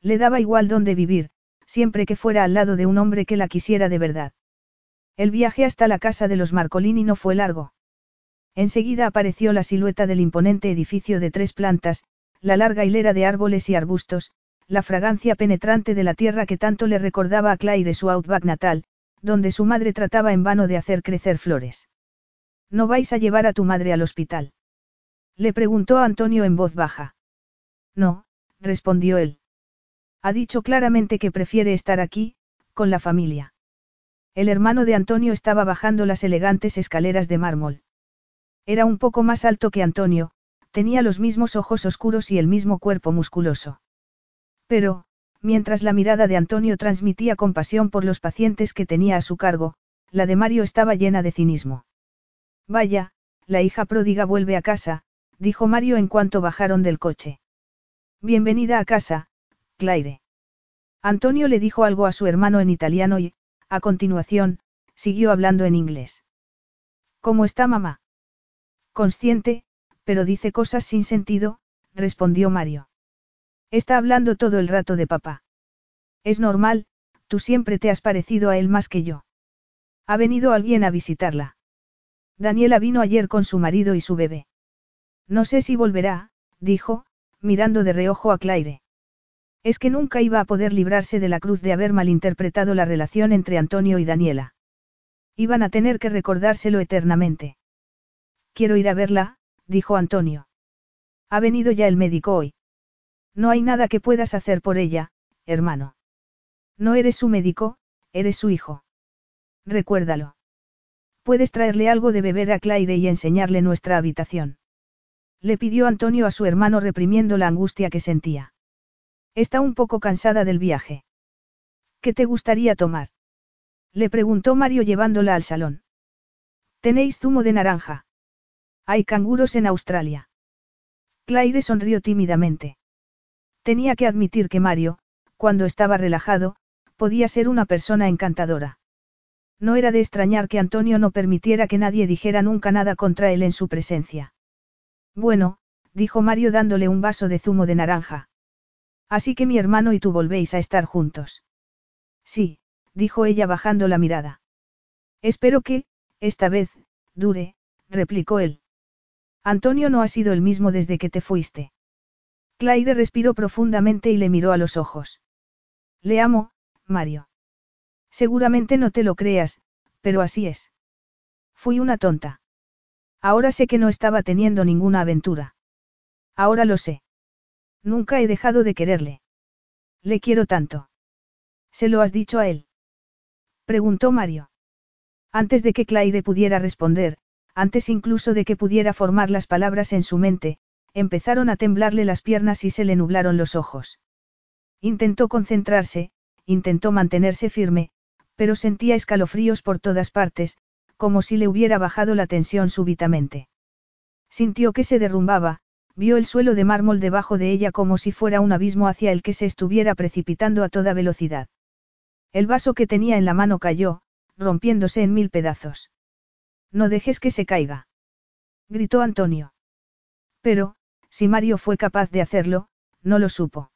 Le daba igual dónde vivir, siempre que fuera al lado de un hombre que la quisiera de verdad. El viaje hasta la casa de los Marcolini no fue largo. Enseguida apareció la silueta del imponente edificio de tres plantas, la larga hilera de árboles y arbustos, la fragancia penetrante de la tierra que tanto le recordaba a Claire su outback natal, donde su madre trataba en vano de hacer crecer flores. ¿No vais a llevar a tu madre al hospital? Le preguntó Antonio en voz baja. No, respondió él. Ha dicho claramente que prefiere estar aquí, con la familia. El hermano de Antonio estaba bajando las elegantes escaleras de mármol. Era un poco más alto que Antonio, tenía los mismos ojos oscuros y el mismo cuerpo musculoso. Pero, mientras la mirada de Antonio transmitía compasión por los pacientes que tenía a su cargo, la de Mario estaba llena de cinismo. Vaya, la hija pródiga vuelve a casa, dijo Mario en cuanto bajaron del coche. Bienvenida a casa, Claire. Antonio le dijo algo a su hermano en italiano y, a continuación, siguió hablando en inglés. ¿Cómo está mamá? Consciente, pero dice cosas sin sentido, respondió Mario. Está hablando todo el rato de papá. Es normal, tú siempre te has parecido a él más que yo. Ha venido alguien a visitarla. Daniela vino ayer con su marido y su bebé. No sé si volverá, dijo, mirando de reojo a Claire. Es que nunca iba a poder librarse de la cruz de haber malinterpretado la relación entre Antonio y Daniela. Iban a tener que recordárselo eternamente. Quiero ir a verla, dijo Antonio. Ha venido ya el médico hoy. No hay nada que puedas hacer por ella, hermano. No eres su médico, eres su hijo. Recuérdalo. Puedes traerle algo de beber a Claire y enseñarle nuestra habitación. Le pidió Antonio a su hermano reprimiendo la angustia que sentía. Está un poco cansada del viaje. ¿Qué te gustaría tomar? Le preguntó Mario llevándola al salón. ¿Tenéis zumo de naranja? Hay canguros en Australia. Claire sonrió tímidamente. Tenía que admitir que Mario, cuando estaba relajado, podía ser una persona encantadora. No era de extrañar que Antonio no permitiera que nadie dijera nunca nada contra él en su presencia. Bueno, dijo Mario dándole un vaso de zumo de naranja. Así que mi hermano y tú volvéis a estar juntos. Sí, dijo ella bajando la mirada. Espero que, esta vez, dure, replicó él. Antonio no ha sido el mismo desde que te fuiste. Claire respiró profundamente y le miró a los ojos. Le amo, Mario. Seguramente no te lo creas, pero así es. Fui una tonta. Ahora sé que no estaba teniendo ninguna aventura. Ahora lo sé. Nunca he dejado de quererle. Le quiero tanto. ¿Se lo has dicho a él? Preguntó Mario. Antes de que Claire pudiera responder, antes incluso de que pudiera formar las palabras en su mente, empezaron a temblarle las piernas y se le nublaron los ojos. Intentó concentrarse, intentó mantenerse firme, pero sentía escalofríos por todas partes, como si le hubiera bajado la tensión súbitamente. Sintió que se derrumbaba, vio el suelo de mármol debajo de ella como si fuera un abismo hacia el que se estuviera precipitando a toda velocidad. El vaso que tenía en la mano cayó, rompiéndose en mil pedazos. No dejes que se caiga. Gritó Antonio. Pero, si Mario fue capaz de hacerlo, no lo supo.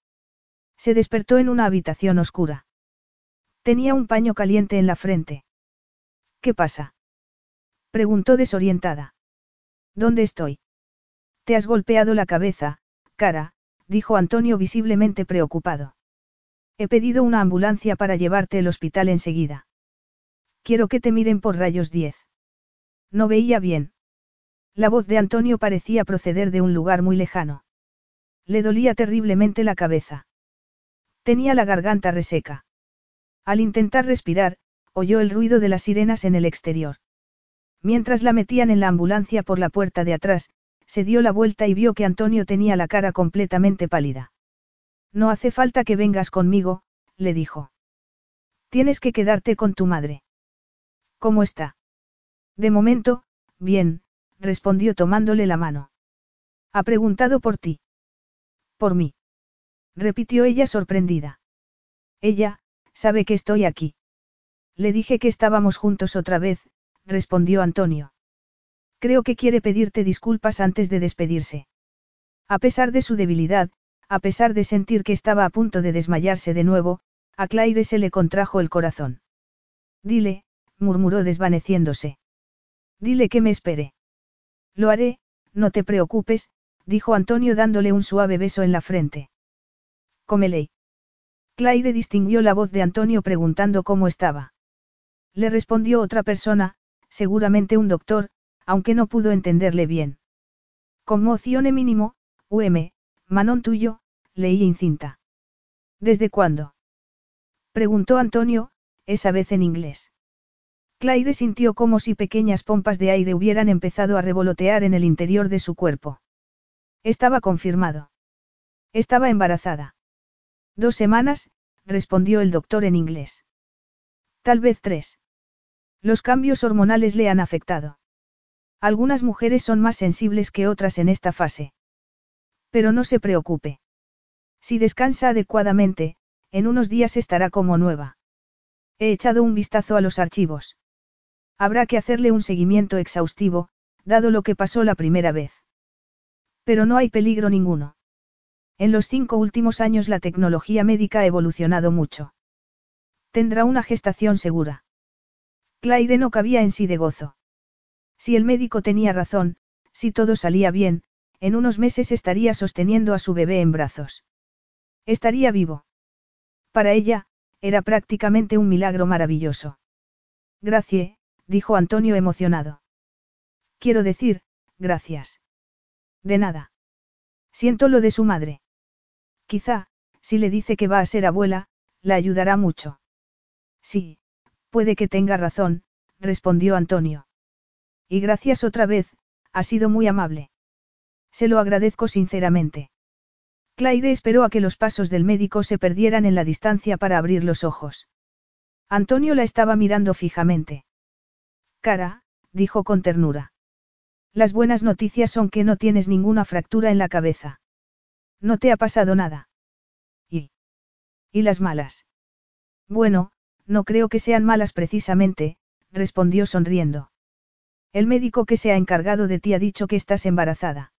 Se despertó en una habitación oscura. Tenía un paño caliente en la frente. ¿Qué pasa? Preguntó desorientada. ¿Dónde estoy? Te has golpeado la cabeza, cara, dijo Antonio visiblemente preocupado. He pedido una ambulancia para llevarte al hospital enseguida. Quiero que te miren por rayos 10. No veía bien. La voz de Antonio parecía proceder de un lugar muy lejano. Le dolía terriblemente la cabeza. Tenía la garganta reseca. Al intentar respirar, oyó el ruido de las sirenas en el exterior. Mientras la metían en la ambulancia por la puerta de atrás, se dio la vuelta y vio que Antonio tenía la cara completamente pálida. No hace falta que vengas conmigo, le dijo. Tienes que quedarte con tu madre. ¿Cómo está? De momento, bien, respondió tomándole la mano. Ha preguntado por ti. Por mí. Repitió ella sorprendida. Ella, sabe que estoy aquí. Le dije que estábamos juntos otra vez, respondió Antonio. Creo que quiere pedirte disculpas antes de despedirse. A pesar de su debilidad, a pesar de sentir que estaba a punto de desmayarse de nuevo, a Claire se le contrajo el corazón. Dile, murmuró desvaneciéndose. Dile que me espere. Lo haré, no te preocupes, dijo Antonio dándole un suave beso en la frente. Cómele. Claire distinguió la voz de Antonio preguntando cómo estaba. Le respondió otra persona, seguramente un doctor, aunque no pudo entenderle bien. Conmoción mínimo, UM, Manon tuyo, leí incinta. ¿Desde cuándo? Preguntó Antonio, esa vez en inglés. Claire sintió como si pequeñas pompas de aire hubieran empezado a revolotear en el interior de su cuerpo. Estaba confirmado. Estaba embarazada. Dos semanas, respondió el doctor en inglés. Tal vez tres. Los cambios hormonales le han afectado. Algunas mujeres son más sensibles que otras en esta fase. Pero no se preocupe. Si descansa adecuadamente, en unos días estará como nueva. He echado un vistazo a los archivos. Habrá que hacerle un seguimiento exhaustivo, dado lo que pasó la primera vez. Pero no hay peligro ninguno. En los cinco últimos años la tecnología médica ha evolucionado mucho. Tendrá una gestación segura. Claire no cabía en sí de gozo. Si el médico tenía razón, si todo salía bien, en unos meses estaría sosteniendo a su bebé en brazos. Estaría vivo. Para ella, era prácticamente un milagro maravilloso. Gracias, dijo Antonio emocionado. Quiero decir, gracias. De nada. Siento lo de su madre. Quizá, si le dice que va a ser abuela, la ayudará mucho. Sí, puede que tenga razón, respondió Antonio. Y gracias otra vez, ha sido muy amable. Se lo agradezco sinceramente. Claire esperó a que los pasos del médico se perdieran en la distancia para abrir los ojos. Antonio la estaba mirando fijamente. Cara, dijo con ternura. Las buenas noticias son que no tienes ninguna fractura en la cabeza. No te ha pasado nada. ¿Y? ¿Y las malas? Bueno, no creo que sean malas precisamente, respondió sonriendo. El médico que se ha encargado de ti ha dicho que estás embarazada.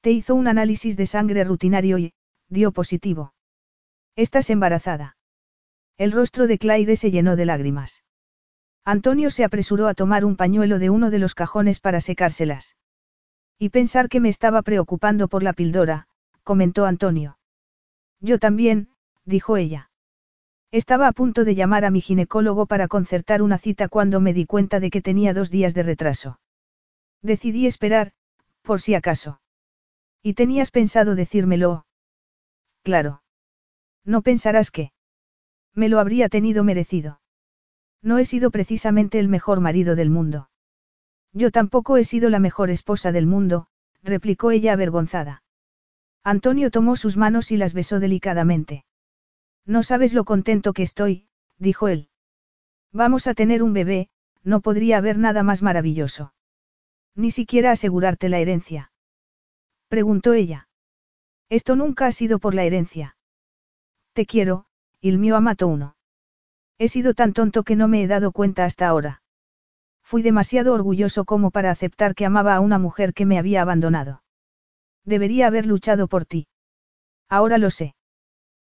Te hizo un análisis de sangre rutinario y, dio positivo. Estás embarazada. El rostro de Claire se llenó de lágrimas. Antonio se apresuró a tomar un pañuelo de uno de los cajones para secárselas. Y pensar que me estaba preocupando por la pildora, comentó Antonio. Yo también, dijo ella. Estaba a punto de llamar a mi ginecólogo para concertar una cita cuando me di cuenta de que tenía dos días de retraso. Decidí esperar, por si acaso. ¿Y tenías pensado decírmelo? Claro. No pensarás que. Me lo habría tenido merecido. No he sido precisamente el mejor marido del mundo. Yo tampoco he sido la mejor esposa del mundo, replicó ella avergonzada. Antonio tomó sus manos y las besó delicadamente. No sabes lo contento que estoy, dijo él. Vamos a tener un bebé, no podría haber nada más maravilloso. Ni siquiera asegurarte la herencia. Preguntó ella. Esto nunca ha sido por la herencia. Te quiero, Ilmio Amato uno. He sido tan tonto que no me he dado cuenta hasta ahora. Fui demasiado orgulloso como para aceptar que amaba a una mujer que me había abandonado. Debería haber luchado por ti. Ahora lo sé.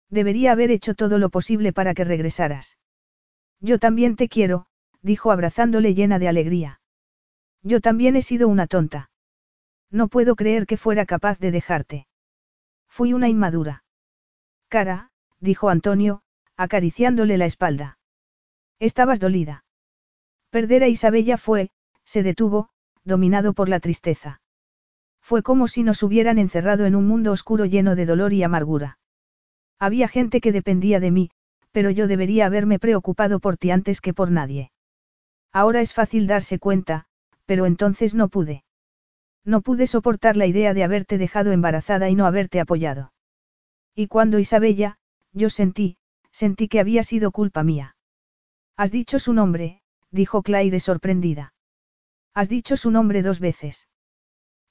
Debería haber hecho todo lo posible para que regresaras. Yo también te quiero, dijo abrazándole llena de alegría. Yo también he sido una tonta. No puedo creer que fuera capaz de dejarte. Fui una inmadura. Cara, dijo Antonio, acariciándole la espalda. Estabas dolida. Perder a Isabella fue, se detuvo, dominado por la tristeza. Fue como si nos hubieran encerrado en un mundo oscuro lleno de dolor y amargura. Había gente que dependía de mí, pero yo debería haberme preocupado por ti antes que por nadie. Ahora es fácil darse cuenta, pero entonces no pude. No pude soportar la idea de haberte dejado embarazada y no haberte apoyado. Y cuando Isabella, yo sentí, sentí que había sido culpa mía. Has dicho su nombre, dijo Claire sorprendida. Has dicho su nombre dos veces.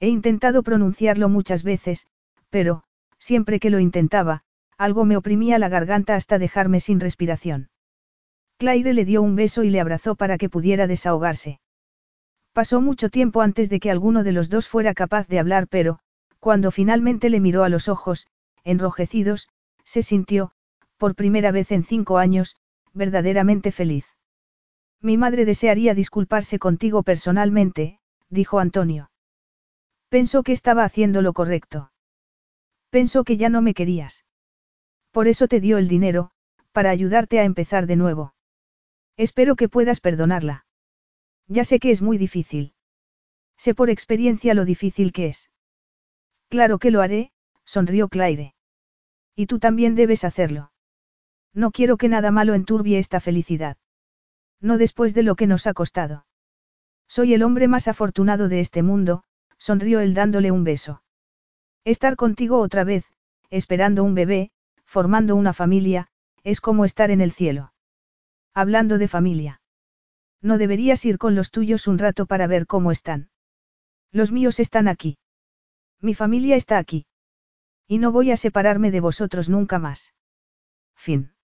He intentado pronunciarlo muchas veces, pero, siempre que lo intentaba, algo me oprimía la garganta hasta dejarme sin respiración. Claire le dio un beso y le abrazó para que pudiera desahogarse. Pasó mucho tiempo antes de que alguno de los dos fuera capaz de hablar, pero, cuando finalmente le miró a los ojos, enrojecidos, se sintió, por primera vez en cinco años, verdaderamente feliz. Mi madre desearía disculparse contigo personalmente, dijo Antonio. Pensó que estaba haciendo lo correcto. Pensó que ya no me querías. Por eso te dio el dinero, para ayudarte a empezar de nuevo. Espero que puedas perdonarla. Ya sé que es muy difícil. Sé por experiencia lo difícil que es. Claro que lo haré, sonrió Claire. Y tú también debes hacerlo. No quiero que nada malo enturbie esta felicidad. No después de lo que nos ha costado. Soy el hombre más afortunado de este mundo, sonrió él dándole un beso. Estar contigo otra vez, esperando un bebé, formando una familia, es como estar en el cielo. Hablando de familia. No deberías ir con los tuyos un rato para ver cómo están. Los míos están aquí. Mi familia está aquí. Y no voy a separarme de vosotros nunca más. Fin.